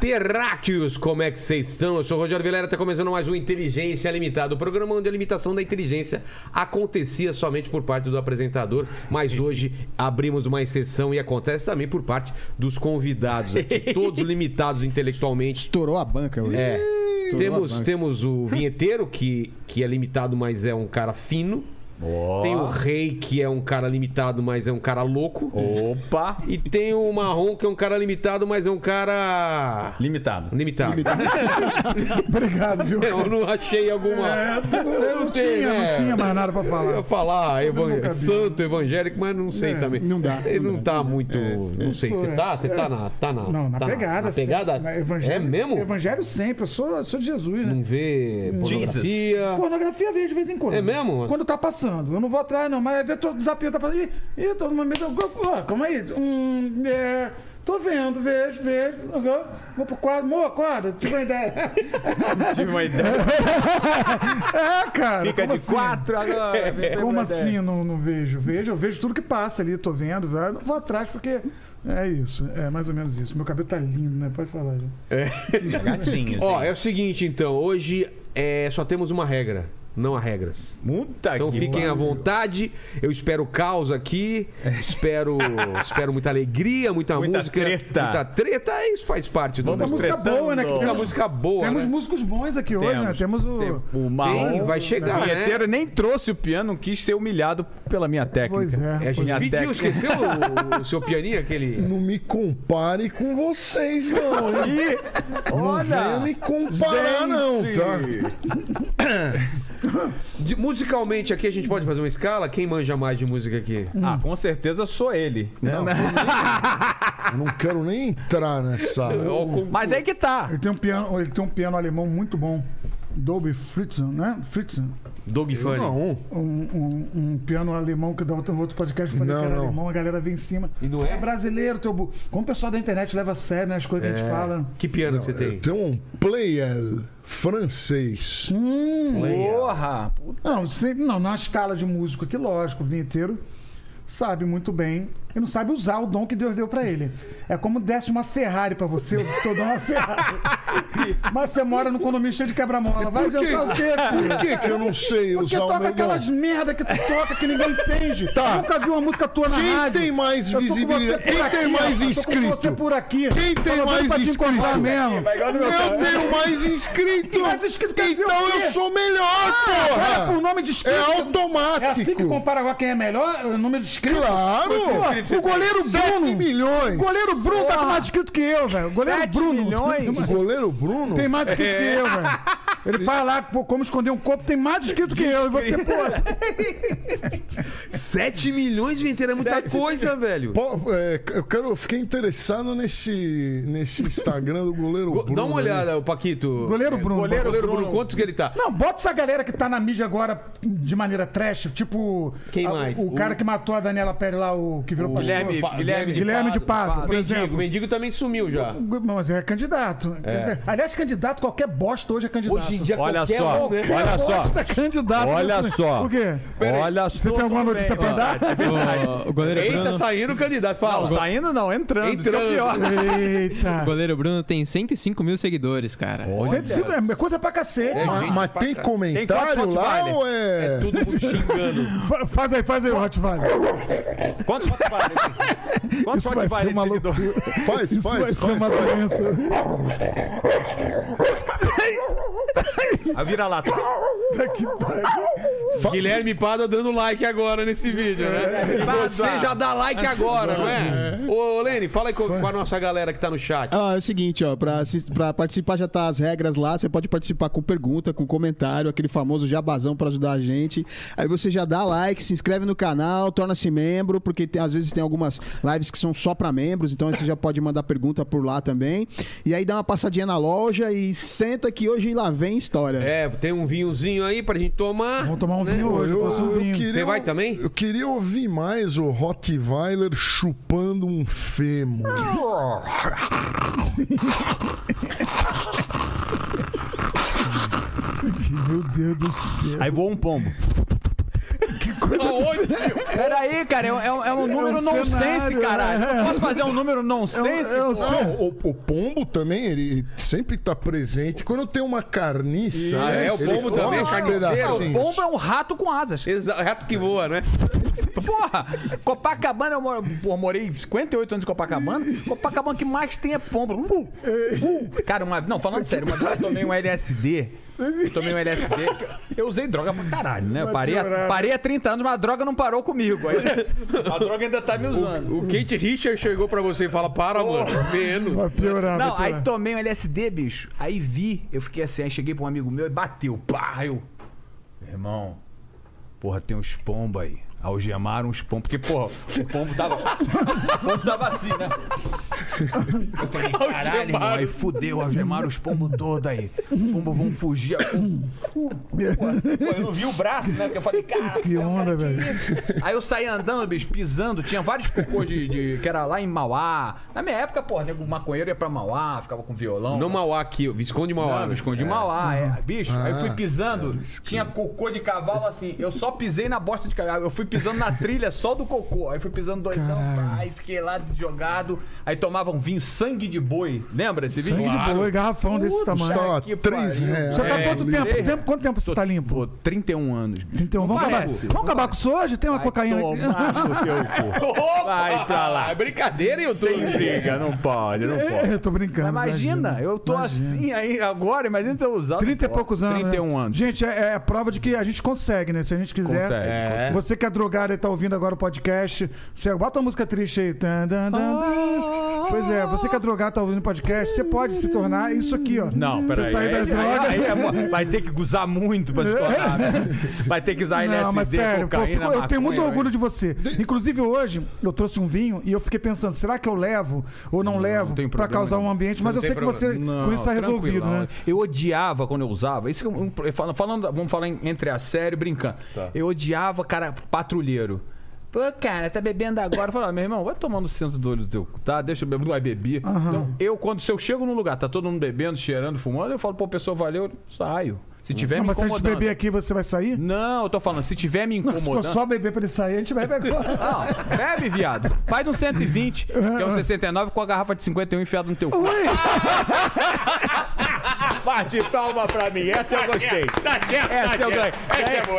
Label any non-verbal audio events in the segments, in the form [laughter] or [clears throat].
Terráqueos, como é que vocês estão? Eu sou o Rogério Vilera, tá começando mais um Inteligência Limitada, o programa onde a limitação da inteligência acontecia somente por parte do apresentador, mas hoje abrimos uma exceção e acontece também por parte dos convidados aqui, [laughs] todos limitados intelectualmente. Estourou a banca hoje. É, Estourou a temos, temos o vinheteiro, que, que é limitado, mas é um cara fino. Tem o rei, que é um cara limitado, mas é um cara louco. Opa! E tem o marrom, que é um cara limitado, mas é um cara. Limitado. Limitado. [laughs] Obrigado, viu? Eu não achei alguma. Eu não tem, tinha, né? não tinha mais nada pra Eu falar. ia falar evan- nunca vi. santo evangélico, mas não sei É, também. não dá, Ele não não dá. tá muito. Não sei. Você tá? Você tá na. Tá na Não, na tá pegada. Na pegada? sempre. Na evangelho, É mesmo? Evangelho sempre. Eu sou, eu sou de Jesus, né? Não vê pornografia. Pornografia eu vejo de vez em quando. É mesmo? Quando tá passando. Eu não vou atrás, não. Mas ver todo desafio tá passando. Ih, Ih, todo momento. Ó, calma aí. Hum, é. Tô vendo, vejo, vejo. Vou pro quadro. Mo, acorda, tive uma ideia. [laughs] Tive uma ideia. [laughs] é, cara. Fica de assim? quatro agora. Teve Como assim não, não vejo? Vejo, eu vejo tudo que passa ali, tô vendo. Eu não vou atrás porque. É isso, é mais ou menos isso. Meu cabelo tá lindo, né? Pode falar, já. [laughs] Gatinho. Ó, é o seguinte, então. Hoje é, só temos uma regra. Não há regras. Puta Então que fiquem à pariu. vontade. Eu espero caos aqui. Espero, espero muita alegria, muita, Muita música. treta. Muita treta. Isso faz parte do Vamos Muita música boa, né? Que Muita temos, música boa. temos né? músicos bons aqui hoje, né? Temos o. Tem o marrom. Tem, vai chegar, O né? nem trouxe o piano, não quis ser humilhado pela minha técnica. Pois é. É, a gente Minha pediu, técnica. esqueceu o, o seu pianinho, aquele. Não me compare com vocês, não, hein? Ih, Não venha olha! me comparar, não, tá? [laughs] De- musicalmente aqui a gente pode fazer uma escala? Quem manja mais de música aqui? Ah, com certeza sou ele. né? Não, [laughs] eu não quero nem entrar nessa. Ó, Mas aí que tá. Ele tem um piano, ele tem um piano alemão muito bom. Dolby Fritzen, né? Fritzen. Doug Funny. Não, Um, um, um piano alemão que dá outro, outro podcast falei Não, que era não. alemão, a galera vem em cima. E não é? brasileiro, teu bu... Como o pessoal da internet leva a sério, né? As coisas que a gente fala. Que piano não, que você tem? eu tenho um player francês. Porra! Não, sem- não, na escala de músico aqui, lógico, o vinheteiro sabe muito bem e não sabe usar o dom que Deus deu pra ele. É como desse uma Ferrari pra você, eu tô dando uma Ferrari. [laughs] Mas você mora no condomínio cheio de quebra-mola. Vai Por adiantar o quê, Por que, que eu não sei Porque usar o toca meu aquelas dom? merda que tu toca que ninguém entende. Tá. Nunca vi uma música tua na Quem rádio. tem mais Eu visibilidade? por Quem aqui, tem mais Eu tô com inscrito? você por aqui. Quem tem mais pra te inscrito? encontrar mesmo. Eu tenho mais inscrito! Mais inscrito quer dizer então o quê? eu sou melhor, Olha por porra! nome de inscrito. É É assim que automático! compara agora quem é melhor, o número de inscritos. Claro! Pô, o goleiro 7 Bruno. milhões! O goleiro Bruno tá com mais inscrito que eu, velho. O goleiro Sete Bruno. milhões? O goleiro Bruno? Tem mais inscrito que eu, velho. Ele fala lá, pô, como esconder um corpo, tem mais inscrito que eu. E você, pô. [laughs] 7 milhões de inteiro é muita coisa, velho. Pô, é, eu, quero, eu fiquei interessado nesse, nesse Instagram do goleiro Go- Bruno. Dá uma olhada, o Paquito. Goleiro Bruno. Goleiro, Goleiro Bruno, Bruno. quantos que ele tá? Não, bota essa galera que tá na mídia agora de maneira trash, tipo. Quem a- mais? O, O- cara que matou a Daniela Pérez lá, o que virou Guilherme, Guilherme, Guilherme de Pado, por Mendigo, exemplo. Mendigo também sumiu já. Mas é candidato. Aliás, candidato, qualquer bosta hoje é candidato. Hoje em dia Olha qualquer só, um, né? olha só. É candidato. Olha Isso- só. O quê? Olha Você tem alguma notícia pra dar? O, o goleiro Eita, saindo o candidato. Fala. Não, saindo não, entrando. É Entrando. pior. Eita. [laughs] o goleiro Bruno tem 105 mil seguidores, cara. 105 é coisa pra cacete. É, Mas pra tem comentário lá Rottweiler? ou é... Todo mundo xingando. Fa- Faz aí, faz aí, Rottweiler. Quantos votos vale? Quantos Isso vai ser uma seguidor? Faz, Isso faz, vai ser faz. uma doença. A vira-lata. Pra- Guilherme Pada dando like agora nesse vídeo, né? E você já dá like agora, não é? Ô, Lene, fala aí com, com a nossa galera que tá no chat. Ah, é o seguinte, ó, pra, pra participar já tá as regras lá, você pode participar com pergunta, com comentário, aquele famoso jabazão pra ajudar a gente. Aí você já dá like, se inscreve no canal, torna-se membro, porque tem- às vezes tem algumas lives que são só pra membros, então você já pode mandar pergunta por lá também. E aí dá uma passadinha na loja e senta que hoje lá vem história. É, tem um vinhozinho aí pra gente tomar. Vamos tomar um né? vinho hoje, eu Eu- um eu vinho. queria- Você vai também? Eu queria ouvir mais o Rottweiler chupando um fêmur. [laughs] Meu Deus do céu. Aí voa um pombo. Que coisa. Peraí, cara, é, é um- é um número um nonsense, caralho. é. Posso fazer um número nonsense? É um- é um o, o pombo também, ele sempre tá presente. Quando tem uma carniça. Ah, é, o pombo também, carniceiro. pedacinhos. O pombo é um rato com asas. Exato, rato que voa, né? Porra! Copacabana, eu moro- porra, morei 58 anos em Copacabana. Copacabana que mais tem é pombo. Uh, uh. Cara, uma, não, falando sério, uma vez eu tomei um LSD. Eu tomei um LSD. Eu usei droga pra caralho, né? Eu parei, há- parei há 30 anos, mas a droga não parou comigo. Aí, [laughs] a droga ainda tá me usando. O Kate Richard chegou pra você e fala: Para, mano, menos. Vai piorar, vai Não, aí piorar. tomei um LSD, bicho. Aí vi, eu fiquei assim, aí cheguei pra um amigo meu e bateu. Pá, aí eu. Meu irmão, porra, tem uns pombos aí. Algemaram uns pombos, porque, porra, o pombo tava. [laughs] O pombo tava assim, né? Eu falei, caralho, irmão, aí fudeu, algemaram os pombos todos aí. Os pombos vão fugir. Pô, assim, pô, eu não vi o braço, né? Porque eu falei, cara. Que onda, velho. Aí eu saí andando, bicho, pisando. Tinha vários cocôs de, de- que era lá em Mauá. Na minha época, porra, nego maconheiro ia pra Mauá, ficava com violão. Não Mauá aqui, Visconde Mauá. Não, né? Visconde de Mauá, é. Bicho, aí eu fui pisando, tinha cocô de cavalo assim. Eu só pisei na bosta de cavalo. Eu fui pisando na trilha só do cocô. Aí fui pisando doidão, pá, aí fiquei lá jogado. Aí tomava um vinho sangue de boi. Lembra esse vinho? Sangue de boi, garrafão desse tamanho. Custava que 3 pariu. reais. Você tá É, quanto tempo? tempo? Quanto tempo você tá limpo? Pô, 31 anos. bicho. Então, vamos acabar, vamos acabar com isso hoje? Tem uma cocaína aqui. [laughs] Vai pra lá. É brincadeira, hein, YouTube? Sem briga, não pode, não pode. Eu tô brincando. Imagina, eu tô Imagina. assim aí agora, imagina se eu usar. 30 e poucos anos. 31 né? anos. Gente, é, é prova de que a gente consegue, né? Se a gente quiser. Consegue, É. Você que é drogado e tá ouvindo agora o podcast, você bota uma música triste aí. Dan, dan, dan. Pois é, você que é drogado e tá ouvindo o podcast, você pode se tornar isso aqui, ó. Não, Você peraí. sair da aí- droga. aí é mo- vai ter que usar muito pra se tornar, né? Vai ter que usar LSD, Não, mas sério, pô, fico- eu tenho muito orgulho de você. Inclusive hoje eu trouxe um vinho e eu fiquei pensando, será que eu levo ou não, levo tem pra causar um ambiente? Mas Não eu sei que você problema. com isso tá resolvido, né? Eu odiava quando eu usava. Isso que eu- eu- falando, falando- vamos falar entre a série e brincando. Tá. Eu odiava, cara, patrulheiro. Pô, cara, tá bebendo agora. Eu falava, meu irmão, vai tomar no centro do olho do teu, cu, tá? Deixa eu beber. Não vai beber. Então, eu, quando se eu chego num lugar, tá todo mundo bebendo, cheirando, fumando, eu falo, pô, pessoa, valeu, eu saio. Se tiver Não, me mas se a gente incomodando. beber aqui, você vai sair? Não, eu tô falando, se tiver me Se for incomodando. só beber pra ele sair, a gente bebe agora. [laughs] Não, bebe, viado. Faz um 120, que é um 69 com a garrafa de 51 enfiada no teu cu. [laughs] Bate palma pra mim, essa eu gostei. Tá certo, Essa eu ganhei.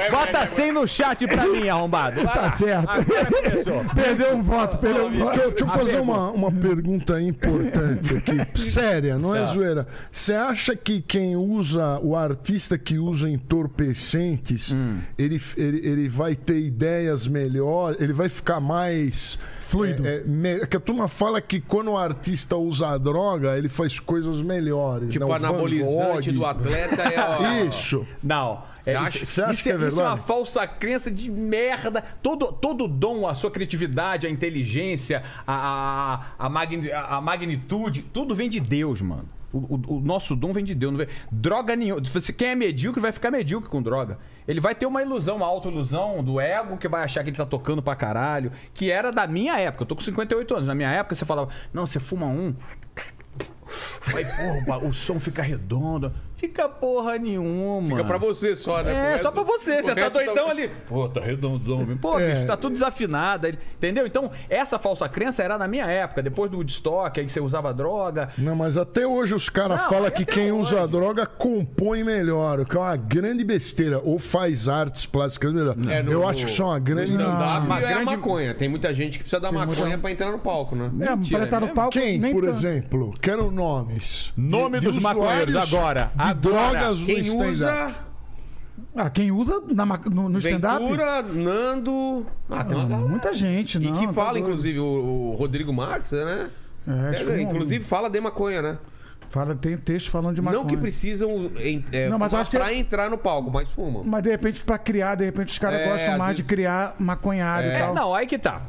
é Bota 100 no chat pra mim, arrombado. Vai Tá lá. certo. Agora começou. Perdeu um voto, perdeu um voto. Deixa, eu- deixa eu fazer uma, uma pergunta importante aqui, [laughs] séria, não é zoeira. Você acha que quem usa, o artista que usa entorpecentes, ele, ele, ele vai ter ideias melhores, ele vai ficar mais. Fluido. É, é, me- que a turma fala que quando o artista usa droga, ele faz coisas melhores. Tipo, né? o O anabolizante do atleta é [laughs] ó, Isso. Não. Você acha- isso, acha isso que é Isso é verdade? uma falsa crença de merda. Todo, todo dom, a sua criatividade, a inteligência, a, a, a, magni- a magnitude, tudo vem de Deus, mano. O, o- o nosso dom vem de Deus. Não vem... Droga nenhuma. Quem é medíocre vai ficar medíocre com droga. Ele vai ter uma ilusão, uma auto-ilusão do ego que vai achar que ele tá tocando pra caralho. Que era da minha época. Eu tô com 58 anos. Na minha época você falava, não, você fuma um. Aí, porra, o som fica redondo. Fica porra nenhuma. Fica pra você só, né? É, resto- só pra você. Você tá resto doidão ali. Pô, tá redondão. Pô, É. bicho, tá tudo desafinado. Entendeu? Então, essa falsa crença era na minha época. Depois do Woodstock, aí que você usava droga. Não, mas até hoje os caras Não, falam que quem hoje. usa droga compõe melhor, o que é uma grande besteira. Ou faz artes plásticas melhor. É, no- Eu acho que isso é uma grande. no stand-up Uma é a grande- maconha. Tem muita gente que precisa da maconha pra entrar no palco, né? É, Mentira, pra estar no mesmo? palco. Quem, por tanto. exemplo? Quero nomes. Nome dos maconheiros usuários agora. Agora. drogas no Quem stand-up. usa Ah, quem usa na no, no stand-up? Ventura, Nando... Ah, tem uma Ah, galera. Muita gente, E não. que tá fala, doido. inclusive, o, o Rodrigo Marques, né? É, É, inclusive fala de maconha, né? Fala, tem texto falando de maconha. Não que precisam é, Não, mas acho que- pra entrar no palco, mas fumam. Mas de repente, pra criar, de repente os caras É, gostam mais vezes- de criar maconhado e É, tal. não, aí que tá.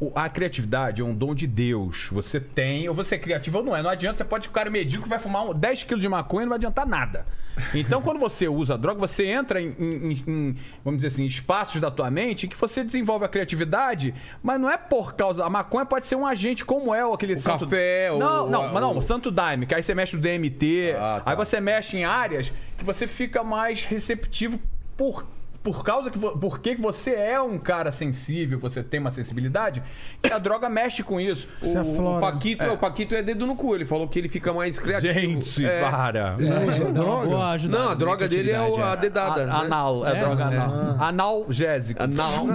O- A criatividade é um dom de Deus. Você tem, ou você é criativo ou não é. Não adianta, você pode ficar medíocre, vai fumar um 10 quilos de maconha e não vai adiantar nada. Então, quando você usa droga, você entra em, em- em, vamos dizer assim, espaços da tua mente que você desenvolve a criatividade, mas não é por causa. A maconha pode ser um agente como é o aquele santo. café, o- Não, não, o- mas não, o- o santo daime, que aí você mexe no DMT, Ah, tá. aí você mexe em áreas que você fica mais receptivo por por causa que vo- por que que você é um cara sensível, você tem uma sensibilidade, que a droga mexe com isso. Se O, aflora. o Paquito, o Paquito é dedo no cu. Ele falou que ele fica mais criativo. Gente, É. para. Usa Dá uma droga? Não, a na droga dele é o- a dedada. né? A- Anal, é, É? droga anal. Analgésico. Ah, [laughs] Não.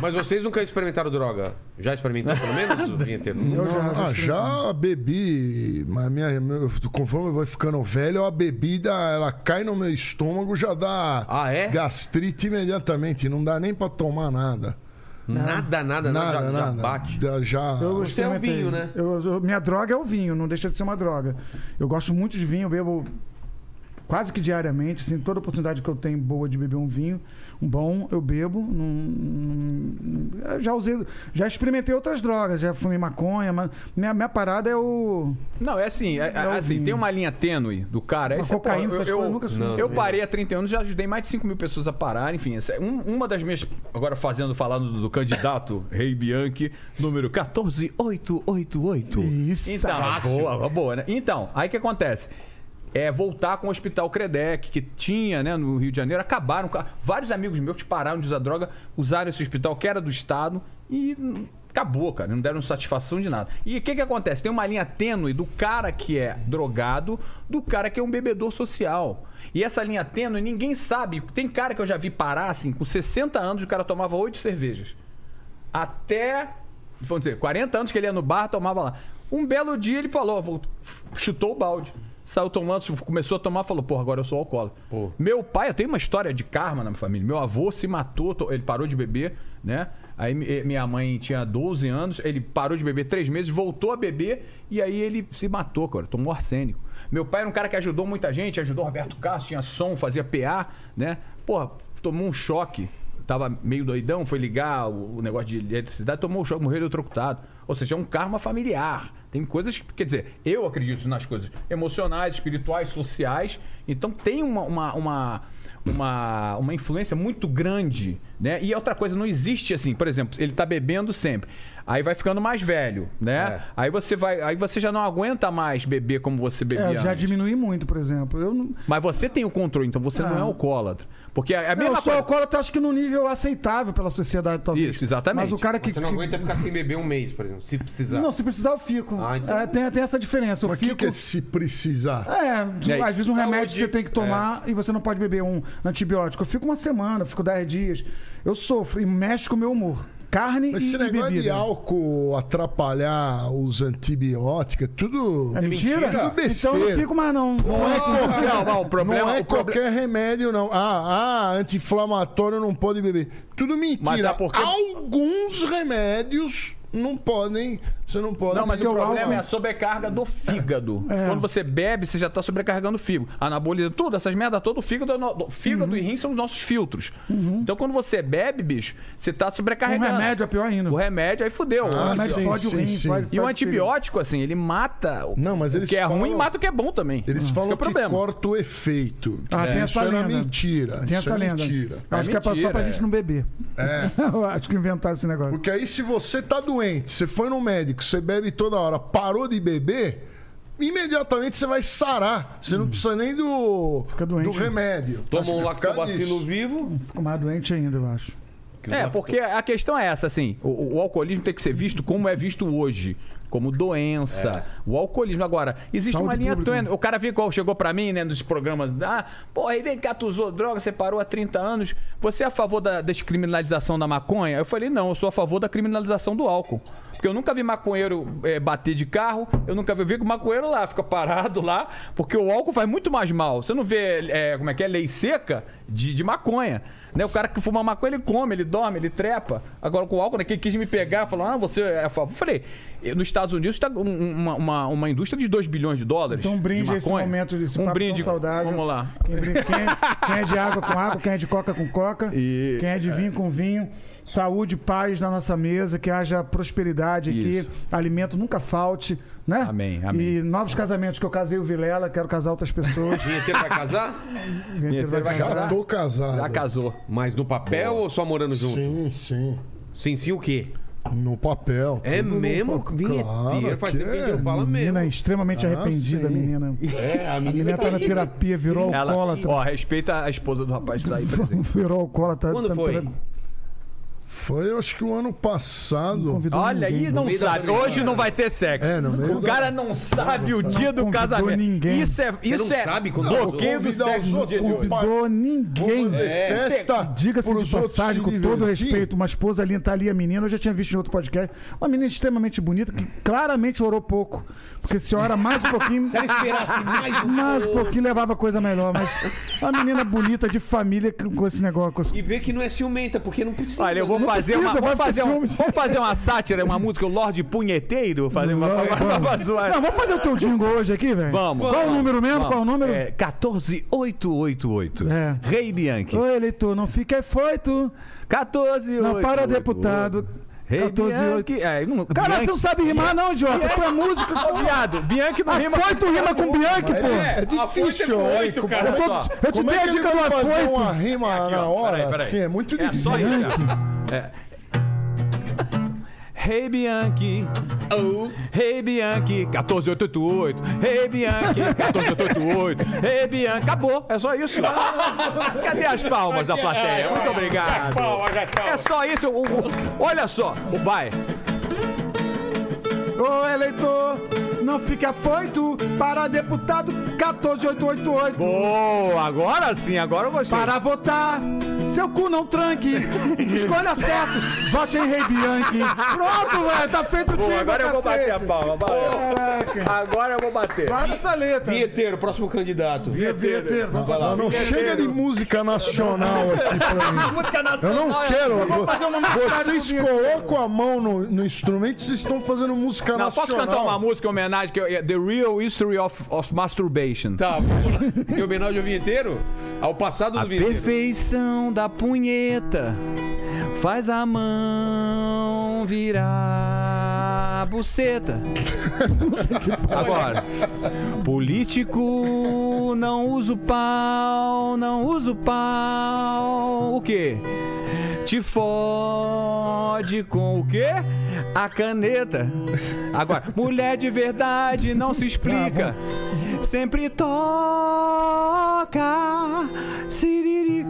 Mas vocês nunca experimentaram droga? Já experimentaram pelo menos, Vinheteiro? Eu já, já Ah, já bebi, mas minha, meu- conforme eu vou ficando velho, a bebida ela cai no meu estômago, já dá Ah, é? Gastrite imediatamente, não dá nem pra tomar nada. Nada, nada, nada. Nada, já, já nada. bate. Já- Já. Eu Você é o vinho, né? Eu- eu- minha droga é o vinho, não deixa de ser uma droga. Eu gosto muito de vinho, eu bebo quase que diariamente, assim, toda oportunidade que eu tenho boa de beber um vinho, bom, eu bebo. Não- não- eu já usei, já experimentei outras drogas, já fumei maconha, mas minha, minha parada é o. Não, é assim, é- é assim, vinho. tem uma linha tênue do cara. Uma é, cocaína, pô, eu, coisas, eu, nunca. Não, eu parei há 30 anos, já ajudei mais de 5 mil pessoas a parar. Enfim, essa é um- uma das minhas. Agora fazendo, falando do candidato, [laughs] Rei Bianchi, número 14888. Isso, Então, boa, boa, né? Então, aí o que acontece? É voltar com o Hospital Credec, que tinha, né, no Rio de Janeiro, acabaram. Vários amigos meus que pararam de usar droga, usaram esse hospital que era do Estado e acabou, cara. Não deram satisfação de nada. E o que, que acontece? Tem uma linha tênue do cara que é drogado, do cara que é um bebedor social. E essa linha tênue, ninguém sabe. Tem cara que eu já vi parar, assim, com 60 anos, o cara tomava oito cervejas até, vamos dizer, 40 anos que ele ia no bar, tomava lá. Um belo dia ele falou, chutou o balde. Saiu tomando, começou a tomar, falou, porra, agora eu sou alcoólatra. Meu pai, eu tenho uma história de karma na minha família. Meu avô se matou, to- ele parou de beber, né? Aí mi- minha mãe tinha 12 anos, ele parou de beber três meses, voltou a beber e aí ele se matou, cara, tomou arsênico. Meu pai era um cara que ajudou muita gente, ajudou Roberto Castro, tinha som, fazia PA, né? Porra, tomou um choque tava meio doidão, foi ligar o, o negócio de eletricidade, tomou o choque, morreu eletrocutado. Ou seja, é um karma familiar. Tem coisas, que- quer dizer, eu acredito nas coisas emocionais, espirituais, sociais. Então tem uma, uma, uma, uma, uma influência muito grande, né? E outra coisa, não existe assim, por exemplo, ele tá bebendo sempre. Aí vai ficando mais velho, né? É. Aí você vai, aí você já não aguenta mais beber como você bebia É, já antes. diminui muito, por exemplo. Eu não. Mas você tem o controle, então você não Ah. é alcoólatra. Porque é a Não, mesma eu sou coisa. alcoólatra, acho que no nível aceitável pela sociedade, talvez. Isso, exatamente. Mas o cara que. Você não aguenta ficar sem beber um mês, por exemplo, se precisar. Não, se precisar, eu fico. Ah, então- É, tem, tem essa diferença. Eu Mas o que, fico. que é se precisar? É, às vezes um Saúde. remédio que você tem que tomar e você não pode beber um antibiótico. Eu fico uma semana, eu fico 10 dias. Eu sofro e mexe com o meu humor. Carne Mas e, esse negócio bebida. de álcool atrapalhar os antibióticos, é tudo. É mentira? Tudo besteira. Então eu não fico mais, não. Não é qualquer, Não, não, o problema- não é o proble- qualquer remédio, não. Ah, ah, anti-inflamatório não pode beber. Tudo mentira. Mas é porque- Alguns remédios não podem. Você não pode. Não, mas o o problema é a sobrecarga do fígado. É. Quando você bebe, você já tá sobrecarregando o fígado. Anabolizando tudo, essas merda todo o fígado, é no- do- fígado Uhum. e rim são os nossos filtros. Então quando você bebe, bicho, você tá Um sobrecarregando. remédio é pior ainda. O remédio aí fudeu. Ah, O remédio sim, pode o sim, rim, sim. pode- E o antibiótico, assim, ele mata o Não, mas o eles que é falam- ruim mata o que é bom também. Eles Isso falam que é o que problema. corta o efeito. Ah, tem Isso essa era lenda. mentira. Tem Isso essa é lenda. mentira. Acho É que é só pra é. gente não beber. É. [laughs] Eu acho que inventaram esse negócio. Porque aí, se você tá doente, você foi no médico, você bebe toda hora, parou de beber, imediatamente você vai sarar. Você não precisa nem do, Fica doente, do remédio. Toma um lactobacilo vivo. Fico mais doente ainda, eu acho. É, porque a questão é essa, assim, o, o alcoolismo tem que ser visto como é visto hoje. Como doença. O alcoolismo. Agora, existe Saúde uma linha pública. tênue. O cara ficou, chegou pra mim, né, nos programas. Ah, pô, aí vem cá, tu usou droga, você parou há 30 anos. Você é a favor da descriminalização da maconha? Eu falei, não, eu sou a favor da criminalização do álcool. Porque eu nunca vi maconheiro eh, bater de carro, eu nunca vi, vi que o maconheiro lá fica parado lá, porque o álcool faz muito mais mal. Você não vê, eh, como é que é, lei seca de, de maconha. Né? O cara que fuma maconha, ele come, ele dorme, ele trepa. Agora com o álcool, né, quem quis me pegar, falou, ah, você é a favor. Eu falei, nos Estados Unidos está uma, uma, uma indústria de 2 bilhões de dólares. Então, um brinde de esse momento desse Um brinde, saudável. vamos lá. Quem, brinda- quem é, quem é de água com água, quem é de coca com coca, E- quem é de vinho com vinho. Saúde, paz na nossa mesa, que haja prosperidade aqui, Isso. alimento nunca falte, né? Amém, amém. E novos casamentos que eu casei o Vilela, quero casar outras pessoas. [laughs] Vinheteiro vai casar? Vinheteiro vai vai casar. Já tô casado. Já casou. Mas no papel ou só morando junto? Sim, sim. Sim, sim o quê? No papel. É no mesmo? pa- Vinheteiro, Claro, faz tempo que a gente é. não fala Menina mesmo. extremamente Ah, arrependida, sim. menina. É, a A menina menina tá na aí, terapia, virou Ela, alcoólatra. ó, respeita a esposa do rapaz que tá aí presente. [laughs] Virou alcoólatra. Quando tá- foi? tá- Foi, eu acho que o ano Não passado. convidou Olha ninguém, aí, não sabe. Hoje não vai ter sexo. É, no o da- cara não sabe o dia do convidou casamento. ninguém. Isso é, isso não é sabe quando bloqueio do sexo os no dia de outros. hoje. Convidou ninguém. É. festa. Diga-se de passagem, com todo respeito, uma esposa ali, tá ali a menina, eu já tinha visto em outro podcast. Uma menina extremamente bonita, que claramente orou pouco. Porque se ora mais um pouquinho. [laughs] Se ela esperasse mais um Mais um pouquinho levava coisa melhor. Mas uma menina bonita de família com com esse negócio. E ver que não é ciumenta, porque não precisa. Olha, eu vou né? fazer precisa, uma. Vamos fazer, um, vamos fazer uma sátira, uma música, o Lorde Punheteiro? Fazer uma, [laughs] uma, uma, uma zoada. Não, vamos fazer o teu jingle hoje aqui, velho? Vamos. Qual o vamos, número mesmo? vamos. Qual o número? É 14888. É. Rei Bianchi. Ô, eleitor, não fica foito. 14 Não, para deputado. Rei 14 Bianchi. É, não, Cara, Bianchi- você não sabe rimar, não, idiota. Tu é músico. [laughs] Viado, Bianchi não rima. foito rima com Bianchi, pô. É difícil, com hein? oito, cara. Eu, tô- eu te Como dei é a dica do vai fazer afoito. uma rima Aqui, na hora? peraí, peraí. Assim, é muito É difícil. só isso, cara. É. Rei Bianchi, Oh, Rei Bianchi, 14888. Rei Bianchi, 14888. Rei Bianchi, acabou, é só isso. [laughs] Cadê as palmas da plateia? Muito obrigado. É só isso. o- o- olha só, o bai. Ô, eleitor, não fique afoito. Para deputado 14888. Boa, agora sim, agora eu gostei. Para votar, seu cu não tranque. [laughs] Escolha certo. Vote em Rei Bianchi. Pronto, velho. Tá feito o time, agora eu vou bater a palma. Caraca. Agora eu vou bater. Guarda essa letra. Vinheteiro, próximo candidato. Vinheteiro. Vamos fazer Não, chega de música nacional aqui pra [laughs] mim. Música Eu nacional. não quero. Vamos fazer uma Vocês colocam a mão no, no instrumento, vocês estão fazendo música Não, posso nacional. cantar uma música em homenagem que é The Real History of, of Masturbation. Tá. Em homenagem ao vinheteiro? Ao passado A do vinheteiro. perfeição da punheta faz a mão virar buceta. [laughs] Agora, político não usa o pau, não usa o pau. O quê? Te fode com o quê? A caneta. Agora, mulher de verdade não se explica. Sempre toca. Siriri.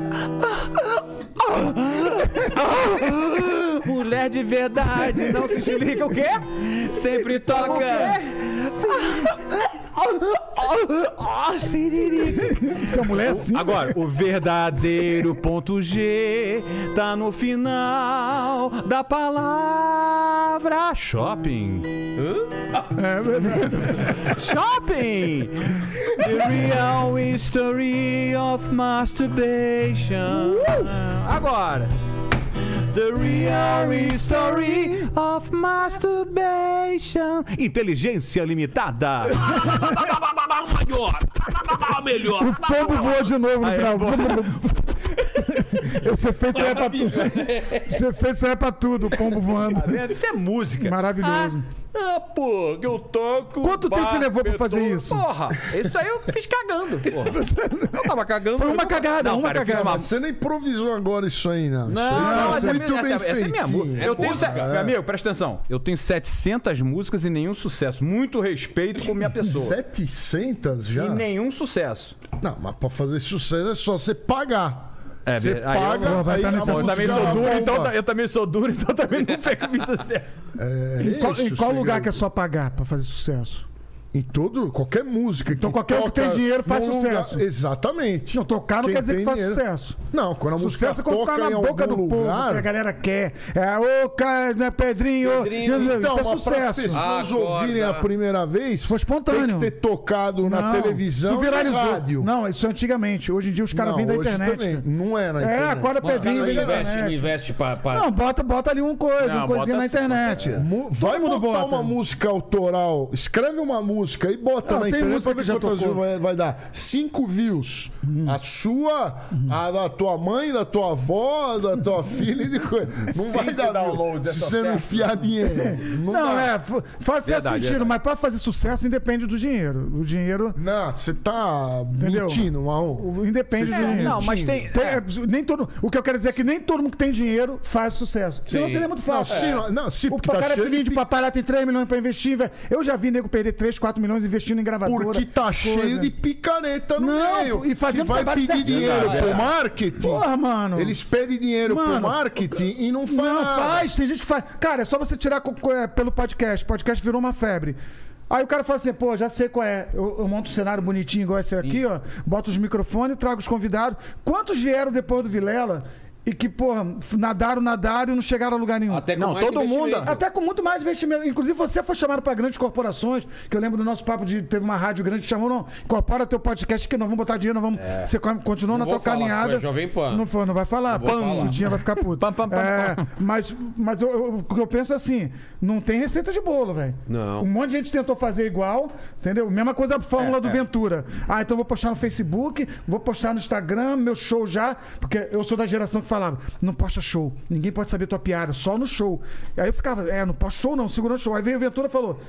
Mulher de verdade não se explica o quê? Sempre toca. O quê? Siriri. a mulher assim. Agora, o verdadeiro ponto G tá no final da palavra shopping. Shopping! The real history of masturbation. Agora. The real history of masturbation. Inteligência limitada. [laughs] Maior. Melhor. O pombo voou de novo no final. [laughs] [laughs] Esse efeito serve pra tudo. Esse efeito serve pra tudo, o pombo voando. Isso é música. Maravilhoso. Ah, pô, que eu toco. Quanto tempo você levou pra fazer beton. isso? Porra, isso aí eu fiz cagando. [laughs] Porra. Eu tava cagando. Foi uma cagada, não, uma cara, cagada. uma- Você não improvisou agora isso aí, não. Isso Não, aí não, tá é, muito essa, bem essa é minha feitinho. música. Eu tenho, Meu amigo, presta atenção. Eu tenho 700 músicas e nenhum sucesso. Muito respeito por minha pessoa. 700 já? E nenhum sucesso. Não, mas pra fazer sucesso é só você pagar. É, você aí eu paga, não- vai aí tá Eu música também sou bomba. duro, então eu também sou duro, então também não pego sucesso. É Em qual, em qual lugar que é só pagar pra fazer sucesso? Em todo, qualquer música. Então que qualquer um que tem dinheiro faz sucesso. Exatamente. Não, tocar não Quem quer dizer que faz dinheiro. sucesso. Não, quando a música Sucesso é quando toca tá em na boca do algum povo, lugar... que a galera quer. É, ô, cara, né, Pedrinho. Pedrinho. Então, isso é mas sucesso. as pessoas Acorda. ouvirem a primeira vez, Foi espontâneo. tem que ter tocado na Não, televisão e rádio. Não, isso é antigamente. Hoje em dia os caras vêm da internet. também. Não é na É, internet. acorda Mas o cara Pedrinho não vem da investe, internet. investe pra... pra- Não, bota, bota ali um coisa, Não, uma coisinha na internet. Vai botar bota. uma música autoral. Escreve uma música música e bota Não, na tem internet música pra ver que já quantas tocou. views vai, vai dar. Cinco views. A sua, a da tua mãe, da tua avó, da tua [laughs] filha e de coisa. Não vai dar view downloads se você não enfiar dinheiro. [laughs] Não, Não, é, faz Verdade, sentido, verdade. mas pra fazer sucesso independe do dinheiro. O dinheiro Não, você tá Entendeu? mentindo, o- independe do tá dinheiro. não, mas tem- Tem- é. é, nem todo, o que eu quero dizer é que nem todo mundo que tem dinheiro faz sucesso. Senão seria muito Não, fácil. sim, não, não, sim, O tá cara é cheio filhinho de de papai lá tem 3 milhões pra investir. velho. Eu já vi nego perder 3, 4 milhões investindo em gravadora. Porque tá coisa. cheio de picareta no Não, meio. e fazendo que vai pedir dinheiro pro marketing. Porra, mano. Eles pedem dinheiro pro Mano, marketing e não faz Não, nada. faz, tem gente que faz. Cara, é só você tirar é, pelo podcast. Podcast virou uma febre. Aí o cara fala assim, pô, já sei qual é. Eu, eu monto um cenário bonitinho igual esse aqui, ó. Boto os microfones, trago os convidados. Quantos vieram depois do Vilela e que, porra, nadaram, nadaram e não chegaram a lugar nenhum? Até com Não, mais todo mundo-. Até com muito mais investimento. Inclusive, você foi chamado para grandes corporações, que eu lembro do nosso papo de. Teve uma rádio grande que chamou, não, incorpora teu podcast que nós vamos botar dinheiro, nós vamos. Você co- continua Não na tua caminhada. foi Jovem Pan. Não, foi, não vai falar. Não Pam, falar. Tutinha vai ficar puto. [laughs] Pam, pam, pam, É, mas mas eu, eu- o que eu penso é assim: não tem receita de bolo, velho. Não. Um monte de gente tentou fazer igual, entendeu? Mesma coisa a fórmula do Ventura. Ah, então vou postar no Facebook, vou postar no Instagram, meu show já. Porque eu sou da geração que falava: não posta show, ninguém pode saber tua piada, só no show. Aí eu ficava: é, não posto show não, segura o show. Aí veio o Ventura e falou.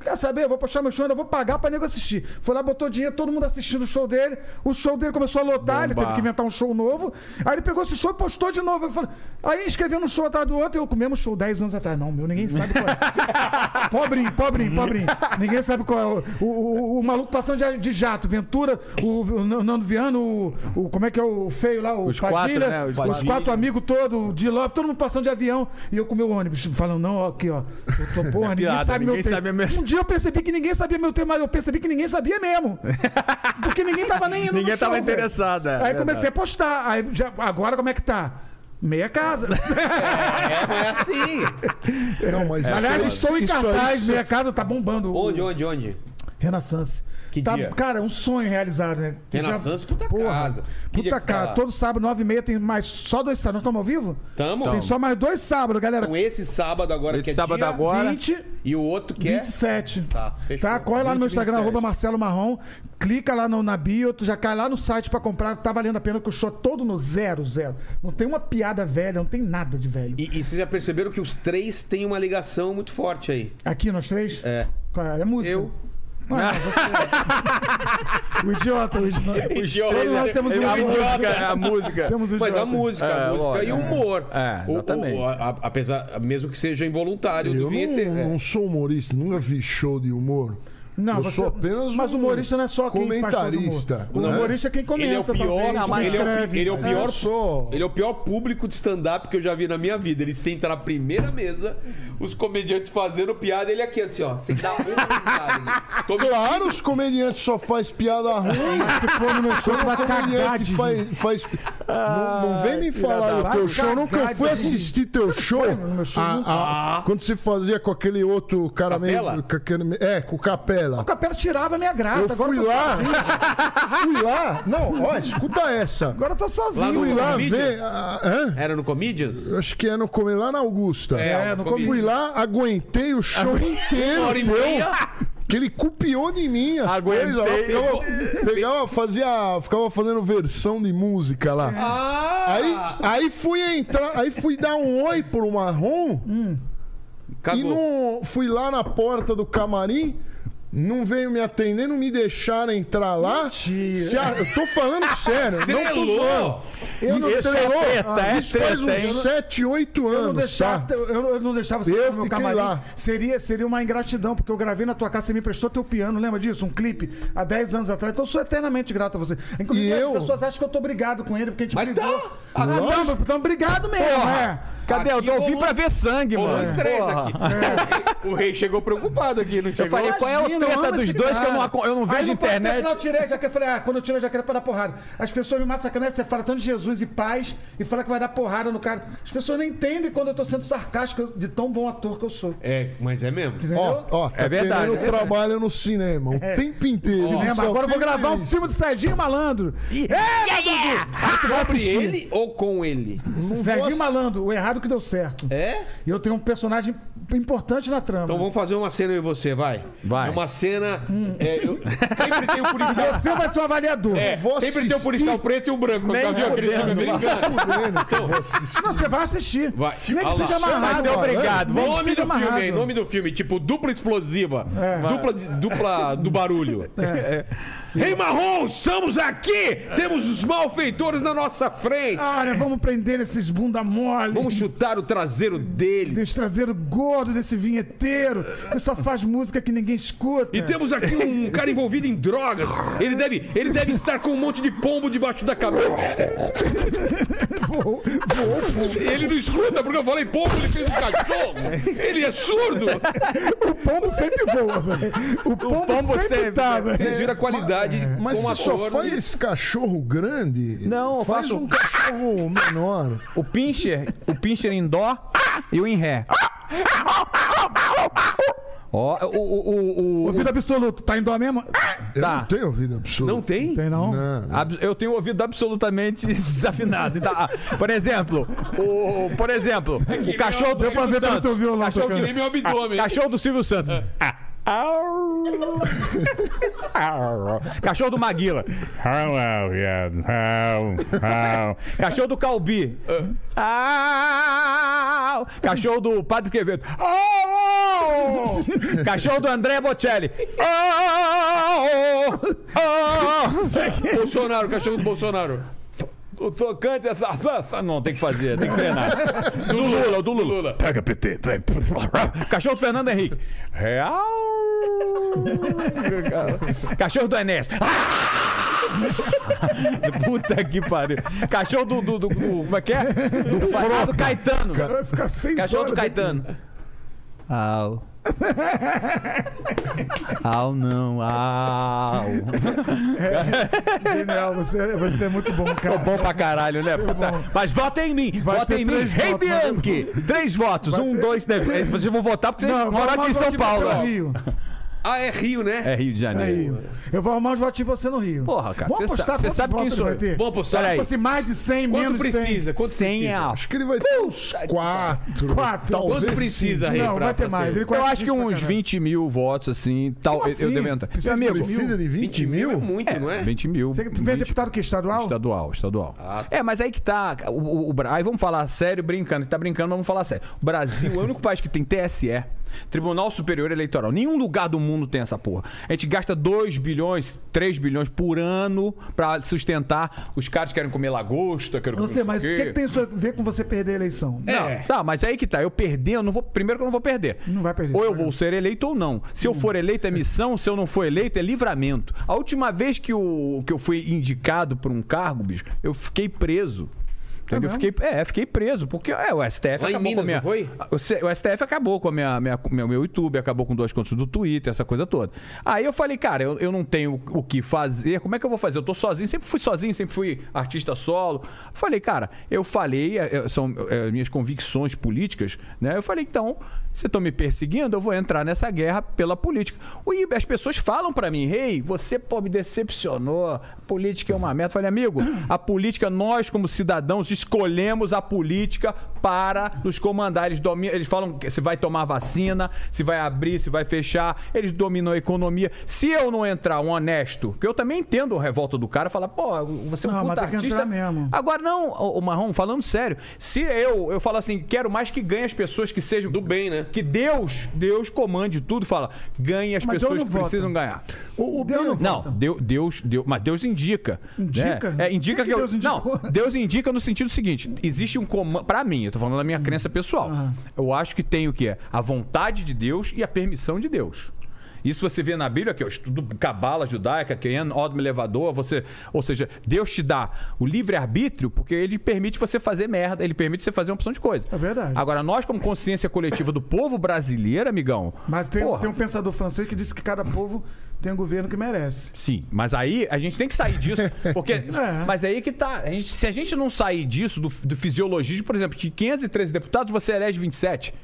Quer saber? Eu vou postar meu show, ainda vou pagar pra nego assistir. Foi lá, botou dinheiro, todo mundo assistindo o show dele. O show dele começou a lotar, ele teve que inventar um show novo. Aí ele pegou esse show e postou de novo. Falei, aí escreveu um show atrás do outro, eu com o mesmo show 10 anos atrás. Não, meu, ninguém sabe qual é. [laughs] pobrinho, pobrinho, pobrinho. Ninguém sabe qual é. O, o, o- o maluco passando de, de jato, Ventura, o, Nando Viano, o, Como é que é o feio lá? O Os quatro, Padilha, né? Os Os, quatro amigos todos, o de Lopes, todo mundo passando de avião. E eu com o meu ônibus, falando, não, ó, aqui, ó. Eu tô, porra, [laughs] ninguém Piada, sabe ninguém meu sabe. Um dia eu percebi que ninguém sabia meu tema, mas eu percebi que ninguém sabia mesmo. [laughs] Porque ninguém tava nem indo Ninguém show, tava interessado, é, Aí verdade. comecei a postar. Aí já- agora como é que tá? Meia casa. É, mas é assim. [laughs] Não, mas isso Aliás, aí- estou em aí cartaz, meia casa tá bombando. Onde, onde, onde? Renaissance. Que Tá- dia? Cara, um sonho realizado, né? Renaissance, puta casa. Que Puta tá casa. lá? Todo sábado, nove e meia, tem mais só dois sábados. Nós estamos ao vivo? Tamo. Tem só mais dois sábados, galera. Então esse sábado agora Esse que é sábado dia agora. 20, E o outro que é... 27. Tá, fechou. Tá? Corre lá no meu 20, Instagram, 27. arroba Marcelo Marrom. Clica lá no, na bio, tu já cai lá no site pra comprar. Tá valendo a pena que o show é todo no zero, zero. Não tem uma piada velha, não tem nada de velho. E, e vocês já perceberam que os três têm uma ligação muito forte aí. Aqui nós três? É. Qual É, é música. Eu. Ah, você... [laughs] o idiota, o idiota. Idiota. Todos nós temos um Ele- a idiota. música, é a música. Temos um Mas a idiota. música, É, a música lógico. e o humor. É, O- o- exatamente. o- a- apesar, mesmo que seja involuntário do Eu Vinter. não, é. não sou humorista, nunca vi show de humor. Não, eu você... sou apenas Mas um humorista não é só quem comentarista. O né? humorista é quem comenta. Ele é o pior, não, quem mas ele, é o, escreve. ele é o pior. Eu sou- Ele é o pior público de stand-up que eu já vi na minha vida. Ele senta na primeira mesa, os comediantes fazendo piada, ele aqui assim, ó, sem dar uma risada. Tô Claro, os comediantes só faz piada [laughs] ruim. Se for no meu show, vai o comediante faz, faz- não, não vem me falar do teu show, eu nunca fui assistir teu show. Ah, ah, Quando você fazia com aquele outro cara meio. é, com o Capela. O Capela tirava a minha graça. Eu agora fui eu tô lá, [laughs] fui lá. Não, ó, escuta essa. Agora eu tô sozinho. Lá Fui lá Comedians? ver. ah, hã? Era no Comedians? Eu Acho que é no lá na Augusta. É, no no Eu fui lá, aguentei o show inteiro. Uma hora e meia. Que ele copiou de mim as Aguentei. coisas. Ela Ficava, pegava, fazia, ficava fazendo versão de música lá. Ah! Aí, aí fui entrar, aí fui dar um oi pro Marrom e Cagou. não fui lá na porta do camarim. Não veio me atender, não me deixaram entrar lá. Mentira. Se a- eu tô falando [laughs] sério, não tô Estrelou! zoando. Eu não Isso é estrelou. treta, é Isso faz treta, hein? uns 7, 8 Eu não, anos, deixava, tá? eu, eu não deixava você Eu ir no camarim. lá. Seria, seria uma ingratidão, porque eu gravei na tua casa, você me prestou teu piano, lembra disso? Um clipe há 10 anos atrás. Então eu sou eternamente grato a você. Inclusive, E as eu- pessoas acham que eu tô brigado com ele, porque a gente Mas brigou. tá. Ah, não, Lógico. então obrigado mesmo, é. Cadê? Eu Aqui tô ouvindo pra ver sangue, mano. os três aqui. O rei chegou preocupado aqui, não Eu chegou? falei, qual é o eu treta dos dois que eu não, eu não vejo no internet? Eu tirei a jaqueta, eu falei, ah, quando eu tiro a jaqueta pra dar porrada. As pessoas me massacram, né? Você fala tanto de Jesus e paz e fala que vai dar porrada no cara. As pessoas não entendem quando eu tô sendo sarcástico de tão bom ator que eu sou. É, mas é mesmo. Entendeu? Ó, ó, tá É verdade, querendo é trabalho no cinema o tempo inteiro. Cinema, agora eu vou gravar um filme do Serginho Malandro. É! Aí tu vai Sobre ele ou com ele? Serginho Malandro, o errado que deu certo. É? E eu tenho um personagem importante na trama. Então vamos fazer uma cena eu e você, vai. Vai. É uma cena. é, eu- sempre tem um policial. Você vai ser o avaliador. É, vou sempre tem um assistir. policial preto e um branco. Nem Já viu aquele filme fudendo, americano? Assistir. Não, você vai assistir. Vai. Nem que seja amarrado. Vai ser obrigado. Nome do filme, amarrado. hein? Nome do filme, tipo dupla explosiva. É. Dupla, dupla do barulho. É. Rei Marrom, estamos aqui! Temos os malfeitores na nossa frente! Olha, vamos prender esses bunda mole. Vamos chutar o traseiro deles. Desse traseiro gordo desse vinheteiro que só faz música que ninguém escuta. E temos aqui um cara envolvido em drogas. Ele deve, ele deve estar com um monte de pombo debaixo da cabeça. Ele não escuta porque eu falei pombo, ele fez um cachorro. Ele é surdo. O pombo sempre voa, velho. O pombo, pombo sempre, sempre- tá, velho. Vocês viram a qualidade Mas como você só faz esse cachorro grande? Não, eu faz faço- um cachorro menor. O pincher, o pincher em dó e o em ré. Ó, o, o, o, o- Ouvido absoluto, tá em dó mesmo? Eu Tá. não tenho ouvido absoluto. Não tem? Tem não? Não. Ab- Eu tenho ouvido absolutamente [laughs] desafinado. Então, ah, por exemplo, o, por exemplo, o cachorro do Deu pra Silvio ver pelo Santos. teu violão Cachorro tocando. que Nem meu abdômen. Cachorro do Silvio Santos. Ah. [laughs] Cachorro do Maguila. Cachorro do Calbi. Cachorro do Padre Quevedo. Cachorro do André Bocelli. Bolsonaro, cachorro do Bolsonaro. O tocante essa. Não, tem que fazer, tem que treinar. [laughs] Do Lula, do Lula. Pega PT. pega. Cachorro do Fernando Henrique. Real. Cachorro do Enéas. [laughs] Puta que pariu. Cachorro do. do, do- do- como é que é? Do, do Caetano. Vai ficar seis Cachorro do Caetano. Au. Au não, au. aqui. Genial, você, você é muito bom, Tô cara. bom pra caralho, né? Puta. bom. Mas votem em mim, Vai ter em mim. Rei votos, Bianchi! Três votos. Um, dois, três. Vocês vão votar porque vocês Não, moram aqui em São Paulo. Rio. Ah, é Rio, né? É Rio de É Janeiro. Rio. Eu vou arrumar uns votinhos pra você no Rio. Porra, cara, Vamos sabe- você sabe quem votos sou vai eu. ter? Vamos apostar? Peraí. Tipo assim, mais de 100, Quanto menos de 100. precisa? Quanto 100 precisa? reais. Acho que ele vai ter uns quatro. Quatro. Talvez Quanto precisa. Rei? Não, pra- vai ter mais. Eu acho que uns caralho. 20 mil votos, assim, tal. Como eu- assim? devo entrar. Precisa Meu de amigo, Precisa de 20, 20 mil é muito, não é? 20 mil. Você vê 20 deputado que é estadual? Estadual, estadual. Ah, É, mas aí que tá. O, o- o aí vamos falar sério, brincando. Tá brincando, mas vamos falar sério. O Brasil é o único país que tem TSE, Tribunal Superior Eleitoral. Nenhum lugar do mundo tem essa porra. A gente gasta 2 bilhões, 3 bilhões por ano pra sustentar. Os caras que querem comer lagosta, querem Não comer sei, não mas o sei que, que tem isso a ver com você perder a eleição? É. Tá, mas aí que tá. Eu perder, eu não vou. Primeiro que eu não vou perder. Não vai perder. Ou eu vou ser eleito ou não. Se eu for eleito é missão, se eu não for eleito é livramento. A última vez que, o, que eu fui indicado por um cargo, bicho, eu fiquei preso. Entendeu? mesmo? fiquei, é, fiquei preso, porque é, o STF Lá acabou Minas, com a minha. foi? O, STF acabou com a minha, minha, meu, meu YouTube, acabou com duas contas do Twitter, essa coisa toda. Aí eu falei, cara, eu, eu não tenho o que fazer, como é que eu vou fazer? Eu tô sozinho, sempre fui sozinho, sempre fui artista solo. Falei, cara, eu falei, é, é, são é, minhas convicções políticas, né? Eu falei, então, se estão me perseguindo, eu vou entrar nessa guerra pela política. E as pessoas falam pra mim, rei, você, pô, me decepcionou, a política é uma meta. Eu falei, amigo, a política, nós como cidadãos escolhemos a política para nos comandar. Eles, dominam, eles falam que se vai tomar vacina, se vai abrir, se vai fechar, eles dominam a economia. Se eu não entrar um honesto, porque eu também entendo a revolta do cara, falar, pô, você é um Não, puta mas tem que artista. entrar mesmo. Agora, não, o Marrom, falando sério, se eu, eu falo assim, quero mais que ganhe as pessoas que sejam. Do bem, né? Que Deus, Deus comande tudo, fala, ganhe as Mas pessoas que não vota. precisam ganhar. O, o Deus Bianchi- Não, Deus, Deus, Deus, mas Deus indica. Indica? né? É, indica que que, que eu, Deus indicou? Não, Deus indica no sentido seguinte: existe um comando. Pra mim, tô falando da minha crença pessoal. Aham. Eu acho que tem o que? A vontade de Deus e a permissão de Deus. Isso você vê na Bíblia, que eu estudo cabala judaica, que é Odom elevador, você, ou seja, Deus te dá o livre-arbítrio porque ele permite você fazer merda, ele permite você fazer uma opção de coisa. É verdade. Agora, nós, como consciência coletiva do povo brasileiro, amigão. Mas tem, porra, tem um pensador francês que disse que cada povo tem um governo que merece. Sim, mas aí a gente tem que sair disso, [laughs] porque. É. Mas aí que tá. A gente- se a gente não sair disso, do, do fisiologismo, por exemplo, de 513 deputados, você elege 27.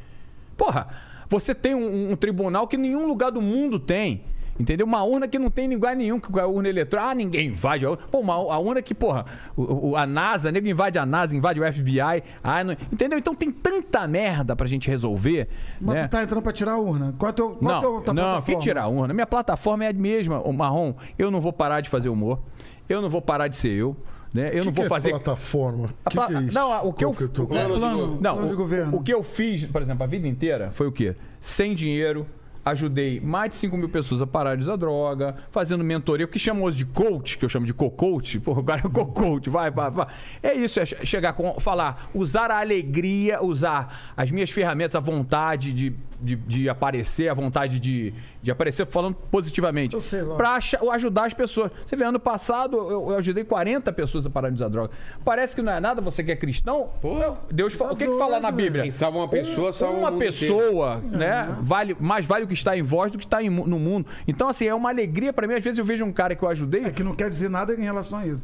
Porra, você tem um, um tribunal que nenhum lugar do mundo tem. Entendeu? Uma urna que não tem lugar nenhum, que a urna eletrônica. Ah, ninguém invade a urna. Pô, uma, a urna que, porra, o, o- a NASA, nego invade a NASA, invade o FBI. Ah, não- entendeu? Então tem tanta merda pra gente resolver. Mas né? tu tá entrando pra tirar a urna. Qual é teu, qual é Não, teu, tua não, plataforma? que tirar a urna. Minha plataforma é a mesma, o marrom. Eu não vou parar de fazer humor. Eu não vou parar de ser eu. Né? Eu Que não vou que fazer. É plataforma. A que pla- que é isso? Não, o que Qual eu, eu tô- o- Plano de não, plano de o- governo. o que eu fiz, por exemplo, a vida inteira foi o quê? Sem dinheiro, ajudei mais de 5 mil pessoas a parar de usar droga, fazendo mentoria, o que chamam hoje de coach, que eu chamo de co-coach, pô, agora é co-coach, vai, vai, vai. É isso, é che- chegar com, falar, usar a alegria, usar as minhas ferramentas, a vontade de, de, de aparecer, a vontade de, de aparecer falando positivamente, acha- ajudar as pessoas. Você vê, ano passado eu, eu ajudei 40 pessoas a parar de usar droga. Parece que não é nada, você que é cristão, Deus fala, o que que fala na Bíblia? Quem salva uma pessoa, salva uma pessoa, né? Vale, mais vale o que está em vós do que está no mundo. Então, assim, é uma alegria pra mim. Às vezes eu vejo um cara que eu ajudei. É que não quer dizer nada em relação a isso.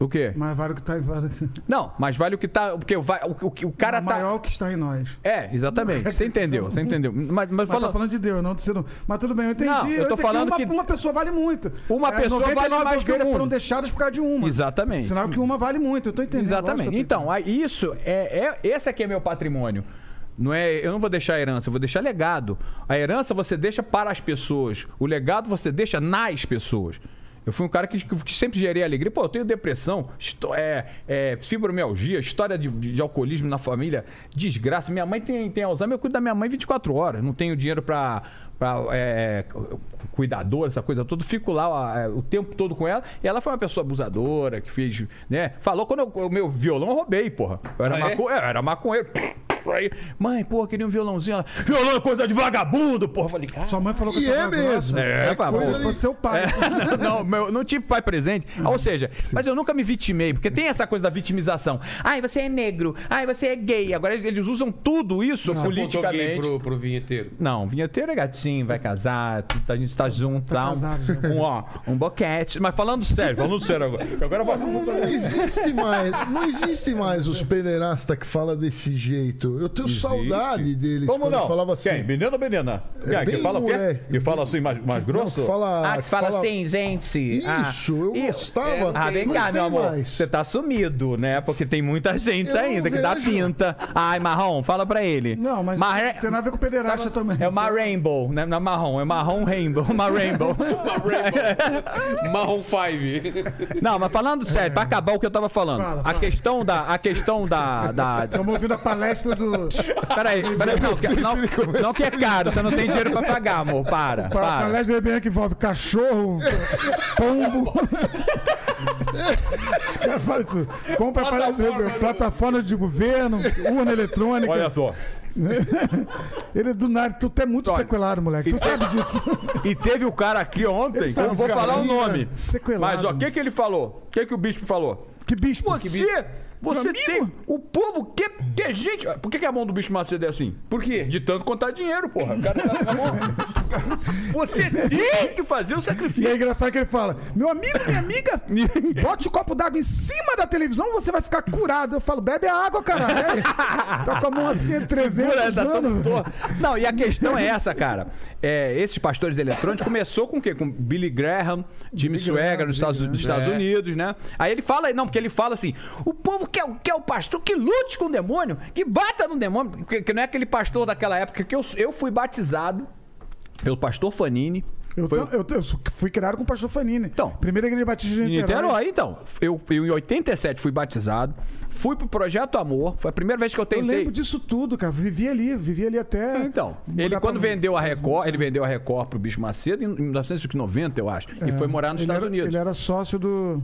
O quê? Mas vale o que tá em vale. Não, mas vale o que tá. Porque o, o, o, cara tá. maior o que está em nós. É, exatamente. Você entendeu, você entendeu. Mas, mas Mas fala. tá falando de Deus, não de ser. Mas tudo bem, eu entendi. Não, eu tô entendi falando uma, que- uma pessoa vale muito. Uma pessoa vale 99 mais que o mundo. foram deixadas por causa de uma. Exatamente. Sinal que uma vale muito. Eu tô entendendo. lógico Exatamente. que eu Então, aí isso é, é esse aqui é meu patrimônio. Não é, eu não vou deixar a herança, eu vou deixar legado. A herança você deixa para as pessoas, o legado você deixa nas pessoas. Eu fui um cara que, que sempre gerei alegria. Pô, eu tenho depressão, é, é, fibromialgia, história de, de- alcoolismo na família, desgraça. Minha mãe tem, tem Alzheimer, eu cuido da minha mãe 24 horas. Não tenho dinheiro para é, cuidador, essa coisa toda. Fico lá ó, é, o tempo todo com ela. E ela foi uma pessoa abusadora, que fez, né? Falou quando eu- o meu violão eu roubei, porra. Eu era, Ah, é? maco- é, eu era maconheiro. Aí, mãe, porra, queria um violãozinho. Ela, violão é coisa de vagabundo, porra. Eu falei, cara. Sua mãe falou que E você é mesmo. É, pá, coisa de- seu pai. É. [laughs] não, meu, não tive pai presente. Ou seja, mas eu nunca me vitimei, porque tem essa coisa da vitimização. Ai, você é negro. Ai, você é gay. Agora eles usam tudo isso gay politicamente. pro, pro vinheteiro. Não, vinheteiro é gatinho, vai casar, a gente tá junto, tá? casado já. Um, ó, um boquete. Mas falando sério, falando sério agora. Agora vai. Não existe mais, não existe mais os pederastas que falam desse jeito. Eu tenho saudade deles Como não? falava assim. Quem? Menino ou menina? Quem? que fala o quê? Que fala assim mais, mais Não, grosso? fala, ah, que fala, assim, gente. Isso, eu Ah, gostava. Ah, vem Não cá, tem meu amor. mais. Você tá sumido, né? Porque tem muita gente Eu ainda não que dá pinta. Ai, marrom, fala pra ele. Não, mas Mar- não tem nada a ver com pederasta também. É uma rainbow, né? Não é marrom, é marrom rainbow. [laughs] Uma rainbow. [laughs] Marrom 5. Não, mas falando sério, pra acabar o que eu tava falando. Fala, A fala. questão da. A questão da. da... Estamos ouvindo a palestra do. Peraí, peraí, não, que- não, não que é caro, você não tem dinheiro pra pagar, amor. Para. A para. palestra do EBM que envolve cachorro, pombo. Os caras falam isso. Compra plataforma. plataforma de governo, urna eletrônica. Olha só. Ele do nada, tu é muito Olha. sequelado, moleque. Tu sabe disso. E teve o cara aqui ontem, que eu não vou falar o nome. sequelado. Mas ó, o que, que ele falou? O que, que o bispo falou? Que bispo? Você, você tem. O povo que, que é gente. Por que, que a mão do bicho Macedo é assim? Por quê? De tanto contar dinheiro, porra. O cara tá na. [laughs] Você tem que fazer o E sacrifício. é engraçado que ele fala: Meu amigo, minha amiga, [laughs] bote o copo d'água em cima da televisão você vai ficar curado. Eu falo: Bebe a água, caralho. [laughs] tá com a mão assim há 300 Segura, tá anos. torto. Não, e a questão é essa, cara. É, esses pastores eletrônicos começou com o quê? Com Billy Graham, Jimmy Swagger nos Estados, Estados É. Unidos, né? Aí ele fala, não, porque ele fala assim: o povo quer, quer o pastor que lute com o demônio, que bata no demônio. Que, que não é aquele pastor daquela época que eu, eu fui batizado pelo pastor Fanini. Eu, Foi- eu, eu fui criado com o pastor Fanini. Então. Primeira igreja batista de Em Niterói. Niterói, então. Eu, eu em 87 fui batizado, fui pro Projeto Amor, foi a primeira vez que eu Eu tentei. lembro disso tudo, cara. Vivi ali, vivi ali até. Então, ele quando vendeu a Record, ele vendeu a Record pro Bicho Macedo em 1990, eu acho, e foi morar nos É. Estados era, Unidos. Ele era sócio do.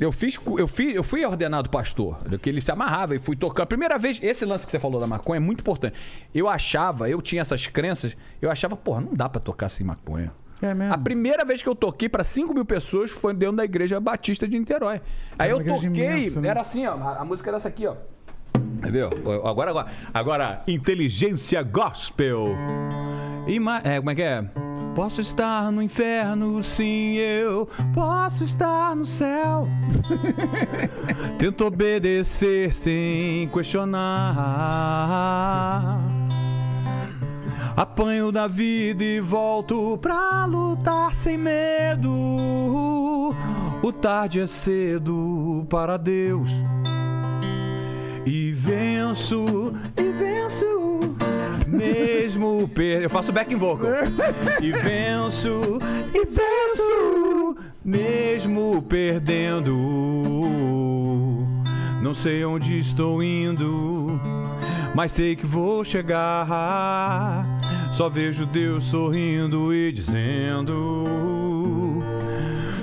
Eu fiz, eu fiz, eu fui ordenado pastor, que ele se amarrava e fui tocando. Primeira vez, esse lance que você falou da maconha é muito importante. Eu achava, eu tinha essas crenças, eu achava, porra, não dá pra tocar sem maconha. É mesmo. A primeira vez que eu toquei pra 5 mil pessoas foi dentro da igreja batista de Niterói. Aí Era eu toquei, imensa, né? era assim, ó, a, a música era essa aqui, ó. Viu? Agora, agora, agora, inteligência gospel. Ima é, como é que é? Posso estar no inferno, sim, eu posso estar no céu. [laughs] Tento obedecer sem questionar. Apanho da vida e volto pra lutar sem medo. O tarde é cedo para Deus. E venço, e venço, mesmo per... Eu faço backing vocal. E venço, e venço, mesmo perdendo. Não sei onde estou indo, mas sei que vou chegar. Só vejo Deus sorrindo e dizendo,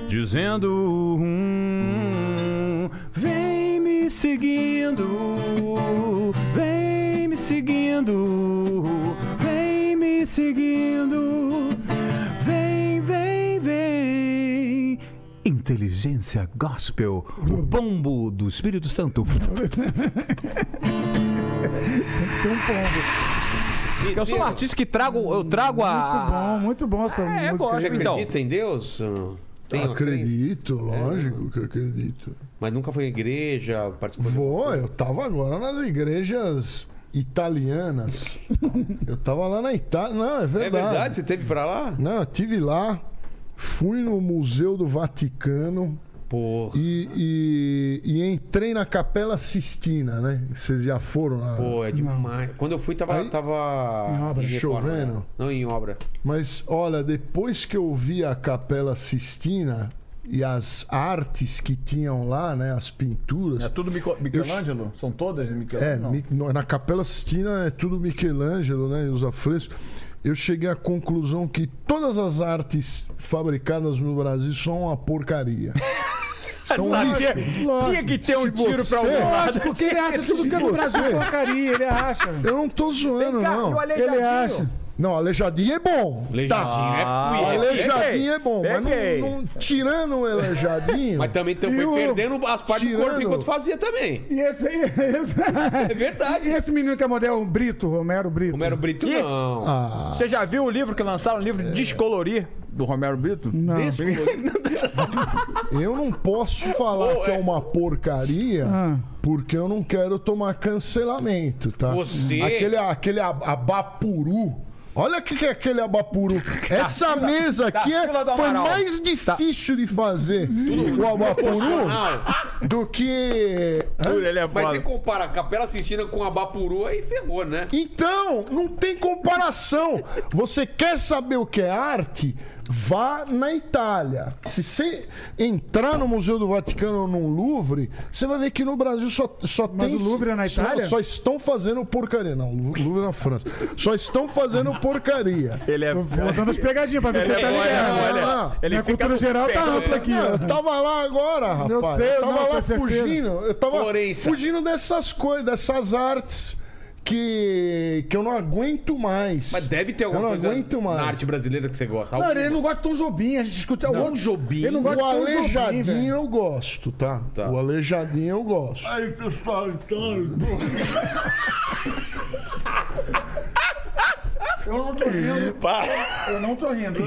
dizendo, hum, vem me seguindo, vem me seguindo, vem me seguindo, vem, vem, vem. Inteligência Gospel, o pombo do Espírito Santo. [laughs] Tem um pombo. Eu sou um artista que trago, eu trago Muito a. bom, muito bom essa É, eu música. Você Então. acredita em Deus? ou não? Tem acredito, crença? lógico que eu acredito. Mas nunca foi em igreja, participou de- Vou, eu tava agora nas igrejas italianas. [laughs] Eu tava lá na Itália. Não, é É verdade. verdade? Você teve pra lá? Não, eu tive lá, fui no Museu do Vaticano Porra. e, e- e entrei na Capela Sistina, né? Vocês já foram lá? Pô, é demais. Quando eu fui, tava. Aí- tava Em obra. Chovendo? né? Não, em obra. Mas olha, depois que eu vi a Capela Sistina e as artes que tinham lá, né? As pinturas. É tudo Mico- Michelangelo? São todas de É, Michelangelo? não? mi- na Capela Sistina é tudo Michelangelo, né? E os afrescos. Eu cheguei à conclusão que todas as artes fabricadas no Brasil são uma porcaria. [laughs] são Sabia? lixo. Tinha que ter um Se tiro pra você- algum lado. Lógico, porque ele acha tudo que é no Brasil é porcaria, ele acha. Eu não tô zoando, cá, e não. Ele acha. Não, aleijadinho é bom. Aleijadinho Ah, é O cuia. aleijadinho é bom, mas não, não- tirando o aleijadinho. [laughs] Mas também então, E foi o- perdendo as partes do corpo Tirando- enquanto fazia também. E esse aí. Esse... É verdade. E esse menino que é modelo, o Brito, Romero Brito. Romero Brito, Ih. não. Ah, Você já viu o livro que lançaram, o livro Descolorir, do Romero Brito? Não. [laughs] eu não posso falar Ô, que é é- uma porcaria Ah. porque eu não quero tomar cancelamento, tá? Você- Aquele, aquele ab- abapuru. Olha o que, que é aquele abapuru. [laughs] Essa mesa aqui é- foi mais difícil de fazer o abapuru do que. Hã? Ele é mas você compara a Capela Sistina com a Bapuru, aí ferrou, né? Então, não tem comparação. Você quer saber o que é arte? Vá na Itália. Se você entrar no Museu do Vaticano ou no Louvre, você vai ver que no Brasil só, só Mas tem. o Louvre é na só- Itália? Só, estão fazendo porcaria. Não, o Louvre é na França. Só estão fazendo porcaria. Ele é. Botando as pegadinhas pra ver se Ele você tá é é ligado. ele é- Não, ele Minha cultura geral tá ampla aqui, Não, eu tava lá agora, rapaz. Eu sei, eu tava não, lá fugindo. Eu tava Florença. fugindo dessas coisas, dessas artes que, que eu não aguento mais. Mas deve ter Eu alguma não coisa aguento mais. na arte brasileira que você gosta. Não, ele não gosta de Tom Jobim, a gente escuta Tom o Jobim? Ele não gosta O Tom Jobim, aleijadinho eu gosto, tá? Tá. O aleijadinho eu gosto. Aí, pessoal, então. Eu [laughs] não tô rindo. Para. Eu não tô rindo.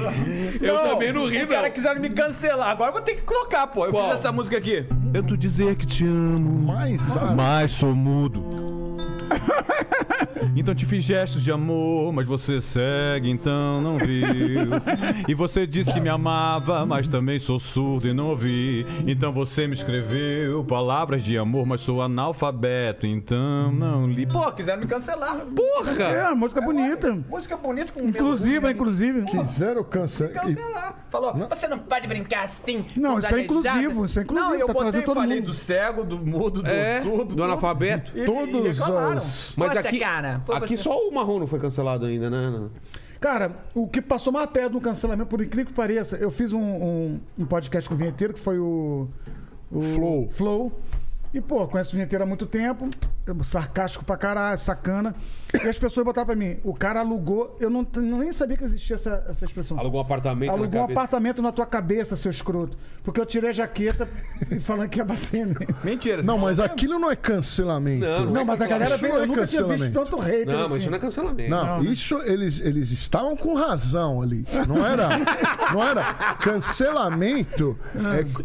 Eu também não ri, O cara não. quiser me cancelar. Agora eu vou ter que colocar, pô. Eu Qual? fiz essa música aqui. Tento dizer que te amo, Mas, ah, mas sou mudo. [laughs] Então te fiz gestos de amor, mas você segue, então não viu. E você disse que me amava, mas também sou surdo e não ouvi. Então você me escreveu palavras de amor, mas sou analfabeto, então não li. Pô, quiseram me cancelar. É, Porra! a música bonita. Música bonita com Inclusiva, melodia. inclusive. quiseram cancelar. cancelar. Falou, você não pode brincar assim. Não, isso é gaguejada." inclusivo, isso é inclusivo, Não, eu tá botei, trazendo todo falei mundo. do cego, do mudo, do É, surdo. do tudo. analfabeto. E, Todos e os- Mas Poxa, aqui, cara, aqui você- só o marrom não foi cancelado ainda, né? Cara, o que passou mais perto do cancelamento, por incrível que pareça, eu fiz um, um, um podcast com o Vinheteiro, que foi o. o Flow. Flow. E, pô, conheço o Vinheteiro há muito tempo, sarcástico pra caralho, sacana. E as pessoas botaram pra mim, o cara alugou, eu não, não nem sabia que existia essa, essa expressão. Alugou um apartamento na Alugou um cabeça. apartamento na tua cabeça, seu escroto. Porque eu tirei a jaqueta e falando que ia bater nele. [laughs] Mentira. Não, mas aquilo não é cancelamento. Não, Não, mas a galera Isso veio, não é eu nunca tinha visto cancelamento. tanto hater Não, assim. mas isso não é cancelamento. Não, Não, né? isso eles, eles estavam com razão ali. Não era, não era cancelamento.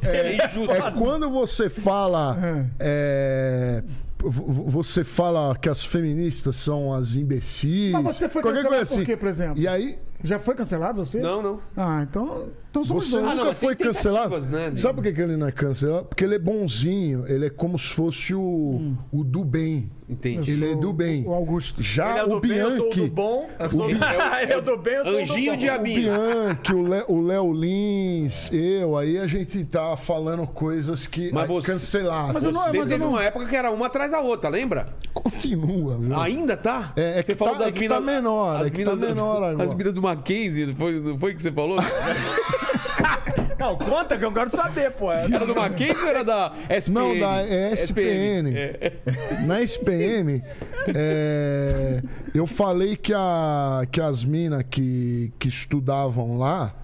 É, é, É injusto. é quando você fala. é, v- você fala que as feministas são as imbecis. Mas você foi qualquer coisa assim. por quê, por exemplo? E aí, Já foi cancelado você? Não, não. Ah, então, então somos você dois. Ah, não, nunca mas tem foi cancelado. né, de- Sabe por que, ele não é cancelado? Porque ele é bonzinho. Ele é como se fosse o, o do bem. Entendi. Ele é do bem. o Augusto. Já Ele é o do bem, eu sou o Bianchi. do bom. Eu sou, [laughs] eu do bem, eu sou o do Anjinho bom. de O Abinho. Bianchi, o o Léo Lins, eu, aí a gente tá falando coisas que. Mas ah, você- canceladas. Mas eu não- Você mas eu teve uma época que era uma atrás da outra, lembra? Continua? Ainda tá? É, é que tá- é que tá menor, as é que tá minas, menor, as, as minas do Mackenzie, foi, não foi que você falou? [laughs] Não, conta que eu quero saber, pô. É- [laughs] Era do Mackenzie ou era da SPN? Não, da SPN. É. Na SPM, é, eu falei que, a, que as minas que, que estudavam lá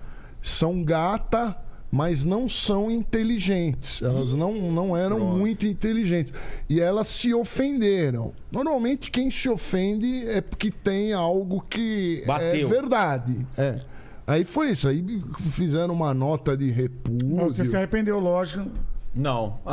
são gata, mas não são inteligentes. Elas não, não eram muito inteligentes. E elas se ofenderam. Normalmente quem se ofende é porque tem algo que Bateu. é verdade. É. Aí foi isso. Aí fizeram uma nota de repúdio. Você se arrependeu, lógico. Não. [laughs]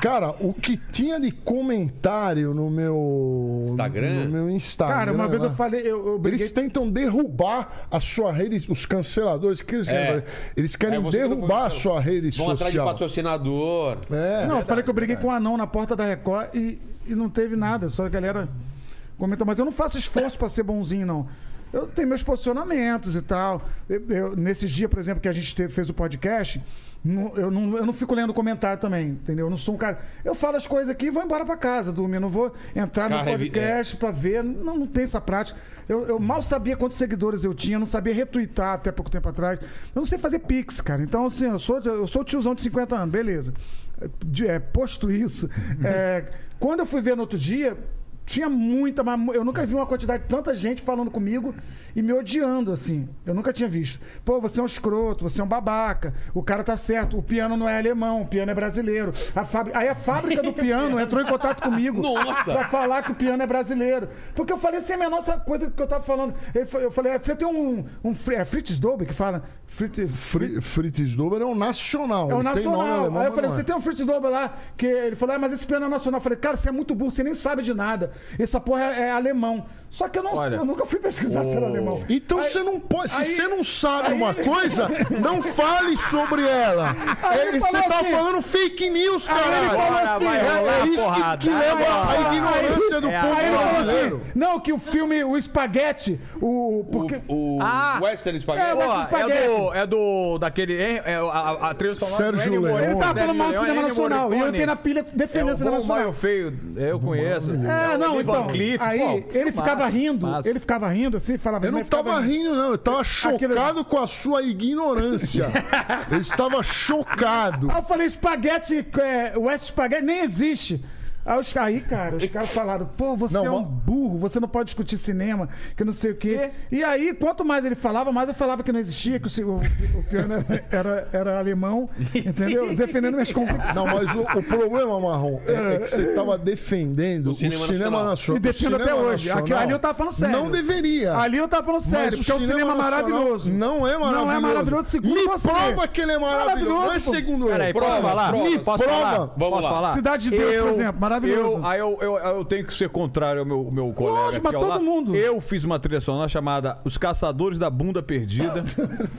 Cara, o que tinha de comentário no meu Instagram? no meu Instagram. Cara, uma vez eu falei, eu, eu briguei. Eles tentam derrubar a sua rede, os canceladores, o que eles querem É. fazer? Eles querem É, derrubar a sua rede Vão atrás de social. patrocinador. É. Não, eu falei que eu briguei com um anão na porta da Record e, e não teve nada. Só a galera comentou, mas eu não faço esforço pra ser bonzinho, não. Eu tenho meus posicionamentos e tal. Eu, eu- nesses dias, por exemplo, que a gente teve- fez o podcast, não- eu, não, eu não fico lendo comentário também, entendeu? Eu não sou um cara. Eu falo as coisas aqui e vou embora pra casa dormir. Eu não vou entrar no Cara, revi- podcast pra ver. Não, não tem essa prática. Eu, eu mal sabia quantos seguidores eu tinha, não sabia retweetar até pouco tempo atrás. Eu não sei fazer pix, cara. Então, assim, eu sou, eu sou tiozão de 50 anos, beleza. De- é, posto isso, [laughs] é, quando eu fui ver no outro dia, tinha muita, mas eu nunca vi uma quantidade de tanta gente falando comigo e me odiando, assim. Eu nunca tinha visto. Pô, você é um escroto, você é um babaca, o cara tá certo, o piano não é alemão, o piano é brasileiro. A. Aí a fábrica do piano entrou em contato comigo Nossa! pra falar que o piano é brasileiro. Porque eu falei assim, a menor coisa que eu tava falando. Eu falei, "Ah, você tem um. um é Fritz Dobe que fala? Fritz, Fri- Fritz Dober é um nacional. é o ele tem nome nacional. alemão, Aí eu falei, você é. tem um Fritz Dober lá, que ele falou, ah, mas esse piano é nacional. Eu falei, cara, você é muito burro, você nem sabe de nada. Essa porra é, é alemão. Só que eu, não, Olha. eu nunca fui pesquisar se era alemão. Então Aí- você não pode. Se aí- você não sabe aí- uma coisa, não fale sobre ela. É, ele você tá assim- falando fake news, ele falou Agora assim, É, é isso que, porrada. que leva à ignorância do É, povo Aí ele falou brasileiro. assim, não, que o filme, o espaguete, o... Porque... O, o Ah! Western Spaghetti. É, é espaguete. do, é do. daquele. É, é, a, a, a trilha sonora Sérgio. Morricone. Ele tava falando mal do cinema Leone, nacional. E eu entrei na pilha defendendo É o cinema nacional. o feio, eu conheço. É, não, então. Van Cleef, aí pô, ele filmaço, ficava rindo, filmaço. ele ficava rindo assim, falava. Eu não tava rindo, não. Eu tava chocado Aquilo- com a sua ignorância. [laughs] Eu estava chocado. Aí eu falei, espaguete, é, West Espaguete nem existe. Aí, os, aí, cara, os caras falaram, pô, você Não, é um burro, você não pode discutir cinema, que não sei o quê. E aí, quanto mais ele falava, mais eu falava que não existia, que o, o, o piano era, era, era alemão, entendeu? Defendendo minhas convicções. Não, mas o, o problema, Marrom, é, é que você estava defendendo o cinema cinema, nacional. nacional. E defendo até hoje. Aqui- ali eu tava falando sério. Não deveria. Ali eu tava falando sério, Mas porque é um cinema maravilhoso. Não é maravilhoso. Não é maravilhoso, segundo Me você. prova que ele é maravilhoso. Não é Maravilhoso, segundo Peraí, ele. posso Prova, falar? prova. Posso Prova. falar? Vamos Posso lá. falar? Cidade de Deus, por exemplo, maravilhoso. Eu, aí eu, eu, eu tenho que ser contrário ao meu, meu colega. Lógico, mas todo lado. mundo. Eu fiz uma trilha sonora chamada Os Caçadores da Bunda Perdida. [laughs]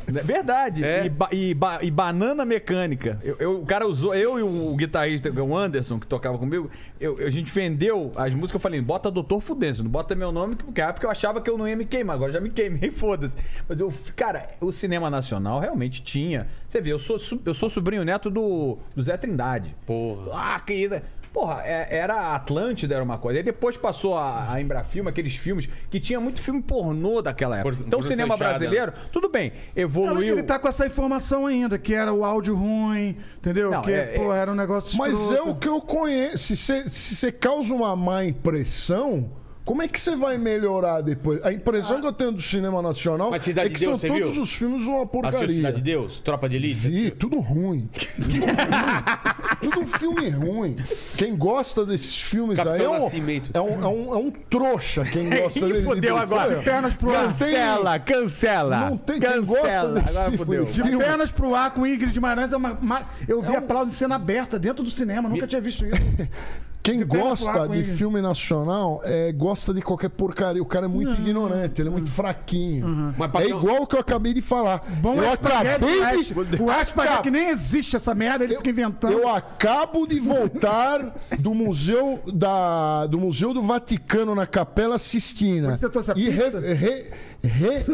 É Verdade. É? E, ba- e ba- e Banana Mecânica. Eu, eu- o cara usou, eu e o, guitarrista, o Anderson, que tocava comigo, eu- a gente vendeu as músicas. Eu falei, bota Doutor Fudêncio, não bota meu nome, porque é porque eu achava que eu não ia me queimar. Agora já me queimei, [laughs] foda-se. Mas eu, cara, o cinema nacional realmente tinha. Você vê, eu sou, eu sou sobrinho neto do, do Zé Trindade. Porra. Ah, querida. Porra, é- era Atlântida, era uma coisa. Aí depois passou a, a Embrafilme, aqueles filmes que tinha muito filme pornô daquela época. Por- então o cinema fechada, brasileiro, tudo bem, evoluiu. Ele tá com essa informação ainda, que era o áudio ruim, entendeu? Não, que, é- pô, era um negócio Mas é escroto. o que eu conheço. Se você causa uma má impressão, como é que você vai melhorar depois? A impressão que eu tenho do cinema nacional Mas Cidade é que de Deus, são todos viu? os filmes uma Assistiu porcaria. Cidade de Deus? Tropa de Elite? Vi, tudo ruim. [laughs] tudo filme ruim. Quem gosta desses filmes aí é Capitão um, Nascimento. é, um, é, um, é um trouxa. Quem gosta [laughs] dele. fudeu agora. Pernas pro ar. Cancela, cancela. Não tem quem gosta cancela. desse Agora filme. fudeu. Filme. Pernas pro ar com Ingrid Guimarães é uma. uma- eu vi É um- aplauso em cena aberta dentro do cinema, nunca tinha visto isso. [laughs] Quem gosta de ele. filme nacional é, gosta de qualquer porcaria. O cara é muito ignorante, ele é muito fraquinho. Mas, É igual o que eu acabei de falar. Bom eu é acabei o de. O Aspa é que nem existe essa merda, ele fica inventando. Eu acabo de voltar do museu da, do museu do Vaticano na Capela Sistina. Você trouxe a e re- pizza? re- re-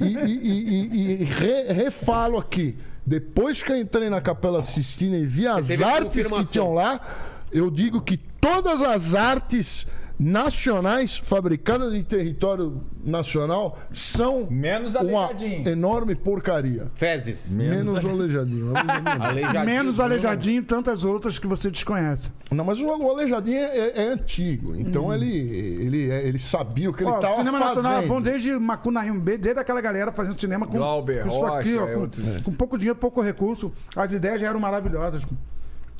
e, e- e- e- e re- refalo aqui. Depois que eu entrei na Capela Sistina e vi as artes que tinham lá, eu digo que todas as artes nacionais fabricadas em território nacional são Menos uma aleijadinho. enorme porcaria. Fezes. Menos o aleijadinho. O aleijadinho. [laughs] Aleijadinho. Menos aleijadinho e tantas outras que você desconhece. Não, mas o, o Aleijadinho é, é antigo, então ele, ele, é- ele sabia o que ele Ó, o estava cinema nacional é fazendo. bom desde Macunaíma B, desde aquela galera fazendo cinema com, Glauber com isso aqui, ó, é com, com pouco dinheiro, pouco recurso. As ideias já eram maravilhosas.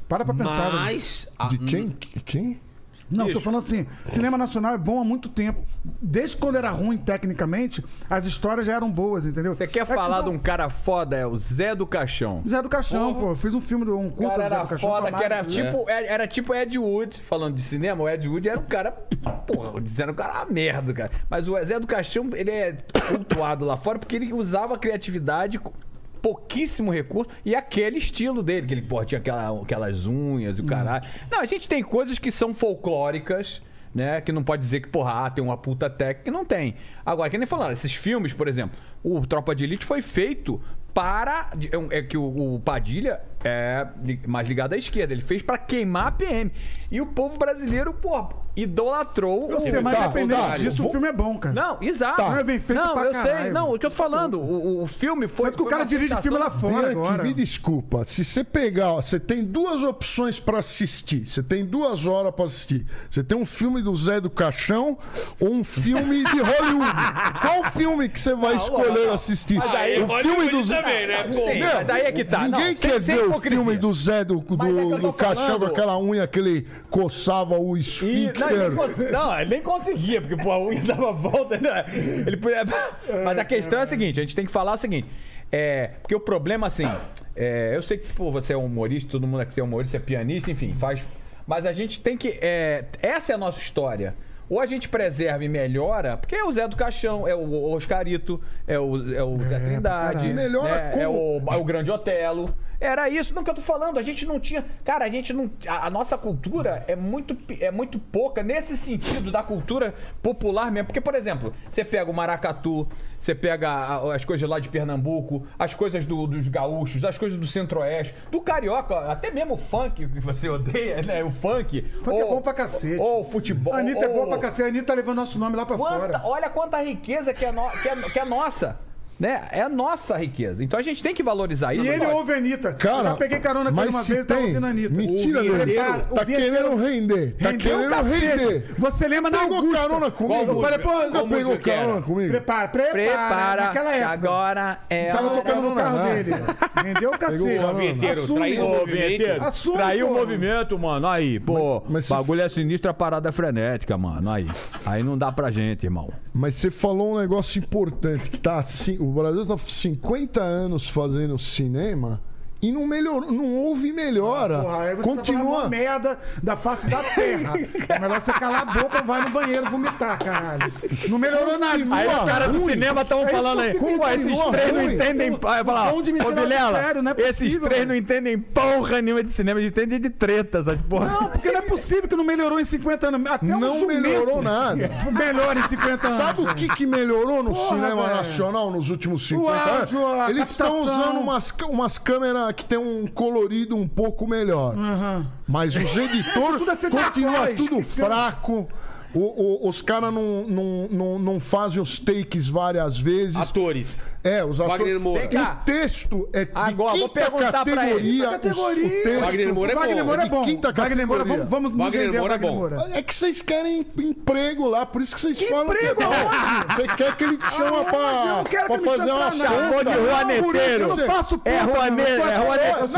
Para pra pensar. Mas. a- De quem? Quem? Não, tô Bicho. falando assim, cinema nacional é bom há muito tempo. Desde quando era ruim tecnicamente, as histórias já eram boas, entendeu? Você quer É que falar de não- um cara foda? É o Zé do Caixão. Zé do Caixão, pô. Eu fiz um filme, um O culto cara do Zé era do Caixão. foda, que era tipo, era, era tipo Ed Wood, falando de cinema, o Ed Wood era um cara, porra, dizendo que era uma merda, cara. Mas o Zé do Caixão, ele é cultuado lá fora porque ele usava a criatividade, pouquíssimo recurso, e aquele estilo dele, que ele, porra, tinha aquela, aquelas unhas e o caralho. Não, a gente tem coisas que são folclóricas, né? Que não pode dizer que, porra, ah, tem uma puta técnica, não tem. Agora, que nem falando, esses filmes, por exemplo, o Tropa de Elite foi feito para. É, é que o, o Padilha é mais ligado à esquerda. Ele fez pra queimar a PM. E o povo brasileiro, pô, idolatrou Eu o. sei, mas Tá, independente tá, disso, vou- o filme é bom, cara. Não, exato. Não é bem feito Não, pra eu caralho. sei. Não, o que eu tô falando. O, o filme foi. Tanto que o cara dirige filme lá fora Bianchi, agora. me desculpa. Se você pegar, ó, você tem duas opções pra assistir. Você tem duas horas pra assistir. Você tem um filme do Zé do Caixão ou um filme de Hollywood. [laughs] Qual filme que você vai escolher assistir? Mas aí, o filme do Zé. também, né? Pô, Sim, mas aí é que tá. Ninguém Não, quer sem- sem ver o hipocrisia. filme do Zé do, do, é do Caixão com aquela unha que ele coçava o E, esfíncter. não, ele nem cons- não, ele nem conseguia, porque pô, a unha dava volta. né? Ele. Mas a questão é a seguinte: a gente tem que falar o seguinte. É, porque o problema, assim, é, eu sei que pô, você é humorista, todo mundo aqui é humorista, é pianista, enfim, faz. Mas a gente tem que. é, essa é a nossa história. Ou a gente preserva e melhora, porque é o Zé do Caixão, é o Oscarito, é o, é o Zé Trindade, caralho. Melhora né, é, o, como? é o Grande Otelo. Era isso, não que eu tô falando, a gente não tinha. Cara, a gente não. A, a nossa cultura é muito, é muito pouca nesse sentido da cultura popular mesmo. Porque, por exemplo, você pega o maracatu, você pega a- as coisas lá de Pernambuco, as coisas do- dos gaúchos, as coisas do centro-oeste, do carioca, até mesmo o funk que você odeia, né? O funk. Funk é bom pra cacete. Ou o futebol. A Anitta é ou- boa pra cacete. A Anitta tá levando nosso nome lá pra Quanta- fora. olha quanta riqueza que é, no- que é- que é nossa. Né? É a nossa riqueza. Então a gente tem que valorizar isso. E ele ouve a Anitta. Cara, Eu já peguei carona com ele uma se vez e tava tem- ouvindo a Anitta. Mentira O dele. Tá o vinheteiro- querendo render. Tá querendo o render. Você lembra na Pegou Augusta? carona comigo? Eu falei, pô, Nunca pegou carona comigo? prepara, prepara. Prepara, Naquela que época. agora é Tava hora- tocando no carro dele. Rendeu o cacete. Pegou carona. vinheteiro, ô, o movimento. Traiu o movimento, mano. Aí, pô. Bagulho é sinistro, a parada é frenética, mano. Aí. Aí não dá pra gente, irmão. Mas você falou um negócio importante, que tá assim, o Brasil tá 50 anos fazendo cinema e não melhorou, não houve melhora. Porra, aí você tá Continua. uma merda da face da terra. [laughs] É melhor você calar a boca vai no banheiro vomitar, caralho. Não melhorou nada. Aí os caras do cinema estão É falando aí. Pô, esses três não entendem. Vai falar, ô Vilela, sério, não é esses três mano. não entendem porra nenhuma de cinema, eles entendem de treta, sabe? Porra. Não, porque não é possível que não melhorou em 50 anos. Até Não melhorou nada. [laughs] Melhora em 50 anos. Sabe o que, que melhorou no Porra, cinema velho. nacional nos últimos 50 áudio, a anos? Eles estão usando umas, umas câmeras que tem um colorido um pouco melhor. Mas os editores Tudo é continuam atrás. tudo fraco. O- o- os caras não, não, não, não fazem os takes várias vezes. Atores. É, os atores. Wagner Moura. O texto é de Agora, vou quinta perguntar pra ele. categoria. Quinta categoria. O, texto, Wagner Moura é bom. Wagner Moura é bom. quinta Wagner Moura, categoria. vamos, vamos nos Wagner vender Moura é bom. Moura. É que vocês querem emprego lá, por isso que vocês falam emprego que é aonde? Você quer que ele te chama Aonde? pra, Eu não quero pra que me fazer chame uma. Chamou de ruaneteiro. Eu não faço É ruaneiro, eu sou- é ruaneiro. eu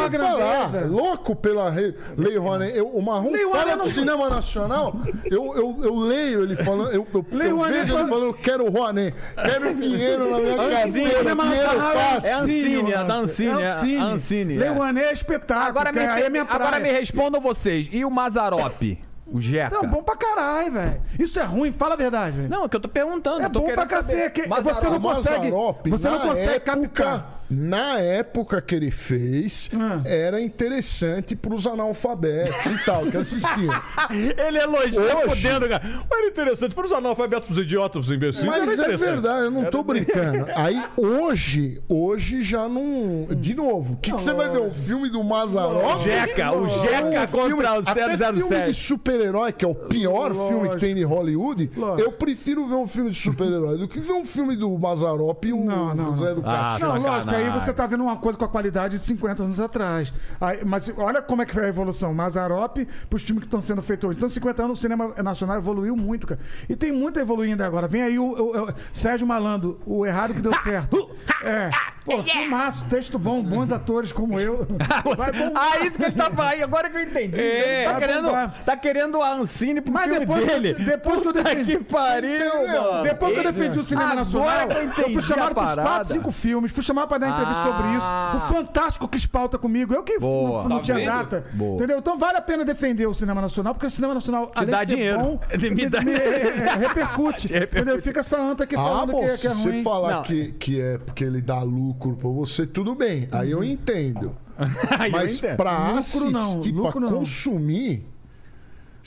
sou grandeza. louco pela Lei Rouanet. Eu- O Marrom fala não- cinema nacional, eu, eu, eu leio ele falando, eu, eu, Lei eu Rouanet vejo ele fala- falando, quero Rouanet, quero dinheiro na minha Ancine, carteira, Cinema dinheiro fácil. É Ancine, é da Ancine, é Ancine. Ancine, Lei é. Rouanet é espetáculo. Agora me, aí é minha praia. agora me respondam vocês. E o Mazarop? O Jeca? Não, bom pra caralho, velho. Isso é ruim, fala a verdade, velho. Não, é que eu tô perguntando. É eu tô bom pra cacete. que Mazarop. Você não consegue. Mazzaropi, Você não consegue época, captar. Na época que ele fez, Ah. era interessante pros analfabetos e tal, que assistiam. [laughs] Ele elogiou Hoje- fodendo, cara. Era interessante para os analfabetos, pros idiotas, pros imbecis. era Mas é verdade, eu não tô brincando. [laughs] Aí hoje, hoje já não. De novo, o que, que você vai ver? O filme do Mazarop? Jeca, o Jeca contra o Até filme de 007. Super-herói, que é o pior filme que tem de Hollywood, Lógico. eu prefiro ver um filme de super-herói do que ver um filme do Mazarop e o Não, não, Zé não. do Ah, Caixão. Não, lógico, aí você tá vendo uma coisa com a qualidade de 50 anos atrás. Aí, mas olha como é que foi a evolução. Mazarop pros filmes que estão sendo feitos hoje. Então, 50 anos, o cinema nacional evoluiu muito, cara. E tem muito ainda agora. Vem aí o, o- o Sérgio Malandro, o errado que deu certo. É. Pô, filmaço, texto bom, bons atores como eu. [laughs] Vai bombar. Ah, isso que ele tava aí, agora que eu entendi. É. tá, querendo, bombar. tá querendo a Ancine pro Mas filme depois que eu- dele. depois que eu Puta defendi- que pariu, mano. Depois que eu defendi o cinema Agora nacional, que eu eu, entendi fui chamado parada. 4, 5 filmes, fui chamado para dar entrevista sobre isso. Ah. O Fantástico quis pauta comigo, eu que Boa. não, não Tá tinha vendo? data. Boa. Entendeu? Então vale a pena defender o cinema nacional, porque o cinema nacional Te além dá de ser dinheiro. bom, [laughs] Me me, dá- me- é, repercute. [laughs] Te repercute. Entendeu? Fica essa anta aqui Ah, falando que, é- que se é você ruim. falar Não. que, que é porque ele dá lucro pra você, tudo bem. Aí eu entendo. [laughs] Aí eu Mas entendo. pra Lucro assistir, não, pra lucro não. consumir.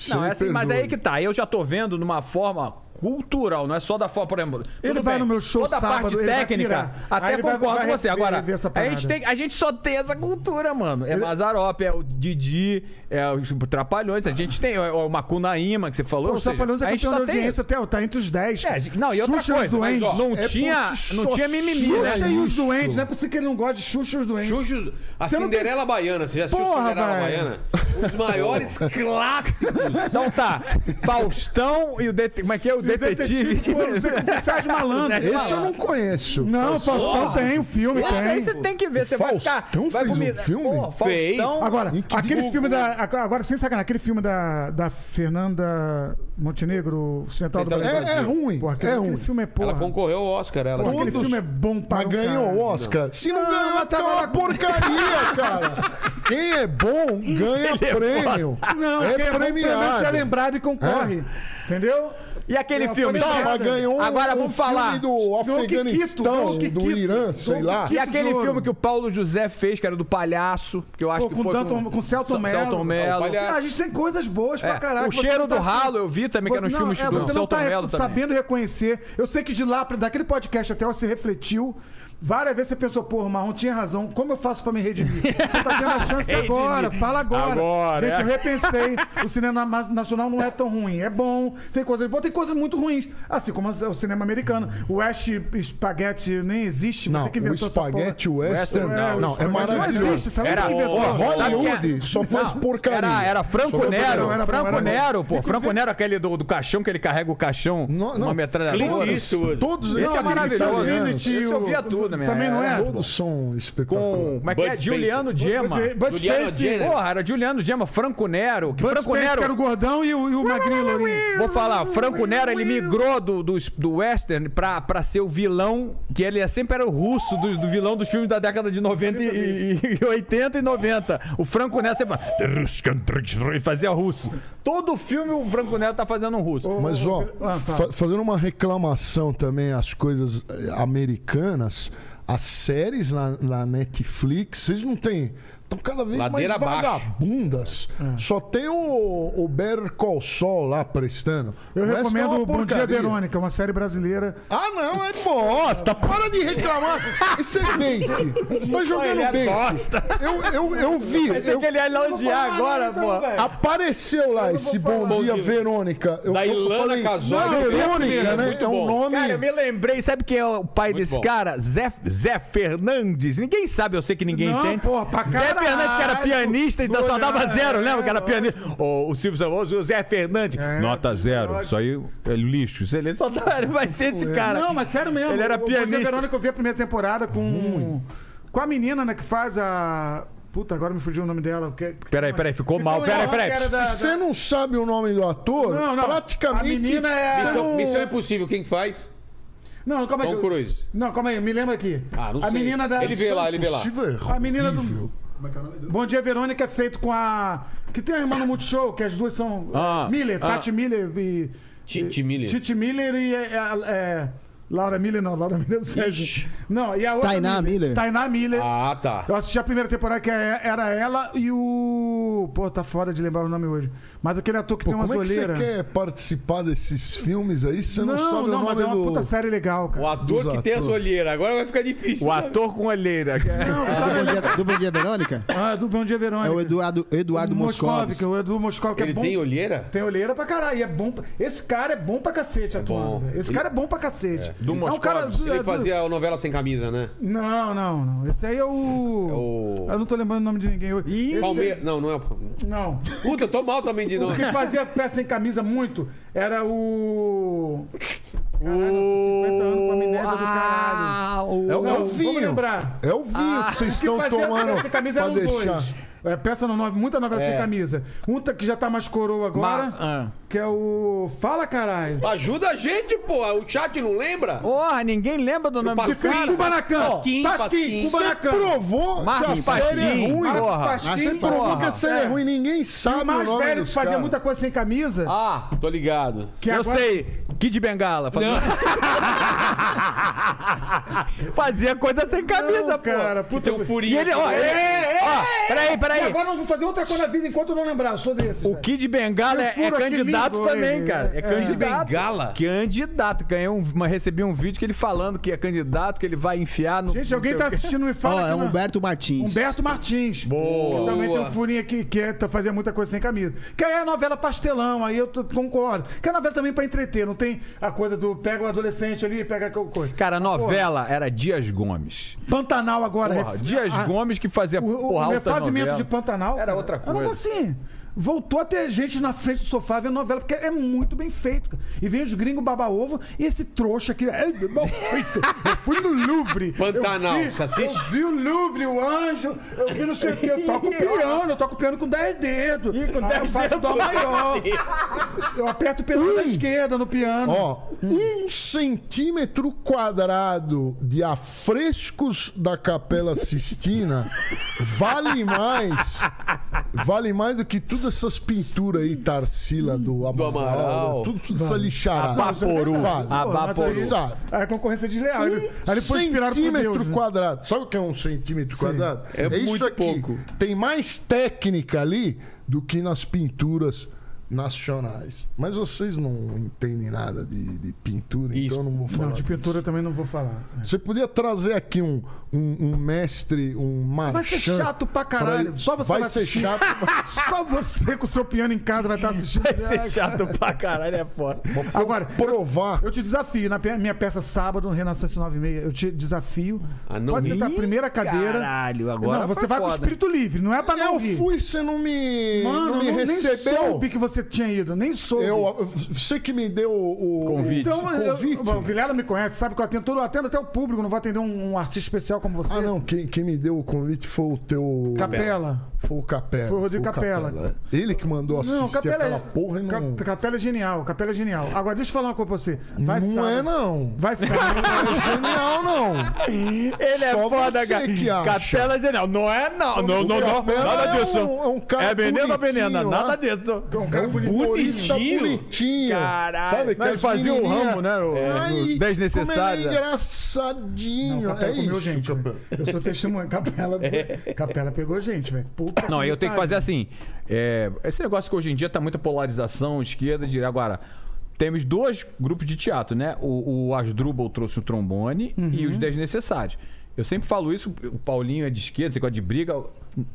Não, é assim, mas perdoe. aí que tá. Eu já tô vendo numa forma cultural, não é só da forma, por exemplo. Ele vai bem, no meu show Toda a sábado, parte ele técnica, até ele vai- concordo vai com você. Agora, a gente, tem, a gente só tem essa cultura, mano. É Mazarop, é o Didi, é os Trapalhões. A gente tem é o Macunaíma, que você falou. Pô, Os Trapalhões é a gente campeão de tem audiência até, tá entre os 10. É, não, e outra Xuxa os coisa, mas, ó, não É tinha, não tinha mimimi, Xuxa né? e os isso. doentes, não é possível que ele não goste de Xuxa e os doentes. Xuxa, a Você não tem- Cinderela Baiana, você já assistiu Porra, Cinderela velho. Baiana? Dos maiores [laughs] clássicos. Então tá, Faustão e o detetive. Como é que é o detetive? pô, o [laughs] Sérgio Malandro. Esse eu não conheço. Não, Faustão tem, o filme Esse aí você tem. tem que ver, você vai ficar. Faustão vai fez um comer- filme? Pô, Fez. Faustão. Agora, aquele Google? filme da. Agora, sem sacanagem, aquele filme da, da Fernanda Montenegro, Central do Brasil. É, é ruim. Porra, aquele, é aquele ruim. filme é porra. Ela concorreu ao Oscar, ela. Pô, aquele Todos- filme é bom para Mas um ganhou o Oscar. Se não, ganhou, mas tá tava uma porcaria, cara. Quem é bom ganha prêmio. Não, é quem é bom, pelo menos premiado. é lembrado e concorre. Entendeu? E aquele filme? Tá, mas ganhou um, Agora um vamos filme falar. do Afeganistão, do Kikito. Irã, sei lá. E aquele filme que o Paulo José fez, que era do palhaço, que eu acho Pô, que com foi Danton- com Celton Mello. Celton Mello. Ah, a gente tem coisas boas pra É, caralho. o cheiro não do tá ralo eu vi também, que era um filme é, do não tá Celton Mello também. sabendo reconhecer. Eu sei que de lá, pra- daquele podcast até você refletiu. Várias vezes você pensou, porra, o Marrom tinha razão. Como eu faço pra me redimir? Você tá tendo a [laughs] chance Redimir. agora. Fala agora. Agora, Gente, é. eu repensei. O cinema ma- nacional não é tão ruim. É bom. Tem coisas boas, tem coisas muito ruins. Assim como o cinema americano. O West Spaghetti nem existe. Não, você que o inventou essa Spaghetti porra. Western, Western, não, não, é maravilhoso. Não existe, sabe Era- quem inventou? Hollywood Sabe só faz Não, porcaria. Era, era Franco Nero. porcaria. era Franco era. Nero, pô. Franco Nero, aquele do, do caixão que ele carrega o caixão. Não, uma não. metralhadora. Clint Eastwood. Todos Esse é maravilhoso. Esse eu via tudo na minha Também não é? época. Todos são Com. Como é que é? Juliano Gemma. Bud Juliano Jenner. Porra, era Juliano Gemma, Franco Nero. Que Bud Franco Nero. que era o gordão e o, e o magrinho lourinho. Vou falar, o Franco Nero, ele migrou do, do, do western pra, pra ser o vilão, que ele é- sempre era o russo do, do vilão dos filmes da década de 90 e, e- e 80 e 90. O Franco Nero sempre fala, ele fazia russo. Todo filme o Franco Nero tá fazendo um russo. Mas, ó, Ah, tá. fa- fazendo uma reclamação também às coisas eh, americanas, as séries na, na Netflix, vocês não têm. Estão cada vez Ladeira mais abaixo. vagabundas. Só tem o, o Better Call Saul lá prestando. Eu é recomendo o Bom Dia porcaria. Verônica, uma série brasileira. Ah, não, é bosta. Para de reclamar. [laughs] Isso é bait. Você tá jogando é bait. Eu, eu, eu vi. Eu, ele ia elogiar agora, pô. apareceu lá esse Bom. Dia Bom Dia. Verônica. Eu, Da Ilana. Não, Verônica, né? Muito É um bom. nome. Cara, eu me lembrei, sabe quem é o pai Muito desse bom. cara? Zé, Zé Fernandes. Ninguém sabe, eu sei que ninguém Não, tem. porra, pra Zé caralho. Fernandes, que era pianista, então só dava É, zero, lembra que era é, pianista? O, o Silvio Santos, o Zé Fernandes. Nota zero. Isso aí é lixo. Isso ele só dá, ele vai ser esse cara. Não, mas sério mesmo. Ele era o pianista. Verônica eu vi a primeira temporada com. Com a menina, né, que faz a. Puta, agora me fugiu o nome dela. Que... Peraí, peraí, ficou Ficou mal. Peraí, ela, peraí. da- Se você não sabe o nome do ator, Não, não. praticamente. A menina é- Missão, não- Missão Impossível, quem que faz? Não, calma aí. Tom Cruise. Não, calma aí, me lembra aqui. Ah, não a sei. menina da. Ele vê lá, ele vê lá. Possível é A menina do. horrível. Bom Dia Verônica é feito com a. Que tem a irmã no Multishow, que as duas são. Ah, Miller, ah. Tati Miller e. Titi Miller. Titi Miller e. é, é, Laura Miller, não, Laura Miller do Sérgio. Não, e a outra. Tainá Miller. Tainá Miller. Ah, tá. Eu assisti a primeira temporada que é- era ela e o. Pô, tá foda de lembrar o nome hoje. Mas aquele ator que Pô, tem umas como é que você olheiras. quer participar desses filmes aí? Você não, Não, sabe não, o mas nome é uma do. puta série legal, O cara. ator Dos que tem as atores. olheiras. Agora vai ficar difícil. O sabe? ator com olheira. É, do, Bom Dia, do Bom Dia Verônica? Ah, do Bom Dia Verônica. É o Eduardo, Eduardo O Moscovis. O Edu Moscov, que Ele é bom. tem olheira? Tem olheira pra caralho. E é bom. pra- Esse cara é bom pra cacete bom. velho. Esse cara é bom pra cacete. Do é um cara. Ele é fazia a novela sem camisa, né? Não, não, não. Esse aí é o. o- Eu não tô lembrando o nome de ninguém. Esse... Palmeiras. Não, não é. o- Não. Puta, eu tô mal também de O nome. que fazia pé sem camisa muito era o. Caralho, eu tô 50 anos com amnésia do caralho. É o, é Não, o vinho. vamos lembrar. É o vinho que vocês O que estão fazia tomando pé sem camisa pra eram deixar. dois. É, peça no nove, muita novela sem É. camisa. Um tá- que já tá mais coroa agora, Ma- ah. Que é o. Fala, caralho. Ajuda a gente, pô. O chat não lembra? Porra, ninguém lembra do nome do Pasquim. cara. Kubanacan. Pasquim, Pasquim. Kubanacan. provou Marcos se a série é ruim. porra. Pasquim, provou que a série é É. ruim. Ninguém E sabe o o mais nome velho que fazia muita coisa sem camisa. Ah, tô ligado. que Eu agora- sei, Kid Bengala. Fazia, [laughs] Fazia coisa sem camisa, Não, pô. cara. Puta, Tem um furinho. E ele, ó, ele, ó, peraí, E peraí. agora eu vou fazer outra coisa na vida enquanto eu não lembrar. Eu sou desses. O velho. Kid Bengala é, é aqui candidato também, ele. cara. É, É. candidato. Bengala? Candidato. Ganhei um, uma, recebi um vídeo que ele falando que é candidato, que ele vai enfiar no. Gente, alguém tá assistindo me fala. Ó, é Humberto Martins. Humberto Martins. Boa. Que também tem Boa. um furinho aqui que é, tá- fazia muita coisa sem camisa. Que aí é a novela pastelão, aí eu tô- concordo. Que é novela também pra entreter, não tem a coisa do pega o adolescente ali, pega aquela coisa. Cara, a novela era Dias Gomes. Pantanal agora. Porra, ref- Dias a- Gomes que fazia O, porra, o alta refazimento novela. de Pantanal. Era outra É um negócio assim. Voltou a ter gente na frente do sofá vendo novela, porque é muito bem feito. cara. E vem os gringos baba-ovo e esse trouxa aqui. É mal feito. Eu fui no Louvre. Pantanal, eu vi, você assiste? Eu vi o Louvre, o anjo. Eu vi não sei o quê. Eu toco [laughs] piano, eu toco piano com 10 dedos. Ih, com Aí 10 eu faço dedos. dó maior. Eu aperto o pedal da esquerda no piano. Ó, um centímetro quadrado de afrescos da Capela Sistina vale mais, vale mais do que todas essas pinturas aí, Tarsila do Amaral, Amaral. tudo, tudo essa lixarada. Abaporu. Abaporu. Você sabe. Aí a concorrência desleal. Aí ele- aí ele foi Um centímetro Deus. né? quadrado. Sabe o que é um centímetro quadrado? É muito isso aqui. pouco. Tem mais técnica ali do que nas pinturas nacionais. Mas vocês não entendem nada de, de pintura, Isso. então eu não vou falar. Não, de disso. pintura também não vou falar. Você podia trazer aqui um, um, um mestre, um marchand. Vai ser chato pra caralho. ele- Só você vai vai ser assistir. chato. [laughs] Só você com o seu piano em casa vai estar assistindo. Vai ser chato pra caralho, é foda. Agora, provar. eu te desafio, na minha peça sábado, Renascença 9 e meia, eu te desafio. Ah, não Pode sentar a primeira cadeira. Caralho, agora não, você vai com o foda. espírito livre, não é pra não Eu rir. fui, você não me, Mano, não me eu nem recebeu. soube que você tinha ido, nem soube. Eu, você que me deu o Convite. Então, eu- convite. Bom, o Vilela me conhece, sabe que eu atendo, todo, eu atendo até o público, não vou atender um, um artista especial como você. Ah, não, quem, quem me deu o convite foi o teu. Capela. Foi o Capela. Foi o Rodrigo Capela. é. Ele que mandou assistir Não, Capela aquela é. porra e não. Cap- Capela é genial, Capela é genial. Agora, deixa eu falar uma coisa pra você. Vai não sábado. é, não. Vai Não sábado. é genial, não. Ele é Só foda, cara. Capela genial. Não é, não. Não, não, não. Capela Nada é disso. um- é um cara É menino ou lá. Nada disso. Um cara um humorista bonitinho. bonitinho. Caralho. Sabe? Não, que ele fazia o Rambo, né, no Desnecessário, é né? engraçadinho. Não, Capela é comeu isso, gente. Capela. velho. Eu sou testemunha. Capela, [laughs] Capela pegou gente, velho. Puta Não, aí eu tenho que fazer assim. é, esse negócio que hoje em dia tá muita polarização, esquerda e direita. Agora, temos dois grupos de teatro, né? O, o Asdrubal trouxe o trombone e Uhum. os Desnecessários. Eu sempre falo isso, o Paulinho é de esquerda, você gosta de briga.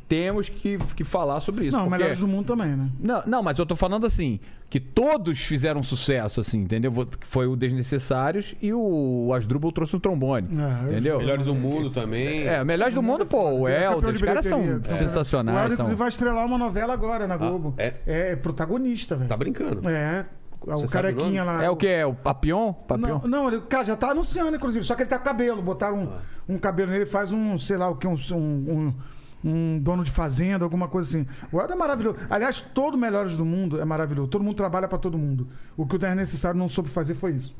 Temos que, que falar sobre isso. Não, porque- melhores do mundo também, né? Não, não, mas eu tô falando assim, que todos fizeram sucesso, assim, entendeu? Que Foi o Desnecessários e o Asdrubal trouxe o trombone. Ah, eu- entendeu? Melhores do mundo também. É, melhores do mundo, pô, o É de os caras são. É. sensacionais. O Hélio são... vai estrelar uma novela agora na Globo. é? É protagonista, velho. Tá brincando. É. O Você sabe o carequinha lá. É o que? É o Papion? Papion? Não, não, ele, cara, já tá anunciando, inclusive. Só que ele tá com cabelo. Botaram um, um cabelo nele, faz um, sei lá o que, um, um, um, um dono de fazenda, alguma coisa assim. O Hélio é maravilhoso. Aliás, todo Melhores do Mundo é maravilhoso. Todo mundo trabalha pra todo mundo. O que o Desnecessário não soube fazer foi isso.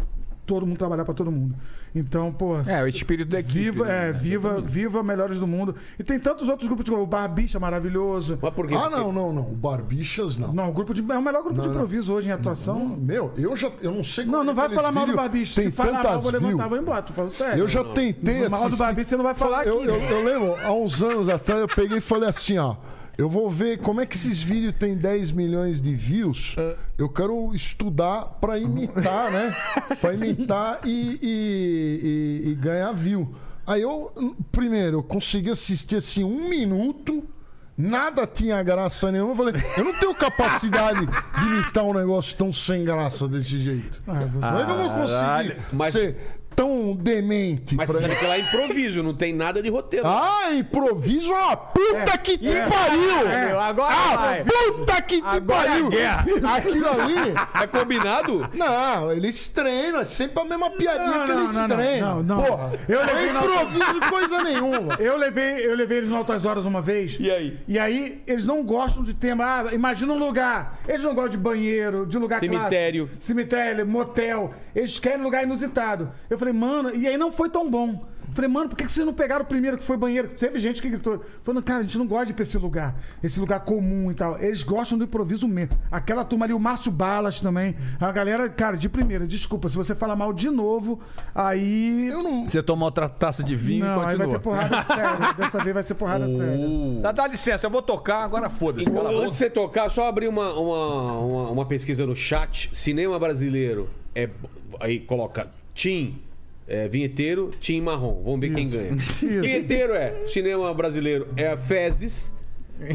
Todo mundo trabalhar pra todo mundo. Então, pô. É, o espírito da equipe. Viva, né? é, viva, viva Melhores do Mundo. E tem tantos outros grupos, tipo, o Barbicha maravilhoso. Mas por quê? Ah, não, não, não. Barbichas, não. Não, o grupo de, é o melhor grupo de não. improviso hoje em atuação. Meu, eu já. Eu não sei Não, como não é vai falar mal do. Barbicha. Tem Se falar mal, vou levantar, vou embora. Tô falando sério. Eu já tentei Mal do Barbicha você não vai falar eu, aqui. eu, eu lembro, há uns anos atrás, eu peguei e falei assim, ó. Eu vou ver como é que esses vídeos têm 10 milhões de views. Eu quero estudar pra imitar, né? Pra imitar e, e- e- e ganhar view. Aí eu, primeiro, eu consegui assistir assim um minuto. Nada tinha graça nenhuma. Eu falei, eu não tenho capacidade de imitar um negócio tão sem graça desse jeito. Ah, Como é que eu vou conseguir Mas- ser tão demente? Mas pra- que lá é improviso, não tem nada de roteiro. ah, improviso, ah, puta que te pariu! É, agora ah, vai. puta que te Agora é pariu! Aquilo ali. É combinado? Não, eles treinam, é sempre a mesma piadinha Não, que não, eles não, não, treinam. não, não. Porra, Eu não é improviso coisa nenhuma. Eu levei, eu levei eles no Altas Horas uma vez. E aí? E aí, eles não gostam de tema. Ah, imagina um lugar. Eles não gostam de banheiro, de lugar Cemitério. clássico. Cemitério, motel. Eles querem lugar inusitado. Eu falei, mano, e aí não foi tão bom. Falei, mano, por que vocês não pegaram o primeiro que foi banheiro? Teve gente que gritou. Falando, cara, a gente não gosta de ir pra esse lugar. Esse lugar comum e tal. Eles gostam do improviso mesmo. Aquela turma ali, o Márcio Balas também. A galera, cara, de primeira, desculpa, se você falar mal de novo, aí. Eu não. Você toma outra taça de vinho Não, e aí vai continua. ter porrada [laughs] séria. Dessa vez vai ser porrada séria. Dá, dá licença, eu vou tocar, agora foda-se. a Antes de você tocar, só abrir uma, uma, uma, uma pesquisa no chat. Cinema brasileiro é. Aí coloca Tim é, vinheteiro, Tim marrom. Vamos ver quem ganha. [laughs] Vinheteiro é. Cinema brasileiro é Fezes.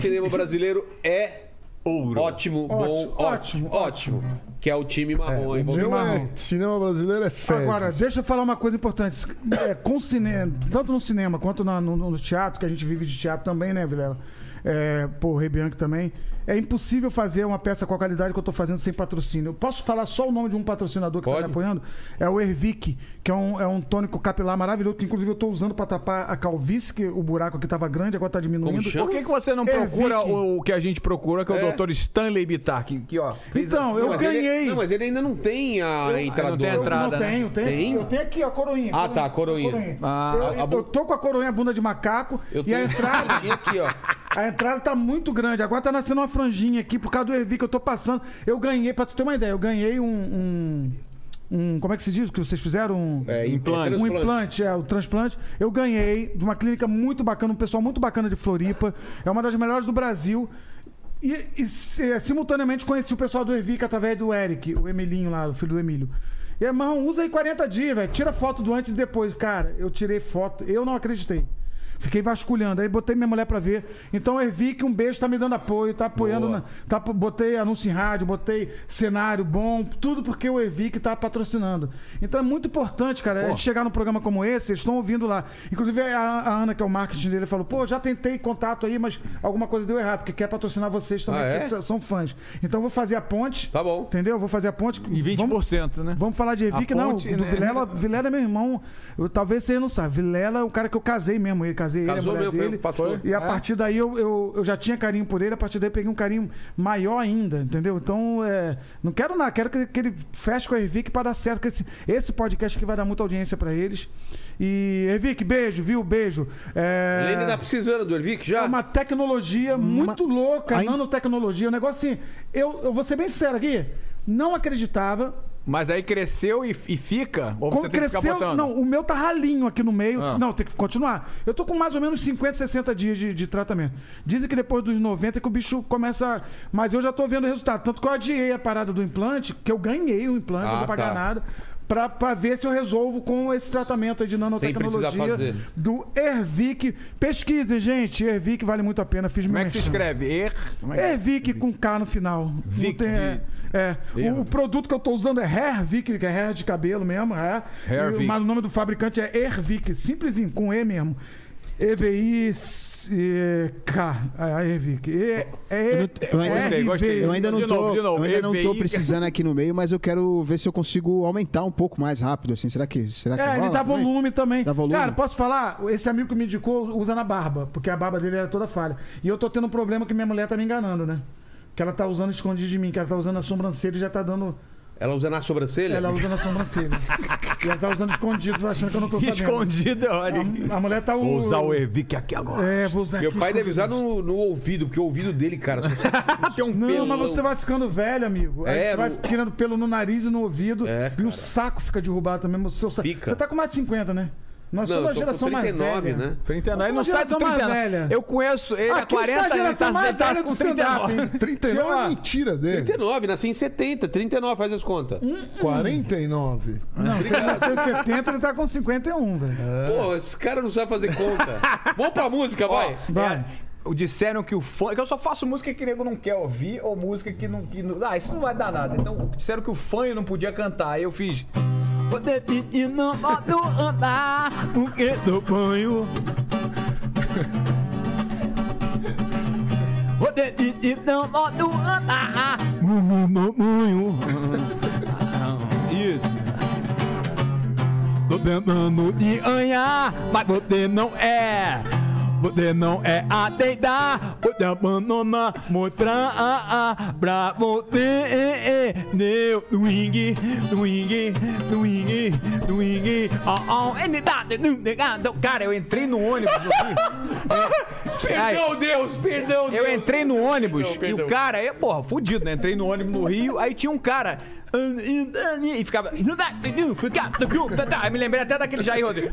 Cinema brasileiro é. Ouro. Ótimo, bom, Ótimo, ótimo, ótimo. Que é o time marrom. aí. O Vamos meu ver. marrom. é, cinema brasileiro é fezes. Agora, deixa eu falar uma coisa importante. É, com cinema, tanto no cinema quanto na- no, no teatro, que a gente vive de teatro também, né, Vilela? É, pô, o Rei Bianchi também. É impossível fazer uma peça com a qualidade que eu tô fazendo sem patrocínio. Eu posso falar só o nome de um patrocinador que tá Pode. me apoiando? É o Ervic, que é um, é um tônico capilar maravilhoso, que inclusive eu tô usando pra tapar a calvície, que o buraco aqui tava grande, agora tá diminuindo. Por que, que você não É, procura Vicky. o que a gente procura, que é o É. Dr. Stanley Bittar, que, que, ó. fez a- Então, Não, eu mas ele- ganhei. não, mas ele ainda não tem a Eu- entradora. não tem a Eu entrada, não né? tenho, tenho. Tem? Eu tenho aqui, ó, a coroinha. Ah, tá, a coroinha. Ah, eu, a- a eu tô com a coroinha bunda de macaco Eu e tenho a entrada. [laughs] Aqui, ó. A entrada tá muito grande. Agora tá nascendo uma franjinha aqui por causa do Ervi que eu tô passando. Eu ganhei, pra tu ter uma ideia, eu ganhei um. um, um- como é que se diz que vocês fizeram? Um, É, Implante. um implante, é, o transplante. Eu ganhei de uma clínica muito bacana, um pessoal muito bacana de Floripa. É uma das melhores do Brasil. E, e, se- simultaneamente conheci o pessoal do Ervic através do Eric, o Emilinho lá, o filho do Emílio. E, irmão, usa aí 40 dias, velho. Tira foto do antes e depois. Cara, eu tirei foto. Eu não acreditei. Fiquei vasculhando. Aí botei minha mulher pra ver. Então, Ervic, um beijo, tá me dando apoio, tá apoiando. Na, tá, botei anúncio em rádio, botei cenário bom, tudo porque o Ervic tá patrocinando. Então é muito importante, cara, a gente chegar num programa como esse, eles estão ouvindo lá. Inclusive a, a Ana, que é o marketing dele, falou: pô, já tentei contato aí, mas alguma coisa deu errado, porque quer patrocinar vocês também, Ah, é? que são- fãs. Então eu vou fazer a ponte. Tá bom. Entendeu? Vou fazer a ponte. E 20%, Vamos, né? vamos falar de Ervic, A não. ponte, Do né? Vilela, Vilela é meu irmão. Eu- talvez você não sabe. Vilela é o cara que eu casei mesmo. Ele casei, ele, a Casou mulher foi dele. o pastor. E a É. partir daí eu, eu, eu já tinha carinho por ele, a partir daí eu peguei um carinho maior ainda, entendeu? Então, é, não quero nada, quero que, que ele feche com a Ervic para dar certo, que esse, esse podcast que vai dar muita audiência para eles. E, Ervic, beijo, viu? Beijo. É... Ele ainda tá precisando do Ervic É já? uma tecnologia muito louca, Ainda- nanotecnologia. Um negócio assim. Eu, eu vou ser bem sincero aqui. Não acreditava. Mas aí cresceu e, e fica? Ou você tem que ficar cresceu. botando? Não, o meu tá ralinho aqui no meio. Ah. Não, tem que continuar. Eu tô com mais ou menos 50, 60 dias de, de tratamento. Dizem que depois dos 90 que o bicho começa. Mas eu já tô vendo o resultado. Tanto que eu adiei a parada do implante, que eu ganhei o implante, Ah, não vou pagar tá. nada. Pra, pra ver se eu resolvo com esse tratamento aí de nanotecnologia fazer. do Ervic. Pesquisem, gente. Ervic vale muito a pena. Fiz Como é que se escreve? Er... É que- É Vic com K no final. Não Vic tem- é, é. O, o produto que eu tô usando é Hair Vic, que é hair de cabelo mesmo. É. E-. Mas o nome do fabricante é Ervic, simplesinho, com E mesmo. É. E, é, Eu ainda- Gostei, gostei. Eu ainda não tô, eu ainda não tô precisando aqui no meio, mas eu quero ver se eu consigo aumentar um pouco mais rápido, assim. Será que, será que É, ele dá também? volume também. Dá volume? Cara, posso falar? Esse amigo que me indicou usa na barba, porque a barba dele era toda falha. E eu tô tendo um problema que minha mulher tá me enganando, né? Que ela tá usando escondido de mim, que ela tá usando a sobrancelha e já tá dando. Ela usa na sobrancelha? Ela usa na sobrancelha. e ela tá usando escondido, achando que eu não tô sabendo. Escondido, olha. A, a mulher tá Vou usar o Ervic aqui agora. É, vou usar Meu aqui pai deve usar no, no ouvido, porque o ouvido dele, cara. só- [laughs] Tem um Não, pelo. mas você vai ficando velho, amigo. Aí É, você vai no- criando pelo no nariz e no ouvido. É, e cara. o saco fica derrubado também. seu sa- Fica. Você tá com mais de 50, né? Nós Não, somos a geração mais 39, velha. né? 39, ele não Nós sai somos do a geração mais 39. velha. Eu conheço ele há Aqui está a 40 anos, ele geração tá, mais ele tá com do stand-up, 39. hein? 39 Tio, é mentira dele. 39, nasci em 70. 39, faz as contas. Hum? 49. Não, você nasceu em 70, ele tá com 51, velho. Pô, esse cara não sabe fazer conta. [laughs] Vamos pra música, vai. Vai. É, disseram que o funk. Que eu só faço música que nego não quer ouvir ou música que não. Que não ah, isso não vai dar nada. Então disseram que o fã eu não podia cantar. Aí eu fiz. Poder pedir não pode andar porque do banho. Poder pedir não pode andar no banho. Isso. Tô tentando te ganhar, mas você não é. Você não é a deitar, você abandona, mostrar pra você. Meu swing, swing, swing, swing. Oh, oh, dá, negado. Cara, eu entrei no ônibus Rio. [laughs] Perdão, Deus, perdão, Deus. Eu entrei no ônibus Perdão, e o perdão. cara, eu, porra, fudido, né? Entrei no ônibus no Rio, aí tinha um cara. E ficava. Aí me lembrei até daquele Jair Rodrigues.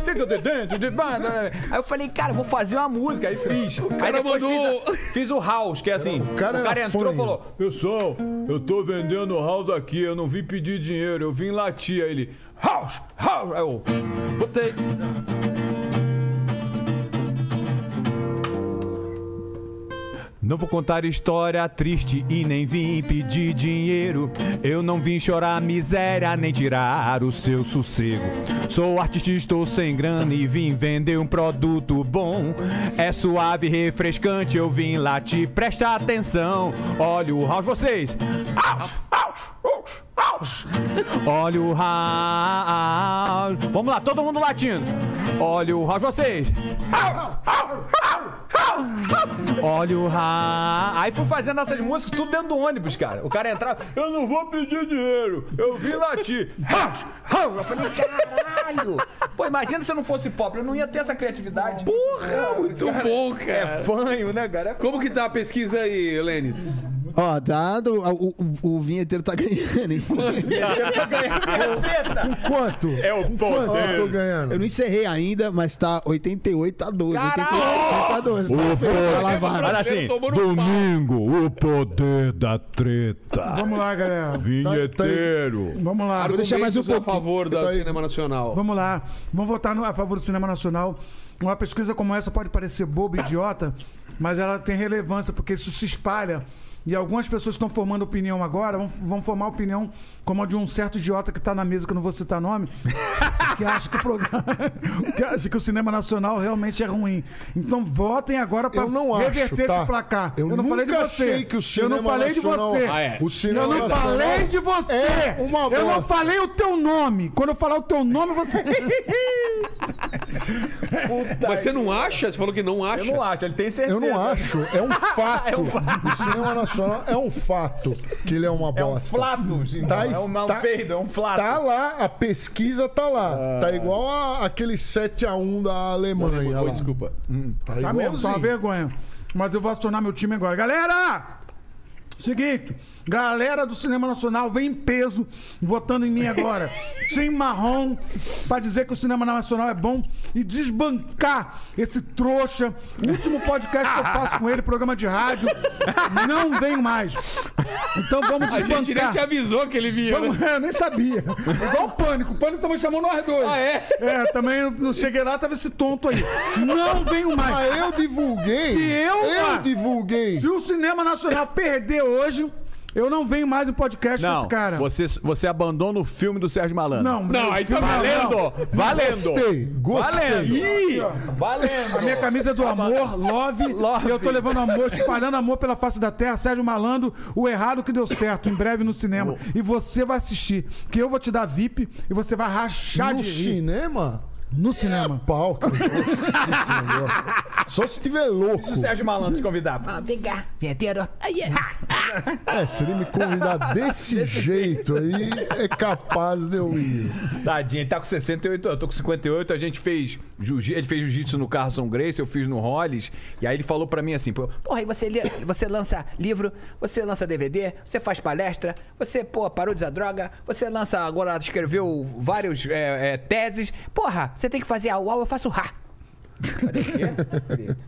Aí eu falei, cara, vou fazer uma música. Aí fiz. aí cara depois mandou- fiz, a- fiz o house, que é assim. O cara cara, era entrou e falou: Pessoal, eu tô vendendo house aqui, eu não vim pedir dinheiro, eu vim latir. Aí ele, house, house. Aí eu, botei. Não vou contar história triste e nem vim pedir dinheiro. Eu não vim chorar miséria nem tirar o seu sossego. Sou artista, estou sem grana e vim vender um produto bom. É suave, refrescante, eu vim lá te presta atenção. Olha o house, vocês. House, house, house, house. Olha o house. Vamos lá, todo mundo latindo. Olha o house, vocês. House, house. [laughs] Olha o house. Aí fui fazendo essas músicas tudo dentro do ônibus, cara. O cara entrava, eu não vou pedir dinheiro, eu vim latir. [laughs] Eu falei, caralho. Pô, imagina se eu não fosse pop, eu não ia ter essa criatividade. Porra, muito bom, É cara. fanho, né, cara? É Como que tá a pesquisa aí, Lênis? Ó, dado, o, o, o vinheteiro tá ganhando, hein? [laughs] Quanto? É o Com Quanto eu tô ganhando? Eu não encerrei ainda, mas tá 88 a 12. Caralho! 88 a 12. Tá lavado. Olha assim, Tomou no pau. domingo, o poder da treta. Vamos lá, galera. Vinheteiro. Vamos lá. Vou deixar mais um Argumentos a favor do Tá cinema nacional. Vamos lá. Vamos votar no- a favor do cinema nacional. Uma pesquisa como essa pode parecer boba, idiota, mas ela tem relevância porque isso se espalha. E algumas pessoas que estão formando opinião agora vão, vão formar opinião como a de um certo idiota que está na mesa, que eu não vou citar nome, [laughs] que acha que o programa. [laughs] que acha que o cinema nacional realmente é ruim. Então votem agora para Eu não acho, reverter tá? esse placar. Eu não nunca falei de você. achei que o eu não cinema falei nacional- de você. Ah, é. O cinema Eu não nacional falei de você! é uma eu não bosta. falei o teu nome! Quando eu falar o teu nome, você. Puta [laughs] Mas você não acha? Você falou que não acha? Eu não acho, ele tem certeza. Eu não acho, é um fato. O cinema nacional é um fato que ele é uma É um bosta. flatus, então. Tá é um, não está- peido, é um flato. Tá lá, a pesquisa tá lá. Tá igual a- aquele 7x1 da Alemanha. Oi, desculpa. Tá, Tá mesmo, tá uma vergonha. Mas eu vou acionar meu time agora. Galera! Seguinte, galera do Cinema Nacional, vem em peso votando em mim agora. [laughs] Sem marrom, pra dizer que o Cinema Nacional é bom e desbancar esse trouxa. O último podcast que eu faço com ele, programa de rádio, não vem mais. Então vamos A gente nem te desbancar. avisou que ele vinha. Vamos, né? é, eu nem sabia. Igual o Pânico. O Pânico também chamou nós dois. Ah, é? É, também eu não cheguei lá, tava esse tonto aí. Não venho mais. Mas eu divulguei. Se eu, eu ah, divulguei. Se o Cinema Nacional perder hoje, eu não venho mais em podcast com Não, esse cara. você, você abandona o filme do Sérgio Malandro. Não, Não, aí tá Valendo! não. Valendo! Gostei, gostei. Valendo! Ih, Valendo! a minha camisa é do amor, love, Love. e eu tô levando amor, espalhando amor pela face da terra. Sérgio Malandro, o errado que deu certo, em breve no cinema. E você vai assistir, que eu vou te dar VIP e você vai rachar No de rir. cinema? No cinema. Pau, negócio. Só se tiver louco. o Sérgio Malandro te convidar. Fala, vem cá, vinheteiro. Aí é. É, se ele me convidar desse jeito aí, é capaz de eu ir. Tadinho, ele tá com 68, eu tô com 58. A gente fez ele fez jiu-jitsu no Carlson Grace, eu fiz no Hollis. E aí ele falou pra mim assim: pô, Porra, aí você, você lança livro, você lança DVD, você faz palestra, você, pô, parou de usar droga, você lança, agora escreveu vários é, é, teses. Porra, você tem que fazer a UAU, eu faço rá.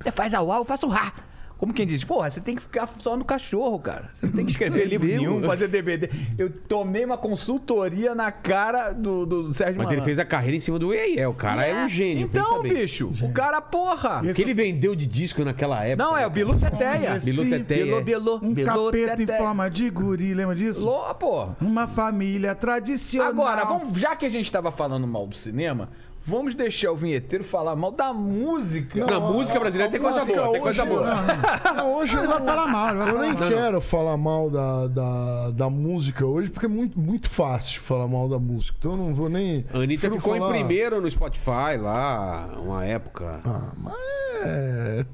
Você faz a UAU, eu faço rá. Como quem diz, porra, você tem que ficar só no cachorro, cara. Você não tem que escrever livro nenhum, fazer DVD. Eu tomei uma consultoria na cara do, do Sérgio Mas ele fez a carreira em cima do EIE. O cara é, um gênio. Então, pensa bem. bicho, o cara, porra. O que ele vendeu de disco naquela época. Não, é o Bilu Teteia. Bilu Teteia. Bilu, Bilu, Um Bilu capeta em Teteia. forma de guri, lembra disso? Lô, porra. Uma família tradicional. Agora, vamos, já que a gente tava falando mal do cinema, vamos deixar o vinheteiro falar mal da música. Não, música brasileira tem coisa boa, tem coisa hoje- boa. Não, hoje Ele eu vai falar mal, vai Eu falar nem mal. quero falar mal da, da, da música hoje, porque é muito, muito fácil falar mal da música. Então eu não vou nem. A Anitta ficou em falar- primeiro no Spotify lá, uma época. Ah, mas é.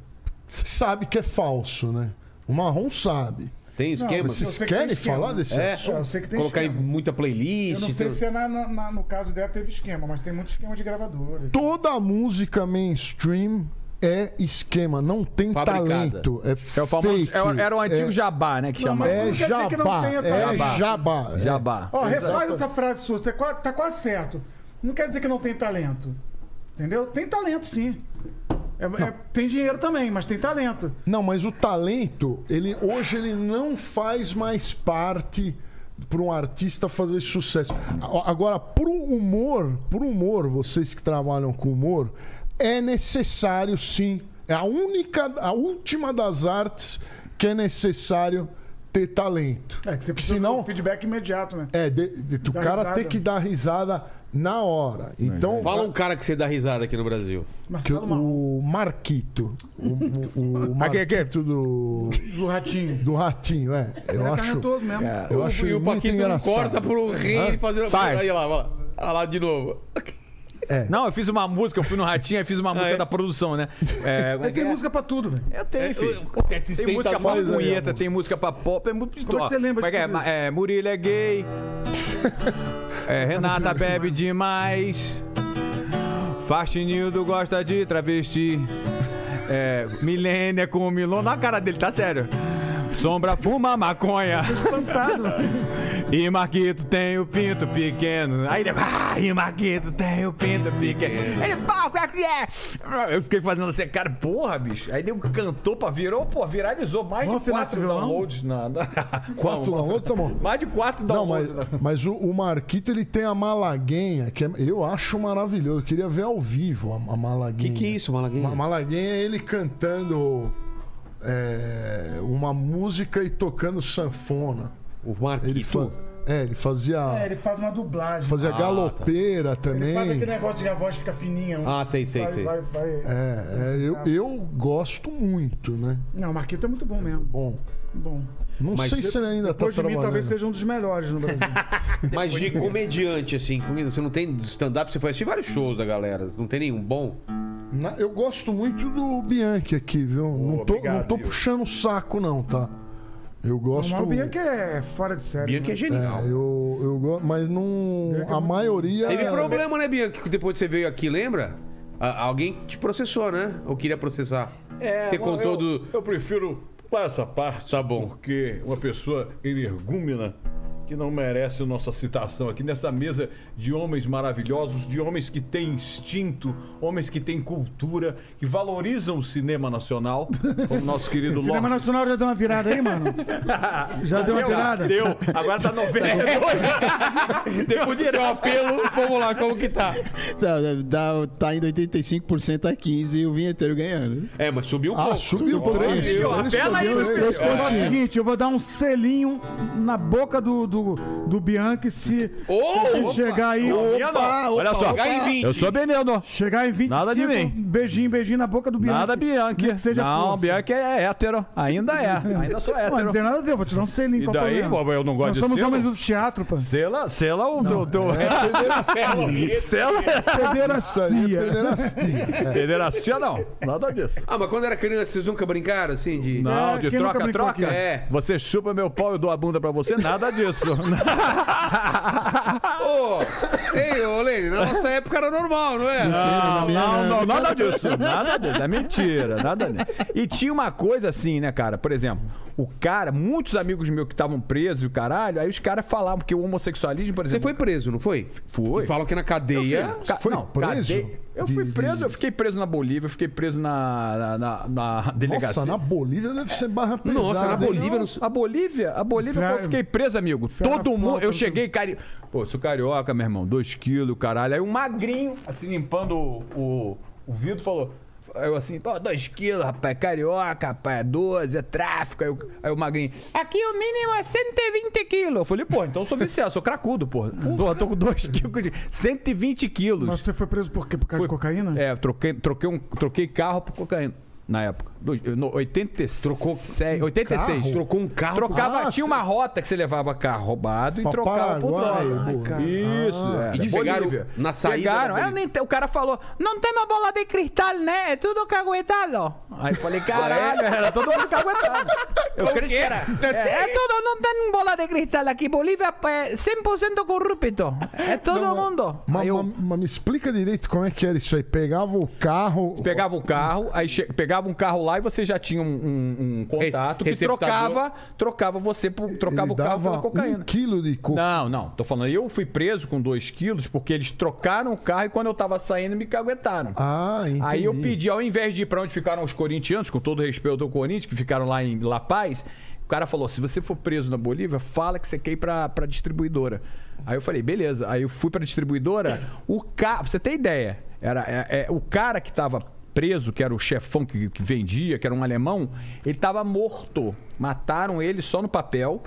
Você sabe que é falso, né? O marrom sabe. Tem esquema? Mas eu vocês querem esquema. falar desse É, assunto? eu sei que tem colocar em esquema. muita playlist. Eu não sei tem- se é na, na- na- no caso dela teve esquema, mas tem muito esquema de gravadora. Toda música mainstream é esquema, não tem Fabricada. talento. É, É o famoso, fake, é era o antigo é, jabá, né? Que Não, chama. mas É não quer dizer que não jabá, é talento. jabá. é. Jabá. Ó, refaz essa frase sua, você tá quase certo. Não quer dizer que não tem talento. Entendeu? Tem talento, sim. É- é- tem dinheiro também, mas tem talento. Não, mas o talento, ele hoje ele não faz mais parte para um artista fazer sucesso. Agora, pro humor, pro humor, vocês que trabalham com humor, é necessário sim. É a única, a última das artes que é necessário ter talento. É que você precisa Senão, do feedback imediato, né? é, de, de- o Dá cara risada. ter que dar risada na hora. Então, Fala um cara que você dá risada aqui no Brasil. que Marcelo Marrom, o Marquito, o, o, o [laughs] Aqui, aqui. Marquito do, do Ratinho. do Ratinho, é. Eu é acho. talentoso mesmo. Eu acho e o muito Paquito não engraçado. corta pro rei fazer. Vai. Aí lá, vai lá. Olha lá de novo. Não, eu fiz uma música, eu fui no Ratinho e fiz uma [laughs] música é? da produção, né? É, é é? música pra tudo, velho. Eu tenho, filho. Tem Tem música pra aí, punheta, amor. tem música pra pop, é muito Como é que você lembra é de é? tudo Ma- é Murilo é gay. [laughs] É, Renata bebe demais. Faxinildo gosta de travesti. É, Milênia com o Milon. Na cara dele, tá sério. Sombra fuma maconha. Espantado. [laughs] E Marquito tem o pinto pequeno. Aí ele, ah, e Marquito tem o pinto pequeno. Ele, pá, qual é que é? Eu fiquei fazendo assim, cara, porra, bicho. Aí ele cantou pra virou, pô, viralizou mais Vamos de quatro downloads. Na, na, [laughs] Quatro na outra, mano. Mais de quatro Não, mas, downloads. na- mas o, o Marquito ele tem a Malaguenha, que é- eu acho maravilhoso. Eu queria ver ao vivo a, a Que Malaguenha. que é isso, Malaguinha? Ma- Malaguenha é ele cantando é, uma música e tocando sanfona. O Ele Marquito. fa... É, ele fazia. É, ele faz uma dublagem. Fazia galopeira também. Ele faz aquele negócio de que a voz fica fininha. Ah, sei, sei, vai, sei. Vai, vai. É, é, eu, eu gosto muito, né? Não, o Marquito é muito bom mesmo. Bom, Bom. não Mas sei se ele ainda tá Depois de mim, trabalhando. talvez seja um dos melhores no Brasil. [laughs] Mas de comediante, assim, comida, você não tem stand-up, você foi assistir vários shows da galera. Não tem nenhum bom? Na- Eu gosto muito do Bianchi aqui, viu? não, tô, obrigado, não tô viu? puxando o saco, não, tá? Eu gosto. Mas o Bianca é fora de série. Bianca é né? genial. É, eu, eu gosto, mas não. Bianca é A muito- maioria. Teve é- problema, né, Bianca? Que depois que você veio aqui, lembra? Alguém te processou, né? Ou queria processar? você bom, contou eu, do. Eu prefiro essa parte. Tá bom. Porque uma pessoa energúmena que não merece a nossa citação aqui nessa mesa de homens maravilhosos, de homens que têm instinto, homens que têm cultura, que valorizam o cinema nacional, como nosso querido O cinema nacional já deu uma virada aí, mano? [laughs] Já deu uma virada? Deu. Agora tá 92. [laughs] Depois de um apelo. Vamos lá, como que tá? Tá, dá- tá indo 85% a 15% e o vinheteiro ganhando. É, mas subiu um Ah, pouco. subiu um pouquinho. três. Subiu, Ele apela aí, subiu meu três É o pontinhos. seguinte, eu vou dar um selinho na boca do, do, do Bianchi se Ô, chegar aí. Opa, Olha só. Chegar em 20. Eu sou veneno. Chegar em 25, Nada de mim. beijinho, beijinho na boca do Bianchi. Nada Bianchi. Nem que seja não, força. Bianchi é hétero. Ainda é. Ainda sou Pô, não hétero. tem nada a ver, eu vou te dar um selinho. E daí, problema? pô, eu não gosto Nós de somos selo? homens do teatro, pô. Sela, sela o do. do... Sela. Isso aí é pederastia. É. Pederastia não. Nada disso. Ah, mas quando era criança, vocês nunca brincaram assim de. Não, É, de troca-troca? É. Você chupa meu pau e eu dou a bunda pra você? Nada disso. [laughs] Ô, ei, ô, Lene, na nossa época era normal, não é? Não, não, não, nada disso. [laughs] Nada disso. É mentira. Nada disso. E tinha uma coisa assim, né, cara? Por exemplo, o cara, muitos amigos meus que estavam presos e o caralho, aí os caras falavam que o homossexualismo, por Você exemplo. foi preso, não foi? Foi. E falam que na cadeia. Ca- Foi não, preso? cadeia- Eu fui preso, eu fiquei preso na Bolívia, eu fiquei preso na, na, na- na delegacia. Nossa, na Bolívia deve ser barra pesada. Nossa, na? Bolívia não. A Bolívia, a Bolívia, pô, eu fiquei preso, amigo. Todo mundo. Eu tudo. cheguei, cari... Pô, sou carioca, meu irmão, dois quilos, caralho. Aí um magrinho, assim, limpando o, o, o vidro, falou. Eu assim, pô, dois quilos, rapaz, carioca, rapaz, é 12, é tráfico. Aí o, aí o magrinho, aqui o mínimo é 120 quilos. Eu falei, pô, então eu sou viciado, sou cracudo, pô. Porra, tô com dois quilos de 120 quilos. Mas você foi preso por quê? Por causa Foi- de cocaína? É, troquei, troquei, um, troquei carro por cocaína. Na época. Dois- no 86. Trocou 86. carro? Trocou um carro. Trocava, Ah, tinha uma rota que você levava carro roubado e trocava por dólar. Isso, é. E Bolívia. na saída Pegaram, é, nem o cara falou, não tem uma bola de cristal, né? É tudo caguetado. Aí eu falei, caralho, era todo mundo caguetado. Eu creio que é? era. É, é tudo, não tem bola de cristal aqui. Bolívia é 100% corrupto. É todo Não, mundo. Mas, Aí eu- mas- mas me explica direito como é que era isso aí. Pegava o carro. Pegava o carro, aí che- pegava um carro lá e você já tinha um, um- um contato que trocava, trocava você, por- trocava ele o carro pela cocaína. um quilo de cocaína. Não, não, tô falando, eu fui preso com dois quilos porque eles trocaram o carro e quando eu tava saindo me caguetaram. Ah, entendi. Aí eu pedi, ao invés de ir pra onde ficaram os corintianos, com todo respeito ao Corinthians, que ficaram lá em La Paz, o cara falou: se você for preso na Bolívia, fala que você quer ir pra, pra distribuidora. Aí eu falei, beleza. Aí eu fui pra distribuidora, o carro, você ter ideia, era é, é, o cara que tava preso, que era o chefão que, que vendia, que era um alemão, ele tava morto. Mataram ele só no papel.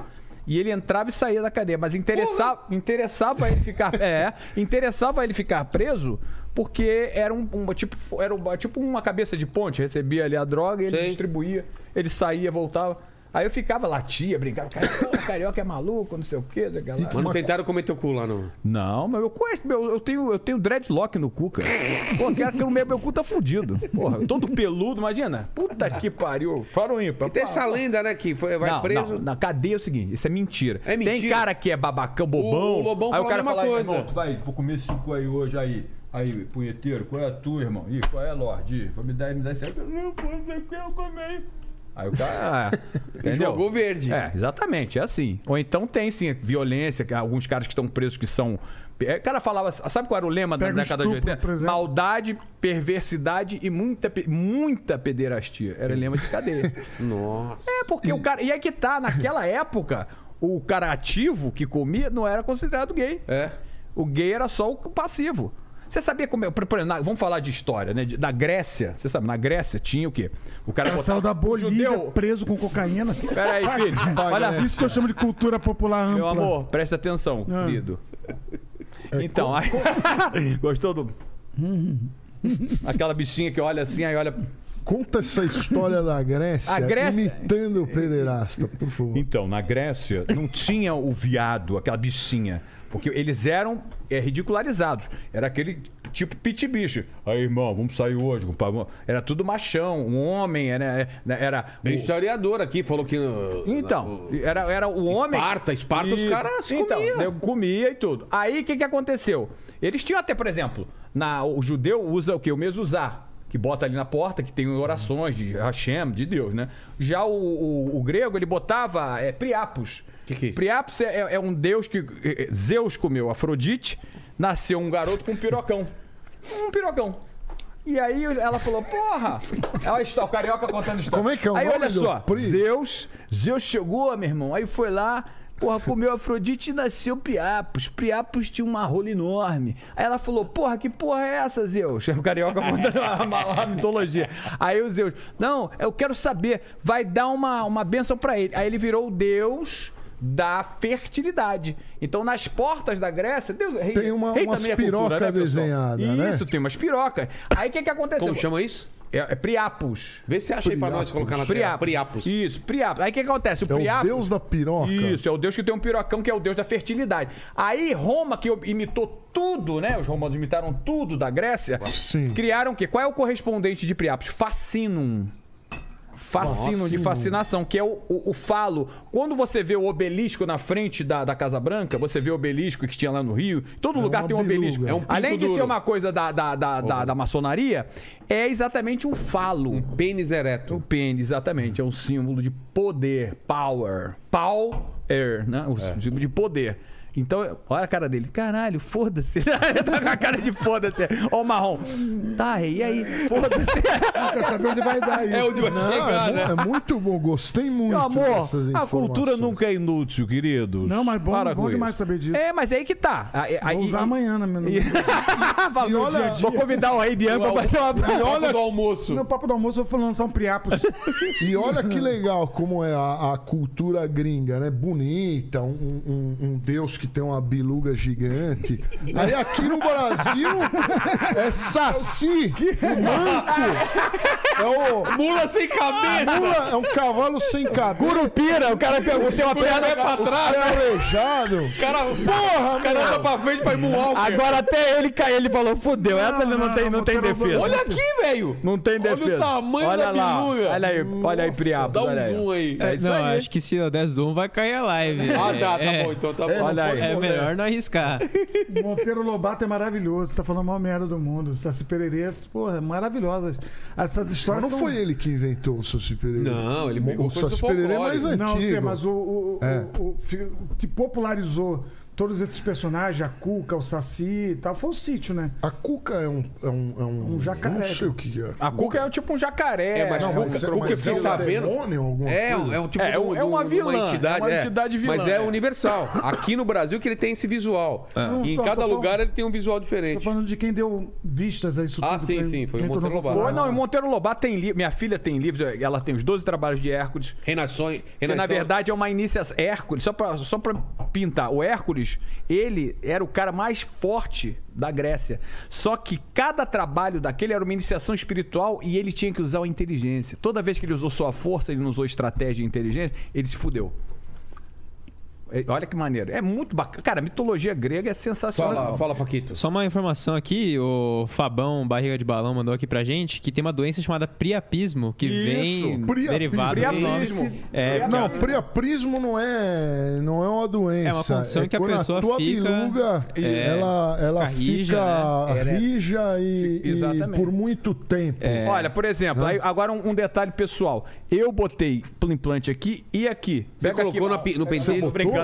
E ele entrava e saía da cadeia, mas interessava, interessava ele ficar, [laughs] é, interessava ele ficar preso porque era um, um- tipo, era um- tipo uma cabeça de ponte, recebia ali a droga, ele Sei. distribuía, ele saía, voltava. Aí eu ficava, latia, brincava, cara, pô, carioca é maluco, não sei o quê. Mas não tentaram comer teu cu lá, não. Não, mas eu conheço, meu, eu tenho, eu tenho dreadlock no cu, cara. Pô, quero que o meu, meu cu tá fudido. Porra, todo peludo, imagina. Puta que pariu. Para o ímpar. Tem essa lenda, né, que foi, vai não, preso. Não, na cadeia é o seguinte, isso é mentira. É mentira? Tem cara que é babacão, bobão. O- o Lobão aí o cara fala, coisa. irmão, tu vai, vou comer suco aí hoje, aí. Aí, punheteiro, qual é a tua, irmão? Ih, qual é, Lorde? Vou me dar, me dar esse aí. Não, pô, eu comer. Aí o cara. é, [laughs] entendeu? Jogou verde. É, exatamente, é assim. Ou então tem sim violência, que alguns caras que estão presos que são. é, O cara falava, sabe qual era o lema da Pega o década de estupro, 80? por exemplo. Maldade, perversidade e muita, muita pederastia. Era lema de cadeia. [laughs] Nossa. É, porque o cara. E aí que tá, naquela época, o cara ativo que comia não era considerado gay. É. O gay era só o passivo. Você sabia como é. por exemplo, na- vamos falar de história, né? Na Grécia, você sabe, na Grécia tinha o quê? O cara botava- saiu da o Bolívia judeu- preso com cocaína. Peraí, filho. Olha. Isso que eu chamo de cultura popular ampla. meu amor, presta atenção, Ah. querido. Então, aí... [laughs] gostou do. Aquela bichinha que olha assim, aí olha. Conta essa história da Grécia, A Grécia- imitando o pederasta, por favor. Então, na Grécia, não tinha o viado, aquela bichinha. Porque eles eram é, ridicularizados. Era aquele tipo pit bicho. Aí, irmão, vamos sair hoje. compadre. Era tudo machão, um homem, era. era o- Tem historiador aqui, falou que. no- Então, na- era, era o homem. Esparta, Esparta, os E- caras se então, comiam. eu comia e tudo. Aí o que, que aconteceu? Eles tinham até, por exemplo, na, o judeu usa o quê? O mesuzá. Que bota ali na porta, que tem orações de Hashem, de Deus, né? Já o, o- o grego, ele botava é, Priapos. Que que é isso? Priapos é, é um deus que é, Zeus comeu Afrodite, nasceu um garoto com um pirocão. Um pirocão. E aí ela falou, porra! Olha a história, o carioca contando história. Como é que é o Aí olha do só, pri? Zeus, Zeus chegou, meu irmão, aí foi lá, porra, comeu Afrodite e nasceu Priapos. Priapos tinha uma rola enorme. Aí ela falou, porra, que porra é essa, Zeus? [laughs] O carioca contando uma, uma, uma mitologia. Aí o Zeus, não, eu quero saber, vai dar uma, uma bênção pra ele. Aí ele virou o deus da fertilidade. Então, nas portas da Grécia, Deus, rei, Tem uma- rei umas também é cultura, piroca né, desenhada, né? Isso, tem umas pirocas. Aí o que que aconteceu? Como chama isso? É, é Priapos. Vê se acha aí pra nós colocar na tela. Priapos. Priapos. Isso, Priapos. Aí o que, que acontece? O É o deus da piroca. Isso, é o deus que tem um pirocão, que é o deus da fertilidade. Aí Roma, que imitou tudo, né? Os romanos imitaram tudo da Grécia. Sim. Criaram o quê? Qual é o correspondente de Priapos? Fascinum. Fascínum de Fascínum. fascinação, que é o, o, o falo. Quando você vê o obelisco na frente da, da Casa Branca, você vê o obelisco que tinha lá no Rio, todo lugar uma tem um obelisco. É um Além de duro. ser uma coisa da, da, da, da, da maçonaria, é exatamente um falo. Pênis ereto. O pênis, exatamente, é um símbolo de poder, power. Power, né? O símbolo de poder. Então, olha a cara dele. Caralho, foda-se. [laughs] Ele tá com a cara de foda-se. Ó o marrom. Tá, e aí? Foda-se. Quer saber onde vai dar [laughs] isso. É onde vai Não, chegar, é, né? é muito bom, gostei muito Meu amor, dessas a cultura nunca é inútil, queridos. Não, mas bom- Para bom demais isso. saber disso. É, mas é aí que tá. Aí- aí- Vou usar aí- amanhã na minha. Fala, [laughs] E olha- Vou convidar o Rei Bianco pra fazer uma... E olha do almoço. No papo do almoço eu vou lançar um Priapos. E olha que legal como é a, a cultura gringa, né? Bonita, um, um- um deus que tem uma biluga gigante. Aí aqui no Brasil é saci, [laughs] manco. É o Mula sem cabeça! mula, é um cavalo sem cabeça. Curupira, o cara tem tem uma perna pra trás. pé aleijado. Cara, Porra, o cara anda pra frente pra ir Moonwalker. Agora até ele caiu, ele falou, fudeu, essa ele não, não, tem, não, não, tem não, não, defesa. Olha aqui, velho. Não tem Olha o defesa. tamanho olha da lá, biluga. Olha aí, olha aí, Priapos. Dá um aí. zoom aí. É isso não, aí. acho que se eu der zoom vai cair a live. Ah, tá, tá é, bom, então tá É, bom. Olha pode É melhor não arriscar. [laughs] Monteiro Lobato é maravilhoso. Você tá falando a maior merda do mundo. Saci Pererê, porra, maravilhosas. Essas Mas histórias não são... foi ele que inventou o Saci Pererê. Não, ele pegou O Saci Pererê é mais antigo. Não, sei, mas o, o, É. o- o que popularizou todos esses personagens, a Cuca, o Saci e tal, foi o sítio, né? A Cuca é um... É um, é um, Um jacaré. Não sei o que é. A Cuca é tipo um jacaré. É, mas Não, Cuca- mas, Cuca, mas eu fiquei é um sabendo- demônio, É, coisa? é um tipo É, um- é uma de uma vilã, entidade, é uma entidade vilã, Mas é, é. universal. Aqui no Brasil que ele tem esse visual. E em tô- cada tô- lugar ele tem um visual Tô diferente. falando de quem deu vistas a isso Ah, tudo. sim, quem- sim, foi o Monteiro Lobato. Pô, não, em Monteiro Lobato tem livro. Minha filha tem livros, ela tem os 12 trabalhos de Hércules. Renações. Que na verdade é uma iniciação. Hércules, só pra, só pra pintar, o Hércules, ele era o cara mais forte da Grécia. Só que cada trabalho daquele era uma iniciação espiritual e ele tinha que usar a inteligência. Toda vez que ele usou sua força, ele não usou estratégia e inteligência, ele se fudeu. É, Olha que maneiro. É muito bacana. Cara, a mitologia grega é sensacional. Fala, fala, Paquito. Só uma informação aqui, o Fabão Barriga de Balão mandou aqui pra gente que tem uma doença chamada priapismo, que Isso, vem priapismo. derivado do nome. Priapismo. É, Não, priaprismo não é, não é uma doença. É uma condição que a pessoa tua fica- biluga, É, ela, ela fica né? rija e, e Exatamente. por muito tempo. É. Olha, por exemplo, aí, agora um, um detalhe pessoal. Eu botei implante aqui e aqui. Você Pega colocou aqui, no Tô pentelho? botou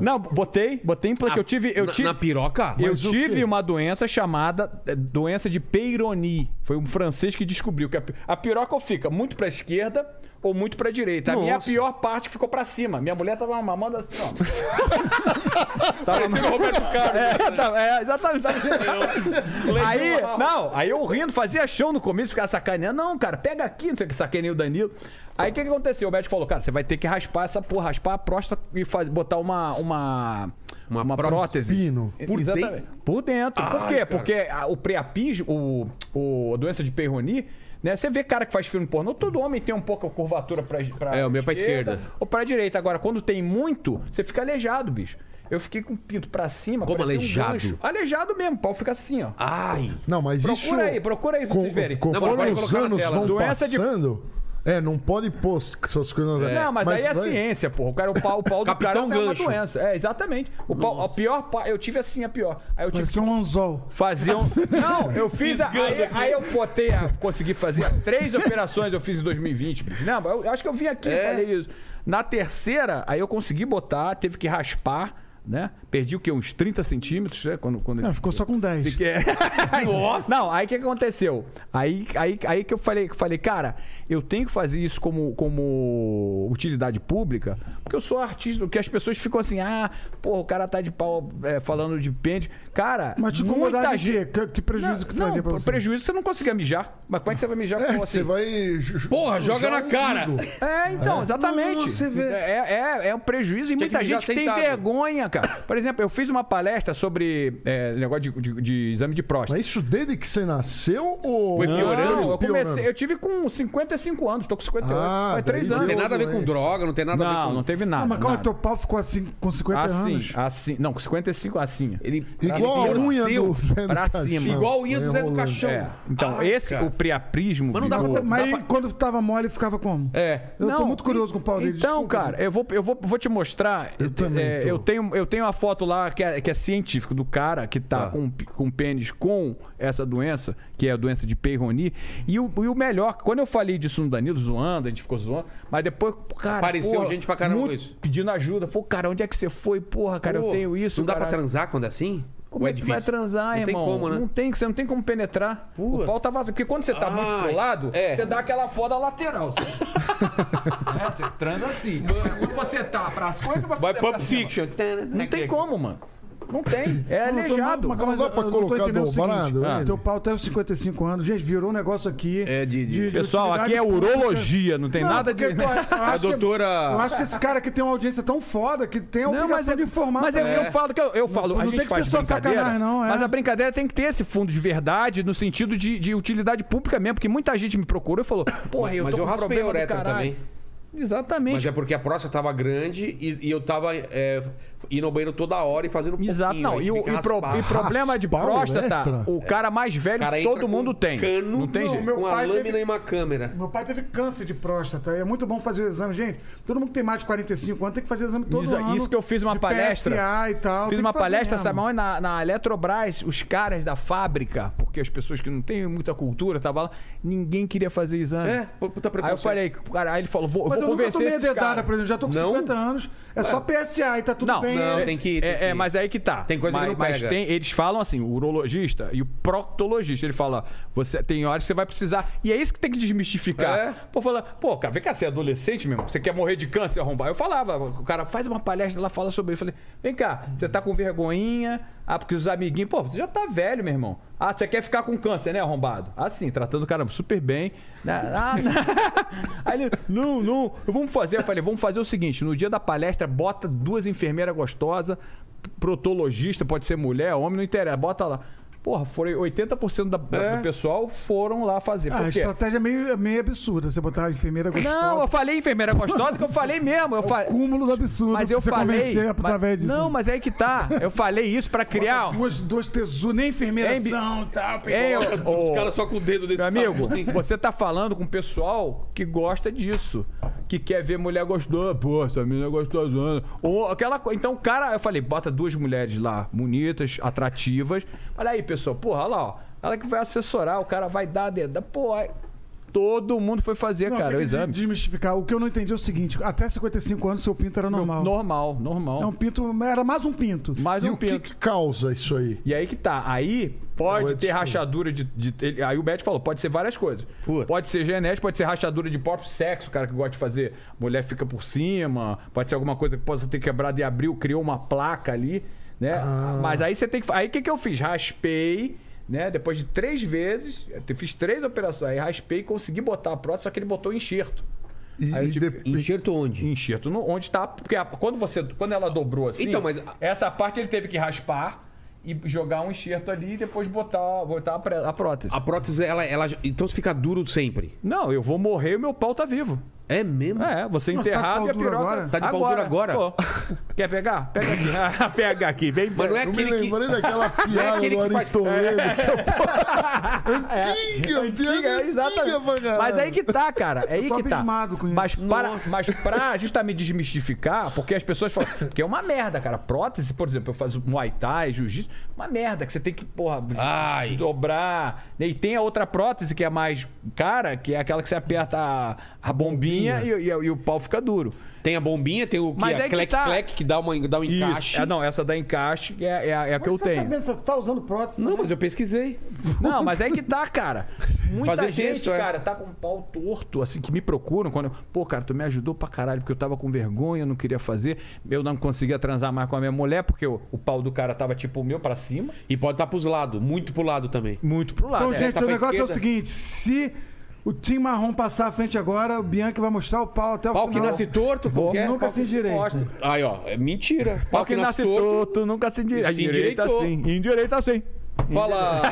Não, botei, botei implante. Eu tive, eu na, tive, na piroca? eu Mas tive uma doença chamada eh, doença de Peyronie. Foi um francês que descobriu que a, a piroca fica muito pra esquerda ou muito pra direita. A minha Nossa. pior parte ficou pra cima. Minha mulher tava mamando assim, ó. [laughs] tava Parecendo o Roberto [laughs] Carlos. é, tava- é, exatamente. tava- aí, não, aí eu rindo, fazia show no começo, ficava sacaneando. Não, cara, pega aqui, não sei o que, sacaneio o Danilo. Aí o que, que aconteceu? O médico falou, cara, você vai ter que raspar essa porra, raspar a próstata e faz, botar uma. Uma, Uma prótese. Pino. Por Exatamente. dentro? Por dentro. Por Ai, quê? cara. Porque a- o preapismo, o, o, a doença de Peyronie, né? Você vê cara que faz filme pornô, todo homem tem um pouco a curvatura pra, pra É, o meu pra esquerda. ou pra direita. Agora, quando tem muito, você fica aleijado, bicho. Eu fiquei com o pinto pra cima. Como parecia um aleijado? gancho. aleijado mesmo, o pau fica assim, ó. Ai. Não, mas Procura isso. aí, procura aí pra vocês verem. Conforme os anos vão Doença de- passando. É, não pode pôr essas coisas na Não, mas, aí é vai- ciência, porra. O, cara, o pau, o pau do Capitão cara é uma doença. É, exatamente. O pau, a pior eu tive assim, a pior. Aí eu tive Parecia um anzol. fazer um. [laughs] Não, eu fiz. A, aí, aí eu botei a. Consegui fazer três operações, eu fiz em 2020. bicho. Lembra? Eu, eu acho que eu vim aqui e É. falei isso. Na terceira, aí eu consegui botar, teve que raspar, né? Perdi o quê? Uns 30 centímetros, né? Quando, quando Não, ficou só com 10. Fiquei- [laughs] [laughs] Nossa! Não, aí o que aconteceu? Aí, aí, aí que eu falei, que falei, cara, eu tenho que fazer isso como, como utilidade pública, porque eu sou artista, porque as pessoas ficam assim, ah, porra, o cara tá de pau é, falando de pente. Cara, Mas te muita gente. quê? Que, que prejuízo que não, trazia pra não, você? prejuízo você não conseguia mijar. Mas como é que você vai mijar É, com você assim? vai. Porra, joga na cara. É, então, exatamente. Nossa, você vê. É, é, é um prejuízo e que muita gente tem sentado. vergonha, cara. Por exemplo, eu fiz uma palestra sobre é, negócio de, de- de exame de próstata. Mas isso desde que você nasceu ou. Foi piorando? Não, eu comecei. Eu tive com 55 anos, tô com 58. Ah, faz três daí anos. Não tem nada a ver com droga, não tem nada a ver Não, com. não teve nada. Ah, mas calma, nada. teu pau ficou assim com 50 Assim, anos. assim. Não, com 55 assim. Ele Igual a unha do Zé do pra Caixão. cima. Igual a unha do Zé do. Caixão. É. Então, Ah, esse, cara. o priaprismo. Mas não dá pra- Mas dá aí, quando tava mole, ficava como? É. Eu tô Não, muito curioso com o pau dele. Então, desculpa. cara, eu vou, eu vou, vou te mostrar. Eu também É, tô. eu, tenho, eu tenho uma foto lá que é, que é científico do cara que tá Tá. com, com pênis com essa doença, que é a doença de Peyronie. E o, e o melhor, quando eu falei disso no Danilo, zoando, a gente ficou zoando, mas depois, cara. Apareceu porra, gente pra caramba muito isso. Pedindo ajuda. Falou, cara, onde é que você foi? Porra, cara, eu Pô, tenho isso. Não dá pra caralho. transar quando é assim? Como é que vai transar, não irmão? Tem como, né? Não tem, você não tem como penetrar. O pau tá vazio. Porque quando você tá muito Ai, pro lado, é. você dá aquela foda lateral. Você, [laughs] é, você transa assim. Quando você tá pras coisas, vai Vai fazer Pulp. Fiction. Não tem como, mano. Não tem. É Não, eu aleijado. mas- Não mas dá eu- pra eu não tô colocar entendendo o seguinte. dobrado, Ah. Teu pau tem os 55 anos. Gente, virou um negócio aqui. É, de- de- Pessoal, aqui é urologia, não tem Não, nada de. eu [laughs] acho A que- doutora. Eu acho que esse cara aqui tem uma audiência tão foda que tem a Não, mas, obrigação é, de informar. mas eu, também. eu falo que eu, eu falo, Não a tem gente que faz ser só sacanagem, não, é. mas a brincadeira tem que ter esse fundo de verdade no sentido de, de utilidade pública mesmo, porque muita gente me procurou e falou, porra, eu Mas tô eu com raspei problema a do também. Exatamente. Mas é porque a próstata tava grande e, e eu tava é, indo ao banheiro toda hora e fazendo um Exato, pouquinho, não. E, o, e pro- e problema de próstata, uretra? o cara mais velho, cara todo com mundo tem. Cano, não tem Não, jeito. meu com a pai lâmina teve- e uma câmera. Meu pai teve câncer de próstata. É muito bom fazer o exame. Gente, todo mundo que tem mais de 45 anos tem que fazer exame todo Isso- ano. isso que eu fiz uma palestra. PSA e tal. Fiz uma palestra, mesmo. sabe? Na, na Eletrobras, os caras da fábrica, porque as pessoas que não têm muita cultura estavam lá, ninguém queria fazer exame. É, puta Aí eu falei, cara, aí ele falou, vou, vou eu nunca convencer tomei a esses dedada, caras. por exemplo. Já tô com Não? 50 anos. É só PSA e tá tudo Não, bem. não, É- tem que ir. tem É, que é, mas aí que tá. Tem coisa que mas, não mas pega. tem, eles falam assim, o urologista e o proctologista, ele fala, você tem horas que você vai precisar. E é isso que tem que desmistificar. É. Pô, fala, pô, cara, vem cá, você é adolescente mesmo, você quer morrer de câncer arrombar. Eu falava, o cara faz uma palestra lá, fala sobre isso. Eu falei, vem cá, você tá com vergonhinha, ah, porque os amiguinhos, pô, você já tá velho, meu irmão. Ah, você quer ficar com câncer, né, arrombado? Assim, tratando o cara super bem. né? Ah, [laughs] Aí ele, não, não, vamos fazer. Eu falei, vamos fazer o seguinte: no dia da palestra, bota duas enfermeiras gostosas, protologista, pode ser mulher, homem, não interessa, bota lá. Porra, foram 80% da, É. do pessoal foram lá fazer. Ah, a Por quê? estratégia é meio, é meio absurda. Você botar a enfermeira gostosa. Não, eu falei enfermeira gostosa que eu falei mesmo. Eu falei. cúmulo do absurdo Mas eu você falei. mas- disso. Não, mas é aí que tá. Eu falei isso pra criar. Duas, duas tesu, nem enfermeira bi- são e tal. Hein, ô- ô- Os caras só com o dedo desse Meu amigo, você tá falando com o pessoal que gosta disso. Que quer ver mulher gostosa. Pô, essa menina é gostosona. Ou aquela coisa. Então, o cara, eu falei, bota duas mulheres lá, bonitas, atrativas. Olha aí, pessoal. Porra, olha lá, ó. Ela que vai assessorar, o cara vai dar a dedada. Pô, aí... Todo mundo foi fazer, Não, cara, tem o que exame. desmistificar. O que eu não entendi é o seguinte: até 55 anos, seu pinto era normal. Normal, normal. É um pinto, era mais um pinto. Mais E um o que, pinto. que causa isso aí? E aí que tá. Aí pode ter desculpa. rachadura de, de- ele- Aí o médico falou: pode ser várias coisas. Puta. Pode ser genético, pode ser rachadura de próprio sexo, o cara que gosta de fazer. Mulher fica por cima. Pode ser alguma coisa que possa ter quebrado e abriu, criou uma placa ali, né? Ah. Mas aí você tem que. Aí o que, que eu fiz? Raspei. Né? Depois de três vezes, eu fiz três operações, aí raspei e consegui botar a prótese, só que ele botou enxerto. E, Aí eu tive- de- Enxerto onde? Enxerto no, onde tá. Porque a- quando, você, quando ela dobrou assim. Então, mas- Essa parte ele teve que raspar e jogar um enxerto ali e depois botar, botar a, pré- a prótese. A prótese, ela, ela. Então fica duro sempre. Não, eu vou morrer e meu pau tá vivo. É mesmo? É, você tá enterrado pau e a piroca. agora? Tá de pau duro agora? Pô. Quer pegar? Pega aqui. [laughs] Ah, Pega aqui, vem Mas não é Eu me aquele que. lembrei daquela [laughs] piada aquele do que faz- Toledo. [laughs] Antiga, Antiga, piada é, exatamente. antiga pra caralho. Mas aí que tá, cara. É aí tô que tá. com isso. Mas para, Nossa. mas pra justamente desmistificar, porque as pessoas falam. Porque é uma merda, cara. Prótese, por exemplo, eu faço Muay Thai, Jiu-Jitsu. Uma merda que você tem que, porra, Ai. dobrar. E tem a outra prótese que é mais cara, que é aquela que você aperta a, a bombinha, E, e- e o pau fica duro. Tem a bombinha, tem o que Mas é é que clec, tá. clec, que dá, uma, dá um encaixe. É, não, essa da encaixe é, é, a- é a que Mas eu você tá tenho. sabendo, você tá usando prótese? Não, também? mas eu pesquisei. Não, mas é que tá, cara. Muita Fazer gente, texto, é. cara, tá com o pau torto, assim, que me procuram quando. eu- Pô, cara, tu me ajudou pra caralho, porque eu tava com vergonha, eu não queria fazer. Eu não conseguia transar mais com a minha mulher, porque o, o pau do cara tava tipo o meu pra cima. E pode estar pros lados, muito pro lado também. Muito pro lado. Então, é. gente, tá o negócio é o esquerda. seguinte: se o Tim Marrom passar à frente agora, o Bianchi vai mostrar o pau até o Pau que final. nasce torto, como que é? Nunca Pau se que- endireita. Aí, ó, é mentira. Pau que nasce torto, nunca se endireita. Se Endireita sim. Endireita sim. Fala.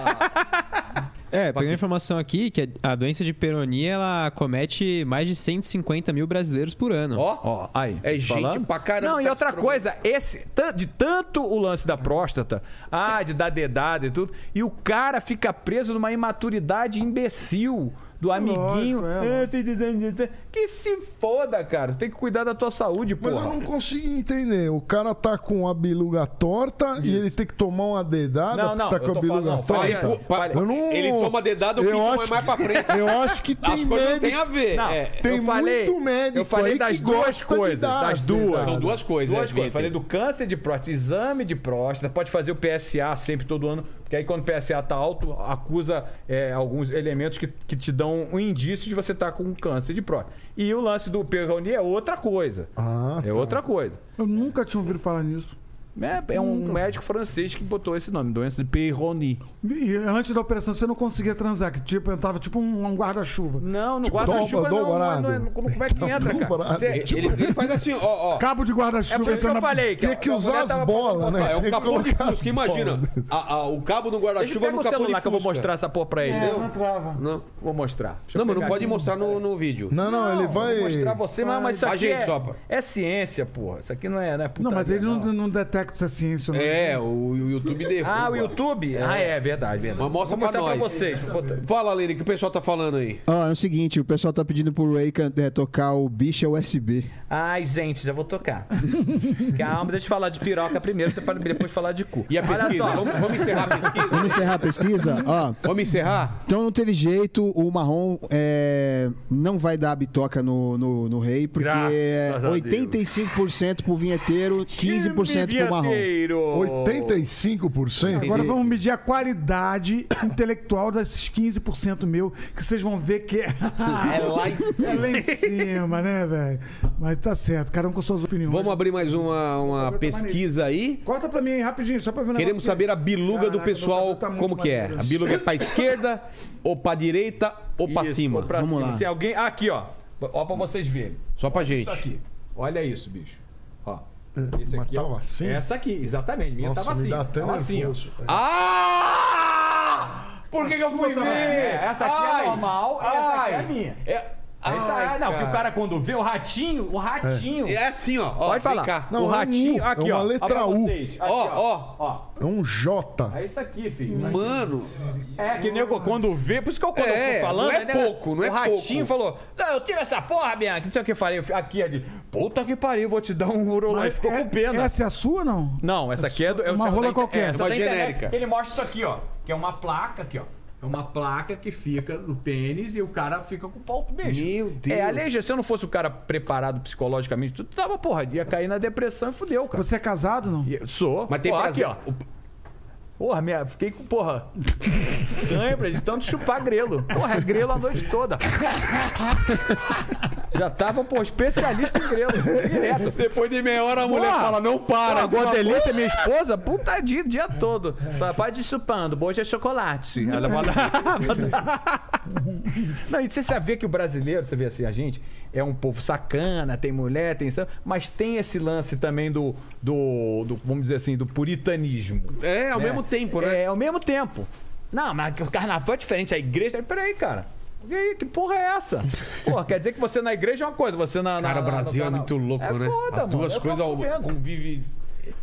É, peguei uma informação aqui que a doença de peronia ela comete mais de 150 mil brasileiros por ano. Ó, Ó, aí. É gente falando? pra caramba Não, que e outra coisa, esse, de tanto o lance da próstata, ah, de dar dedada e tudo, e o cara fica preso numa imaturidade imbecil do amiguinho. Lógico, é, "Ah, tem dedada", que se foda, cara. Tem que cuidar da tua saúde, Mas porra. eu não consigo entender. O cara tá com a biluga torta e ele tem que tomar uma dedada Não, não, tá com a biluga não, torta. pô, Falei- Eu não- Ele toma dedada, o Eu pinto vai acho mais pra frente. Eu acho que tem não médico. tem a ver. Não, é. Tem eu falei, muito médico eu falei aí das que duas coisas, dar das as duas. São duas coisas. Duas é, coisas. Falei do câncer de próstata, exame de próstata, pode fazer o PSA sempre, todo ano, porque aí quando o PSA tá alto, acusa é, alguns elementos que, que te dão um indício de você estar com câncer de próstata. E o lance do Peyronie é outra coisa. Ah, É tá. outra coisa. Eu nunca tinha ouvido falar nisso. É, é um médico francês que botou esse nome, doença de Peyronie. E antes da operação você não conseguia transar, que tipo, eu tava tipo um, um guarda-chuva. Não, no Tipo, guarda-chuva não, não, é- não é- como como é que [laughs] entra, cara? Você- Ele, ele faz assim, ó, ó. Cabo de é guarda-chuva. por isso que eu na- falei. Tem que usar as bolas, né? É que capô de fusca, imagina. A- a- o cabo eu guarda-chuva é no o capô de celular que eu vou mostrar essa porra pra ele. É, Eu- não entrava. Não, Vou mostrar. Deixa eu não mas não pode mostrar no, no vídeo. Não, não, ele vai. Vou mostrar você, mas, mas isso aqui é, é ciência, porra. Isso aqui não é, não é Não, mas ele não, não detecta é ciência ou não. É, o, o YouTube derruba. Ah, o YouTube? Ah, é, verdade, verdade. Mas mostra Vou mostrar pra pra, nós. vocês. Vou botar- Fala, Lene, o que o pessoal tá falando aí? Ó, é o seguinte, o pessoal tá pedindo pro Ray can- é, tocar o bicha USB. Ai, gente, já vou tocar. [laughs] Calma, deixa eu falar de piroca primeiro, pra depois falar de cu. E a Olha pesquisa? só. Vamos, vamos encerrar a pesquisa? Vamos encerrar a pesquisa? Ó, Vamos encerrar? então não teve jeito, o Marrom é, não vai dar a bitoca no, no, no Rei, porque Graças é a Deus. 85% pro vinheteiro, 15% pro Marrom. Vinheteiro. 85%? Agora vamos medir a qualidade intelectual desses 15% meu, que vocês vão ver que é, [laughs] É lá em cima. é lá em cima, né, velho? Mas tá certo, cada um com suas opiniões. Vamos abrir mais uma, uma pesquisa aí. Corta pra mim aí, rapidinho, só pra ver o Queremos saber a biluga do Caraca, pessoal, tá como que é? A biluga é pra esquerda, ou pra direita, ou pra Isso, cima? ou pra Vamos cima. lá. Se alguém... Ah, aqui, ó. Ó pra vocês verem. Só pra gente. Isso aqui. Olha isso, bicho. Ó. Esse aqui, ó. tava assim? Essa aqui, exatamente. Minha Nossa, tava me assim. dá até tava assim, ó. Ah! Por que, que eu fui ver? É, essa aqui Ai, é normal, essa aqui é ai. minha. É, Essa, ai, ah, não, porque o cara quando vê o ratinho, o ratinho. É assim, ó. ó Pode vem falar. cá. Não, o é um ratinho, U, aqui, é uma ó. letra ó pra U. vocês. Aqui, Ó, ó. É um J. É isso aqui, filho. Mano, É, que nego quando vê, por isso que eu quando É, eu tô falando. não é né, pouco, não é O ratinho pouco. falou: Não, eu tive essa porra, Bianca. Não sei o que eu falei. Eu Aqui, ali. Puta que pariu, vou te dar um urolão. Mas Ficou é- com pena. Essa é a sua ou não? Não, essa aqui é do. eu Uma rola da- qualquer. essa Uma da internet, genérica. que Ele mostra isso aqui, ó. Que é uma placa aqui, ó. É uma placa que fica no pênis e o cara fica com o pau beijo. Meu Deus. É, a se eu não fosse o cara preparado psicologicamente, tudo tava, porra, ia cair na depressão e fudeu, cara. Você é casado, não? E- Sou. Mas tem prazer. aqui, ó. Porra, minha, fiquei com, porra, cãibra de tanto chupar grelo. Porra, é grelo a noite toda. [laughs] Já tava, pô, especialista em grelo. Direto. Depois de meia hora a mulher Porra! fala, não para. Pô, a delícia, minha esposa, puta dia, dia todo. Só pode ir chupando, hoje é chocolate. Ela. [laughs] [laughs] Não, e você ver que o brasileiro, você vê assim, a gente é um povo sacana, tem mulher, tem. Mas tem esse lance também do, do, do, vamos dizer assim, do puritanismo. É, ao né? mesmo tempo, né? É, ao mesmo tempo. Não, mas o carnaval é diferente, a igreja. Peraí, cara. E aí, que porra é essa? [laughs] Porra, quer dizer que você na igreja é uma coisa, você na. na Cara, o na- Brasil é muito louco, é né? Foda, mano. duas É coisas convive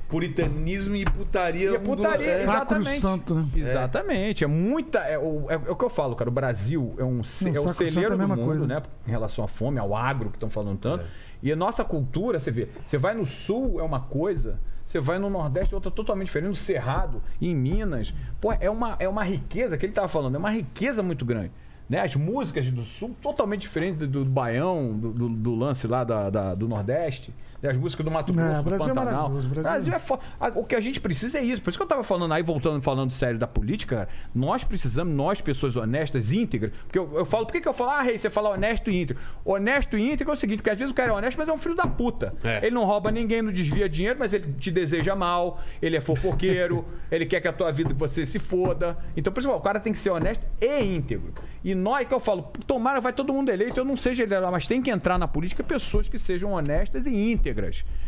puritanismo e putaria. E é um putaria, do- é. Sacro exatamente. santo, né? Exatamente. É muita. É, o, é, é o que eu falo, cara. O Brasil é um, Não, é o é celeiro a do mundo, coisa. né? Em relação à fome, ao agro que estão falando tanto. E a nossa cultura, você vê, você vai no sul é uma coisa. Você vai no Nordeste, é outra totalmente diferente. No Cerrado, em Minas. Pô, é uma, é uma riqueza que ele tava falando, é uma riqueza muito grande. Né? As músicas do Sul totalmente diferentes do, do Baião, do, do- do lance lá da, da- do Nordeste. As músicas do Mato É, Grosso, do Brasil é Pantanal. maravilhoso, Brasil- Brasil é foda. O que a gente precisa é isso. Por isso que eu tava falando aí, voltando falando sério da política, cara, nós precisamos, nós, pessoas honestas, íntegras. Porque eu, eu falo, por que, que eu falo, ah, rei, você fala honesto e íntegro? Honesto e íntegro é o seguinte, porque às vezes o cara é honesto, mas é um filho da puta. É. Ele não rouba ninguém, não desvia dinheiro, mas ele te deseja mal, ele é fofoqueiro, [laughs] ele quer que a tua vida você se foda. Então, por isso, o cara tem que ser honesto e íntegro. E nós, que eu falo, tomara vai todo mundo eleito, eu não seja ele lá, mas tem que entrar na política pessoas que sejam honestas e íntegras.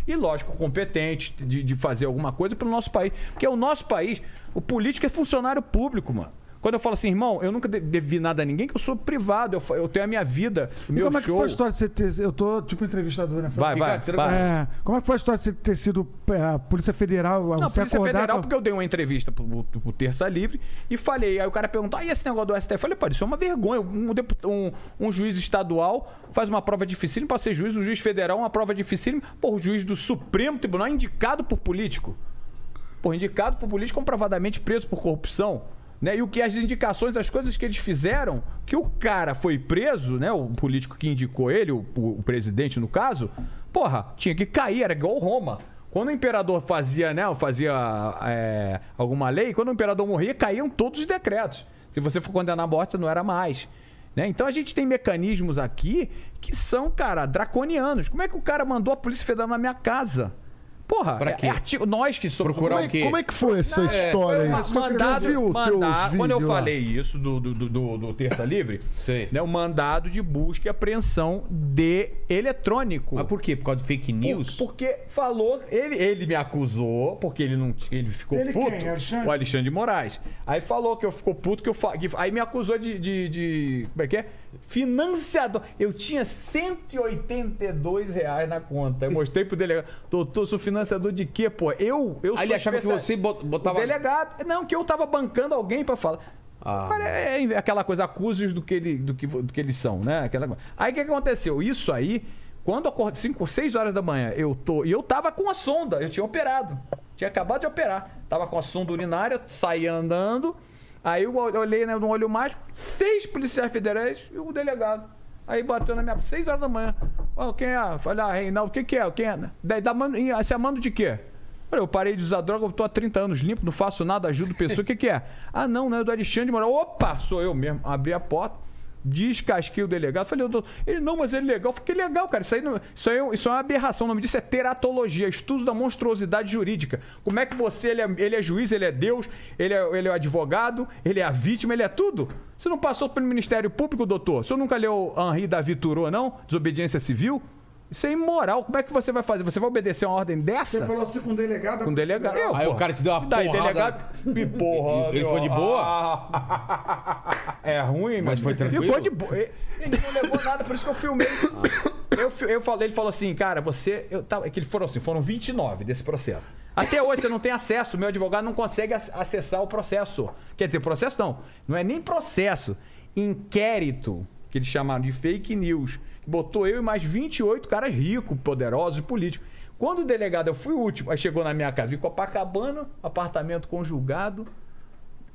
E, lógico, competentes de, de fazer alguma coisa pelo nosso país. Porque o nosso país, o político é funcionário público, mano. Quando eu falo assim, irmão, eu nunca de- devi nada a ninguém, que eu sou privado, eu, eu tenho a minha vida, E meu como é que show. foi a história de você ter. Eu tô tipo entrevistador, né? Vai, vai, vai. É, como é que foi a história de você ter sido é, a Polícia Federal? Não, você Polícia acordar Federal, porque eu dei uma entrevista pro, pro- pro Terça Livre e falei. Aí o cara perguntou: ah, e esse negócio do STF? Eu falei, pô, isso é uma vergonha. Um, um, um juiz estadual faz uma prova dificílima para ser juiz, um juiz federal, uma prova dificílima. Pô, o juiz do Supremo Tribunal é indicado por político. Pô, indicado por político comprovadamente preso por corrupção. Né? E o que as indicações, as coisas que eles fizeram, que o cara foi preso, né? O político que indicou ele, o, o- presidente no caso, porra, tinha que cair, era igual Roma. Quando o imperador fazia, né, fazia é, alguma lei, quando o imperador morria, caíam todos os decretos. Se você for condenar a morte, você não era mais. Né? Então a gente tem mecanismos aqui que são, cara, draconianos. Como é que o cara mandou a Polícia Federal na minha casa? Porra, Pra é- quê? é artigo, nós que somos Procurar Como o é, quê? como é que foi essa Não, história foi aí? Você mandado, viu mandado, quando eu lá? falei isso do, do, do, do- do Terça Livre, Sim. né, o mandado de busca e apreensão de eletrônico. Mas por quê? Por causa de fake Por- news? Porque falou, ele, ele me acusou, porque ele não ele ficou Ele puto. quem? Alexandre? O Alexandre de Moraes. Aí falou que eu ficou puto, que eu fa- aí me acusou de, de, de- Como é que é? Financiador. Eu tinha 182 reais na conta. Eu mostrei pro delegado. Doutor, sou financiador de quê, pô? Eu, eu Aí ele achava que você bot- botava. o delegado. Não, que eu tava bancando alguém pra falar. Ah. Cara, é aquela coisa, acuse-os do que, ele, do, que, do que eles são, né? Aquela... Aí o que aconteceu? Isso aí, quando acordo 5, 6 horas da manhã, eu tô. E eu tava com a sonda, eu tinha operado. Tinha acabado de operar. Tava com a sonda urinária, saí andando. Aí eu olhei né, no olho mágico, seis policiais federais e o delegado. Aí bateu na minha. 6 horas da manhã. Ó, quem é? Falei, ah, Reinaldo, o que, é? Quem é? Dá mando, se amando de quê? Falei, eu parei de usar droga, eu tô há 30 anos limpo, não faço nada, ajudo pessoa. O que, que é? Ah, não, não é do Alexandre de Moraes. Opa, sou eu mesmo. Abri a porta, descasquei o delegado. Falei, doutor, ele não, mas ele é legal. Falei, que legal, cara. Isso aí, não- isso aí é- isso é uma aberração. O nome disso é teratologia, estudo da monstruosidade jurídica. Como é que você, ele é, ele é juiz, ele é Deus, ele é, ele é advogado, ele é a vítima, ele é tudo? Você não passou pelo Ministério Público, doutor? O senhor nunca leu Henri David Thoreau, não? Desobediência civil? Isso é imoral. Como é que você vai fazer? Você vai obedecer uma ordem dessa? Você falou assim com o delegado? Com o delegado. Eu, Aí porra. o cara te deu uma daí, porrada. delegado. [laughs] Me porra. Ele foi de boa? É ruim, Mas foi tranquilo? Ficou de boa. Ele não levou nada, por isso que eu filmei. Eu, fi- eu falei, ele falou assim, cara, você. Eu tava, é que ele foram assim, foram 29 desse processo. Até hoje você não tem acesso, meu advogado não consegue ac- acessar o processo. Quer dizer, processo não. Não é nem processo. Inquérito, que eles chamaram de fake news. Botou eu e mais 28 caras ricos, poderosos, políticos. Quando o delegado, eu fui o último, aí chegou na minha casa, vi Copacabana, apartamento conjugado,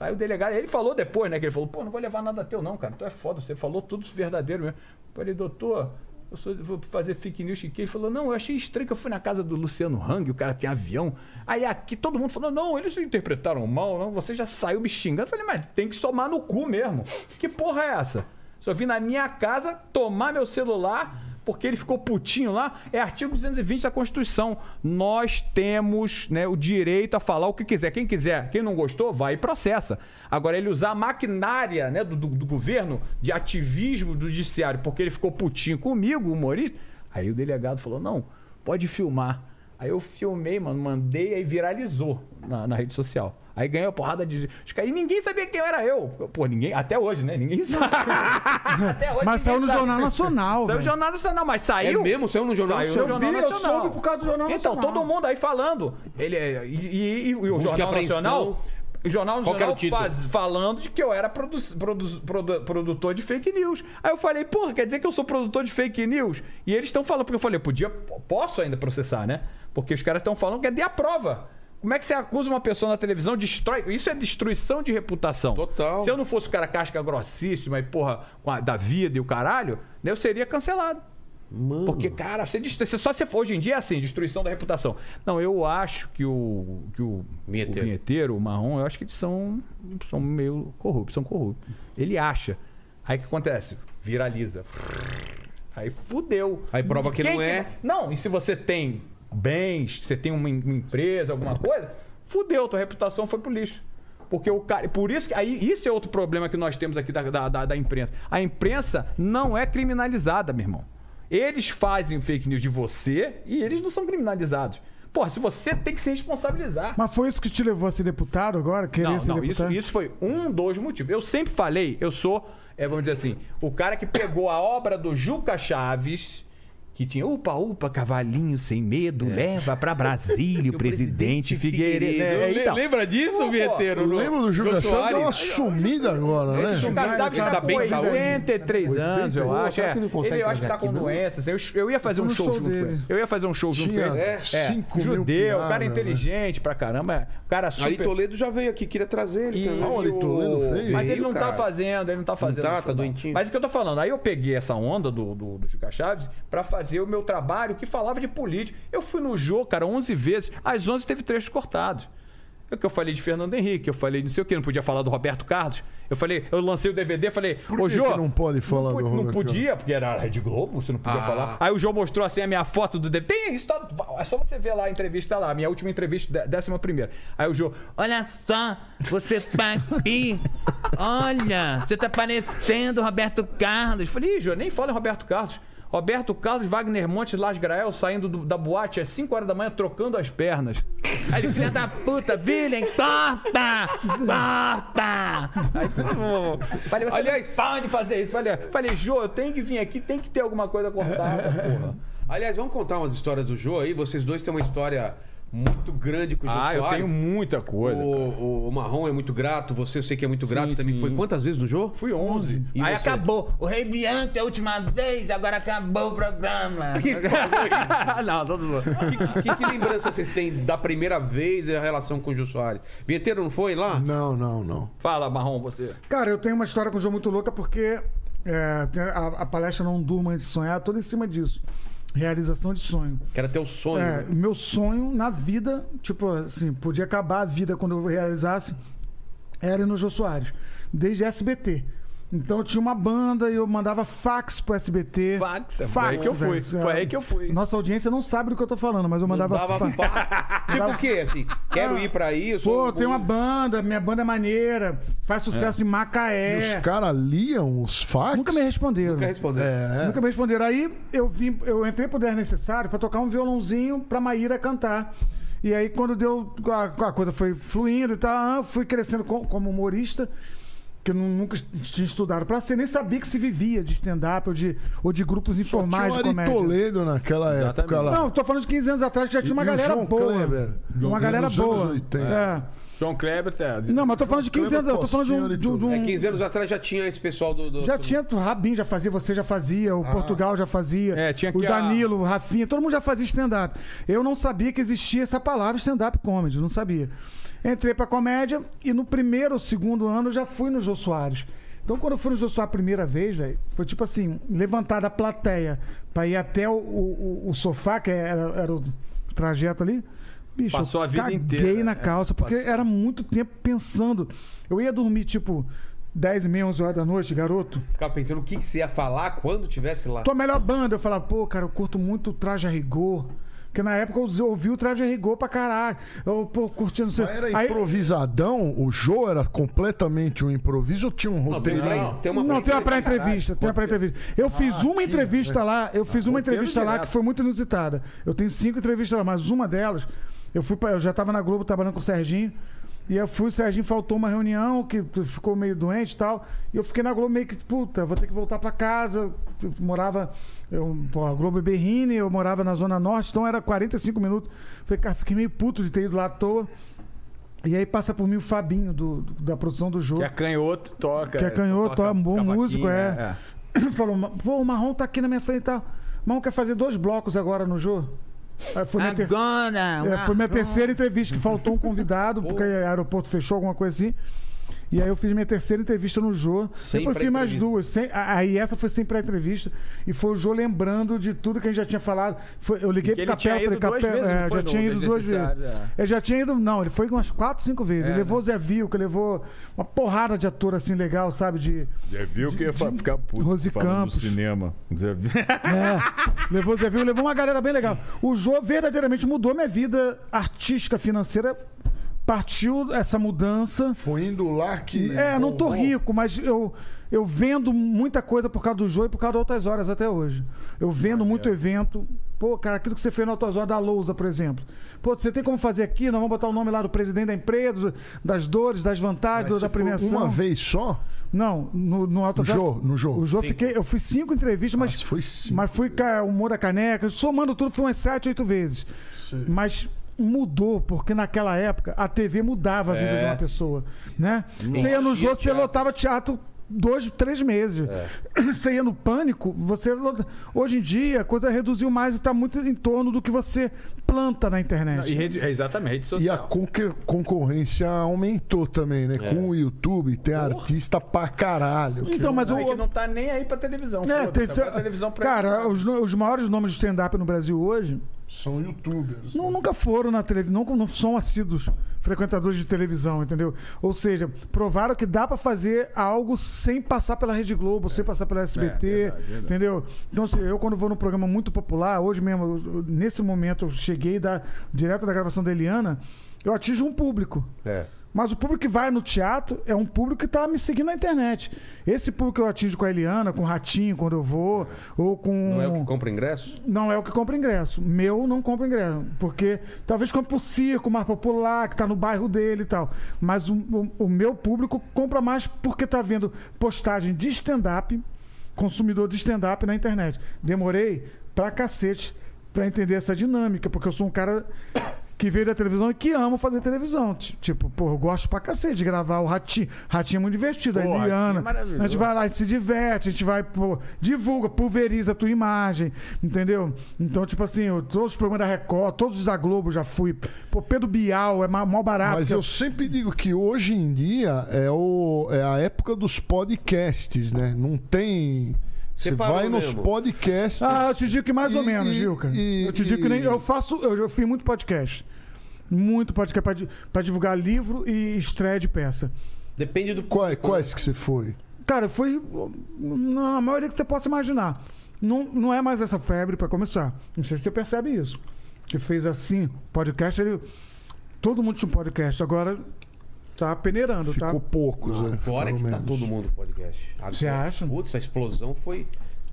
Aí o delegado, ele falou depois, né? Que ele falou, pô, não vou levar nada teu, não, cara. Tu é foda, você falou tudo verdadeiro mesmo. Eu falei, doutor, eu sou- vou fazer fake news que ele falou, não, eu achei estranho que eu fui na casa do Luciano Hang, o cara tem avião. Aí aqui todo mundo falou, não, eles interpretaram mal, não, você já saiu me xingando. Eu falei, mas tem que tomar no cu mesmo. Que porra é essa? Só vim na minha casa tomar meu celular porque ele ficou putinho lá, é artigo 220 da Constituição. Nós temos né, o direito a falar o que quiser. Quem quiser, quem não gostou, vai e processa. Agora, ele usar a maquinária né, do, do- do governo de ativismo do judiciário porque ele ficou putinho comigo, humorista, aí o delegado falou: não, pode filmar. Aí eu filmei, mano, mandei, aí viralizou na, na rede social. Aí ganhou a porrada de. E ninguém sabia quem era eu. Pô, ninguém. Até hoje, né? Ninguém [laughs] sabe. Até hoje Mas ninguém saiu no sabe. Jornal Nacional, Saiu no. Jornal Nacional, mas saiu. É mesmo? Saiu no Jornal Saiu no Nacional? Jornal vi, eu Nacional. soube por causa do Jornal Então, Nacional. todo mundo aí falando. Ele, é- e, e- e o Busca e Jornal. Nacional. O Jornal Nacional faz- falando de que eu era produ- produ- produ- produtor de fake news. Aí eu falei, porra, quer dizer que eu sou produtor de fake news? E eles estão falando, porque eu falei, podia, posso ainda processar, né? Porque os caras estão falando que é de a prova. Como é que você acusa uma pessoa na televisão, destrói. Isso é destruição de reputação. Total. Se eu não fosse o cara casca grossíssima e, porra, com a- da vida e o caralho, né, eu seria cancelado. Porque, cara, você Só se for hoje em dia é assim, destruição da reputação. Não, eu acho que o, que o, Vinheteiro. o vinheteiro, o marrom, eu acho que eles são, são meio corruptos, são corruptos. Ele acha. Aí o que acontece? Viraliza. Aí fudeu. Aí prova que Quem não é. Não, e se você tem bens, você tem uma, em- uma empresa, alguma coisa, fudeu, tua reputação foi pro lixo. Porque o cara. Por isso que. Aí, isso é outro problema que nós temos aqui da, da, da- da imprensa. A imprensa não é criminalizada, meu irmão. Eles fazem fake news de você e eles não são criminalizados. Porra, se você tem que se responsabilizar. Mas foi isso que te levou a ser deputado agora? Querer Não, ser não, isso, deputado? isso foi um dos motivos. Eu sempre falei, eu sou, é, vamos dizer assim, o cara que pegou a obra do Juca Chaves, que tinha upa, upa, cavalinho sem medo, leva pra Brasília [laughs] o presidente Figueiredo. É, Le- então. Lembra disso, Pô, no- lembro do Júlio Chaves, deu uma sumida agora, né? O Juca Chaves Ele tá tá com bem de saúde? 83 anos, eu 81, acho. É. que Ele eu acho que tá com não? doenças. Eu, eu ia fazer Eu um show, junto com dele. ele. Eu ia fazer um show junto Tinha com ele. é, 5 mil Judeu, o cara né? inteligente pra caramba. O cara super... Ari Toledo já veio aqui, queria trazer ele também. Ari Toledo veio? Mas ele não tá fazendo, ele não tá fazendo. tá, tá doentinho. Mas o que eu tô falando, aí eu peguei essa onda do, do, do Juca Chaves pra fazer o meu trabalho que falava de política. Eu fui no jogo, cara, 11 vezes. Às 11 teve trechos cortados. É o que eu falei de Fernando Henrique, eu falei não sei o que, não podia falar do Roberto Carlos. Eu falei, eu lancei o DVD, falei, Por ô Jô. não pode falar pu- do Não podia, porque era a Rede Globo, você não podia Ah. falar. Aí o Jô mostrou assim a minha foto do DVD. Tem isso, tá- é só você ver lá a entrevista lá, a minha última entrevista, dé- décima primeira. Aí o Jô, Olha só, você tá aqui. Olha, você tá parecendo Roberto Carlos. Eu falei, Ih, Jô, nem fala em Roberto Carlos. Roberto Carlos, Wagner Monte, Las Grael saindo do- da boate às 5 horas da manhã trocando as pernas. Aí ele, filha da puta, Villain, corta! Corta! Aí, falei, você Aliás- para de fazer isso. Falei, falei, Jô, eu tenho que vir aqui, tem que ter alguma coisa cortada, porra. Aliás, vamos contar umas histórias do Jô aí. Vocês dois têm uma história muito grande com o Jô Ah, eu Soares. tenho muita coisa. O, cara. o, o Marrom é muito grato, você eu sei que é muito grato também. sim. Foi quantas vezes no Jô? Fui 11. E Aí você? acabou. O Rei Bianco é a última vez, agora acabou o programa. [laughs] [laughs] não, todos Que, que- que lembrança vocês têm da primeira vez e a relação com o Jô Soares? Vinheteiro não foi lá? Não, não, não. Fala, Marrom, você. Cara, eu tenho uma história com o João muito louca porque é, tem a, a palestra Não Durma Antes de Sonhar, toda em cima disso. Realização de sonho. Que era teu sonho. É, né? meu sonho na vida, tipo assim, podia acabar a vida quando eu realizasse, era no Jô Soares. Desde SBT. Então eu tinha uma banda e eu mandava fax pro SBT. Fax, foi aí que eu fui, velho. foi aí que eu fui. Nossa audiência não sabe do que eu tô falando, mas eu mandava Dava fax. pá. Tipo o quê? Assim, quero ir pra aí, eu sou Pô, tem uma banda, minha banda é maneira, faz sucesso em E Macaé. os caras liam os fax? Nunca me responderam. Nunca respondeu. É. Nunca me responderam. Aí eu vim, eu entrei pro 10 Necessário pra tocar um violãozinho pra Maíra cantar. E aí, quando deu. A, a coisa foi fluindo e tal, fui crescendo com- como humorista, que nunca tinha estudado pra ser, nem sabia que se vivia de stand-up ou de, ou de grupos Tinha informais o de Ari comédia. Toledo naquela época lá. Não, tô falando de 15 anos atrás que já tinha uma E o galera João boa. Kleber, uma nos galera anos boa. 80. É. João Kleber tá. Não, mas tô falando de 15 anos. Eu tô falando de um. de um- de um- É, 15 anos atrás já tinha esse pessoal do. do- Já do- tinha, o Rabin já fazia, você já fazia, o Portugal já fazia, É, tinha o que a- Danilo, o Rafinha, todo mundo já fazia stand-up. Eu não sabia que existia essa palavra stand-up comedy, não sabia. Entrei pra comédia e no primeiro ou segundo ano eu já fui no Jô Soares. Então quando eu fui no Jô Soares a primeira vez, velho, foi tipo assim, levantar da plateia pra ir até o, o- o sofá, que era, era o trajeto ali. Bicho, Passou eu a vida caguei inteira, na é. calça, porque Passou. era muito tempo pensando. Eu ia dormir, tipo, 10 e meia, 11 horas da noite, garoto. Ficava pensando o que, que você ia falar quando tivesse lá. Tua melhor banda. Eu falava, pô, cara, eu curto muito o Traje a Rigor. Porque na época eu ouvi o Traje Rigor pra caralho. Eu, pô, curtindo... não sei- Mas era Aí- improvisadão? O Jô era completamente um improviso ou tinha um Não, roteiro? pré- tem uma não, tem uma pré- pré-entrevista. Tem uma pré-entrevista. Eu fiz uma entrevista lá, eu fiz uma roteiro entrevista lá direto. que foi muito inusitada. Eu tenho cinco entrevistas lá, mas uma delas, eu fui pra, eu já tava na Globo trabalhando com o Serginho. E eu fui, o Serginho faltou uma reunião, que ficou meio doente e tal. E eu fiquei na Globo meio que, puta, vou ter que voltar pra casa. Eu morava, eu, a Globo é Berrine, eu morava na Zona Norte, então era 45 minutos. Falei, cara, fiquei meio puto de ter ido lá à toa. E aí passa por mim o Fabinho, do, do- da produção do jogo. Que é canhoto, toca. Que é canhoto, é um bom músico, é. [coughs] Falou, pô, o Marrom tá aqui na minha frente e tal. O Marrom quer fazer dois blocos agora no jogo. Foi minha, ter- Agora, é, foi minha terceira entrevista, que faltou um convidado, porque o aeroporto fechou, alguma coisa assim. E aí eu fiz minha terceira entrevista no Jô. Sem Depois fiz mais duas. Sem, aí essa foi sem pré-entrevista. E foi o Jô lembrando de tudo que a gente já tinha falado. Foi- eu liguei pro Capel, falei, Capel, é, já tinha ido duas vezes. É. Ele já tinha ido, não, ele foi umas quatro, cinco vezes. É, ele levou né? o Zé Vilca, levou uma porrada de ator assim legal, sabe? De, viu que ia ficar puto Rose Campos. do cinema. Zé- [laughs] É, levou o Zé Vil, levou uma galera bem legal. O Jô verdadeiramente mudou minha vida artística, financeira. Partiu essa mudança. Foi indo lá que. É, não tô rico, mas eu, eu vendo muita coisa por causa do Jô e por causa de outras horas até hoje. Eu vendo muito evento. Pô, cara, aquilo que você fez na outras horas da Lousa, por exemplo. Pô, você tem como fazer aqui? Nós vamos botar o nome lá do presidente da empresa, das dores, das vantagens, Mas da premiação. Uma vez só? Não, no, no Alto No Jô, no Jô. O Jô fiquei. Eu fiz cinco entrevistas, mas. Mas foi cinco Mas fui ca- o Humor da Caneca, somando tudo, foi umas sete, oito vezes. Mas mudou, porque naquela época a TV mudava a vida É. de uma pessoa. Né? Você ia no Jô, você lotava teatro dois, três meses. [clears throat] Você ia no pânico, você. lota- Hoje em dia a coisa reduziu mais e está muito em torno do que você planta na internet. E rede, é, exatamente, rede E social. a conque- concorrência aumentou também, né? É. Com o YouTube, tem artista pra caralho. que Então, mas Não, é o, que não tá nem aí pra televisão. É, tem- tem- a televisão pra cara, os, os maiores nomes de stand-up no Brasil hoje São youtubers. Não, nunca foram na televisão, não, não são assíduos frequentadores de televisão, entendeu? Ou seja, provaram que dá pra fazer algo sem passar pela Rede Globo, sem passar pela SBT, É, verdade, verdade. entendeu? Então, assim, eu quando vou num programa muito popular, hoje mesmo, eu- nesse momento, eu cheguei da, direto da gravação da Eliana, eu atinjo um público. É. Mas o público que vai no teatro é um público que tá me seguindo na internet. Esse público que eu atinjo com a Eliana, com o Ratinho, quando eu vou, ou com. Não é o que compra ingresso? Não é o que compra ingresso. Meu não compra ingresso. Porque talvez compre pro circo mais popular, que tá no bairro dele e tal. Mas o, o- o meu público compra mais porque tá vendo postagem de stand-up, consumidor de stand-up na internet. Demorei pra cacete pra entender essa dinâmica, porque eu sou um cara que veio da televisão e que amo fazer televisão. Ti- Tipo, pô, eu gosto pra cacete de gravar o Ratinho. Ratinho é muito divertido. Pô, a Ratinho Eliana. é a gente vai lá e se diverte, a gente vai, pô, divulga, pulveriza a tua imagem, entendeu? Então, tipo assim, eu- todos os programas da Record, todos os da Globo já fui. Pô, Pedro Bial é mó barato. Mas que eu sempre digo que hoje em dia é, o, é a época dos podcasts, né? Não tem. Você vai nos mesmo. podcasts. Ah, eu te digo que mais ou E- menos, e- viu, cara? e- eu te digo que nem. Eu faço. Eu, eu fiz muito podcast. Muito podcast pra divulgar livro e estreia de peça. Depende do Quais, quais que você foi? Cara, foi na maioria que você possa imaginar. Não, não é mais essa febre pra começar. Não sei se você percebe isso. Que fez assim, podcast, ele. Todo mundo tinha um podcast. Agora tá peneirando, Ficou tá? poucos, né? Agora é que tá menos. todo mundo podcast. Agora, Você acha? Putz, a explosão foi.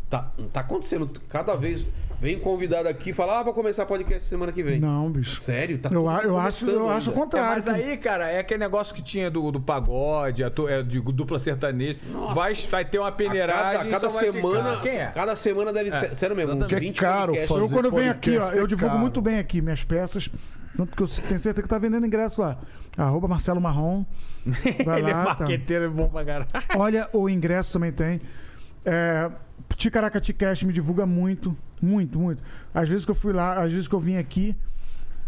Tá, tá acontecendo. Cada vez vem um convidado aqui e fala: Ah, vou começar podcast semana que vem. Não, bicho. Sério? Tá Eu, eu acho, eu acho o ainda. É, contrário. mas aí, cara, é aquele negócio que tinha do, do pagode, a tu- é, de dupla sertaneja. Vai, vai ter uma A peneiragem. cada, cada semana, ficar. Quem é? cada semana deve ser, sério mesmo, é 20 caro podcasts. fazer Eu quando eu venho aqui, ó, podcast é eu divulgo caro. muito bem aqui minhas peças. Tanto que eu tenho certeza que tá vendendo ingresso lá. Arroba Marcelo Marrom. [laughs] Vai Ele é lá, tá. marqueteiro, é bom pra caralho. [laughs] Olha, o ingresso também tem. É, Ticaracati Cash me divulga muito, muito, muito. Às vezes que eu fui lá, às vezes que eu vim aqui,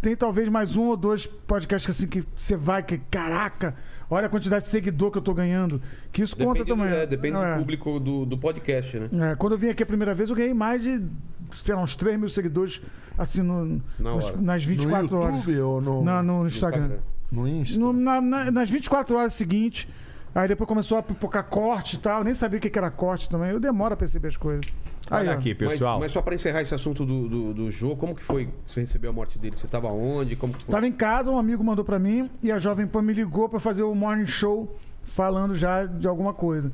tem talvez mais um ou dois podcasts assim que você vai, que caraca, olha a quantidade de seguidor que eu tô ganhando. Que isso conta Depende, também. é, depende É. do público do, do podcast, né? É, quando eu vim aqui a primeira vez, eu ganhei mais de, sei lá, uns 3 mil seguidores, assim, no, Na nas, nas No 24 horas. YouTube ou no, Não, no No Instagram. no Insta? No- na- na- nas 24 horas seguintes. Aí depois começou a pipocar corte e tal. Eu nem sabia o que era corte também. Eu demoro a perceber as coisas. Aí, Olha ó. aqui, Mas, pessoal. mas só pra encerrar esse assunto do, do, do Jô, como que foi que você recebeu a morte dele? Você tava onde? Como que foi? Tava em casa, um amigo mandou pra mim e a Jovem Pan me ligou pra fazer o morning show falando já de alguma coisa.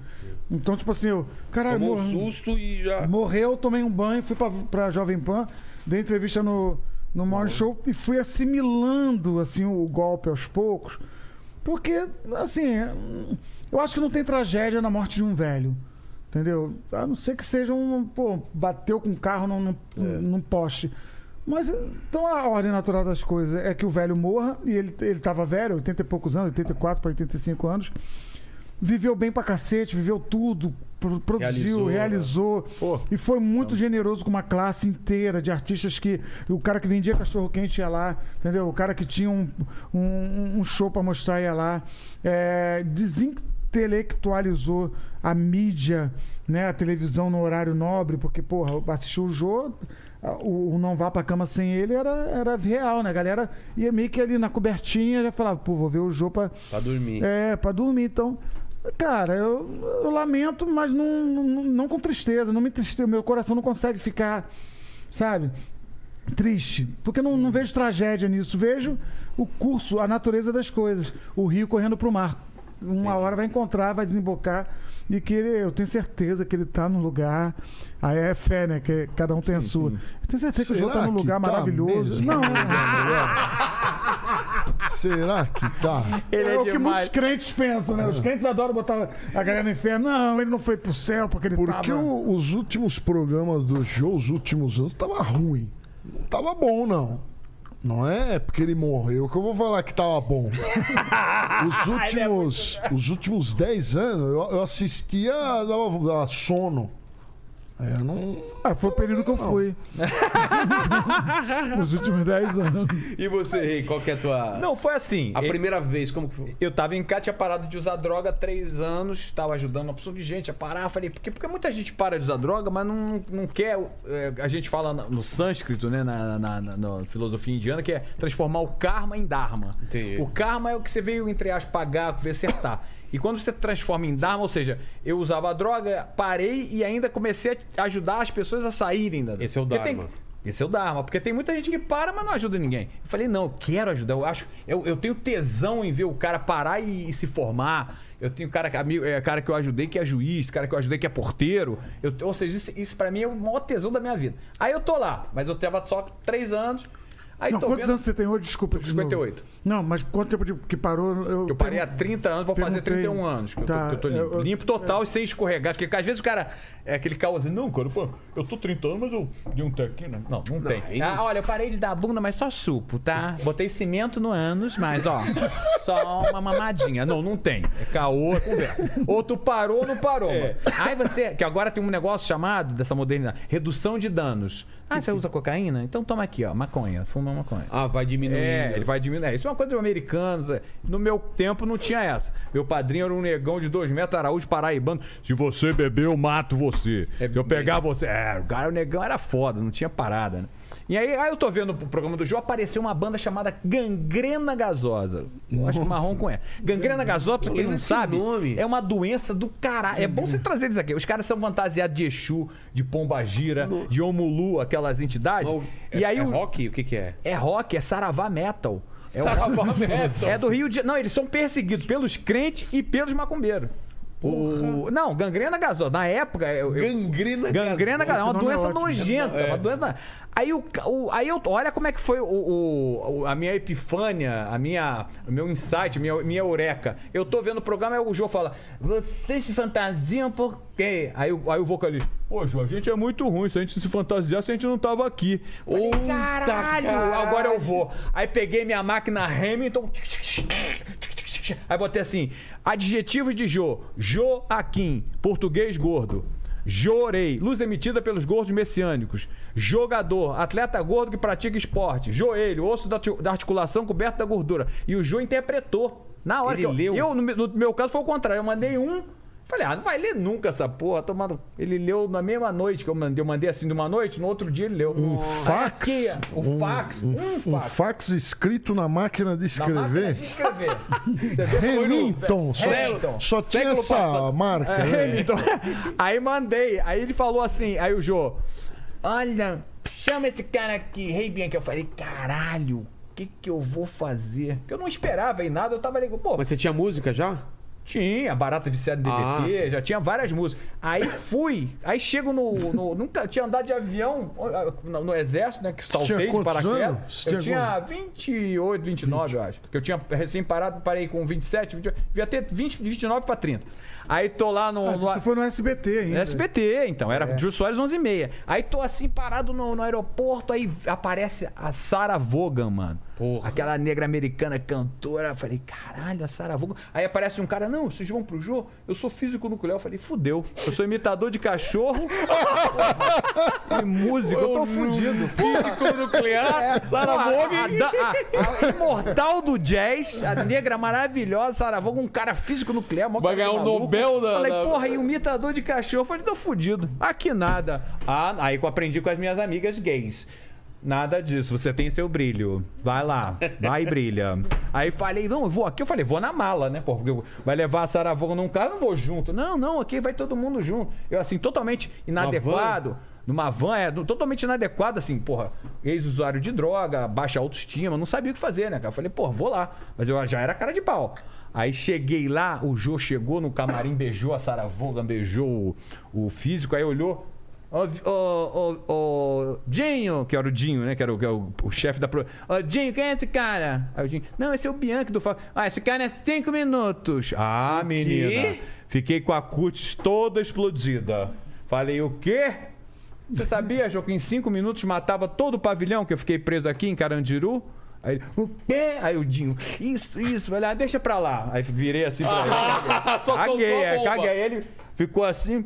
Então, tipo assim, eu. Caralho, Tomou um morreu, susto e já. morreu, tomei um banho, fui pra, pra Jovem Pan, dei entrevista no, no morning show e fui assimilando assim o golpe aos poucos. Porque, assim, eu acho que não tem tragédia na morte de um velho. Entendeu? A não ser que seja um. Pô, bateu com um carro num, num, num poste. Mas então a ordem natural das coisas é que o velho morra, e ele, ele tava velho, 80 e poucos anos, 84 para 85 anos. Viveu bem pra cacete, viveu tudo, pro- produziu, Realizou, realizou. né? E foi muito generoso com uma classe inteira de artistas que. O cara que vendia cachorro-quente ia lá, entendeu? O cara que tinha um, um, um show pra mostrar ia lá. É, desintelectualizou a mídia, né? A televisão no horário nobre, porque, porra, assistiu o jogo. O, o Não Vá Pra Cama Sem Ele era, era real, né? A galera ia meio que ali na cobertinha já falava, pô, vou ver o jogo pra, Pra dormir. é, pra dormir. Então, cara, eu, eu lamento, mas não, não, não com tristeza. Não me tristeza. Meu coração não consegue ficar, sabe? Triste. Porque não, não vejo tragédia nisso. Vejo o curso, a natureza das coisas. O rio correndo pro mar. Uma hora vai encontrar, vai desembocar. E que ele, eu tenho certeza que ele tá no lugar. Aí é fé, né? Que cada um tem a sua. Eu tenho certeza que o João tá Será num lugar tá maravilhoso. mesmo? Não, [laughs] Será que tá? Ele é, é o que demais. muitos crentes pensam, né? Os crentes adoram botar a galera no inferno. Não, ele não foi pro céu porque ele Porque tava... o- os últimos programas do show, os últimos anos, tava ruim. Não tava bom, não. Não é porque ele morreu que eu vou falar que tava bom. [laughs] Os últimos, os últimos 10 anos eu, eu assistia, dava, dava sono. É, não. Ah, foi o período que eu fui. [laughs] Nos últimos 10 anos. E você, Rei, qual que é a tua. Não, foi assim. A E- primeira vez, como que foi? Eu tava em casa, tinha parado de usar droga há três anos, tava ajudando uma pessoa de gente a parar. Falei, porque, porque muita gente para de usar droga, mas não, não quer. é, a gente fala no sânscrito, né? Na, na, na- na filosofia indiana, que é transformar o karma em dharma. Entendi. O karma é o que você veio, entre aspas, pagar, veio acertar. E quando você transforma em dharma, ou seja, eu usava a droga, parei e ainda comecei a ajudar as pessoas a saírem da droga. Esse é o Porque tem- dharma. esse é o Dharma, porque tem muita gente que para, mas não ajuda ninguém. Eu falei, não, eu quero ajudar. Eu acho, eu, eu tenho tesão em ver o cara parar e, e se formar. Eu tenho cara, amigo, é, cara que eu ajudei que é juiz, cara que eu ajudei que é porteiro. Eu, ou seja, isso, isso pra mim é o maior tesão da minha vida. Aí eu tô lá, mas eu tava só três anos. Aí Não, tô quantos vendo- anos você tem hoje? Desculpa. de novo. 58. Não, mas quanto tempo de- que parou? Eu, Eu parei há 30 anos, vou fazer perguntei. 31 anos que, eu, tô, Tá, que eu tô limpo. eu- eu- limpo total e sem escorregar. Porque às vezes o cara é aquele caos assim, não, cara, pô, eu tô 30 anos, mas eu dei um tequinho. né? Não, não, tem. aí Ah, olha, eu parei de dar a bunda, mas só supo, tá? Botei cimento no ânus, mas ó, [laughs] só uma mamadinha. Não, não tem. É caô, é conversa. Ou tu parou ou não parou, mano. Aí você, que agora tem um negócio chamado, dessa modernidade, redução de danos. Ah, você usa cocaína? Então toma aqui, ó, maconha. Fuma maconha. Ah, vai diminuindo. É, ele vai diminuir. É, isso é uma coisa do americano. No meu tempo não tinha essa. Meu padrinho era um negão de dois metros, Araújo Paraibano. Se você beber, eu mato você. É Se eu pegar você. É, o cara, o negão era foda, não tinha parada, né? E aí, aí eu tô vendo o programa do Jô, apareceu uma banda chamada Gangrena Gasosa. Eu acho que o Marrom conhece. Gangrena Gasosa, pra quem não sabe, nome. é uma doença do caralho. É bom você trazer eles aqui. Os caras são fantasiados de Exu, de Pombagira, de Omulu, aquelas entidades. O- e é- aí é o, rock? O que que é? é rock, é saravá metal. É, o- Saravá [laughs] metal. é do Rio de Não, eles são perseguidos pelos crentes e pelos macumbeiros. O... Não, gangrena gasosa. Na época. Eu, eu- Gangrena Gangrena gasosa. É uma é doença ótimo. nojenta. É. Uma doença... Aí, o, o- aí eu. Olha como é que foi o, o- a minha epifânia, a minha, o meu insight, minha, minha eureka. Eu tô vendo o programa e o Jô fala: Vocês se fantasiam por quê? Aí, o- aí o vocalista. Pô, Jô, a gente é muito ruim. Se a gente se fantasiasse, a gente não tava aqui. Falei, caralho, caralho. agora eu vou. Aí peguei minha máquina Hamilton. Aí botei assim: adjetivos de Jô. Joaquim, português gordo. Jorei, luz emitida pelos gordos messiânicos. Jogador, atleta gordo que pratica esporte. Joelho, osso da, arti- da articulação coberto da gordura. E o Jô interpretou. Na hora Ele que eu, leu? eu, no, no meu caso, foi o contrário. Eu mandei um. Falei, ah, não vai ler nunca essa porra. Tomando... Ele leu na mesma noite que eu mandei. Eu mandei assim de uma noite, no outro dia ele leu. Um Aí fax? aqui, o fax, um, Um fax. fax escrito na máquina de Na máquina escrever. de escrever. Foi no- Remington. Só, Hamilton. só tinha Século essa passado. marca. É, né? Hamilton. [laughs] Aí mandei. Aí ele falou assim. Aí o Jô. Olha, chama esse cara aqui, Rei Bianchi. Eu falei, caralho, o que que eu vou fazer? Porque eu não esperava em nada. Eu tava ali, pô, Mas você tinha música já? Tinha, Barata Viciada em DDT, já tinha várias músicas. Aí fui, aí chego no. no- nunca tinha andado de avião no, no exército, né? Que saltei de quantos paraquedas. Eu tinha tinha 28, 29, eu acho. Porque eu tinha recém parado, parei com 27, 28, devia ter 20, 29 pra 30. Aí tô lá no. Ah, no- Você foi no SBT ainda. SBT, então, era É. Júlio Soares 11 e meia. Aí tô assim parado no, no aeroporto, aí aparece a Sarah Vaughan, mano. Porra. Aquela negra americana cantora. Falei, caralho, a Sarah Vaughan. Aí aparece um cara, não, vocês vão pro jogo? Eu sou físico nuclear. Eu falei, fudeu. Eu sou imitador de cachorro e músico. Eu tô fudido. Físico nuclear, [laughs] Sarah Pô, a- Vaughan. A, a- a imortal do jazz, a negra maravilhosa, Sarah Vaughan, um cara físico nuclear. Vai ganhar o. Nobel da- Falei, da- porra, e um imitador de cachorro. Eu falei, tô fudido. Aqui nada. Ah, aí que eu aprendi com as minhas amigas gays. Nada disso, você tem seu brilho. Vai lá, vai e brilha. Aí falei, não, eu vou aqui. Eu falei, vou na mala, né? pô, Porque vai levar a Saravão num carro, eu não vou junto. Não, não, aqui vai todo mundo junto. Eu, assim, totalmente inadequado. Numa van, é totalmente inadequado, assim, porra, ex-usuário de droga, baixa autoestima, não sabia o que fazer, né, cara? Eu falei, porra, vou lá. Mas eu já era cara de pau. Aí cheguei lá, o Jô chegou no camarim, beijou a Sarah Vaughan, beijou o, o físico, aí olhou. Ô, ô, ô, ô, Dinho, que era o Dinho, né? Que era o, que era o, o chefe da. Pro... Ô, Dinho, quem é esse cara? Aí o Dinho, não, esse é o Bianchi do Fa- Ah, esse cara é cinco minutos. Ah, menina. Fiquei com a cutis toda explodida. Falei, o quê? Você sabia, Jô, que em cinco minutos matava todo o pavilhão que eu fiquei preso aqui em Carandiru? Aí ele, o quê? Aí o Dinho, isso, isso. Falei, ah, deixa pra lá. Aí virei assim pra [laughs] ele. Caguei, é, caguei. Aí ele ficou assim,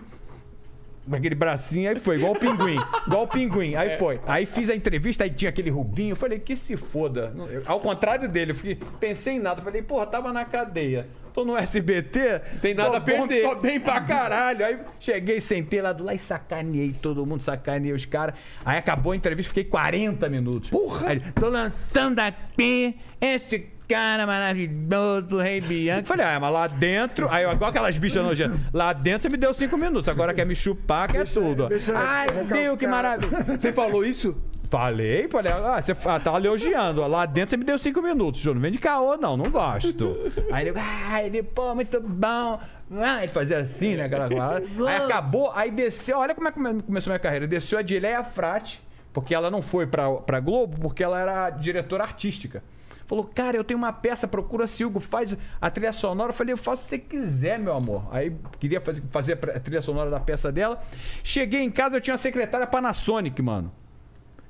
aquele bracinho, aí foi, igual o pinguim. igual o pinguim. Aí foi. Aí fiz a entrevista, aí tinha aquele rubinho. Falei, que se foda. Eu- Ao contrário dele, eu fiquei, pensei em nada. Falei, porra, tava na cadeia. Tô no SBT. Tem nada tô a bom, perder. Tô bem pra caralho. Aí cheguei, sentei lá do lá e sacaneei todo mundo, sacaneei os caras. Aí acabou a entrevista, fiquei 40 minutos. Porra! Aí, tô lançando aqui esse cara maravilhoso, Rei Bianchi. Falei, ah, mas lá dentro. Aí, igual aquelas bichas nojentas. Lá dentro você me deu cinco minutos. Agora quer me chupar, quer tudo. deixa- Ai, Deus, que maravilha. Você falou isso? Falei, falei, ah, você ah, tá elogiando. Lá dentro você me deu cinco minutos, Jô. Não vem de caô, não, não gosto. Aí ele, ah, ele, pô, muito bom. Ah, ele fazia assim, né? Aquela, aí acabou, aí desceu, olha como é que come- começou a minha carreira. Desceu a Dileia Frati, porque ela não foi pra, pra Globo, porque ela era diretora artística. Falou, cara, eu tenho uma peça, procura Silgo, faz a trilha sonora. Eu falei, eu faço que você quiser, meu amor. Aí queria fazer, fazer a trilha sonora da peça dela. Cheguei em casa, eu tinha uma secretária Panasonic, mano.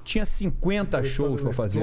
Tinha 50 shows pra fazer.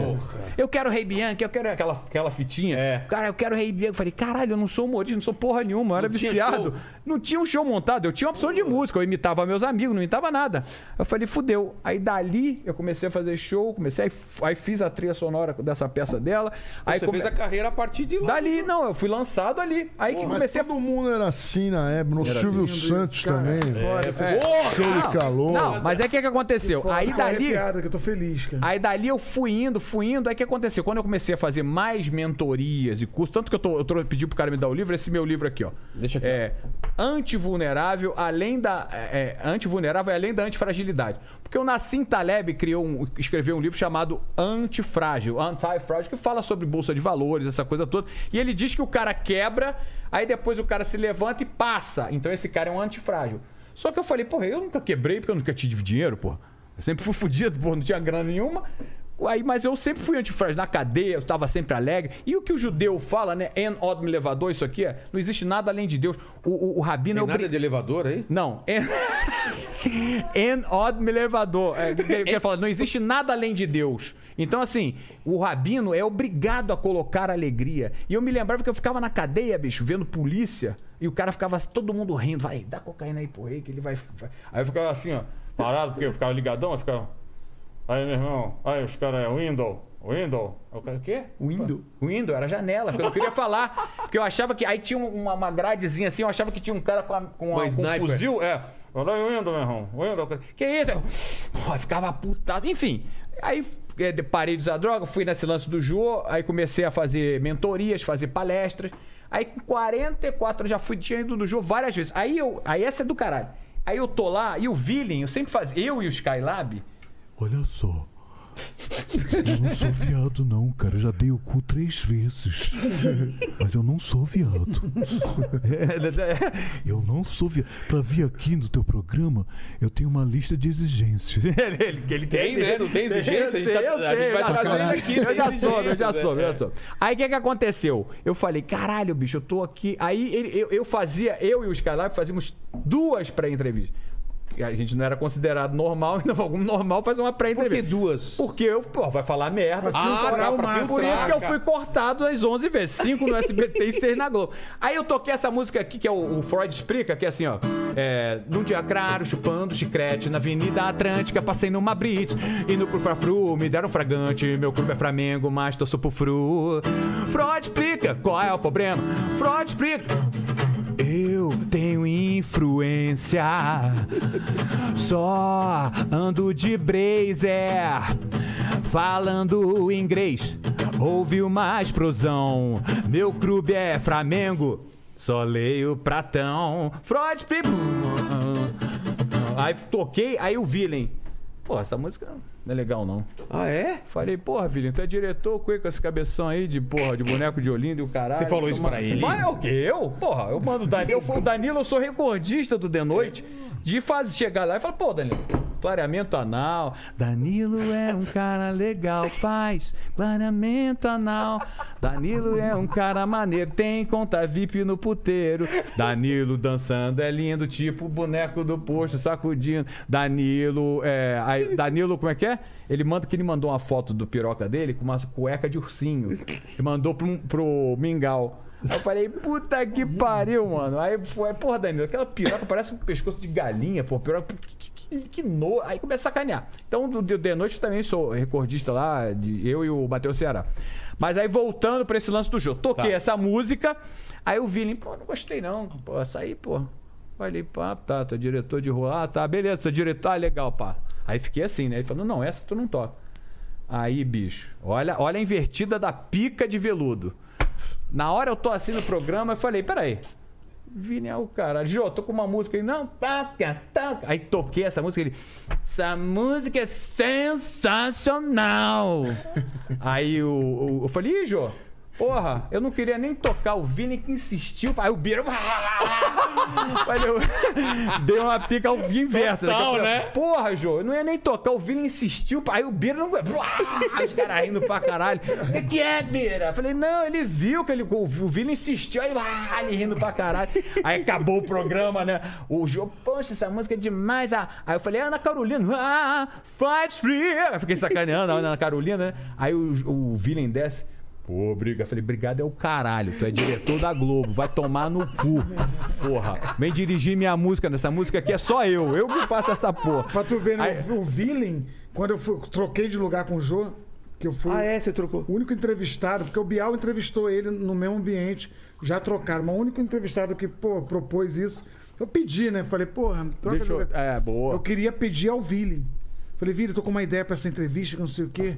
Eu quero Rei Bianchi, eu quero aquela, aquela fitinha. É. Cara, eu quero Rei Bianchi. Eu falei, caralho, eu não sou humorista, não sou porra nenhuma, eu era Não tinha viciado. show? Não tinha um show montado, eu tinha uma opção de música, eu imitava meus amigos, não imitava nada. Eu falei, fudeu. Aí dali eu comecei a fazer show, comecei, aí, aí fiz a trilha sonora dessa peça dela. Aí Você come- fez a carreira a partir de lá. Dali, não, eu fui lançado ali. Aí que Mas comecei a todo mundo era assim na época. No Silvio Santos Cara, também. Fora, você Show de calor. Não, mas é que que aconteceu? Aí dali. arrepiado, que eu tô feliz, cara. Aí dali eu fui indo, fui indo. Aí o que aconteceu? Quando eu comecei a fazer mais mentorias e cursos, tanto que eu, tô, eu tô, pedi pro cara me dar o livro, esse meu livro aqui, ó. Deixa aqui. É, antivulnerável além da é, é, antivulnerável e além da antifragilidade. Porque o Nassim Taleb criou um, escreveu um livro chamado Antifrágil, Anti-Frágil, que fala sobre bolsa de valores, essa coisa toda. E ele diz que o cara quebra, aí depois o cara se levanta e passa. Então esse cara é um antifrágil. Só que eu falei, porra, eu nunca quebrei porque eu nunca tive dinheiro, porra. Eu sempre fui fudido, porra, não tinha grana nenhuma. Aí, mas eu sempre fui antifrágil. Na cadeia, eu estava sempre alegre. E o que o judeu fala, né? En od me levador, isso aqui é. Não existe nada além de Deus. O, o, o rabino Tem é o. nada de elevador aí? Não. En, [laughs] en od me levador. É, quer, falar, não existe nada além de Deus. Então, assim, o rabino é obrigado a colocar alegria. E eu me lembrava que eu ficava na cadeia, bicho, vendo polícia. E o cara ficava todo mundo rindo. Vai, dá cocaína aí pro rei que ele vai. vai. Aí eu ficava assim, ó, parado, porque eu ficava ligadão, eu ficava. Aí, meu irmão, aí os caras é window, O cara, o quê? Window? Window, era janela, porque eu não queria falar. Porque eu achava que. Aí tinha uma, uma gradezinha assim, eu achava que tinha um cara com, a- com, a- com um fuzil. É. Olha aí, Window, meu irmão. Window. Que isso? Eu, Pô, ficava putado. Enfim. Aí é, de- parei de usar droga, fui nesse lance do Jô, aí comecei a fazer mentorias, fazer palestras. Aí com 44 eu já fui, tinha ido no Jô várias vezes. Aí eu. Aí essa é do caralho. Aí eu tô lá, e o Villain, eu sempre fazia. Eu e o Skylab. Olha só. Eu não sou viado, não, cara. Eu já dei o cu três vezes. Mas eu não sou viado. Eu não sou viado. Pra vir aqui no teu programa, eu tenho uma lista de exigências. [laughs] ele, ele, ele Tem, né? Não tem exigência? A gente Eu tá- sei, a gente vai já trazer ele aqui, Eu tem já soube, eu já exigências, soube, eu é. já soube. Aí o que que aconteceu? Eu falei, caralho, bicho, eu tô aqui. Aí ele- eu, eu fazia, eu e o Skylab fazíamos duas pré-entrevistas. A gente não era considerado normal, [laughs] então algum normal faz uma Por que pré-entrevista. duas? Porque eu, pô, vai falar merda. Ah, Por- tá, pra por isso que eu fui cortado as 11 vezes. 5 no SBT e 6 na Globo. Aí eu toquei essa música aqui, que é o, o Freud explica, que é assim, ó. É, num dia claro, chupando chiclete, na Avenida Atlântica, passei numa Brits, indo pro Frafru, me deram fragante, meu clube é Flamengo, mas torço pro Fru. Freud explica, qual é o problema? Freud explica. Eu tenho influência, só ando de blazer, falando inglês. Houve uma explosão, meu clube é Flamengo, só leio pratão. Freud, aí toquei, aí o Villain. Pô, essa música não é legal não. Ah, é? Falei, porra, Villain, tu é diretor, com esse cabeção aí de porra, de boneco de Olinda e o caralho. Você falou isso Toma- pra ele? Mas é o quê? Eu? Porra, eu mando o Danilo. [laughs] Eu o Danilo, eu sou recordista do The Noite. De fazer, chegar lá e falar, pô, Danilo, clareamento anal. Danilo é um cara legal, faz clareamento anal. Danilo é um cara maneiro, tem conta VIP no puteiro. Danilo dançando é lindo, tipo boneco do posto, sacudindo. Danilo, é. aí, Danilo, como é que é? Ele manda que ele mandou uma foto do piroca dele com uma cueca de ursinho. Ele mandou pro, pro Mingau. Eu falei, puta que pariu, mano. Aí foi, porra, Danilo, aquela piroca parece um pescoço de galinha, pô, piroca, que, que, que no... Aí começa a sacanear. Então, do, do The Noite também sou recordista lá, de eu e o Matheus Ceará. Mas aí, voltando pra esse lance do jogo, toquei Tá. essa música, aí o Villain, pô, não gostei não, pô, essa aí, pô. Falei, pá, tá, tu é diretor de rua, ah, tá, beleza, tu é diretor, ah, legal, pá. Aí fiquei assim, né? Ele falou, não, essa tu não toca. Aí, bicho, olha, olha a invertida da pica de veludo. Na hora eu tô assim no programa, eu falei, peraí. Vini é o cara. Jô, tô com uma música aí. Não, taca, taca. Aí toquei essa música ele. Essa música é sensacional. [laughs] aí o, o- eu falei, Ih, Jô, porra, eu não queria nem tocar. O Vini que insistiu. Aí o Bira. [laughs] Falei, eu- [laughs] Dei uma pica ao inverso. Total, Daqui a pouco, né? Porra, Jô, eu não ia nem tocar. O Vini insistiu. Aí o Bira não. [laughs] Os caras rindo pra caralho. O que, que é, Bira? Falei, não, ele viu que ele, o Vini insistiu. Aí ah, ele rindo pra caralho. Aí acabou o programa, né? O Jô, poxa, essa música é demais. Ah. Aí eu falei, Ana Carolina, ah, fight free. Eu fiquei sacaneando a Ana Carolina, né? Aí o, o Villain desce. Pô, briga. Falei, obrigado é o caralho. Tu é diretor da Globo. Vai tomar no cu. Porra. Vem dirigir minha música. Nessa música aqui é só eu. Eu que faço essa porra. Pra tu ver, né? Aí- O Villain, quando eu fui- troquei de lugar com o Jô, que eu fui Ah, é? Você trocou? o único entrevistado, porque o Bial entrevistou ele no mesmo ambiente, já trocaram, mas o único entrevistado que, pô, propôs isso, eu pedi, né? Falei, porra, troca Deixa de eu... lugar. É, boa. Eu queria pedir ao Villain. Falei, Villain, tô com uma ideia pra essa entrevista, que não sei o quê.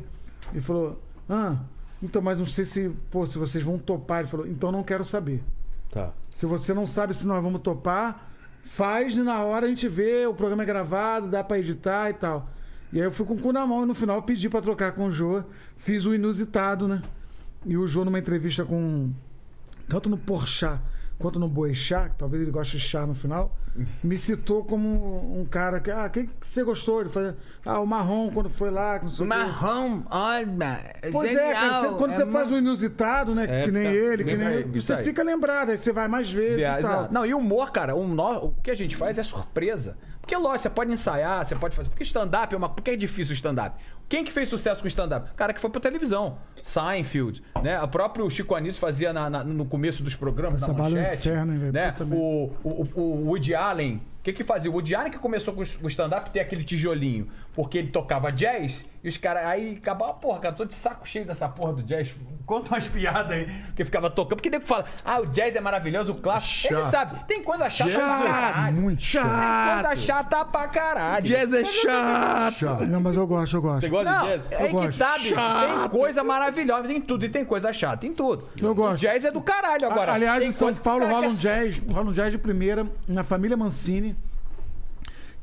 Ele falou, ah, então, mas não sei se, pô, se vocês vão topar. Ele falou, então não quero saber. Tá. Se você não sabe se nós vamos topar, faz e na hora a gente vê, o programa é gravado, dá pra editar e tal. E aí eu fui com o cu na mão e no final eu pedi pra trocar com o Jô. Fiz o inusitado, né? E o Jô numa entrevista com. Tanto no Porchat quanto no Boechat, que talvez ele goste de chá no final, me citou como um cara que. Ah, quem que você gostou? Ele falou, ah, o Marrom quando foi lá, que não sei. Marrom, olha, Pois é, cara, você- quando é você faz o inusitado, né? É, que nem tá. ele, que nem. aí, Você aí. fica lembrado, aí você vai mais vezes É, e tal. exato. Não, e o humor, cara, o, nó- o que a gente faz é surpresa. Porque, lógico, você pode ensaiar, você pode fazer. Porque stand-up é uma. Por que é difícil o stand-up? Quem que fez sucesso com stand-up? Cara que foi pra televisão. Seinfeld, né? O próprio Chico Anísio fazia na- na- no começo dos programas Essa da é manchete. inferno, hein, né? O, o, o Woody Allen. O que que fazia? O Woody Allen que começou com o stand-up ter aquele tijolinho. Porque ele tocava jazz e os caras. Aí acabava, porra, cara, tô de saco cheio dessa porra do jazz. Conta umas piadas aí. Que ficava tocando. Porque nego fala, ah, o jazz é maravilhoso, o clássico. Ele Chato. sabe, tem coisa chata Jazz pra é caralho. muito Tem chato. coisa chata pra caralho. Jazz é chato. Chato. Não, mas eu gosto, eu gosto. Você gosta Não, de jazz? é aí que gosto. tá, bicho. Tem coisa maravilhosa, tem tudo. E tem coisa chata, tem tudo. Eu gosto. O jazz é do caralho agora. Aliás, tem em São Paulo rola um quer- jazz, rola um jazz de primeira na família Mancini.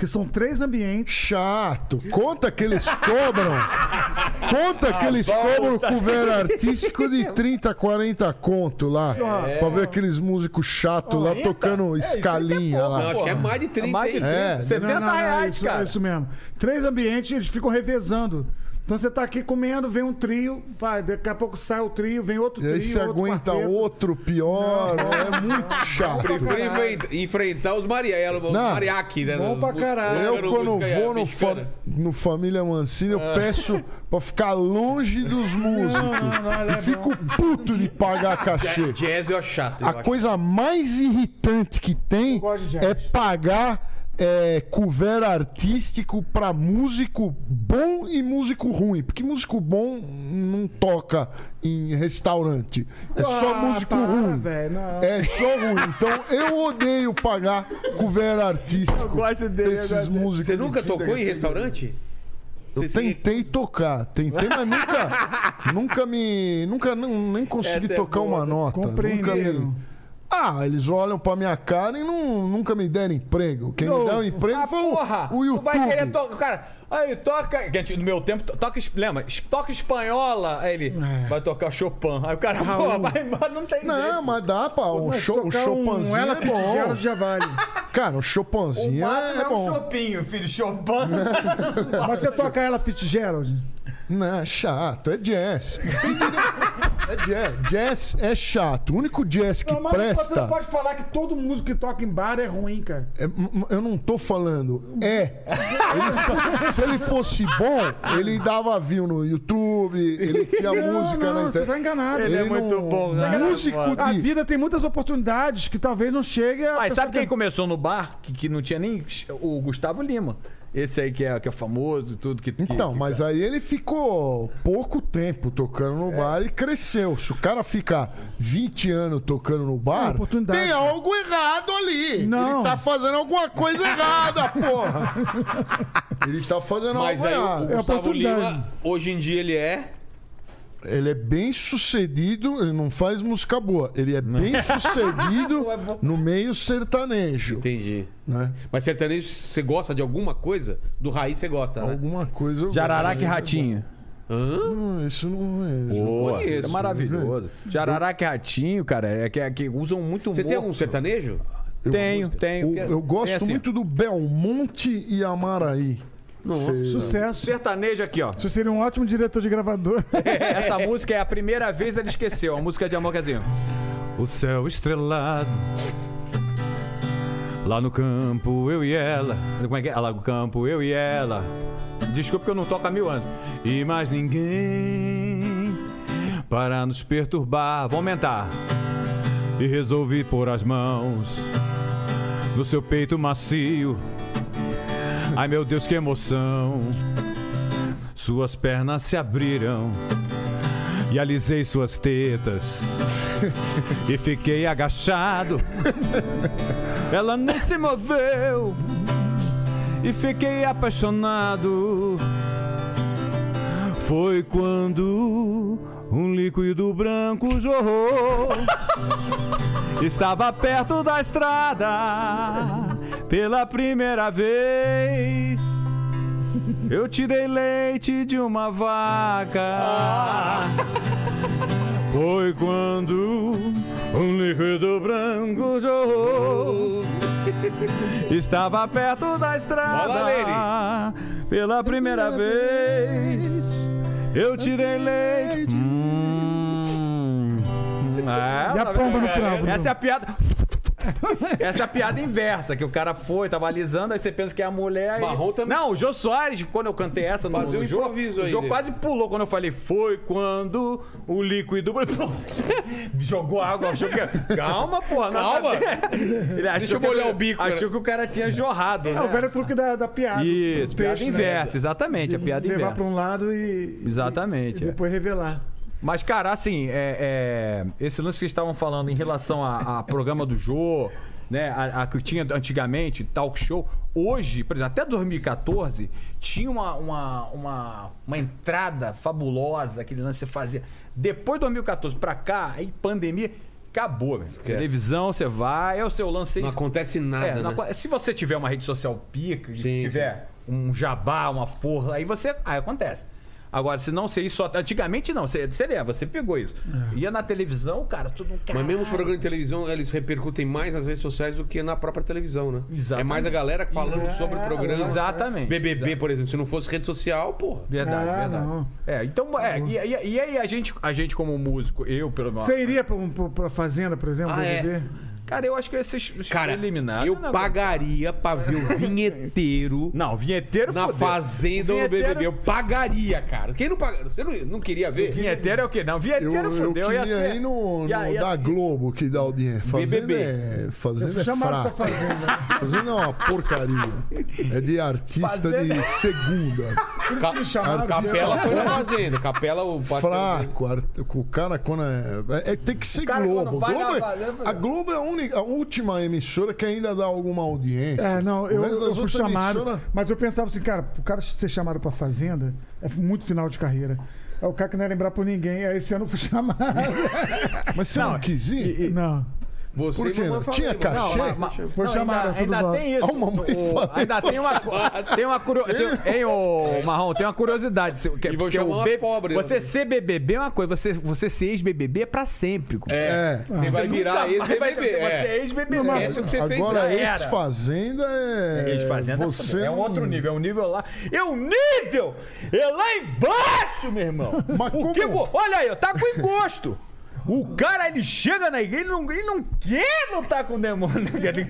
Que são três ambientes. Chato. Conta que eles cobram. [laughs] Conta que eles cobram cover artístico de 30, 40 conto lá. Pra ver aqueles músicos chatos lá 40? tocando É, escalinha isso aí que é lá. Não, acho que é mais de 30. mais de hein? 30, É, 70 Não, não, não, é reais, isso, cara. é isso mesmo. Três ambientes, eles ficam revezando. Então você tá aqui comendo, vem um trio, vai, daqui a pouco sai o trio, vem outro E trio. aí você outro aguenta quarteto. outro pior. É muito chato. Prefiro enfren- enfrentar os Mariela, os Não. mariachi, né? Bom pra caralho. Eu, quando vou no, fa- no Família Mancini, eu peço pra ficar longe dos músicos. não, não, e é fico puto de pagar [laughs] cachê. Jazz acho chato. A coisa mais irritante que tem é pagar é, cover artístico pra músico bom e músico ruim. Porque músico bom não toca em restaurante. É só Ah, músico para, ruim. velho, não. É só ruim. Então eu odeio pagar cover artístico. Eu gosto dele, eu Esses gosto dele. músicos. Você nunca tocou em restaurante? Eu tentei tocar, tentei, mas nunca, [laughs] nunca me, nunca não- nem consegui Essa é tocar boa, uma nota. Nunca Compreenderam. me... Ah, eles olham pra minha cara e não, nunca me deram emprego. Quem me deu emprego Ah, foi o, porra! o YouTube. Tu vai querer tocar. Cara, aí toca. Gente, no meu tempo, to- toca. es- Lembra? Toca espanhola. Aí ele É. vai tocar Chopin. Aí o cara, Raul. pô, vai embora, não tem Não, jeito. mas dá um, Mas show, um tocar Chopinzinho ela é bom. Fitzgerald já vale. [laughs] Cara, um O Chopinzinho máximo é, é um bom. Chopinho, filho. Chopin. [laughs] Mas você toca ela Fitzgerald? Não, é chato, é jazz. é jazz. Jazz é chato. O único jazz que Não, mas você presta... não pode falar que todo músico que toca em bar é ruim, cara. É, eu não tô falando. É. Ele se ele fosse bom, ele dava view no YouTube, ele tinha Não, música não, na você internet. tá enganado. Ele é muito bom, né? Músico A de. vida tem muitas oportunidades que talvez não chegue a. Mas sabe quem que- começou no bar? Que, que não tinha nem. O Gustavo Lima. Esse aí que é, que é famoso e tudo. Que, Então, que- mas aí ele ficou pouco tempo tocando no bar e cresceu. Se o cara ficar 20 anos tocando no É, bar, oportunidade. tem algo errado ali. Não. Ele tá fazendo alguma coisa errada, [laughs] porra. Ele tá fazendo Mas algo aí o errado. É Gustavo oportunidade. Lima, hoje em dia ele é. Ele é bem sucedido, ele não faz música boa. Ele é bem sucedido [laughs] no meio sertanejo. Entendi. Né? Mas sertanejo, você gosta de alguma coisa? Do raiz você gosta, né? Alguma coisa. eu Jararaca e. Ratinho. Hã? Não, isso não é. Boa, conheço. é maravilhoso. Jararaca e Ratinho, cara, é que, é que usam muito. Você tem algum sertanejo? Eu- Tenho, tenho. Eu, eu gosto Tem assim, muito do Belmonte e Amaraí. Nossa. Sucesso. Sertanejo aqui, ó. Você seria um ótimo diretor de gravador. [laughs] Essa música é a primeira vez ele esqueceu. A música de amor que é assim. O céu estrelado. Lá no campo, eu e ela. Como é que é? Lá no campo, eu e ela. Desculpa que eu não toco há mil anos. E mais ninguém para nos perturbar. Vou aumentar. E resolvi pôr as mãos no seu peito macio. Ai meu Deus, que emoção. Suas pernas se abriram e alisei suas tetas e fiquei agachado. Ela não se moveu e fiquei apaixonado. Foi quando um líquido branco jorrou. Estava perto da estrada pela primeira vez. Eu tirei leite de uma vaca. Foi quando um líquido branco jorrou. Estava perto da estrada pela primeira vez. Eu tirei leite. Hum. É, E a tá pomba no Bruno? Essa é a piada. [laughs] Essa é a piada inversa, que o cara foi, tava alisando, aí você pensa que é a mulher. e- também. Não, o Jô Soares, quando eu cantei essa no, Fazia no um Jô, improviso o aí Jô dele. quase pulou quando eu falei, foi quando o líquido. [laughs] Jogou água, achou que. Calma, porra, não Calma. Ele achou Deixa eu que- molhar o bico, Achou né? que o cara tinha jorrado. É né? o velho truque da, da piada. Isso, piada peixe, né? inversa, exatamente, a piada levar inversa. pra um lado e. Exatamente, E é. depois revelar. Mas, cara, assim, é, é, esse lance que estavam falando em relação a, a programa do Jô, né? A, a que tinha antigamente, talk show. Hoje, por exemplo, até 2014, tinha uma, uma, uma, uma entrada fabulosa, aquele lance que você fazia. Depois de 2014 pra cá, aí pandemia, acabou. Televisão, você vai, é o seu lance. Não acontece nada, É, não né? aco- Se você tiver uma rede social pica, Sim, tiver um jabá, uma forra, aí você. Aí acontece. Agora, se não ser isso, antigamente não, você, você leva, você pegou isso. Ia na televisão, cara, tudo um cara. Mas mesmo os programas de televisão, eles repercutem mais nas redes sociais do que na própria televisão, né? Exatamente. É mais a galera falando sobre o programa. Exatamente. BBB, por exemplo, se não fosse rede social, porra. Verdade, Ah, verdade. não. É, então, é, e, e- e aí a gente, a gente como músico, eu pelo menos. Você iria pra, pra, pra Fazenda, por exemplo, Ah, é. Cara, eu acho que eu ia ser Cara, eliminado. eu né, pagaria pra ver o [laughs] vinheteiro Não, vinheteiro na fudeu. Fazenda ou no Vinheteiro- BBB. Eu pagaria, cara. Quem não paga? Você não, não queria ver? Vinheteiro é o quê? Não, Eu, vinheteiro eu fudeu. ia queria ser- ir no, no ia- ia da ser- Globo que dá audiência. Fazenda BBB. é, fazenda é Chamaram pra fraca. Fazenda. [laughs] Fazenda é uma porcaria. É de artista Fazenda- de segunda. Me chamaram. Capela foi na Fazenda. Capela, o Fraco. O cara quando é, é- é- Tem que ser Globo. Globo é- Fazenda, a Globo é a, única, a última emissora que ainda dá alguma audiência. É, não, eu, eu fui chamado. emissoras- Mas eu pensava assim, cara, o cara ser chamado pra Fazenda é muito final de carreira. É o cara que não ia lembrar por ninguém. Aí esse ano eu fui [laughs] chamado. Mas você não, quis ir? não. Você Por quê? mamãe Tinha cachê? Foi não, chamado, ainda, ainda tem isso. Ó, mamãe O- falei. ainda tem uma, tem uma curiosidade. [laughs] Hein, ô Marrom, tem uma curiosidade. Que- E porque chamar B- pobres, Você né? ser BBB é uma coisa, você, você ser ex-BBB é pra sempre. compadre. É. Você vai virar ex-BBB. Você é É. ex-BBB. Esquece o que você fez. Agora, ex-fazenda é. Ex-fazenda você é um outro nível, é um nível lá. É um nível! É lá embaixo, meu irmão! Mas como- Olha aí, ó, tá com encosto! O cara, ele chega na igreja, ele não, ele não quer lutar com o demônio. [laughs] Ele-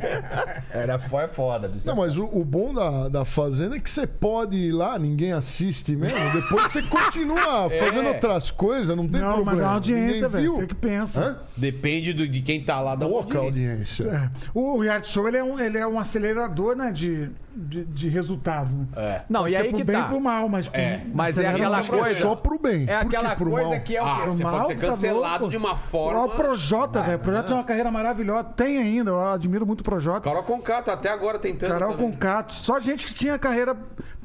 Era foi foda, bicho. Não, mas o, o bom da, da Fazenda é que você pode ir lá, ninguém assiste mesmo. Depois você continua [laughs] fazendo outras coisas, não tem Não, problema. mas dá audiência, Ninguém velho. viu. Você que pensa. Hã? Depende do- de quem tá lá da Pouca audiência. audiência. O reality show ele é um, ele é um acelerador né, de, de, de resultado. É. Não, Pode e aí pro que bem tá. pro mal, mas, pro- É, mas é aquela. É coisa- só pro bem. É aquela pro coisa mal? que é o Ah, você mal, pode ser tá cancelado louco. de uma forma. O Projota, velho. O Projota é uma carreira maravilhosa. Tem ainda, eu admiro muito o Projota. Carol Conká tá até agora tentando. Carol também. com Cato. Só gente que tinha carreira,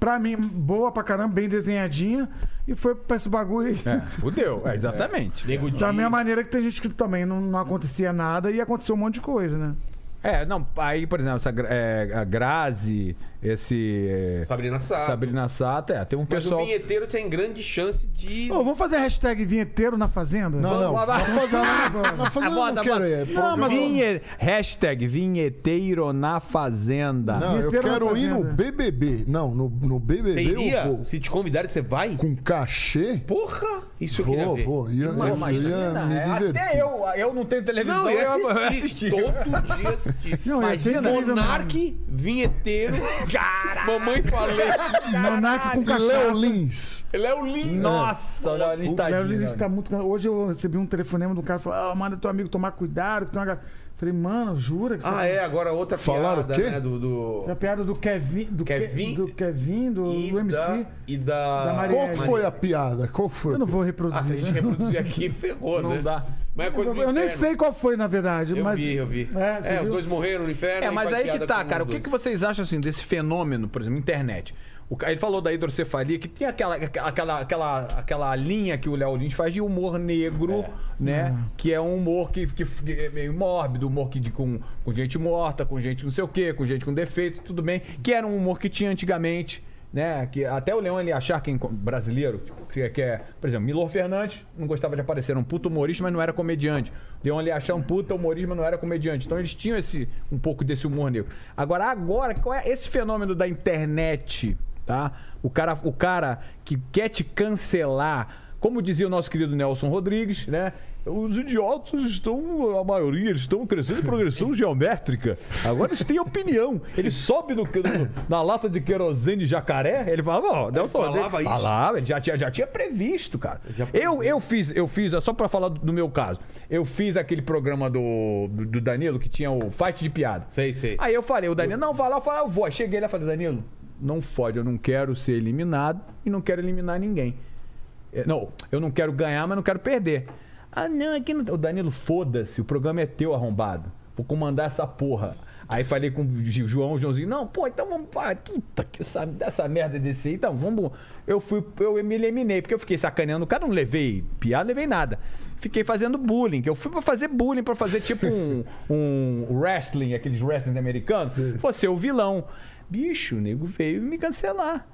pra mim, boa pra caramba, bem desenhadinha. E foi pra esse bagulho. aí. É, fudeu, é, exatamente. Nego Da mesma maneira que tem gente que também não, não acontecia nada e aconteceu um monte de coisa, né? É, não, aí, por exemplo, essa, é, a Grazi, esse. é, Sabrina Sato. Sabrina Sato, é, tem um Mas pessoal. o vinheteiro tem grande chance de. Ô, vamos fazer a hashtag vinheteiro na fazenda? Não, não. Vamos- Na Fazenda, na Fazenda eu Bota, não quero ir. É programa- Vinhe- Hashtag vinheteiro na fazenda. Não, eu Vinheteiro na quero ir no Fazenda. BBB. Não, no, no BBB Você iria? eu vou. Se te convidarem, você vai? Com cachê? Porra! Isso eu queria Vou, ver. vou. Ia, Não, eu, imagina, ia me é, divertir. Até eu, eu não tenho televisão, Não, eu eu assisti. Todo dia assistir. Não, ia ser Imagina, incrível, Monark, vinheteiro. Mamãe falei. Monark com cachaça. Léo Lins. Ele é o lindo. Nossa, ali O está. Léo Lins tá muito. Hoje eu recebi um telefonema do cara falou: ah, manda teu amigo tomar cuidado. Que tem uma... ga-" Falei, mano, jura que você. Ah, é, agora outra Falaram piada, o quê? né? Do. do... Tem a piada do Kevin. Do Kevin? Ke- do Kevin, do, E do MC. da, e da. Da Maria- Qual que foi a piada? Qual foi? Eu não vou Ah, se a reproduzir. gente reproduzir aqui, [laughs] ferrou, Não né? dá. Mas é coisa do Eu nem sei qual foi, na verdade. Eu mas... vi, eu vi. É, É, os dois morreram no inferno. É, mas aí que tá, cara. O que, que vocês acham assim desse fenômeno, por exemplo, internet? O ele falou da hidrocefalia, que tem aquela, aquela, aquela, aquela linha que o Léo Lins faz de humor negro, né? Que é um humor que, que, que é meio mórbido, humor que, de, com, com gente morta, com gente não sei o quê, com gente com defeito, tudo bem. Que era um humor que tinha antigamente. Né? Que até o Leão ele achar quem brasileiro, tipo, que, que é, por exemplo, Milor Fernandes não gostava de aparecer, era um puto humorista, mas não era comediante. Leão ele achar um puta humorista, mas não era comediante. Então eles tinham esse um pouco desse humor negro. Agora, agora, qual é esse fenômeno da internet, tá? O cara, o cara que quer te cancelar, como dizia o nosso querido Nelson Rodrigues, né? Os idiotas estão, a maioria, eles estão crescendo em progressão geométrica. Agora eles têm opinião. Ele sobe no, no- na lata de querosene de jacaré, ele fala, ó, Nelson falava Rodrigues. isso? Falava, ele já tinha, já tinha previsto, cara. Eu, eu fiz, eu fiz, só pra falar do meu caso, eu fiz aquele programa do, do, do Danilo que tinha o Fight de Piada. Sei, sei. Aí eu falei, o Danilo, não, vai lá, eu falei, eu vou. Aí cheguei lá e falei, Danilo, não fode, eu não quero ser eliminado e não quero eliminar ninguém. É, Não, eu não quero ganhar, mas não quero perder. Ah, não, aqui não. O Danilo, foda-se, o programa é teu arrombado. Vou comandar essa porra. Aí falei com o João, o Joãozinho, não, pô, então vamos. pá, Puta que essa, dessa merda desse aí, então vamos. Eu fui, eu me eliminei, porque eu fiquei sacaneando. O cara não levei piada, não levei nada. Fiquei fazendo bullying, que eu fui pra fazer bullying, pra fazer tipo um, um wrestling, aqueles wrestling americanos. Você o vilão. Bicho, o nego veio me cancelar.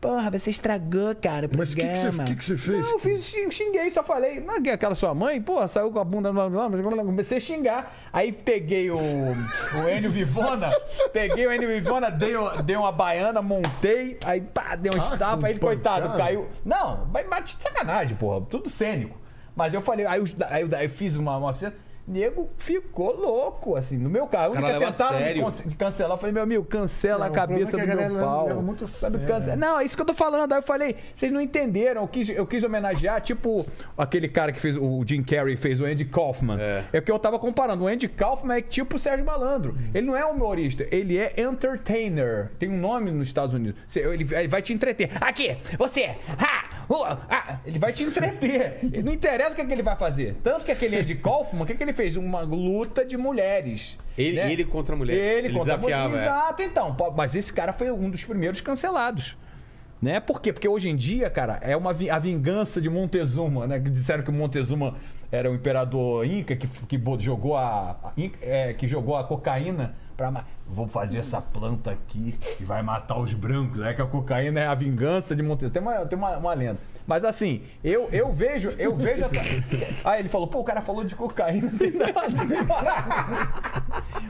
Porra, você estragou, cara, Mas o que, que, você, que, que você fez? Não, eu fiz, xing- xinguei, só falei. Não, que aquela sua mãe, pô, saiu com a bunda. blá, blá, blá, blá, Comecei a xingar. Aí peguei o, o Enio Vivona, peguei o Enio Vivona, dei, dei uma baiana, montei, aí pá, dei uns Ah, aí ele, coitado, caiu. Não, vai bate de sacanagem, porra, tudo cênico. Mas eu falei, aí, os- aí, eu- aí eu fiz uma, uma cena. Nego ficou louco, assim, no meu carro. A única tentaram cancelar. Eu falei, meu amigo, cancela Não, a cabeça do é a meu pau. leva muito não, é isso que eu tô falando. Aí eu falei, vocês não entenderam. Eu quis, eu quis homenagear, tipo, aquele cara que fez, o Jim Carrey fez o Andy Kaufman. É. É, o que eu tava comparando. O Andy Kaufman é tipo o Sérgio Malandro. Ele não é humorista, ele é entertainer. Tem um nome nos Estados Unidos. Ele vai te entreter. Aqui, você! Ha! Uh, ah, ele vai te entreter. Não interessa o que, é que ele vai fazer. Tanto que aquele Andy Kaufman, o que, é que ele fez? Uma luta de mulheres. Ele- né? ele contra a mulher. Ele, Ele contra a desafiava, mulher. é. Exato, então. Mas esse cara foi um dos primeiros cancelados. Né? Por quê? Porque hoje em dia, cara, é uma vi- a vingança de Montezuma, né? Que disseram que o Montezuma era o imperador inca que, que jogou a, a é, que jogou a cocaína para vou fazer essa planta aqui e vai matar os brancos, é que a cocaína é a vingança de Montezuma. Tem uma, tem uma, uma lenda. Mas assim, eu, eu vejo, eu vejo essa. [laughs] Aí ele falou, pô, o cara falou de cocaína, [laughs] não tem nada.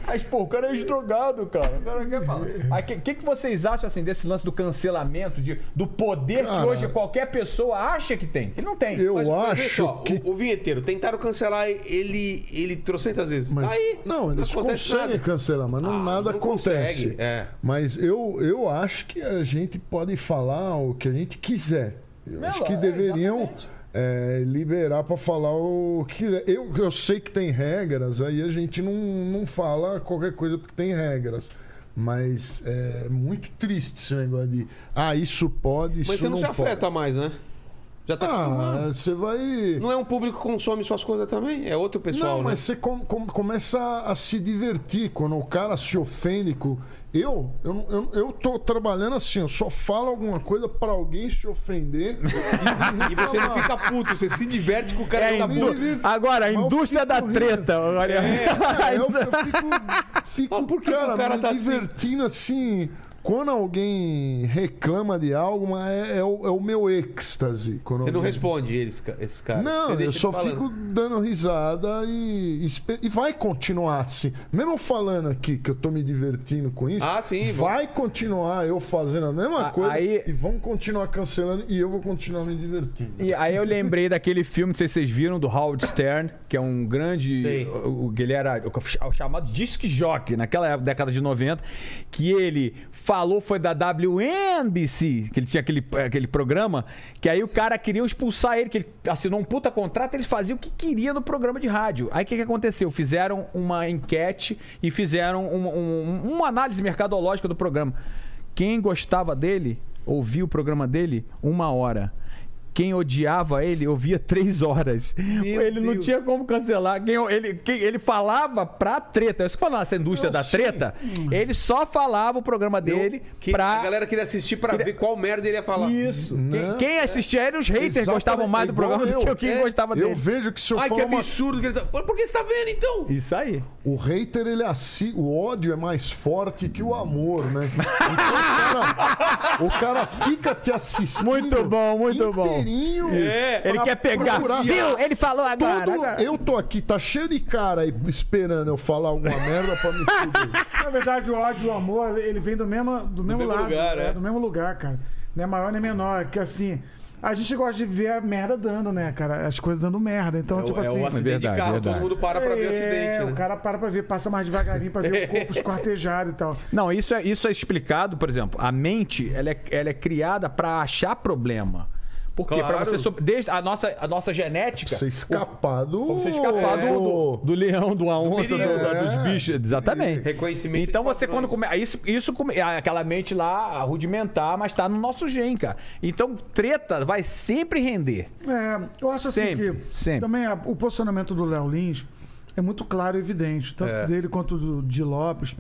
Mas, pô, o cara é ex-drogado, cara. O cara quer falar. Aí, o que, que, que vocês acham, assim, desse lance do cancelamento, de, do poder que Cara, hoje qualquer pessoa acha que tem? Ele não tem. Eu Mas, acho só, que. o, o vinheteiro, tentaram cancelar ele, ele trocentas vezes. Mas, aí. não, eles acontece conseguem nada. cancelar, mas não, Ah, nada não acontece. consegue, é. Mas eu, eu acho que a gente pode falar o que a gente quiser. Eu Não, acho que é, deveriam é, liberar para falar o que quiser. Eu, eu sei que tem regras, aí a gente não, não fala qualquer coisa porque tem regras. Mas é muito triste esse negócio de. Ah, isso pode, isso Mas você não, não se pode. afeta mais, né? Já tá. Ah, você vai. Não é um público que consome suas coisas também? É outro pessoal, Não, né? mas você com- com- começa a, se divertir quando o cara se ofende com. Eu, eu, eu, eu tô trabalhando assim, eu só falo alguma coisa pra alguém se ofender. [laughs] E você não fica puto, você se diverte com o cara É, que tá puto. divirto. Agora, a indústria da rindo. treta. Olha. É, eu, [laughs] eu fico, fico Mas por que que cara, o cara me tá assim? divertindo assim. Quando alguém reclama de algo, mas é, é o, é o meu êxtase. Quando Você não alguém- responde eles, esses caras. Não, eu só fico dando risada e, e vai continuar assim. Mesmo eu falando aqui que eu tô me divertindo com isso, Ah, sim, vai continuar eu fazendo a mesma A- coisa aí- e vão continuar cancelando e eu vou continuar me divertindo. E aí eu lembrei daquele filme, não sei se vocês viram, do Howard Stern, que é um grande. Sei. O, ele era o, o chamado disc jockey naquela época, década de 90, que ele falou foi da WNBC, que ele tinha aquele, aquele programa, que aí o cara queria expulsar ele, que ele assinou um puta contrato, ele fazia o que queria no programa de rádio. Aí o que, que aconteceu? Fizeram uma enquete e fizeram uma, um- uma análise mercadológica do programa. Quem gostava dele, ouvia o programa dele uma hora. Quem odiava ele ouvia três horas. ele não Deus. tinha como cancelar. Quem, ele, quem- ele falava pra treta. Eu falando essa indústria da treta. Ele só falava o programa dele Que pra. A galera queria assistir pra ver qual merda ele ia falar. Isso. Né? Quem, quem assistia eram os haters Exatamente, gostavam mais do igual programa do que eu. quem É. gostava Eu dele. vejo que se eu Ai, que uma... absurdo que ele tá. Por que você tá vendo então? Isso aí. O hater, ele assim, o ódio é mais forte que o amor, né? Então, o, cara, o cara fica te assistindo. Muito bom, muito bom. É, Ele quer pegar. procurar. Viu? Ele falou agora. Todo- agora. eu tô aqui, tá cheio de cara aí esperando eu falar alguma merda pra me fuder. [laughs] Na verdade, o ódio e o amor, ele vem do mesmo, do mesmo, mesmo lado. lugar, é, é. Do mesmo lugar, cara. Não é maior nem menor. Que assim, a gente gosta de ver a merda dando, né, cara? As coisas dando merda. Então, É, tipo é assim. o acidente verdade, de carro, verdade. todo mundo para pra ver o é, acidente, né? o cara para pra ver, passa mais devagarinho pra ver o corpo [laughs] esquartejado e tal. Não, isso é, isso é explicado, por exemplo, a mente ela é, ela é criada pra achar problema. Por quê? Pra Claro. você sobre- desde a nossa, a nossa genética. Você escapar do. Pra você escapar do, do, do leão, do a onça, do- do- dos É. bichos. Exatamente. Reconhecimento Então de você quando padrões. come... Isso, isso come... aquela mente lá rudimentar, mas tá no nosso gen, cara. Então treta vai sempre render. É, eu acho assim Sempre, que sempre. também a- o posicionamento do Léo Lins é muito claro e evidente, tanto É. dele quanto do Di Lopes.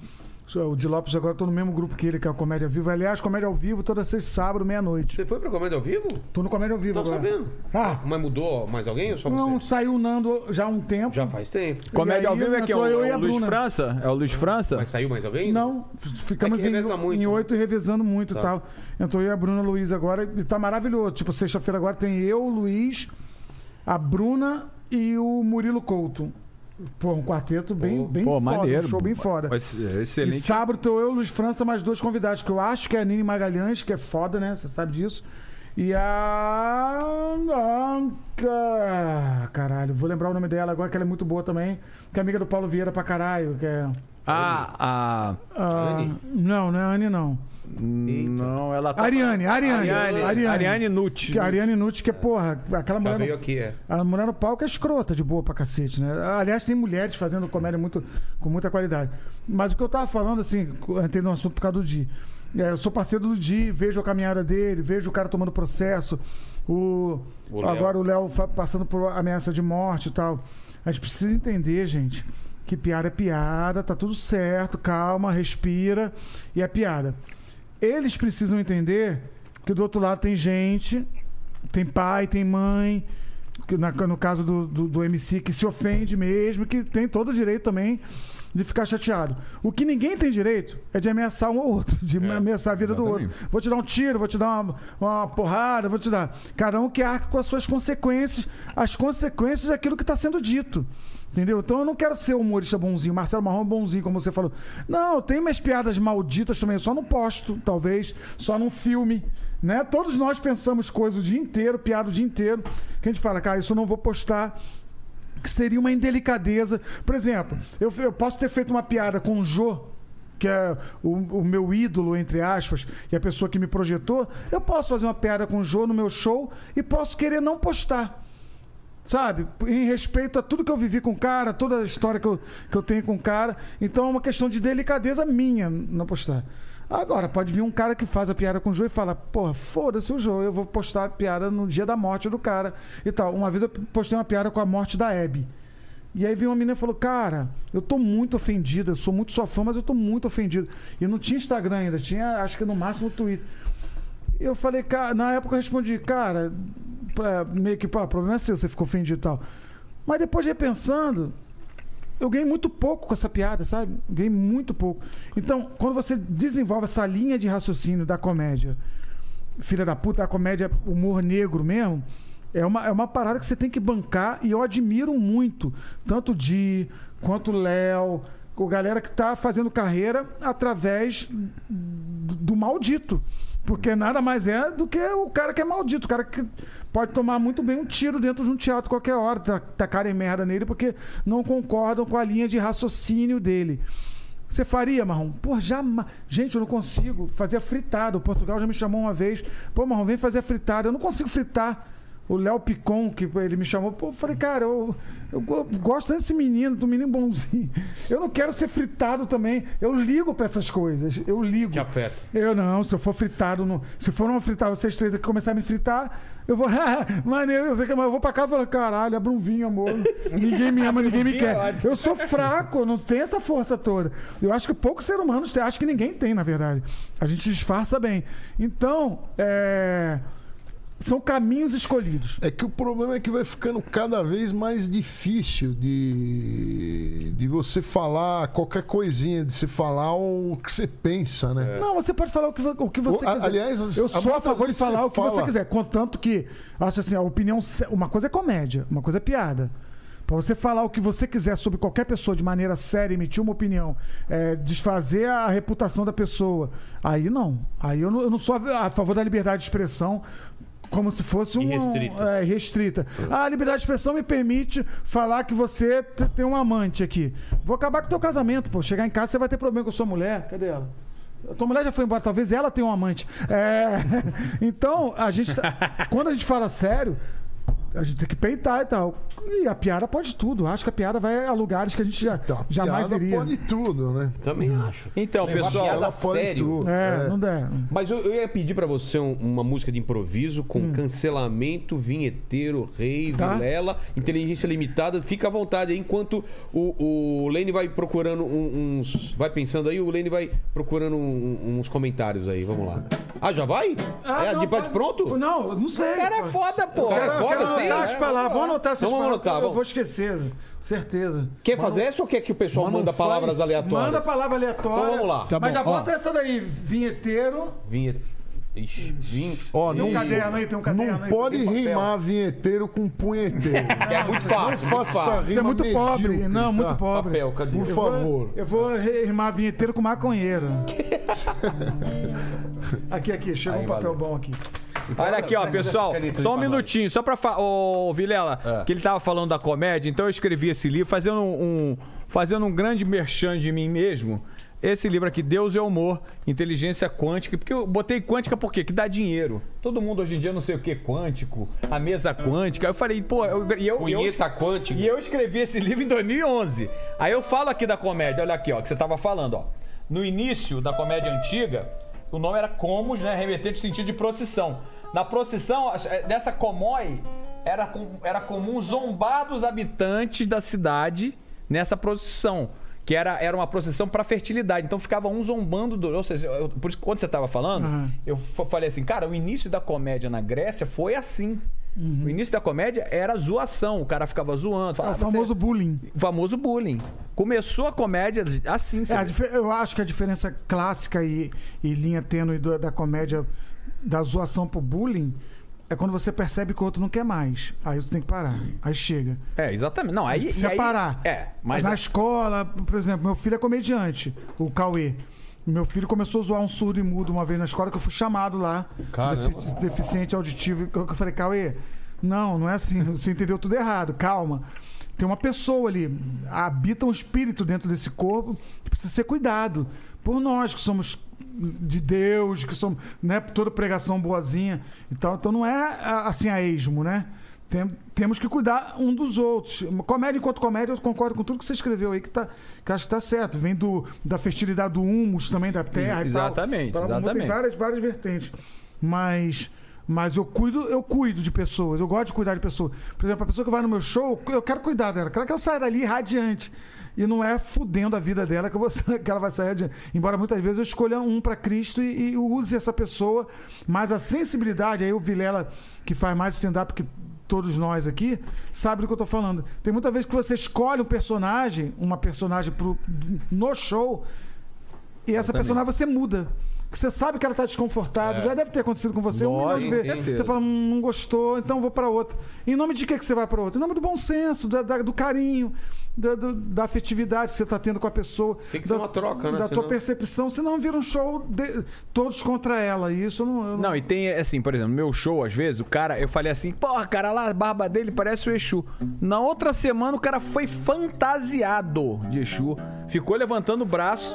O Di Lopes agora tô no mesmo grupo que ele, que é o Comédia ao Vivo. Aliás, Comédia ao Vivo toda sexta sábado, meia-noite. Você foi pra comédia ao vivo? Tô no Comédia ao Vivo Tô agora. sabendo. Ah, Mas mudou mais alguém ou só não, você? saiu o Nando já há um tempo. Já faz tempo. Comédia aí ao vivo é que é o, entrou eu e a o Luiz Bruna. França? É o Luiz França? Mas saiu mais alguém? Não, ficamos É que em, reveza muito, em né? oito e revezando muito Tá. e tal. Entrou eu e a Bruna Luiz agora e tá maravilhoso. Tipo, sexta-feira agora tem eu, o Luiz, a Bruna e o Murilo Couto. Pô, um quarteto bem, bem Pô, foda, maneiro. um show bem. Mas, é, E Excelente. sábado tô eu, Luiz França, mais dois convidados, que eu acho que é a Nini Magalhães, que é foda, né? Você sabe disso. E a. Anca. Caralho, vou lembrar o nome dela agora, que ela é muito boa também. Que é amiga do Paulo Vieira pra caralho. Que é. Ah, a. a- Anne? Não, não é a Anne, não. Não, ela tá. Ariane, Ariane. Ariane, Ariane. Ariane Nutt. Que a Ariane Nutt, que é, porra, aquela Já mulher. veio no- aqui, é. A mulher no palco é escrota de boa pra cacete, né? Aliás, tem mulheres fazendo comédia muito, com muita qualidade. Mas o que eu tava falando, assim, entrei no assunto por causa do Di. É, eu sou parceiro do Di, vejo a caminhada dele, vejo o cara tomando processo. O, O agora o Léo passando por ameaça de morte e tal. A gente precisa entender, gente, que piada é piada, tá tudo certo, calma, respira, e é piada. Eles precisam entender que do outro lado tem gente, tem pai, tem mãe, que na- no caso do, do, do MC, que se ofende mesmo, que tem todo o direito também de ficar chateado. O que ninguém tem direito é de ameaçar um ou outro, de [laughs] ameaçar a vida do outro. Vou te dar um tiro, vou te dar uma, uma porrada, vou te dar. Cada um que arca com as suas consequências, as consequências daquilo que está sendo dito. Entendeu? Então eu não quero ser humorista bonzinho, Marcelo Marrom é bonzinho, como você falou. Não, eu tenho minhas piadas malditas também, só não posto, talvez, só num filme. Né? Todos nós pensamos coisas o dia inteiro, piada o dia inteiro, que a gente fala, cara, isso eu não vou postar que seria uma indelicadeza. Por exemplo, eu, eu posso ter feito uma piada com o Jô, que é o, o meu ídolo, entre aspas, e a pessoa que me projetou. Eu posso fazer uma piada com o Jô no meu show e posso querer não postar. Sabe? Em respeito a tudo que eu vivi com o cara, toda a história que eu, que eu tenho com o cara. Então é uma questão de delicadeza minha não postar. Agora, pode vir um cara que faz a piada com o Jô e fala, porra, foda-se o Jô, eu vou postar a piada no dia da morte do cara e tal. Uma vez eu postei uma piada com a morte da Abby. E aí veio uma menina e falou, cara, eu tô muito ofendida, sou muito sua fã, mas eu tô muito ofendido. E não tinha Instagram ainda, tinha acho que no máximo Twitter. Eu falei, cara, na época eu respondi, cara, é, meio que, pô, o problema é seu, você ficou ofendido e tal. Mas depois repensando, eu ganhei muito pouco com essa piada, sabe? Ganhei muito pouco. Então, quando você desenvolve essa linha de raciocínio da comédia, filha da puta, a comédia humor negro mesmo, é uma, é uma parada que você tem que bancar e eu admiro muito, tanto o Di quanto o Léo, o galera que tá fazendo carreira através do, do maldito. Porque nada mais é do que o cara que é maldito, o cara que pode tomar muito bem um tiro dentro de um teatro qualquer hora, ta- tacarem merda nele porque não concordam com a linha de raciocínio dele. Você faria, Marrom? Pô, jamais. Gente, eu não consigo fazer fritada. O Portugal já me chamou uma vez. Pô, Marrom, vem fazer fritada. Eu não consigo fritar. O Léo Picon, que ele me chamou, pô, eu falei, cara, eu, eu go- gosto desse menino, do menino bonzinho. Eu não quero ser fritado também. Eu ligo pra essas coisas. Eu ligo. Te afeta. Eu não, se eu for fritado, no, se for uma fritar, vocês três aqui começar a me fritar, eu vou, [laughs] maneiro, eu sei que eu vou pra e falo, caralho, abre um vinho, amor. Ninguém me ama, ninguém me quer. Eu sou fraco, não tenho essa força toda. Eu acho que poucos seres humanos têm, acho que ninguém tem, na verdade. A gente disfarça bem. Então, é, são caminhos escolhidos. É que o problema é que vai ficando cada vez mais difícil de, de você falar qualquer coisinha, de você falar o que você pensa, né? Não, você pode falar o que, o que você O- quiser. aliás, eu sou a favor de falar você o que você fala- quiser. Contanto que, acho assim, a opinião. Uma coisa é comédia, uma coisa é piada. Pra você falar o que você quiser sobre qualquer pessoa de maneira séria, emitir uma opinião, é, desfazer a reputação da pessoa, aí não. Aí eu não, eu não sou a favor da liberdade de expressão como se fosse um. Irrestrita. É, restrita. Ah, a liberdade de expressão me permite falar que você te- tem um amante aqui. Vou acabar com o teu casamento, pô. Chegar em casa você vai ter problema com a sua mulher. Cadê ela? A tua mulher já foi embora, talvez ela tenha um amante. É, [laughs] Então, a gente. tá- Quando a gente fala sério, a gente tem que peitar e tal. E a piada pode tudo. Acho que a piada vai a lugares que a gente já, Então, a jamais piada iria. pode tudo, né? Também acho. Então, Levar pessoal, piada pode sério. tudo. É, não der. Mas eu, eu ia pedir pra você um- uma música de improviso com Hum. cancelamento, vinheteiro, rei, Tá. vilela, inteligência limitada. Fica à vontade aí, enquanto o, o Lene vai procurando um- uns. Vai pensando aí, o Lene vai procurando um- uns comentários aí. Vamos lá. Ah, já vai? é, não, de bate pode- pronto? Não, não sei. O cara é foda, pô. O cara é foda, sim. Anotar as palavras. Vamos anotar essas vamos palavras. anotar, Eu vamos. vou esquecer. Certeza. Quer fazer essa ou quer que o pessoal manda faz- palavras aleatórias? Manda palavra aleatória. Então vamos lá. Tá Mas já bota essa daí, vinheteiro. Vinhete. Ixi. Ó, Tem um não, caderno aí, tem um caderno não aí. pode rimar vinheteiro com punheteiro. [laughs] É muito fácil. Não muito faça. Você é muito pobre. medíocre, Não, muito tá? pobre. Papel, cadê? Por Eu vou- favor. Eu vou rimar vinheteiro com maconheiro. [laughs] aqui, aqui, chegou Aí, um papel valeu. bom aqui. Olha aqui, ó, pessoal. Só um minutinho, só pra falar. Ô, Vilela, É. que ele tava falando da comédia, então eu escrevi esse livro fazendo um, fazendo um grande merchan de mim mesmo. Esse livro aqui, Deus é Humor, Inteligência Quântica. Porque eu botei quântica por quê? Que dá dinheiro. Todo mundo hoje em dia não sei o que quântico, a mesa quântica. Eu falei, pô, eu, e eu, eu, Punheta quântica. e eu escrevi esse livro em 2011. Aí eu falo aqui da comédia, olha aqui, ó, que você tava falando, ó. No início da comédia antiga, o nome era Comos, né? Remetente no sentido de procissão. Na procissão, dessa comói, era, com- era comum zombar dos habitantes da cidade nessa procissão. Que era, era uma procissão para fertilidade. Então ficava um zombando do. Ou seja, eu- por isso quando você tava falando, Uhum. eu fa- falei assim, cara, o início da comédia na Grécia foi assim. O início da comédia era zoação. O cara ficava zoando. É Falava, o famoso bullying. o famoso bullying. Começou a comédia assim, É, eu acho que a diferença clássica e, e linha tênue da comédia, da zoação pro bullying, é quando você percebe que o outro não quer mais. Aí você tem que parar. Aí chega. É, exatamente. Não, aí. Aí- parar. É, mas. Na escola, por exemplo, meu filho é comediante, o Cauê. Meu filho começou a zoar um surdo e mudo uma vez na escola que eu fui chamado lá, Caramba. defi- deficiente auditivo. Eu falei, Cauê, não, não é assim, você entendeu tudo errado, calma. Tem uma pessoa ali, habita um espírito dentro desse corpo que precisa ser cuidado. Por nós que somos de Deus, que somos, né, toda pregação boazinha e tal. Então não é assim a esmo, né? Tem- temos que cuidar um dos outros. Comédia enquanto comédia, eu concordo com tudo que você escreveu aí, que, tá, que acho que tá certo. Vem do, da fertilidade do humus também, da terra e tal. Exatamente, Então, Tem exatamente. várias, várias vertentes. Mas, mas eu cuido, eu cuido de pessoas. Eu gosto de cuidar de pessoas. Por exemplo, a pessoa que vai no meu show, eu quero cuidar dela. Eu quero que ela saia dali radiante. E não é fudendo a vida dela que, vou, [laughs] que ela vai sair adiante. Embora muitas vezes eu escolha um para Cristo e, e use essa pessoa. Mas a sensibilidade, aí o Vilela, que faz mais stand-up que todos nós aqui, sabe do que eu tô falando. Tem muita vez que você escolhe um personagem, uma personagem pro, no show, e essa personagem você muda. Porque você sabe que ela tá desconfortável. Já deve ter acontecido com você um milhão de Lógico, vezes. Você fala, "Hum, não gostou, então vou pra outra. Em nome de que, que você vai pra outra? Em nome do bom senso, da- da- do carinho, da, da afetividade que você tá tendo com a pessoa. Tem que da, ser uma troca, né? Da tua Senão- percepção, senão vira um show de- todos contra ela. E isso eu não. eu não- Não, e tem assim, por exemplo, no meu show, às vezes, o cara, eu falei assim, porra, cara, lá a barba dele parece o Exu. Na outra semana, o cara foi fantasiado de Exu, ficou levantando o braço.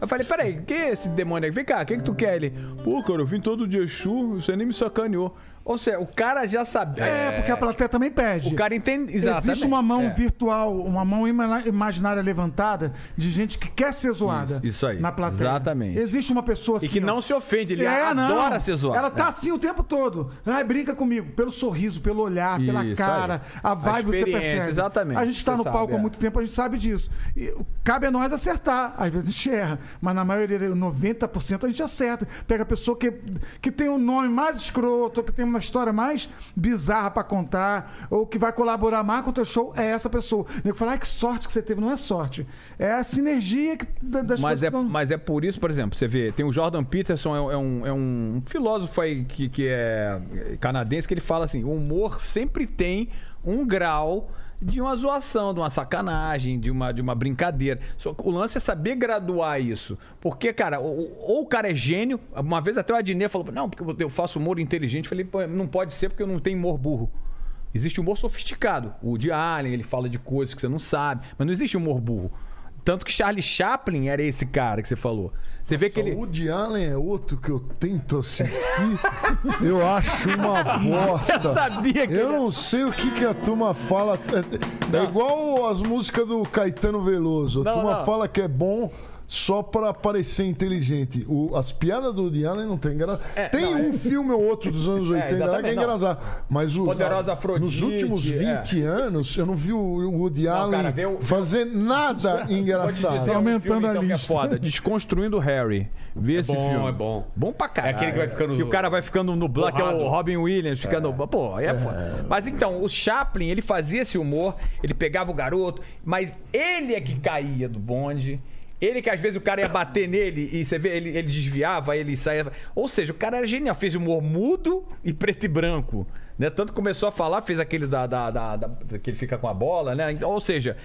Eu falei, peraí, quem é esse demônio aqui? Vem cá, o que, que tu quer? Ele, pô, cara, eu vim todo de Exu, você nem me sacaneou. Ou seja, o cara já sabia. É, porque a plateia também pede. O cara entende. Exatamente. Existe uma mão É. virtual, uma mão ima- imaginária levantada de gente que quer ser zoada. Isso, isso aí. Na plateia. Exatamente. Existe uma pessoa assim. E que ó. não se ofende, ele É, não. adora ser zoado. Ela tá É. assim o tempo todo. Ai, brinca comigo. Pelo sorriso, pelo olhar, pela Isso cara, aí. a vibe você experiência, percebe. exatamente. A gente tá Você no sabe, palco há é. muito tempo, a gente sabe disso. E cabe a nós acertar. Às vezes a gente erra, mas na maioria, 90% a gente acerta. Pega a pessoa que, que tem um nome mais escroto, que tem uma história mais bizarra pra contar, ou que vai colaborar mais com o teu show, é essa pessoa. O nego fala, ai, que sorte que você teve. Não é sorte. É a sinergia que, da- das Mas coisas é, tão- mas é por isso, por exemplo, você vê, tem o Jordan Peterson, é, é um, é um filósofo aí que, que é canadense, que ele fala assim: o humor sempre tem um grau de uma zoação, de uma sacanagem, de uma, de uma brincadeira. Só o lance é saber graduar isso. Porque, cara, ou, ou o cara é gênio, uma vez até o Adnet falou: não, porque eu faço humor inteligente. Eu falei, não pode ser porque eu não tenho humor burro. Existe humor sofisticado. O de Allen, ele fala de coisas que você não sabe, mas não existe humor burro. Tanto que Charlie Chaplin era esse cara que você falou. Você vê que ele. O Woody Allen é outro que eu tento assistir. [laughs] eu acho uma bosta. Eu sabia que Eu não sei o que, que a turma fala. É, é igual as músicas do Caetano Veloso. A Não, turma não. fala que é bom só pra parecer inteligente. O- as piadas do Woody Allen não tem graça. É, tem não, é- um filme ou outro dos anos [laughs] 80 lá que é não. engraçado. Mas o, Poderosa nos Afrodite, últimos 20 anos, eu não vi o Woody Allen cara, vê o- fazer nada engraçado. dizer um Aumentando filme, a então, que é lista. foda. Desconstruindo o Harry. Vê esse bom, filme. é bom. Bom pra caralho. É aquele que vai ficando- E o cara vai ficando no Black, que é o. Robin Williams, ficando. Pô, aí é foda. Mas então, o Chaplin, ele fazia esse humor, ele pegava o garoto, mas ele é que caía do bonde. Ele que às vezes o cara ia bater nele e você vê, ele, ele desviava, ele saía. Ou seja, o cara era genial, fez humor mudo e preto e branco. Né? Tanto que começou a falar, fez aquele da, da, da- da- que ele fica com a bola, né? Ou seja,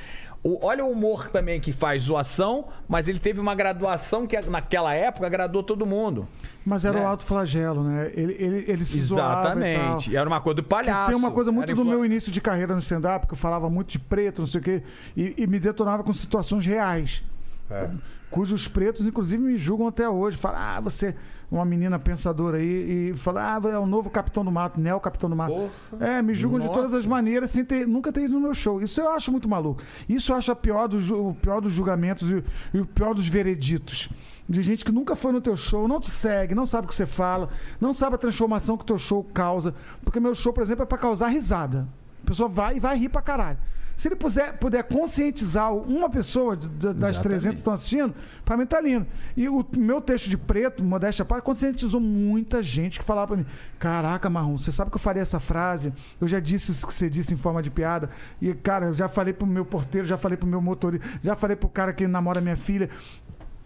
o- olha o humor também que faz zoação, mas ele teve uma graduação que naquela época agradou todo mundo. Mas era né? o alto flagelo, né? Ele, ele, ele se. Exatamente. Era uma coisa do palhaço. Tem uma coisa muito do meu início de carreira no stand-up, que eu falava muito de preto, não sei o quê, e, e me detonava com situações reais. Cujos pretos, inclusive, me julgam até hoje. Falam, ah, você, uma menina pensadora aí, e fala, ah, é o novo capitão do mato, neo capitão do mato. É, me julgam de todas as maneiras, sem ter, nunca ter ido no meu show. Isso eu acho muito maluco. Isso eu acho pior do, ju- o pior dos julgamentos e, e o pior dos vereditos. De gente que nunca foi no teu show, não te segue, não sabe o que você fala, não sabe a transformação que o teu show causa. Porque meu show, por exemplo, é pra causar risada. A pessoa vai e vai rir pra caralho. Se ele puser, puder conscientizar uma pessoa de- de- das 300 que estão assistindo, pra mim tá lindo. E o meu texto de preto, modéstia parte, conscientizou muita gente que falava pra mim: Caraca, Marrom, você sabe que eu faria essa frase? Eu já disse isso que você disse em forma de piada. E, cara, eu já falei pro meu porteiro, já falei pro meu motorista, já falei pro cara que namora minha filha.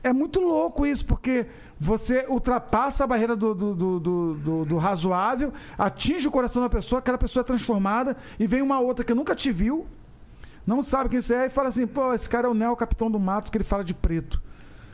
É muito louco isso, porque você ultrapassa a barreira do, do- do- do razoável, atinge o coração da pessoa, aquela pessoa é transformada, e vem uma outra que nunca te viu, não sabe quem você é, e fala assim: pô, esse cara é o Neo Capitão do Mato, que ele fala de preto.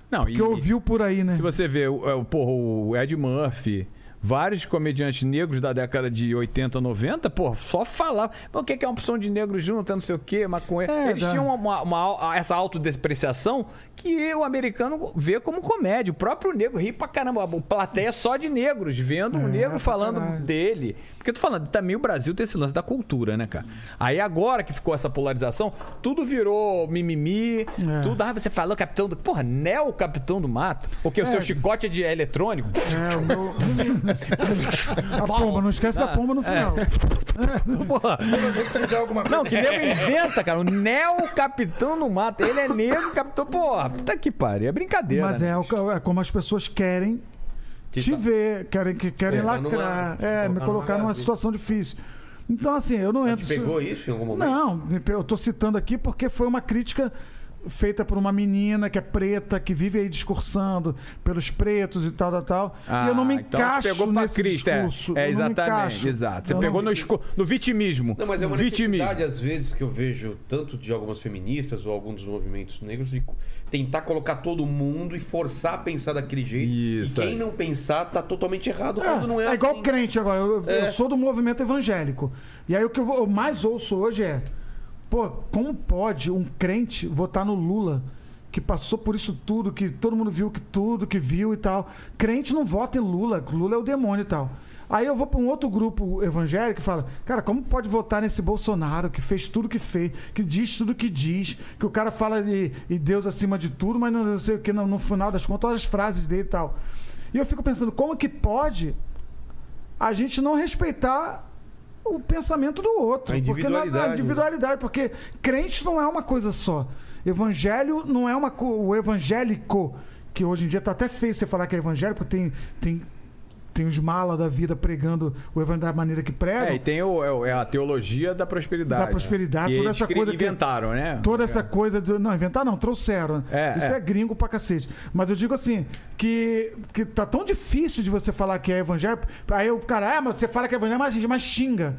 Não, Que ouviu por aí, né? Se você vê o, é, o- porra, o Ed Murphy, vários comediantes negros da década de 80, 90, pô, só falava. Mas o que é uma opção de negro junto, não sei o quê, maconha. É, Eles dá. tinham uma, uma- essa autodepreciação que o americano vê como comédia. O próprio negro ri pra caramba. A plateia é só de negros, vendo um É, negro pra falando caralho. dele. Porque eu tô falando, também o Brasil tem esse lance da cultura, né, cara? Aí agora que ficou essa polarização, tudo virou mimimi, É. tudo. Ah, você falou capitão do. Porra, Neo Capitão do Mato? Porque o seu chicote é de é eletrônico? É, o meu. [laughs] [laughs] a pomba, não esquece da pomba no final. [laughs] Porra. Não, que nego inventa, cara. O Neo Capitão do Mato. Ele é negro, capitão. Porra, puta que pariu. É brincadeira. Mas né? é, é como as pessoas querem Que te tá- ver, querem, que, querem É, lacrar, numa- é, me colocar numa numa situação difícil. Então, assim, eu não entro. Te pegou isso em algum momento? Não, eu tô citando aqui porque foi uma crítica feita por uma menina que é preta, que vive aí discursando pelos pretos e tal, tal, tal. Ah, e eu não me então encaixo te pegou pra nesse Cristo, é. discurso. É, eu não me exatamente, encaixo. exato. Você Eu pegou não- no, no vitimismo. Não, mas é uma vitimismo. necessidade, às vezes, que eu vejo tanto de algumas feministas ou alguns dos movimentos negros de tentar colocar todo mundo e forçar a pensar daquele jeito. Isso e quem aí. não pensar tá totalmente errado quando não é, É, igual assim. crente agora. Eu, eu É. sou do movimento evangélico. E aí o que eu, eu mais ouço hoje é: pô, como pode um crente votar no Lula? Que passou por isso tudo, que todo mundo viu que tudo, que viu e tal. Crente não vota em Lula, Lula é o demônio e tal. Aí eu vou pra um outro grupo evangélico que fala, cara, como pode votar nesse Bolsonaro que fez tudo que fez, que diz tudo que diz, que o cara fala de, de Deus acima de tudo, mas não sei o que, no, no final das contas, olha as frases dele e tal. E eu fico pensando, como que pode a gente não respeitar o pensamento do outro? A Porque na- individualidade, né? a individualidade, porque crente não é uma coisa só. Evangelho não é uma o evangélico, que hoje em dia tá até feio você falar que é evangélico, tem tem tem os malas da vida pregando o evangelho da maneira que pregam. É, e tem o, é é a teologia da prosperidade. Da prosperidade, né? toda Que essa coisa que- inventaram, né? Toda essa coisa do. Não, inventar não, trouxeram. É, Isso é. é. gringo pra cacete. Mas eu digo assim, que, que tá tão difícil de você falar que é evangelho. Aí o cara, ah, mas você fala que é evangelho, mas, mas xinga.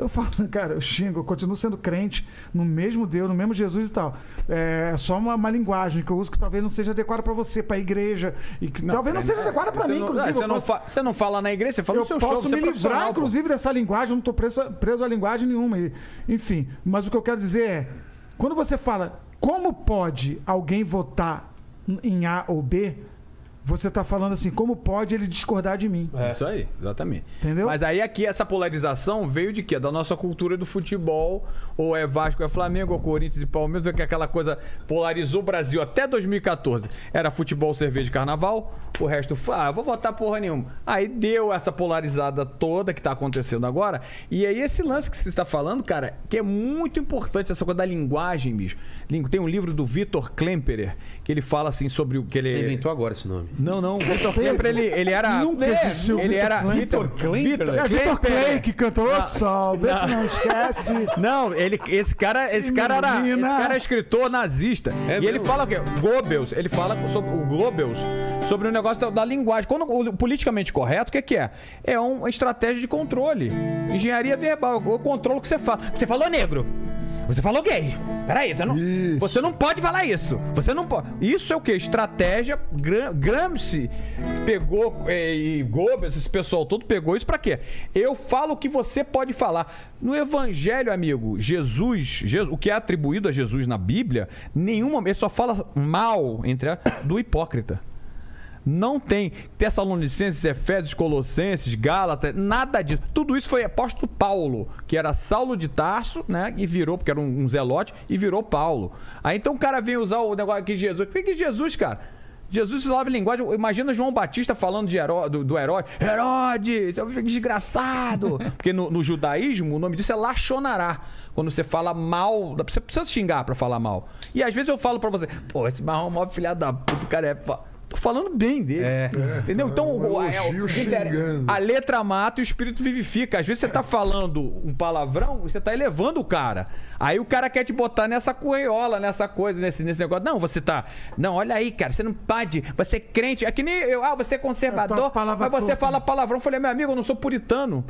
Eu falo, [laughs] cara, eu xingo, eu continuo sendo crente no mesmo Deus, no mesmo Jesus e tal. É só uma, uma linguagem que eu uso que talvez não seja adequada pra você, pra igreja. E que talvez não seja adequada Você mim, não, inclusive. é, você, eu não posso- você não fala na igreja, você fala eu no seu show, posso é me livrar, pô. inclusive, dessa linguagem, eu não estou preso, preso a linguagem nenhuma. E- Enfim, mas o que eu quero dizer é: quando você fala como pode alguém votar em A ou B, você está falando assim, como pode ele discordar de mim? Isso aí, exatamente. Entendeu? Mas aí aqui essa polarização veio de quê? Da nossa cultura do futebol, ou é Vasco, é Flamengo, ou Corinthians e Palmeiras, ou que aquela coisa polarizou o Brasil até 2014. Era futebol, cerveja e carnaval, o resto, ah, eu vou votar porra nenhuma. Aí deu essa polarizada toda que tá acontecendo agora, e aí esse lance que você está falando, cara, que é muito importante, essa coisa da linguagem, bicho. Língua- Tem um livro do Vitor Klemperer, que ele fala assim sobre o que ele... Ele inventou agora esse nome. Não, não. Vitor Klemper, ele, ele era. Nunca É, existiu Ele era. Klemper. Vitor Klemper. É Vitor Clay que cantou vê se não esquece. [laughs] Não, ele, esse cara, esse cara era, esse cara é escritor nazista. É e ele mesmo? fala o quê? Goebbels, ele fala sobre o Goebbels sobre o negócio da, da linguagem. Quando o politicamente correto, o que, que é? É uma estratégia de controle. Engenharia verbal, eu controlo o que você fala. Você falou negro. Você falou gay. Peraí, você não, Isso. você não pode falar isso. Você não pode. Isso é o quê? Estratégia. Gram- Gramsci pegou eh, e Goebbels, esse pessoal todo pegou isso pra quê? Eu falo o que você pode falar. No Evangelho, amigo, Jesus, Jesus, o que é atribuído a Jesus na Bíblia, nenhum momento só fala mal entre a, do hipócrita. Não tem Tessalonicenses, Efésios, Colossenses, Gálatas, nada disso. Tudo isso foi apóstolo Paulo, que era Saulo de Tarso, né? E virou, porque era um, um zelote, e virou Paulo. Aí então o cara vem usar o negócio aqui de Jesus. O que Jesus, cara? Jesus em linguagem. Imagina João Batista falando de heró- do, do herói. Herodes, desgraçado. [laughs] Porque no, no judaísmo o nome disso é Lachonará. Quando você fala mal. Você precisa xingar pra falar mal. E às vezes eu falo pra você, pô, esse marrom é mó filha da puta, o cara é. Tô falando bem dele. É. Entendeu? Então, um o- elogio o- a letra mata e o espírito vivifica. Às vezes você tá falando um palavrão e você tá elevando o cara. Aí o cara quer te botar nessa correiola, nessa coisa, nesse, nesse negócio. Não, você tá. Não, olha aí, cara, você não pode. Você é crente. É que nem eu. Ah, você é É conservador. tua palavra Mas você torta. fala palavrão. Eu falei, meu amigo, eu não sou puritano.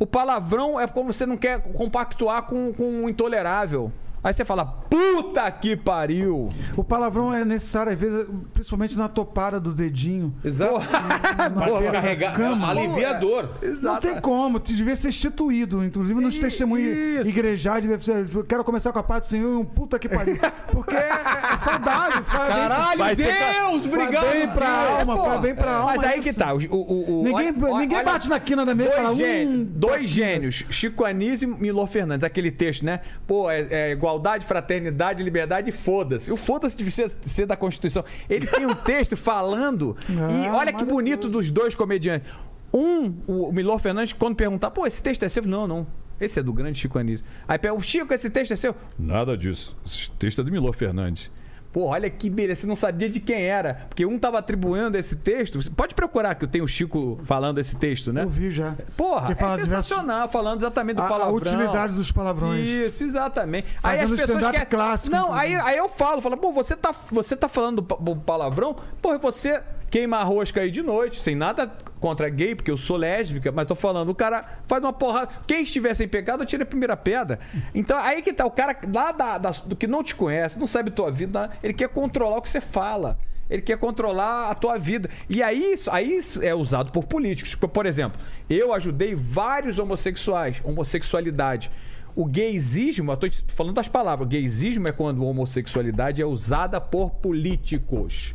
O palavrão é como você não quer compactuar com, com o intolerável. Aí você fala, puta que pariu. O palavrão é necessário, às vezes, principalmente na topada do dedinho. Exato. [laughs] Pra carregar. Cama. aliviador. Não tem como, devia ser instituído. Inclusive nos testemunhos Isso. igrejados, devia ser. eu Quero começar com a paz do Senhor e um puta que pariu. Porque é, é. Faz bem- Caralho, Deus, obrigado. Faz bem pra Deus. alma, Pô, faz bem pra alma. Mas aí isso. que tá. O, o- o- Ninguém, olha- ninguém olha- bate na quina da mesa e fala. Dois, gênios, Hum, dois gênios, Chico Anísio e Milor Fernandes, aquele texto, né? Pô, é, é igualdade, fraternidade, liberdade e foda-se. O foda-se devia ser, ser da Constituição. Ele tem um texto falando, [laughs] e Ah, olha que bonito dos dois comediantes. Um, o Milor Fernandes, quando perguntar, pô, esse texto é seu? Não, não. Esse é do grande Chico Anísio. Aí pega, o Chico, esse texto é seu? Nada disso. Esse texto é do Milor Fernandes. Pô, olha que beleza, você não sabia de quem era. Porque um tava atribuindo esse texto. Você Pode procurar que eu tenho o Chico falando esse texto, né? Eu vi já. Porra, é diversos- sensacional, falando exatamente do A- a palavrão. utilidade dos palavrões. Isso, exatamente. aí Fazendo as pessoas querem... clássico, Não, aí, aí eu falo, falo, pô, você tá, você tá falando pa- o palavrão, pô, você queima a rosca aí de noite, sem nada contra gay, porque eu sou lésbica, mas tô falando, o cara faz uma porrada. Quem estiver sem pecado, tira a primeira pedra. Então, aí que tá, o cara lá da, da- do que não te conhece, não sabe tua vida, ele quer controlar o que você fala. Ele quer controlar a tua vida. E aí isso, aí isso é usado por políticos. Por- Por exemplo, eu ajudei vários homossexuais, homossexualidade. O gaysismo, eu tô falando das palavras, o gaysismo é quando a homossexualidade é usada por políticos.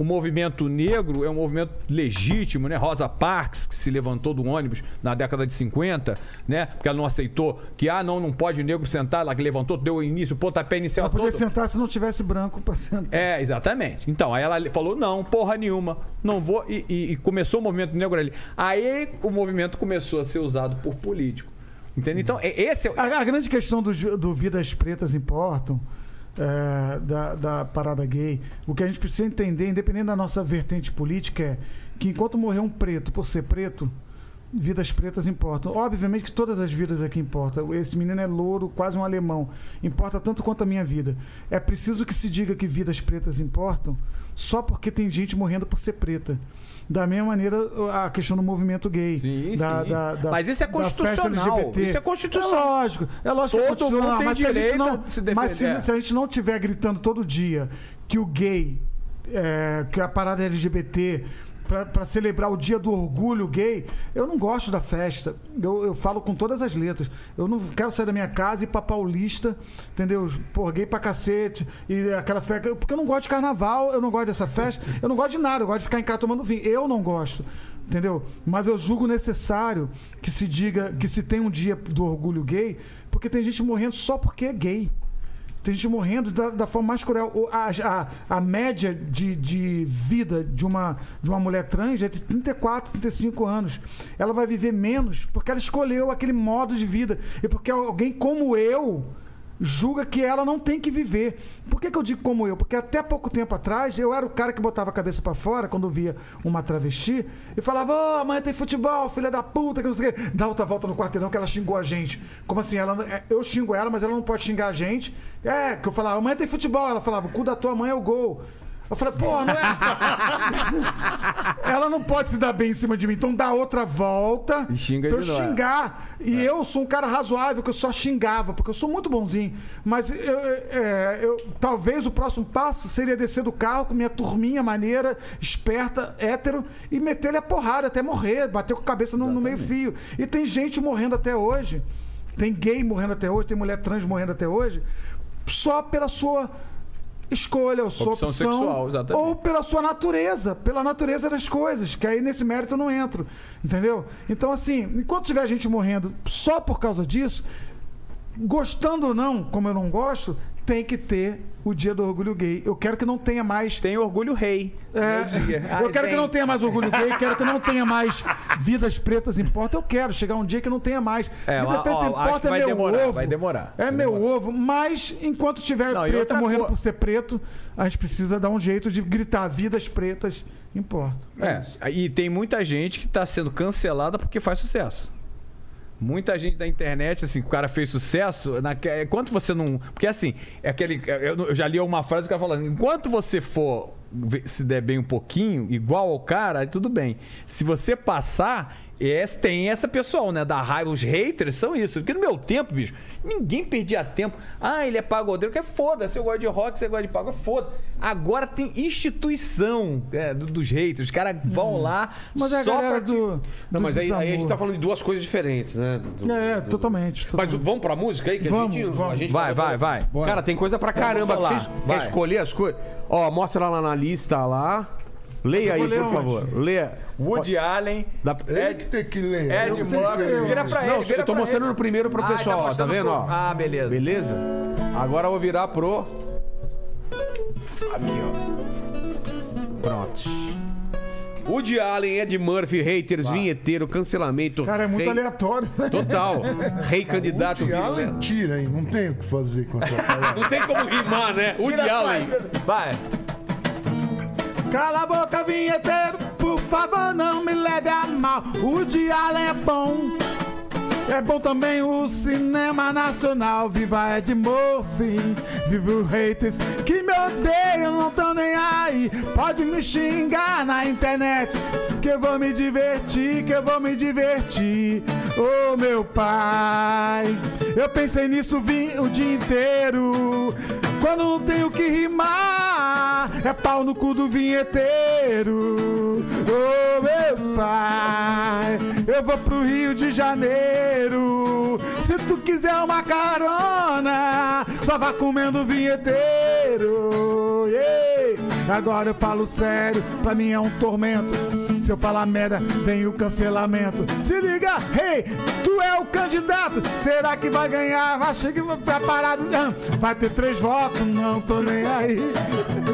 O movimento negro é um movimento legítimo, né? Rosa Parks, que se levantou do ônibus na década de 50, né? Porque ela não aceitou que, ah, não, não pode negro sentar, ela que levantou, deu início, o pontapé inicial Ela podia todo. sentar se não tivesse branco pra sentar. É, exatamente. Então, aí ela falou, não, porra nenhuma, não vou. E, e- e começou o movimento negro ali. Aí o movimento começou a ser usado por político. Entende? Então, é- esse é. A, a grande questão do, do Vidas Pretas Importam, é, da, da parada gay, o que a gente precisa entender, independente da nossa vertente política, é que enquanto morrer um preto por ser preto, vidas pretas importam. Obviamente que todas as vidas aqui importam. Esse menino é louro, quase um alemão. Importa tanto quanto a minha vida. É preciso que se diga que vidas pretas importam só porque tem gente morrendo por ser preta. Da mesma maneira, a questão do movimento gay. Sim, da, sim. da- da- Mas isso é constitucional. LGBT. Isso é constitucional. É lógico. É lógico que é Todo mundo tem mas se a gente direito não, se defender. mas se, É. se a gente não tiver gritando todo dia que o gay, é, que a parada LGBT, pra celebrar o dia do orgulho gay, eu não gosto da festa. Eu, eu falo com todas as letras. Eu não quero sair da minha casa e ir pra Paulista, entendeu? Pô, gay pra cacete. E aquela festa. Porque eu não gosto de carnaval, eu não gosto dessa festa, eu não gosto de nada, eu gosto de ficar em casa tomando vinho. Eu não gosto. Entendeu? Mas eu julgo necessário que se diga que se tem um dia do orgulho gay, porque tem gente morrendo só porque é gay. Tem gente morrendo da, da forma mais cruel. A, a, a média de, de vida de uma, de uma mulher trans é de 34, 35 anos. Ela vai viver menos porque ela escolheu aquele modo de vida. E porque alguém como eu julga que ela não tem que viver. Por que, que eu digo como eu? Porque até pouco tempo atrás eu era o cara que botava a cabeça pra fora quando via uma travesti e falava: Ô, amanhã tem futebol, filha da puta, que não sei o quê. Dá outra volta no quarteirão que ela xingou a gente. Como assim? Ela, é, eu xingo ela, mas ela não pode xingar a gente. É, que eu falava: amanhã tem futebol. Ela falava: o cu da tua mãe é o gol. Eu falei, pô, não é. [laughs] Ela não pode se dar bem em cima de mim, então dá outra volta E xinga pra eu xingar. E eu sou um cara razoável, que eu só xingava, porque eu sou muito bonzinho. Mas eu, é, eu- talvez o próximo passo seria descer do carro com minha turminha maneira, esperta, hétero, e meter ele a porrada até morrer, bater com a cabeça no, no meio-fio. E tem gente morrendo até hoje. Tem gay morrendo até hoje, tem mulher trans morrendo até hoje, só pela sua escolha, ou sua Opção opção, sexual, exatamente. ou pela sua natureza, pela natureza das coisas, que aí nesse mérito eu não entro, entendeu? Então, assim, enquanto tiver gente morrendo só por causa disso, gostando ou não, como eu não gosto, tem que ter o dia do orgulho gay. Eu quero que não tenha mais. Tem orgulho rei. É, eu quero que não tenha mais orgulho gay, quero que não tenha mais vidas pretas importa. Eu quero chegar um dia que não tenha mais. É, Vida ó, preta ó, importa é vai meu demorar, ovo. vai demorar, É vai meu demorar. ovo, mas enquanto tiver Não, morrendo co- por ser preto, a gente precisa dar um jeito de gritar vidas pretas importa. É, e tem muita gente que tá sendo cancelada porque faz sucesso. Muita gente da internet, assim, o cara fez sucesso, naque- enquanto você não. Porque assim, é aquele. Eu, eu já li uma frase que o cara falando: enquanto você for se der bem um pouquinho, igual ao cara, aí tudo bem. Se você passar, é, tem essa pessoal, né? Da raiva, os haters são isso. Porque no meu tempo, bicho, ninguém perdia tempo. Ah, ele é pagodeiro, que é foda. Se eu gosto de rock, você gosta de pagode, é foda. Agora tem instituição é, do- dos haters. Os caras vão lá Mas é a só galera pra do. Não, do mas aí, aí a gente tá falando de duas coisas diferentes, né? Do- É, do- totalmente. Mas totalmente. vamos pra música aí? Que Vamos, a gente, vamos. A gente Vai, vai, vai. Cara, tem coisa pra caramba. Vocês vai. quer escolher as coisas? Ó, mostra lá na lista lá. Leia aí, por onde? favor. Leia. Woody Allen, Da- que tem que ler. Ed. Murphy, vira pra ele. Não, vira eu tô mostrando ele. no primeiro pro Ah, pessoal, ó, tá vendo? pro- ó? Ah, beleza. Beleza? Agora eu vou virar pro. Aqui, ó. Pronto. Woody Allen, Ed Murphy, haters, vinheteiro, cancelamento. Cara, é muito rei- aleatório. Total. [laughs] Rei candidato. Woody Allen violento. tira, hein? Não tem o que fazer com essa [laughs] palavra. Não tem como rimar, né? Woody Tira Allen. Vai. Cala a boca, vinheteiro, por favor, não me leve a mal. O Allen é bom. É bom também o cinema nacional. Viva Ed Murphy, viva os haters que me odeiam, não tão nem aí. Pode me xingar na internet, que eu vou me divertir, que eu vou me divertir. Ô meu pai, eu pensei nisso o dia inteiro. Quando não tenho que rimar, é pau no cu do vinheteiro. Ô meu pai, eu vou pro Rio de Janeiro. Se tu quiser uma carona, só vá comendo vinheteiro. Yeah. Agora eu falo sério, pra mim é um tormento. Se eu falar merda, vem o cancelamento. Se liga, hey, tu é o candidato. Será que vai ganhar? Acha que vai ficar parado? Não. Vai ter três votos, não tô nem aí.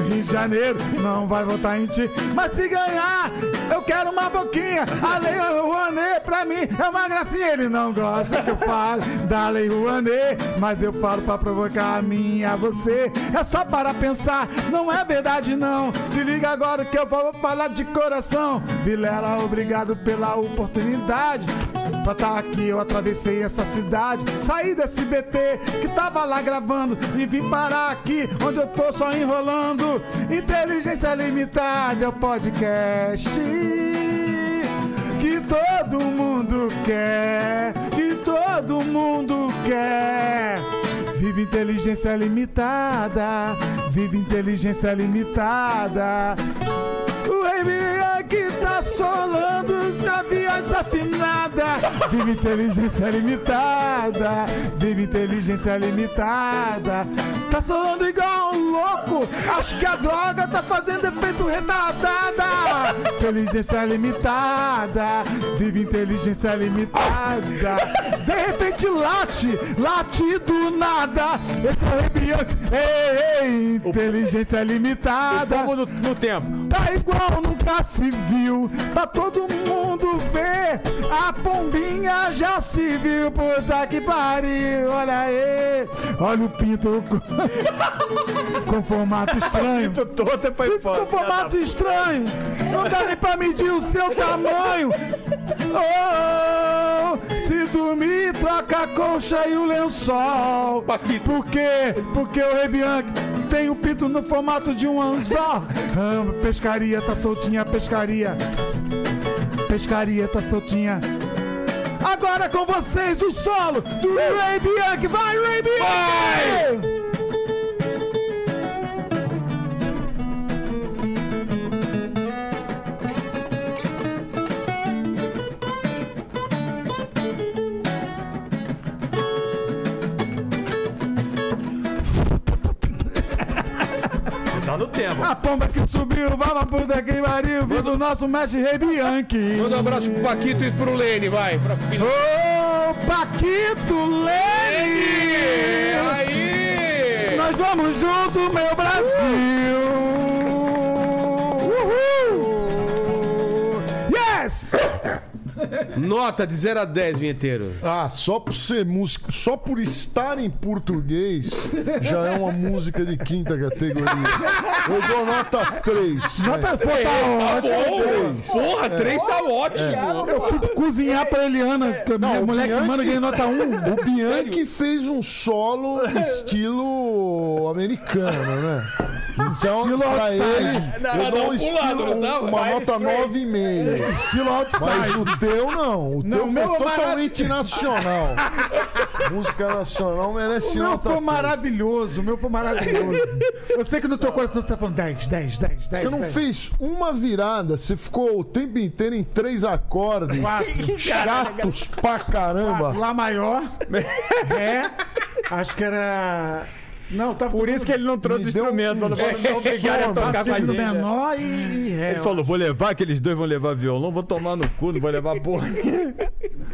Rio de Janeiro não vai votar em ti. Mas se ganhar, eu quero uma boquinha. A lei Rouanet pra mim é uma gracinha. Ele não gosta que eu fale da lei Rouanet, mas eu falo pra provocar a mim a você. É só para pensar, não é verdade não. Se liga agora que eu vou falar de coração. Vilela, obrigado pela oportunidade. Pra estar aqui, eu atravessei essa cidade. Saí do SBT que tava lá gravando e vim parar aqui onde eu tô só enrolando. Inteligência limitada é o podcast que todo mundo quer, que todo mundo quer. Vive inteligência limitada, vive inteligência limitada. O Rei aqui tá solando a via desafinada. Vive inteligência limitada, vive inteligência limitada. Tá solando igual um louco. Acho que a droga tá fazendo efeito retardada. Inteligência limitada, vive inteligência limitada. De repente late, late do. Esse é o. Ei, ei, inteligência limitada. Vamos no, no tempo. Tá igual nunca se viu. Pra todo mundo ver. A pombinha já se viu. Puta que pariu. Olha aí. Olha o pinto com, [laughs] com formato [laughs] estranho. Todo foi Pinto com formato estranho. Não dá nem pra medir o seu tamanho. [laughs] Oh, se dormir, troca a colcha e o lençol. Por quê? Porque o Rei Bianchi tem o pinto no formato de um anzol. Ah, pescaria, tá soltinha, pescaria. Pescaria, tá soltinha. Agora com vocês o solo do Ray Bianchi. Vai, Ray Bianchi! No tempo. A pomba que subiu, vai pra puta que pariu. Viu do nosso mestre Rei Bianchi. Manda um abraço pro Paquito e pro Lene, vai. Pra... Ô, Paquito Lene! Aí! Nós vamos junto, meu Brasil! Nota de 0 a 10, vinheteiro. Ah, só por ser música, só por estar em português, já é uma música de quinta categoria. Eu dou nota 3. Nota pô, tá ótimo. Porra, 3 tá ótimo. Eu fui cozinhar pra Eliana, que a minha mulher que manda ganhei nota 1. O Bianchi fez um solo estilo americano, né? Então, Estilo pra ele, eu dou um estilo, uma nota straight. 9,5. Estilo Mas outside. o teu não. O Não, teu meu foi é totalmente nacional. [laughs] Música nacional merece O meu nota foi 3. maravilhoso, o meu foi maravilhoso. [laughs] Eu sei que no teu coração você tá falando 10, 10, 10, 10. Você não 10. fez uma virada, você ficou o tempo inteiro em três acordes. Quatro. Chatos pra caramba. Lá maior. Ré. [laughs] Acho que era. Não, tava Por isso que ele não trouxe instrumento. um- Falou, "Vamos [laughs] me obrigar a sono. tocar com a Segundo gente. menor e, e Ré. Ele falou, vou levar, aqueles dois vão levar violão, vou tomar no cu, não vou levar porra. [laughs]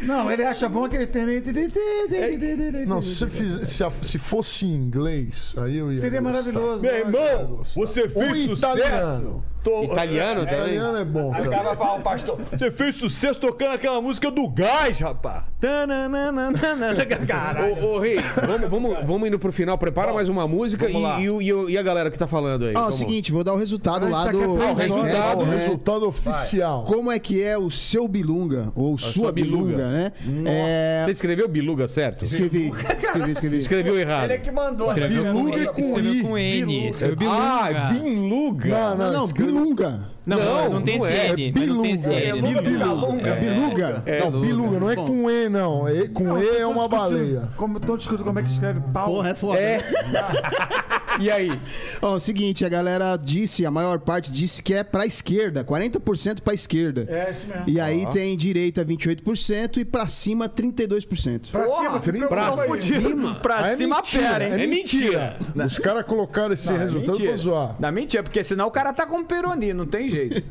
Não, ele acha bom que ele tem. Não, se, fiz- se, a- se fosse em inglês, aí eu ia. Seria gostar. maravilhoso. Meu irmão, você fez sucesso. italiano. Tô- Italiano também? Italiano é bom. Aí o Cara. vai falar, o pastor, você fez sucesso tocando aquela música do gás, rapaz. [laughs] Caralho. Ô, ô Rei, vamos, vamos, vamos indo pro final. Prepara mais uma música e, e e e a galera que tá falando aí? Ó, é o seguinte, vou dar o resultado Ah, lá isso do. é o resultado, O né? resultado oficial. Como é que é o seu bilunga, ou sua, sua bilunga, né? É, Você escreveu Biluga, certo? escrevi, escrevi, escrevi. Escreveu errado. Ele é que mandou. Escreveu com, Biluga com escreveu I. com N. Escreveu Ah, Bilunga. Biluga. Não, Não, não, bilunga. Não, Não, não, tem não esse é, N. não tem esse Biluga. N. É né? Biluga. É biluga? É, Não, biluga, não é com E, não. É, com E é uma baleia. Como, estão discutindo como é que escreve pau. Porra, é foda. É. [laughs] E aí? Ó, o seguinte, a galera disse, a maior parte disse que é pra esquerda, 40% pra esquerda. É isso mesmo. E aí tem direita 28% e pra cima 32%. Pra Porra, cima, pra cima. Pra Ah, é cima mentira, pera, hein? é É mentira. Os caras colocaram esse Não, é resultado mentira. pra zoar. Não, mentira, porque senão o cara tá com peroni, não tem jeito.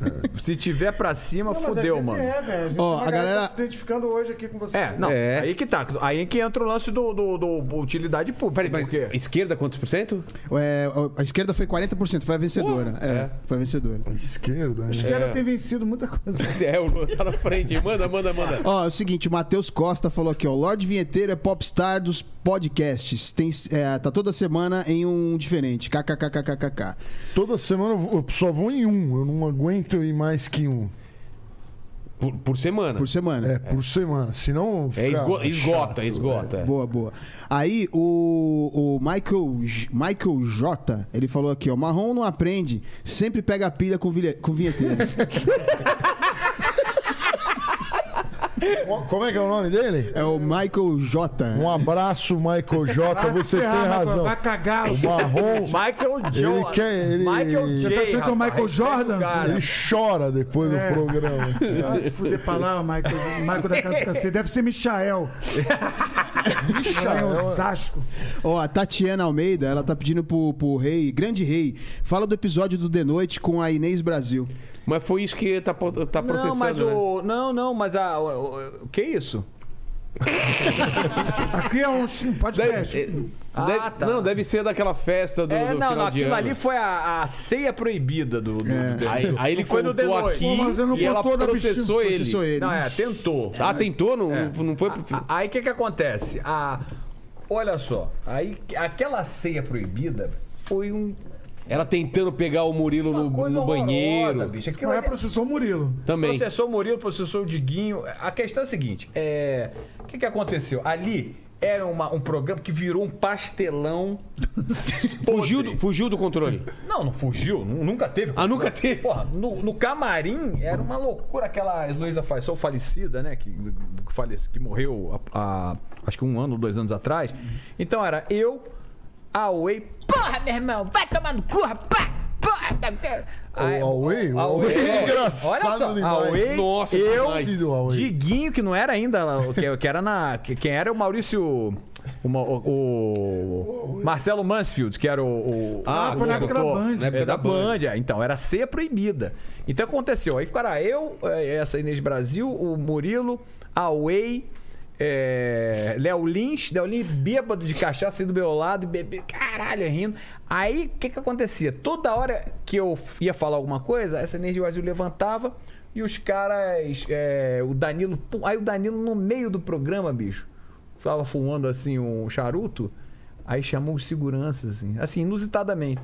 Se tiver pra cima, Não, mas fudeu, vezes mano. É, velho. Ó, a galera- tá se identificando hoje aqui com você. É, não, É. aí que tá. Aí que entra o lance do, do, do utilidade pública. Peraí, porque... esquerda quantos por cento? É, a esquerda foi 40%, foi a vencedora. é, é. foi a vencedora. Esquerda, A né? esquerda É. tem vencido muita coisa. [laughs] É, o Lula tá na frente. Manda, manda, manda. Ó, é o seguinte, o Matheus Costa falou aqui, ó. Lorde Vinheteiro é popstar dos podcasts. Tem, é, tá toda semana em um diferente. KKKKKK. Toda semana eu só vou em um. Eu não aguento ir mais que um. Por, por semana. Por semana. É, por semana. Senão. É, esgo- esgota, chato, esgota. é. Boa, boa. Aí o, o Michael, J- Michael J, ele falou aqui, ó. Marrom não aprende, sempre pega a pilha com, com vinheteiro. [laughs] é. Como é que é o nome dele? é o Michael J. Um abraço, Michael J. Você tem ferrar, Michael, razão. Vai cagar. O marrom. Michael Ele Jordan. quer- ele- Michael Você J. tá achando que é o rapaz, Michael o Jordan? Ele chora depois É. do programa. Ah, se fuder pra lá, Michael, Michael da Casa Cacete. Deve ser Michael. Lá em Osasco. Ó, a Tatiana Almeida, ela tá pedindo pro, pro rei, grande rei, fala do episódio do The Noite com a Inês Brasil. Mas foi isso que tá, tá processando, Não, mas né? o. Não, não, mas a. O, o- o que isso? [laughs] Aqui é um podcast. Deve, Ah, deve- tá. Não, deve ser daquela festa do, é, do não, final não, de aquilo ano. ali foi a, a ceia proibida do. do, É. do- Aí, aí ele foi no aqui Pô, mas ele não e ela processou ele. Processou ele. Não, é, tentou. Ah, tentou? Não, É. não foi pro... A- Aí o que que acontece? A, olha só, aí aquela ceia proibida foi um, Ela tentando pegar o Murilo no, coisa no banheiro. bicho. Aquilo Não é ali- processou o Murilo. Também. Processou o Murilo, processou o Diguinho. A questão é a seguinte: é, o que, que aconteceu? Ali era uma- um programa que virou um pastelão. [laughs] Fugiu do, fugiu do controle. Não, não fugiu, nu- nunca teve. Ah, nunca teve? Porra, no, no camarim era uma loucura. Aquela Luísa Faisal falecida, né? Que, que, falece, que morreu há, há, acho que um ano, dois anos atrás. Então era eu, a Way. Porra, meu irmão, vai tomar no cu, rapaz! Porra, tá... Aí- O Huawei? O a Huawei é engraçado Olha só, demais. Huawei, Nossa, eu, demais. Diguinho, que não era ainda, que, que era na. que- Quem era o Maurício. o, o- o Marcelo Mansfield, que era o. o Ah, o foi na época da Band. Na época é, da da Band. Band, é. Então, era ceia proibida. Então aconteceu. Aí ficaram eu, eh, essa Inês Brasil, o Murilo, a Way. É, Léo Lins, Léo Lins bêbado de cachaça aí do meu lado, bebê, caralho, rindo. Aí o que que acontecia? Toda hora que eu ia falar alguma coisa, essa Inês Brasil levantava e os caras, é, o Danilo, aí o Danilo no meio do programa, bicho, tava fumando assim um charuto, aí chamou os seguranças, assim, assim, inusitadamente.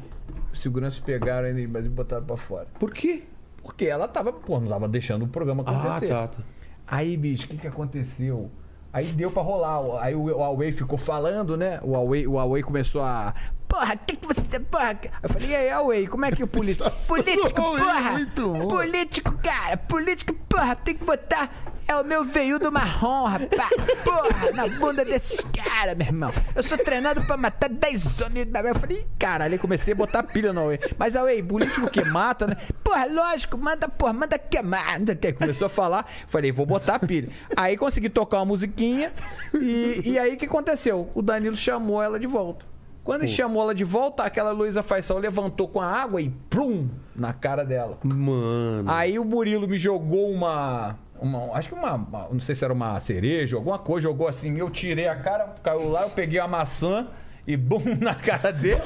Os seguranças pegaram a Brasil e botaram pra fora. Por quê? Porque ela tava, pô, não tava deixando o programa Ah, acontecer. tá, tá. Aí, bicho, o que, que aconteceu? Aí deu pra rolar. Aí o, Huawei ficou falando, né? O Huawei, o Huawei começou a. Porra, que que você. Porra. Eu falei, e aí, Huawei, como é que o [laughs] político. político, Huawei, porra! Político, cara, político, porra, tem que botar. É o meu veiudo marrom, rapaz. Porra, na bunda desses caras, meu irmão. Eu sou treinado pra matar 10 homens. Eu falei, "Ih, caralho, aí comecei a botar pilha no Huawei. Mas, Huawei, político que mata, né? Porra, lógico, manda, porra, manda queimar. Começou a falar, falei, vou botar pilha. Aí consegui tocar uma musiquinha e, e aí o que aconteceu? O Danilo chamou ela de volta. Quando ele chamou ela de volta, aquela Luísa Faisal levantou com a água e plum na cara dela. Mano. Aí o Murilo me jogou uma. Uma acho que uma, uma- Não sei se era uma cereja, alguma coisa, jogou assim. Eu tirei a cara, caiu lá, eu peguei a maçã e bum [laughs] na cara dele.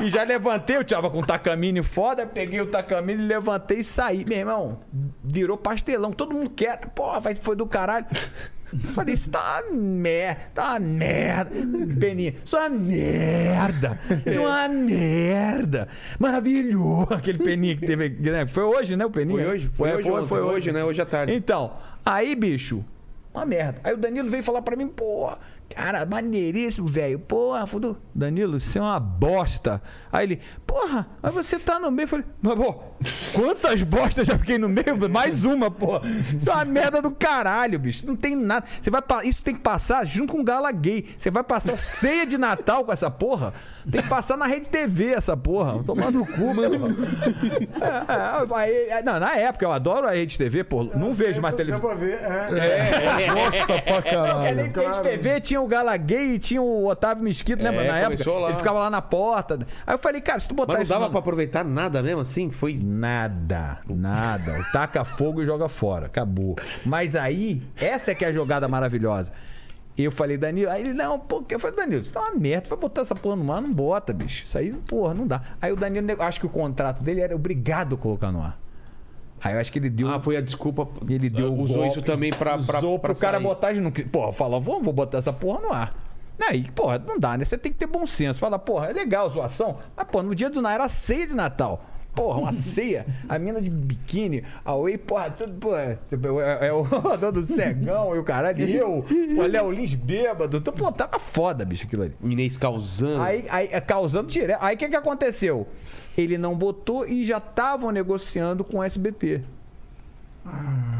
e já levantei, eu tava com um tacamine foda, peguei o tacamine, levantei e saí. Meu irmão, virou pastelão, todo mundo quer. Porra, foi do caralho. Falei, isso tá uma merda, tá uma merda. Beninha, isso é uma merda. Isso é uma merda. Maravilhoso. [laughs] Aquele Peninha que teve. né? Foi hoje, né? O Peninha? Foi hoje, foi hoje ontem, hoje, né? Hoje à tarde. Então, aí, bicho, uma merda. Aí o Danilo veio falar pra mim, pô, Cara, maneiríssimo, velho. Porra, fudu. Danilo, isso é uma bosta. Aí ele, porra, mas você tá no meio. Eu falei, mas, pô, quantas [laughs] bostas já fiquei no meio? Mais uma, porra. Isso é uma merda do caralho, bicho. Não tem nada. Você vai pa- Isso tem que passar junto com Gala Gay. Você vai passar ceia de Natal com essa porra? Tem que passar na rede TV essa porra. Tomando no cu, mano. É, é, aí- é, não, na época eu adoro a rede TV, pô. Não vejo mais Deu televisão. pra ver, é. Gosta pra [laughs] É, caralho. nem rede TV tinha o Gala Gay e tinha o Otávio Mesquita, lembra? É, Na época. lá. Ele ficava lá na porta. Aí eu falei, cara, se tu botar Mas não dava pra aproveitar nada mesmo assim? Foi. Nada, nada. O taca fogo e joga fora. Acabou. Mas aí, essa é que é a jogada maravilhosa. Eu falei, Danilo, aí ele, não, pô, eu falei, Danilo, isso tá uma merda, vai botar essa porra no ar, não bota, bicho. Isso aí, porra, não dá. Aí o Danilo, acho que o contrato dele era obrigado a colocar no ar. Aí eu acho que ele deu. Ah, foi a desculpa. Ele deu Usou golpe, isso também pra. pra Usou pra pro cara sair. botar. Não, porra, falou, vou, vou botar essa porra no ar. Aí, porra, não dá, né? Você tem que ter bom senso. Fala, porra, é legal a zoação. Mas, pô, no dia do Natal era ceia de Natal. Porra, uma ceia. A mina de biquíni, a Whey, porra, tudo, porra. É, é o [laughs] dono do cegão e o caralho. E eu, o Léo Lins bêbado. Então, pô, tava foda, bicho, aquilo ali. Inês causando. Aí, aí, é, causando direto. Aí o que, que aconteceu? Ele não botou e já estavam negociando com o SBT.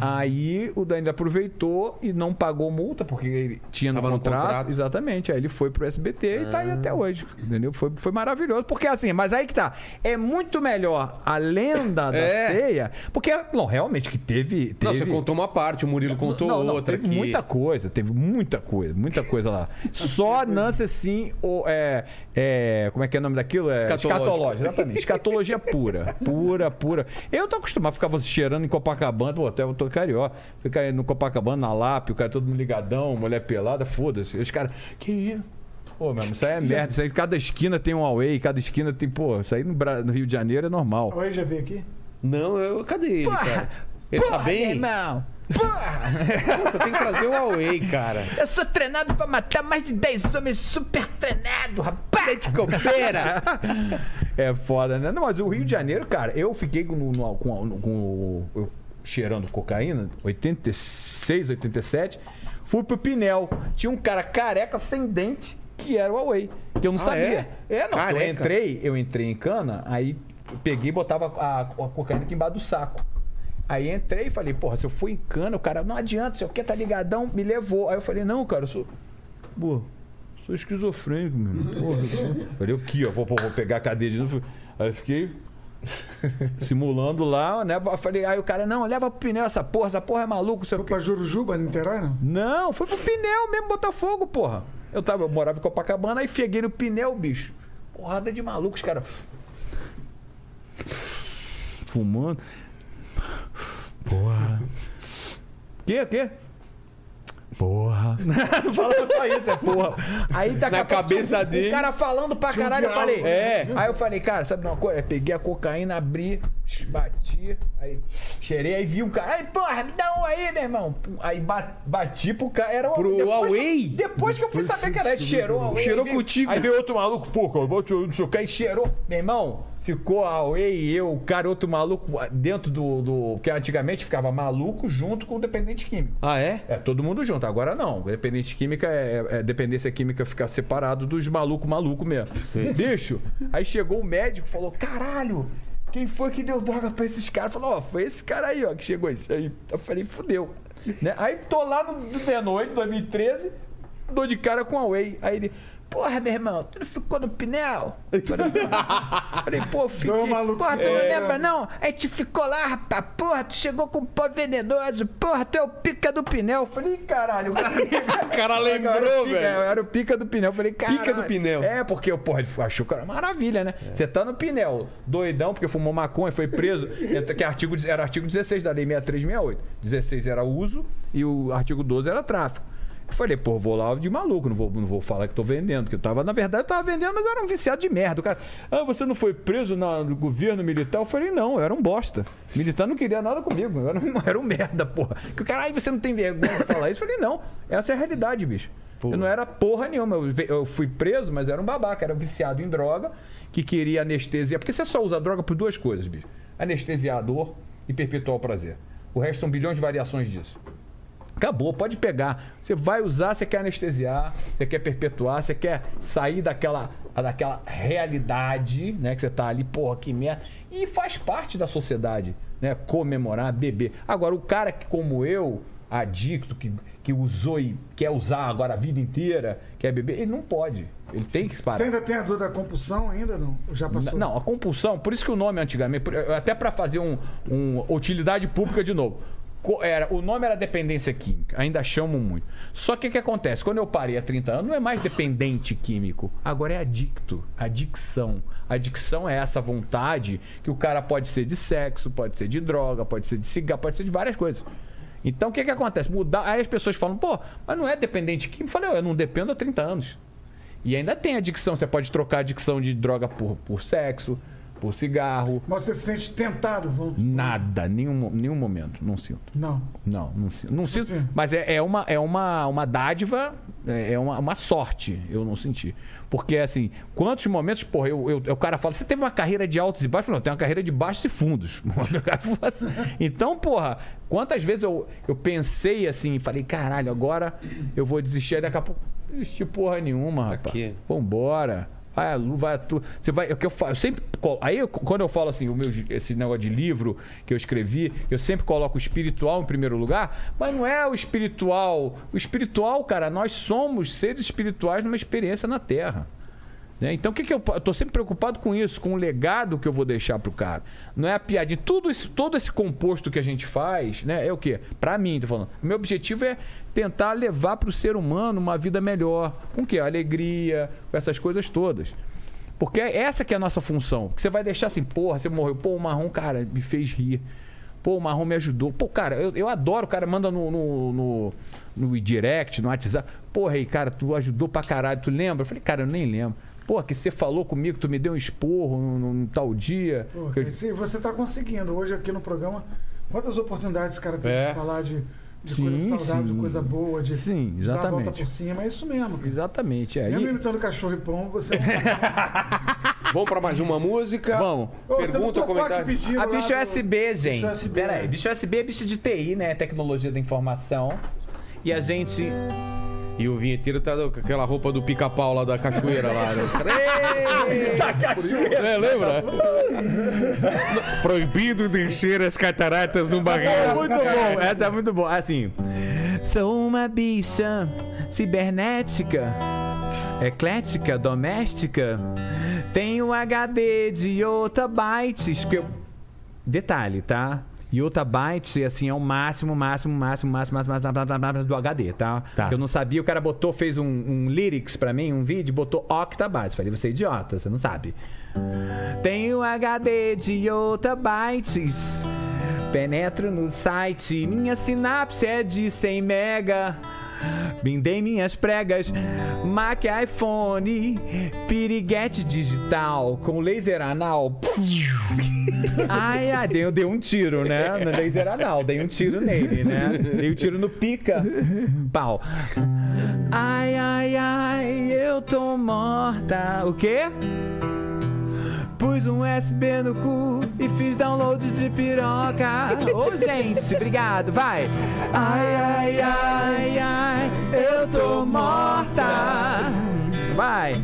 Aí o Danilo aproveitou e não pagou multa, porque ele tinha no Tava no contrato, contrato. Exatamente. Aí ele foi pro SBT e tá aí até hoje. Entendeu? Foi, foi maravilhoso. Porque assim, mas aí que tá. É muito melhor a lenda da É. ceia. Porque, não, realmente, que teve. Não, teve... você contou uma parte, o Murilo contou Não, não, outra teve aqui. muita coisa, teve muita coisa, muita coisa lá. [laughs] Só Nancy, assim, o, é, é, como é que é o nome daquilo? É, Escatológico. escatológico, exatamente. Escatologia pura, [laughs] pura, pura. Eu tô acostumado a ficar cheirando em Copacabana, pô, até eu tô carioca. Ficar aí no Copacabana, na lápio, o cara todo mundo ligadão, mulher pelada, foda-se. Os caras, que isso? Pô, mano, isso aí é merda. Isso aí, cada esquina tem um away, cada esquina tem, pô, isso aí no, Bra- no Rio de Janeiro é normal. Oi, já veio aqui? Não, eu. Cadê ele, cara? Ele tá meu bem? irmão! Porra! Puta, tem que trazer o Huawei, cara. Eu sou treinado pra matar mais de 10 homens super treinado, rapaz! De copeira. É foda, né? Não, mas o Rio de Janeiro, cara, eu fiquei com, no- com, com o- eu cheirando cocaína, 86, 87. Fui pro Pinel. Tinha um cara careca sem dente que era o Huawei. Que eu não Ah, sabia. é? não. Careca. Eu entrei, eu entrei em cana, aí peguei e botava a, a cocaína aqui embaixo do saco. Aí entrei e falei, porra, se eu for em cana, o cara, não adianta, se eu quer tá ligadão, me levou. Aí eu falei, não, cara, eu sou. Pô, sou esquizofrênico, meu. Porra, sou- falei, o que? Vou, vou pegar a cadeira de novo. Aí eu fiquei [laughs] simulando lá, né? Falei, aí o cara, não, leva pro pneu essa porra, essa porra é maluco. Sei o Foi pra Jurujuba, Niterói, não? Não, foi pro pneu mesmo, Botafogo, porra. Eu, tava, eu morava em Copacabana, aí cheguei no pneu, bicho. Porrada de malucos, cara. Fumando. Porra, Que, que? porra. [laughs] Não falava só isso, é porra. Aí daqui Na a pouco, cabeça o dele. cara falando pra caralho, eu falei. É. Aí eu falei, cara, sabe uma coisa? Eu peguei a cocaína, abri, bati, aí cheirei, aí vi um cara. Aí, porra, me dá um aí, meu irmão. Aí ba- bati pro cara. Era o Pro depois que- Huawei? Depois que eu fui saber que era, cheirou Huawei. Cheirou aí contigo. Aí veio outro maluco, pô, bote não sei o que, aí cheirou. Meu irmão, ficou a Huawei e eu, o cara, outro maluco dentro do, do. Que antigamente ficava maluco junto com o dependente químico. Ah, é? É, todo mundo junto. Agora não. Dependente química é, é- dependência química ficar separado dos maluco maluco mesmo. Bicho, aí chegou o médico e falou: caralho, quem foi que deu droga pra esses caras? Falou, ó, foi esse cara aí, ó, que chegou isso aí. Eu falei, fudeu. Né? Aí tô lá no no meia-noite, 2013, dou de cara com a Whey. Aí ele. Porra, meu irmão, tu não ficou no pneu? Falei, [laughs] falei pô, fiquei. Uma maluquice. Porra, tu não É. lembra, não? Aí tu ficou lá, rapaz. Porra, tu chegou com pó venenoso. Porra, tu é o pica do pneu. Falei, caralho. O cara [laughs] lembrou, eu era o pica, velho. Eu era o pica do pneu. Falei, caralho. Pica do pneu. É, porque, porra, ele achou que era uma maravilha, né? Você tá no pneu, doidão, porque fumou maconha, foi preso. Que artigo, era artigo 16 da lei 6368. 16 era uso e o artigo 12 era tráfico. Falei, pô, vou lá de maluco, não vou, não vou falar que tô vendendo. Porque eu tava, na verdade, eu tava vendendo, mas eu era um viciado de merda. O cara, ah, você não foi preso na- no governo militar? Eu falei, não, eu era um bosta. Militar não queria nada comigo, eu era um, [laughs] era um merda, porra. Que o cara, aí você não tem vergonha de falar isso? Eu falei, não, essa é a realidade, bicho. Eu não era porra nenhuma. Eu, eu fui preso, mas era um babaca, era um viciado em droga, que queria anestesia. Porque você só usa droga por duas coisas, bicho: anestesiar a dor e perpetuar o prazer. O resto são bilhões de variações disso. Acabou, pode pegar. Você vai usar, você quer anestesiar, você quer perpetuar, você quer sair daquela, daquela realidade, né? Que você tá ali, porra, que merda. E faz parte da sociedade, né? Comemorar, beber. Agora, o cara que, como eu, adicto, que, que usou e quer usar agora a vida inteira, quer beber, ele não pode. Ele tem que parar. Você ainda tem a dor da compulsão ainda? Não? Já passou? Não, a compulsão, por isso que o nome antigamente, até para fazer um, um utilidade pública de novo. Era, o nome era dependência química, ainda chamam muito. Só que o que acontece? Quando eu parei há 30 anos, não é mais dependente químico, agora é adicto, adicção. Adicção é essa vontade que o cara pode ser de sexo, pode ser de droga, pode ser de cigarro, pode ser de várias coisas. Então o que, que acontece? Mudar, aí as pessoas falam, pô, mas não é dependente químico? Eu falei, eu não dependo há 30 anos. E ainda tem adicção. Você pode trocar adicção de droga por, por sexo, por cigarro. Mas você se sente tentado? Vamos... Nada, nenhum, nenhum momento. Não sinto. Não. Não, não sinto. Não sinto Assim. mas é, é uma, é uma, uma dádiva, é é uma, uma sorte eu não senti. Porque, assim, quantos momentos, porra, eu, eu- o cara fala, você teve uma carreira de altos e baixos? Eu falo, Não, eu tenho uma carreira de baixos e fundos. [laughs] Então, porra, quantas vezes eu, eu pensei assim, falei, caralho, agora eu vou desistir, aí daqui a pouco, não desisti porra nenhuma, rapaz. quê? Vambora. Vai a vai a tu. Você vai. É o que eu. Eu sempre. Aí, eu- quando eu falo assim, o meu, esse negócio de livro que eu escrevi, eu sempre coloco o espiritual em primeiro lugar, mas não é o espiritual. O espiritual, cara, nós somos seres espirituais numa experiência na Terra. né? Então, o que, que eu, eu tô sempre preocupado com isso, com o legado que eu vou deixar pro cara. Não é a piadinha. Tudo isso, todo esse composto que a gente faz, né? É o quê? Pra mim, tô falando. O meu objetivo é tentar levar pro ser humano uma vida melhor. Com o quê? Alegria, com essas coisas todas. Porque essa que é a nossa função. Que você vai deixar assim, porra, você morreu. Pô, o marrom, cara, me fez rir. Pô, o marrom me ajudou. Pô, cara, eu, eu adoro. O cara manda no, no, no, no direct, no WhatsApp. Porra, aí, cara, tu ajudou pra caralho. Tu lembra? Eu falei, cara, eu nem lembro. Pô, que você falou comigo, tu me deu um esporro num, tal dia. Pô, Que eu- você tá conseguindo hoje aqui no programa, quantas oportunidades esse cara tem É. de falar de, de Sim, coisa saudável, sim. coisa boa, de, Sim, de dar a volta exatamente. por cima. É isso mesmo. cara. Exatamente. É. Mesmo E- imitando cachorro e pão, você. [laughs] Vamos pra mais uma música. Vamos. Ô, Pergunta, comentário. A bicho do- USB, gente. Bicho USB, Pera aí, né? bicho USB é bicho de TI, né? Tecnologia da informação. E a gente. E o vinheteiro tá com aquela roupa do pica-pau lá da cachoeira lá. Né? Da cachoeira. É, lembra? Proibido descer as cataratas no É barreiro. muito bom, essa é muito boa. Assim. Sou uma bicha cibernética, eclética, doméstica. Tenho HD de yottabytes. Porque eu... Detalhe, tá? Yottabytes, assim, é o máximo, máximo, máximo, máximo, máximo, máximo, máximo, máximo do HD, tá? Tá. Eu não sabia, o cara botou, fez um, um lyrics pra mim, um vídeo, botou octabytes. Falei, você é idiota, você não sabe. Tenho HD de yottabytes. Penetro no site, minha sinapse é de 100 mega. Bindei minhas pregas, Mac iPhone, piriguete digital com laser anal. Ai, ai, dei, dei um tiro, né? No laser anal, dei um tiro nele, né? Dei um tiro no pica. Pau. Ai, ai, ai, eu tô morta. O quê? Pus um USB no cu e fiz download de piroca. Ô, [laughs] gente, obrigado, vai. Ai, ai, ai, ai, eu tô morta. Vai.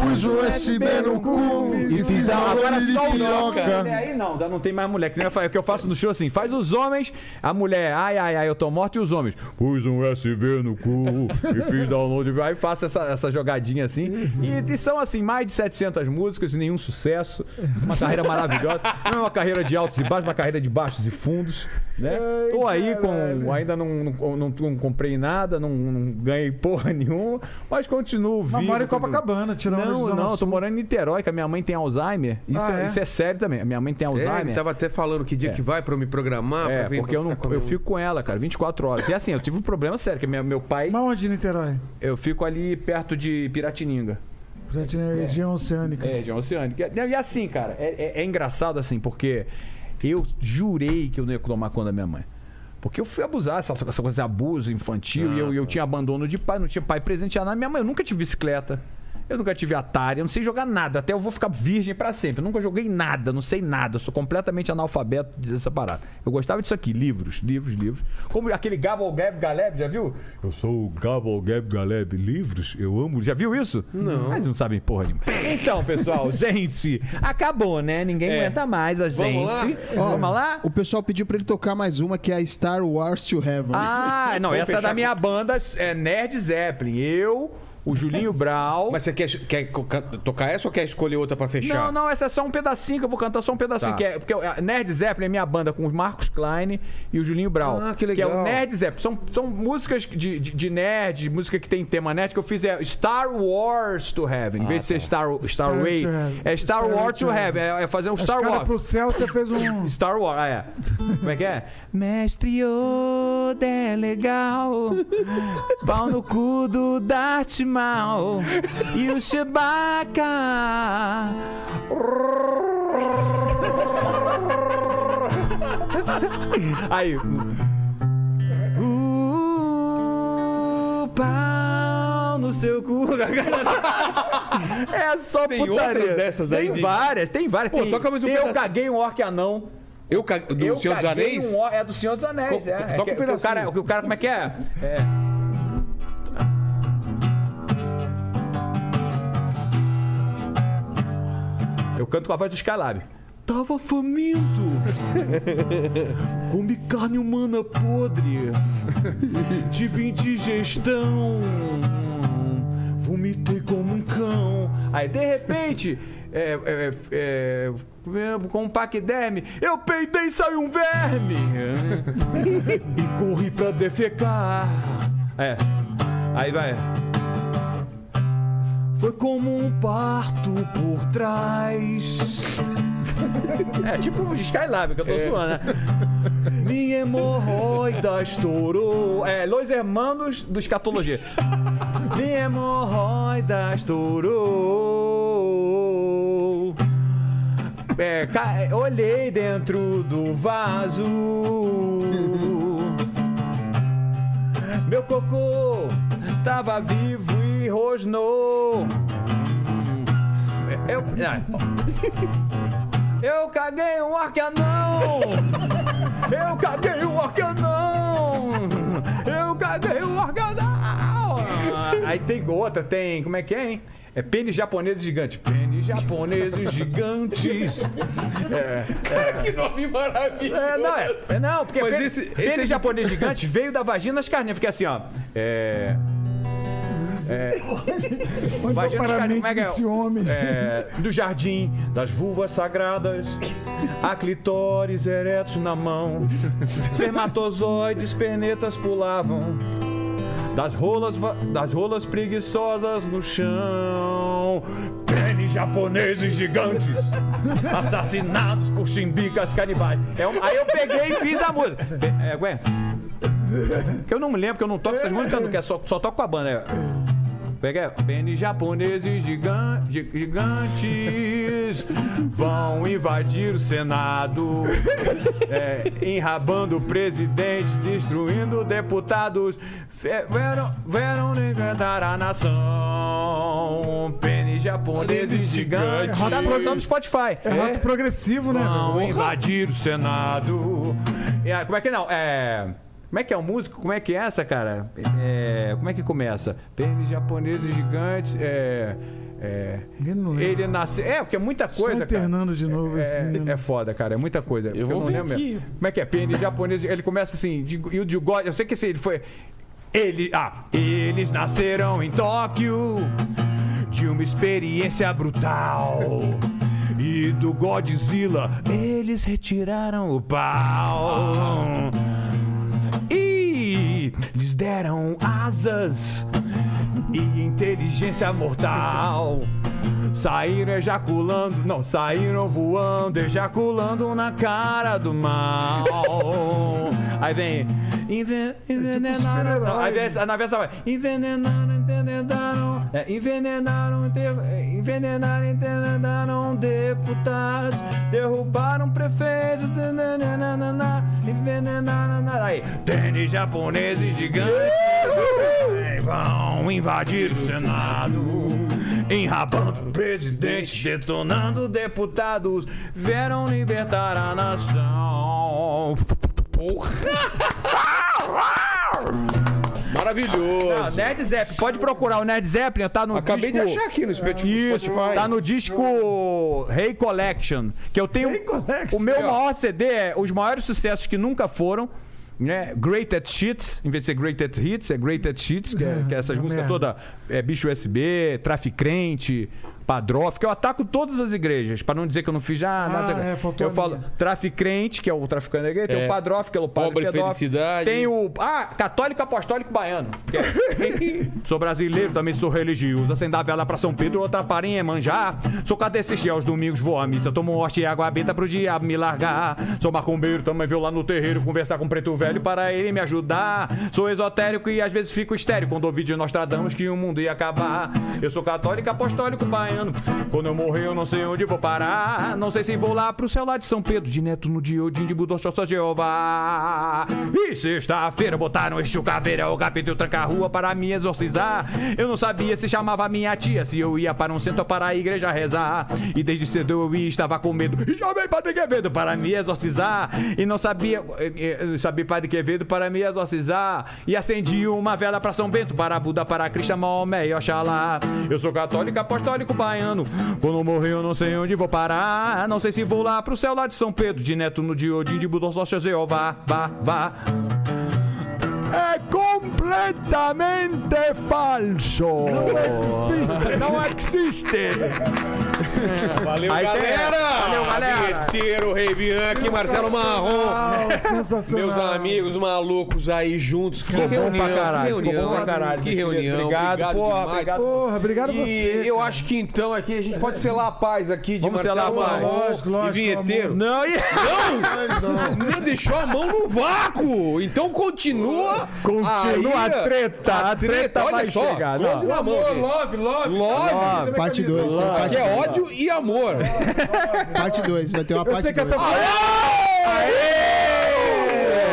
Pus o USB no cu e fiz download Agora de piroca. Mulher aí não, não tem mais mulher. Que nem eu o que eu faço no show assim: faz os homens, a mulher, ai, ai, ai, eu tô morto, e os homens, pus um USB no cu e fiz download. Aí faço essa, essa jogadinha assim. E, e são assim, mais de 700 músicas, nenhum sucesso. Uma carreira maravilhosa. Não é uma carreira de altos e baixos, uma carreira de baixos e fundos. Né? Tô aí com. Ainda não, não, não- não comprei nada, não, não ganhei porra nenhuma, mas continuo vivo. Mas mora em Copacabana, tirando Não, Zona não, eu tô morando em Niterói, que a minha mãe tem Alzheimer. Isso, Ah, é? é? isso é sério também. A minha mãe tem É, Alzheimer. ele tava até falando que dia É. que vai pra eu me programar. É, vir- porque eu, não, eu fico com ela, cara, 24 horas. E assim, eu tive um problema sério, que minha- meu pai. Mas onde em Niterói? Eu fico ali perto de Piratininga. Já tinha região oceânica. É, região oceânica. E, assim, cara, é, é- é engraçado assim, porque eu jurei que eu não ia tomar conta da minha mãe. Porque eu fui abusar, essa, essa coisa de abuso infantil, e eu, eu tinha abandono de pai, não tinha pai presente nada. Minha mãe, eu nunca tive bicicleta. Eu nunca tive Atari, eu não sei jogar nada. Até eu vou ficar virgem pra sempre. Eu nunca joguei nada, não sei nada. Eu sou completamente analfabeto dessa parada. Eu gostava disso aqui, livros, livros, livros. Como aquele Gabble Gab Galeb, já viu? Eu sou o Gabble Gab Galeb, livros, eu amo. Já viu isso? Não. Mas não sabem porra nenhuma. Então, pessoal, [laughs] gente, acabou, né? Ninguém É. aguenta mais a gente. lá? Vamos lá? O pessoal pediu pra ele tocar mais uma, que é a Star Wars to Heaven. Ah, não, essa é da minha banda é Nerd Zeppelin. Eu, o Julinho Brau. Mas você quer, quer tocar essa ou quer escolher outra pra fechar? Não, não, essa é só um pedacinho que eu vou cantar, só um pedacinho. Tá. Que é, porque a Nerd Zeppelin é minha banda com o Marcos Klein e o Julinho Brau. Ah, que Que é legal. o Nerd Zeppelin. São, são músicas de, de, de nerd, de música que tem tema nerd, que eu fiz é Star Wars to Heaven. Em vez de ser Star, Star, Star Way, é Star, Star Wars to Heaven. Heaven. É, é fazer um A Star Wars. pro céu, você fez um... [laughs] Star Wars, ah, é. Como é que é? Mestre Yoda é legal, [laughs] pau no cu do Darth Maul e o Chewbacca. Aí. Uh, pau no seu cu. É só Tem putaria. outras dessas daí Tem de- várias, tem várias. Pô, tem, toca mais um Eu pedacinho. caguei um orc anão. Eu ca... Do eu Senhor dos Anéis? Um. É do Senhor dos Anéis, Co- é. toca é um que o pedacinho. cara, o cara, como é que é? É. Eu canto com a voz do Skylab. Tava faminto. [laughs] Comi carne humana podre. Tive indigestão. Vomitei como um cão. Aí, de repente, é, é, é, é, com um paquiderme, eu peidei e saiu um verme. [laughs] e corri pra defecar. É. Aí vai. Foi como um parto por trás. É tipo o Skylab que eu tô zoando, né? Minha hemorroida estourou. É, Los Hermanos do Escatologia. Minha hemorroida estourou. É, olhei dentro do vaso. Meu cocô tava vivo e rosnou. Eu, eu caguei um arcanão! Eu caguei um arcanão! Eu caguei um arcanão! Aí tem outra, tem. Como é que é, hein? É pênis japoneses gigantes. Pênis japoneses gigantes. É, Que nome maravilhoso. é, não, é, é não, porque Mas pênis, esse- esse pênis é japonês gigante veio da vagina das carninhas. Fica assim, ó. É. Vai Vagina mente carne, como é que é? desse homem? É, do jardim, das vulvas sagradas, a clitóris eretos na mão, [laughs] espermatozoides, penetas pulavam, das rolas, das rolas preguiçosas no chão, pênis japoneses gigantes, [laughs] assassinados por chimbicas canibais. É um- aí eu peguei e fiz a música. É, Gwen? Que eu não me lembro, que eu não toco essas músicas, não, é só, só toco com a banda. É. Pega pênis japoneses gigan- gi- gigantes vão invadir o Senado, é, enrabando o presidente, destruindo deputados. Vieram encantar a nação. Pênis japoneses gigantes. Tá brotando no Spotify. É rock progressivo, né? Vão invadir o Senado. Como é que não? É. Como é que é o músico? Como é que é essa, cara? É, como é que começa? Pênis japoneses gigantes. É. É, ele nasceu. É, porque é muita coisa, cara. internando de novo esse É, menino. é foda, cara. É muita coisa. Eu, vou não lembro aqui. mesmo. Como é que é? Pênis japonês. Ele começa assim. E o de God. Eu sei que esse ele foi. Ele, ah, eles nasceram em Tóquio de uma experiência brutal. E do Godzilla eles retiraram o pau. Lhes deram asas e inteligência mortal. Saíram ejaculando, não, saíram voando, ejaculando na cara do mal. Aí vem. enven- Envenenaram. não, aí vem na versão vai. Envenenaram, envenenaram. É, envenenaram, envenenaram, envenenaram deputados. Derrubaram prefeitos. nananana, Envenenaram. Aí, tênis japoneses gigantes. Vão invadir o Senado. Enrabando presidentes, detonando deputados, vieram libertar a nação. Maravilhoso. Ah, Nerd Zeppelin, pode procurar o Nerd Zeppelin, tá no Acabei disco... de achar aqui no Spotify. Isso, tá no disco Rei Collection, que eu tenho... Collection. O meu maior CD é os maiores sucessos que nunca foram, né? Great at Shits, em vez de ser Great at Hits, é Great at Shits, que é, que é essas É, músicas merda. todas, é Bicho USB, Traficrente, Padrof, que eu ataco todas as igrejas, pra não dizer que eu não fiz já nada. é, faltou eu falo. Traficrente, que é o traficante da igreja, tem É. o Padrof, que é o padre Pobre pedófilo. Felicidade. Tem o ah, católico apostólico baiano. é- [laughs] sou brasileiro, também sou religioso. Acendo a vela pra São Pedro, outra para em manjar. Sou cadecista, aos domingos vou à missa. Tomo hoste e água benta pro diabo me largar. Sou macumbeiro, também veio lá no terreiro conversar com o preto velho para ele me ajudar. Sou esotérico e às vezes fico estéreo quando ouvi de Nostradamus que o mundo ia acabar. Eu sou católico, apostólico, baiano. Quando eu morrer, eu não sei onde vou parar. Não sei se vou lá pro céu lá de São Pedro, de Neto no Diodim, de Budô, só Jeová. E sexta-feira botaram este caveira, o capítulo tranca a rua para me exorcizar. Eu não sabia se chamava minha tia, se eu ia para um centro para a igreja rezar. E desde cedo eu ia, estava com medo. E chamei Padre Quevedo para me exorcizar. E não sabia, eh, eh, sabia Padre Quevedo para me exorcizar. E acendi uma vela para São Bento, para Buda, para Cristo, Maomé e Oxalá. Eu sou católico, apostólico, baiano. Quando morrer, eu não sei onde vou parar. Não sei se vou lá pro céu lá de São Pedro, de Neto no Diodim, de Budô, só Jeová. Vá, vá. É completamente falso. Não existe. Não existe. Valeu, Aí tem- galera! Valeu, galera! Vinheteiro, Rei Bianchi, Marcelo Marrom. Sensacional. Meus amigos malucos aí juntos. Que Ficou bom reunião, pra caralho, que ficou reunião, bom pra caralho. Que reunião. Obrigado, porra, demais. obrigado. Porra, obrigado E você. eu cara. acho que então aqui a gente pode selar a paz aqui de Vamos Marcelo selar a paz. Marrom e lógico, vinheteiro. Não, e... Não, deixou a mão no vácuo. Então continua. Continua aí, a treta, a treta olha vai só, chegar, não. na mão. gente. Love, love. Love. Parte 2, tem parte Que é 2. ódio e amor. Parte 2, vai ter uma parte sei que eu 2. tô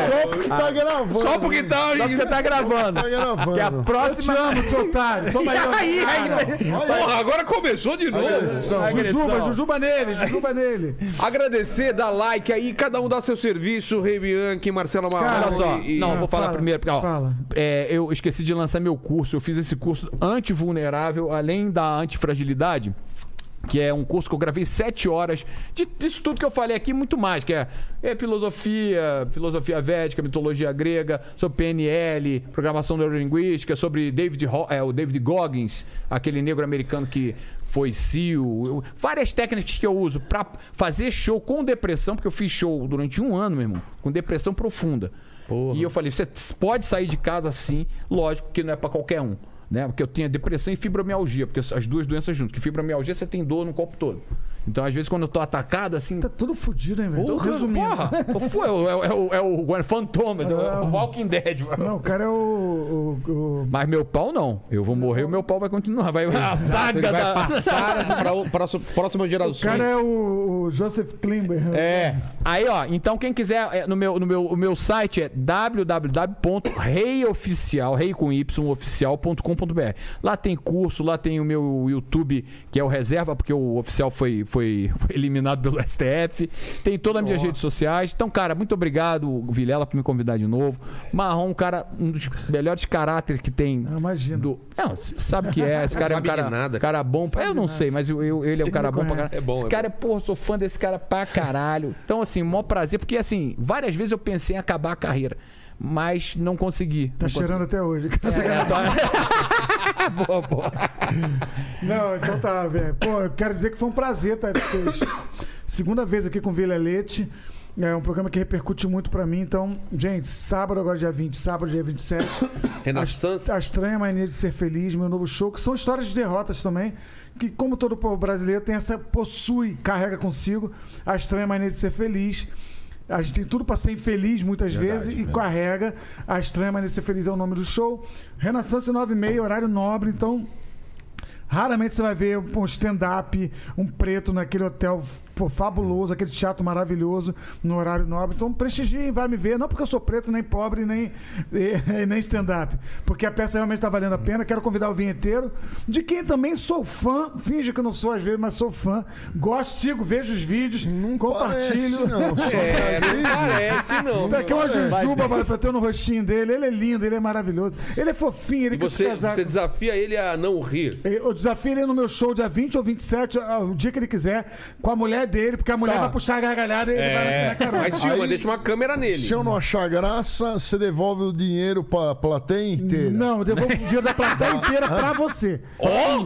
Só porque tá gravando. Só porque tá. Só porque tá gravando. Tá gravando. Que a Eu te próxima... amo, seu otário. [laughs] Toma aí. Aí, aí, Porra, agora começou de novo. Agressão. Jujuba, jujuba nele, jujuba nele. Agradecer, dar like aí, cada um dá seu serviço, Rei Bianchi, Marcelo Marrom. Olha só, e- e- não, vou falar Fala, primeiro, porque ó, fala. é, eu esqueci de lançar meu curso. Eu fiz esse curso antivulnerável, além da antifragilidade. Que é um curso que eu gravei sete horas de, disso tudo que eu falei aqui, muito mais, que é, é filosofia, filosofia védica, mitologia grega, sobre PNL, programação neurolinguística, sobre David, é, o David Goggins, aquele negro americano que foi SEAL, eu- várias técnicas que eu uso pra fazer show com depressão, porque eu fiz show durante um ano, meu irmão, com depressão profunda. E eu falei, você pode sair de casa assim, lógico que não é pra qualquer um. Né? Porque eu tinha depressão e fibromialgia, porque as duas doenças juntas. Que fibromialgia você tem dor no corpo todo. Então, às vezes, quando eu tô atacado, assim. Tá tudo fudido, hein, velho? Porra, Resumindo. porra, foi, é, o- é, o- é o, é o é é o, o Walking Dead. Não, o cara é o. o- o- Mas meu pau não. Eu vou morrer, o meu pau vai continuar. Vai a saga vai da. passar [laughs] para o próximo- próxima geração. O cara é o, o Joseph Klimber. É. Aí, ó, então quem quiser, é, no meu, no meu, o meu site é www.reioficial, rei com y, oficial.com.br. Lá tem curso, lá tem o meu YouTube, que é o reserva, porque o oficial foi, foi, foi eliminado pelo STF. Tem todas as minhas redes sociais. Então, cara, muito obrigado, Vilela, por me convidar de novo. Marrom, cara, um dos melhores caráteres que tem. Ah, imagina. Do... Não, sabe que é. Esse cara é um cara, nada. cara bom. pra- Eu não sei, mas eu, eu- ele é um cara bom pra caralho. É bom, Esse é cara é, porra, sou fã desse cara pra caralho. Então, assim, maior prazer, porque assim, várias vezes eu pensei em acabar a carreira, mas não consegui. Tá não cheirando até hoje. consegui. É, [laughs] tô- [laughs] boa, boa. Não, então tá, velho. Pô, eu quero dizer que foi um prazer tá. Segunda vez aqui com Vila Leite. É um programa que repercute muito pra mim. Então, gente, sábado, agora dia 20, sábado, dia 27. Renaissance. A Estranha Mania de Ser Feliz, meu novo show, que são histórias de derrotas também. Que, como todo povo brasileiro, tem essa. possui, carrega consigo a estranha mania de ser feliz. A gente tem tudo pra ser infeliz muitas vezes e carrega. A estranha ser feliz é o nome do show. Renaissance 96, horário nobre, então. Raramente você vai ver um stand-up, um preto naquele hotel pô, fabuloso, aquele teatro maravilhoso, no horário nobre. Então prestigiem, vai me ver. Não porque eu sou preto, nem pobre, nem, [laughs] e, nem stand-up. Porque a peça realmente está valendo a pena. Quero convidar o vinheteiro, de quem também sou fã. Finge que eu não sou às vezes, mas sou fã. Gosto, sigo, vejo os vídeos, compartilho. Parece, não. [laughs] É, não ver. parece, não. Tá aqui uma jujuba para pra ter no rostinho dele. Ele é lindo, ele é maravilhoso. Ele é fofinho, ele E quer se você, casar. você desafia ele a não rir. Eu desafio ele no meu show dia 20 ou 27, ah, o dia que ele quiser, com a mulher dele, porque a mulher Tá. vai puxar a gargalhada e ele vai na carona. Mas, Dilma, Aí- deixa uma câmera nele. Se eu não achar graça, você devolve o dinheiro pra plateia inteira. Não, eu devolvo o dia da plateia [laughs] inteira pra você.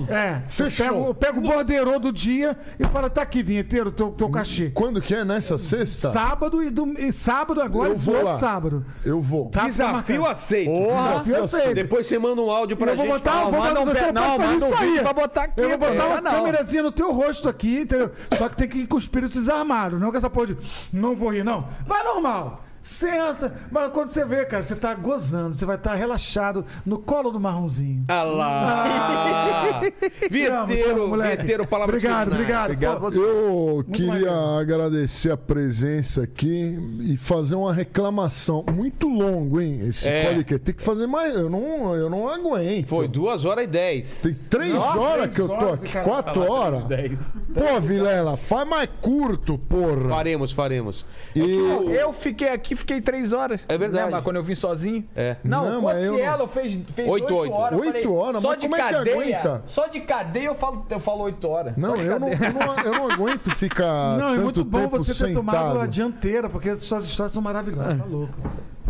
É. Fechou. Eu pego, eu pego o borderô do dia e falo, tá aqui, vinheteiro, teu, teu cachê. Quando que é? Nessa sexta? Sábado e, dom- e sábado agora, Eu esse vou outro lá. sábado. Eu vou. Tá, Desafio marcado. aceito. Desafio aceito. Depois você manda um áudio pra Eu vou gente. botar, falar, vou botar manda um você pé- não, não, pode fazer manda um isso aí. vídeo pra botar aqui, Eu vou botar pô. uma É, não. câmerazinha no teu rosto aqui, entendeu? Só que tem que com o espírito desarmado. Não com essa porra de não vou rir, não. Vai normal. Senta. Mas quando você vê, cara, você tá gozando, você vai estar relaxado no colo do marronzinho. Ah lá. Amo, moleque. vinheteiro, palavras Obrigado, finais. obrigado. Obrigado. Eu queria maneiro. agradecer a presença aqui e fazer uma reclamação. Muito longo, hein? Esse É. podcast. Tem que fazer mais. Eu não, eu não aguento. Foi duas horas e dez. Tem três Nossa, horas três que eu tô horas, aqui. Quatro horas? Pô, Vilela, faz mais curto, porra. Faremos, faremos. E... Eu fiquei aqui, fiquei três horas. É verdade. Mas quando eu vim sozinho. É. Não, Não, o mas eu Cossielo fez, fez Oito, oito, oito. horas. Oito horas? Só Mas de como é que cadeia, aguenta? Só de cadeia eu falo, eu falo oito horas. Não, eu não, cadeia. eu, não, eu não aguento ficar [laughs] Não, é tanto muito bom tempo você ter tomado sentado. a dianteira, porque suas histórias são maravilhosas. Tá louco.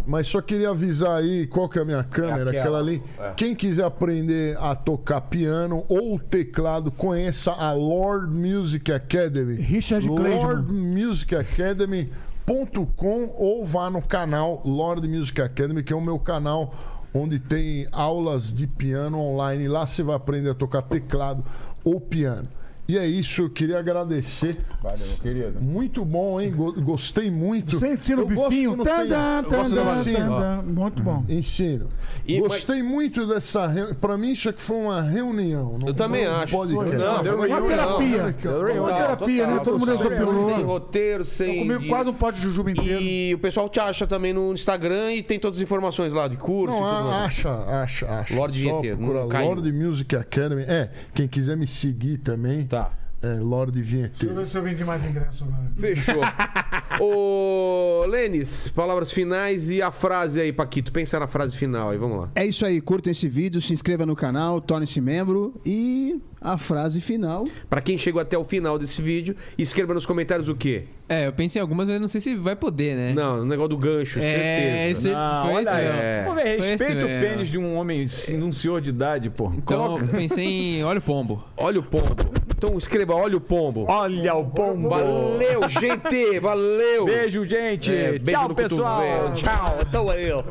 Mas só queria avisar aí qual que é a minha câmera, aquela. aquela ali. Quem quiser aprender a tocar piano ou teclado, conheça a Lord Music Academy. Richard Lord Music Academy.com ou vá no canal Lord Music Academy, que é o meu canal onde tem aulas de piano online. Lá você vai aprender a tocar teclado ou piano. E é isso, eu queria agradecer. Valeu, meu querido. Muito bom, hein? Go- Gostei muito. Você ensina o bifinho? não gosto. Muito bom. Ensino. E- Gostei muito dessa reunião. Pra mim, isso aqui foi uma reunião. Não Eu também foi um acho. podcast. Não, deu foi Uma reunião. terapia. Total, Uma terapia, né? Todo mundo Sem exopilou. roteiro, sem. Comigo quase um pote de jujuba inteiro. E o pessoal te acha também no Instagram e tem todas as informações lá de curso Não, acha, acha, acha. Lorde Vinheteiro, não. Lorde Music Academy. É, quem quiser me seguir também, Tá. É Lorde Deixa eu Vinheteiro. ver se eu vendi mais ingresso agora. Fechou. [laughs] Ô, Lênis, palavras finais e a frase aí, Paquito. Pensa na frase final aí, vamos lá. É isso aí, curtam esse vídeo, se inscreva no canal, torne-se membro e a frase final. Pra quem chegou até o final desse vídeo, escreva nos comentários o quê? É, eu pensei em algumas, mas não sei se vai poder, né? Não, o negócio do gancho, É, certeza. esse Não, foi esse olha. É. Foi respeita esse o mesmo. pênis de um homem, de um senhor de idade, pô. Então, Coloca. pensei em olha o pombo. Olha o pombo. Então escreva, olha o pombo. Olha o pombo. Valeu, gente! Valeu! Beijo, gente. É, beijo Tchau, pessoal. Tchau, então ó.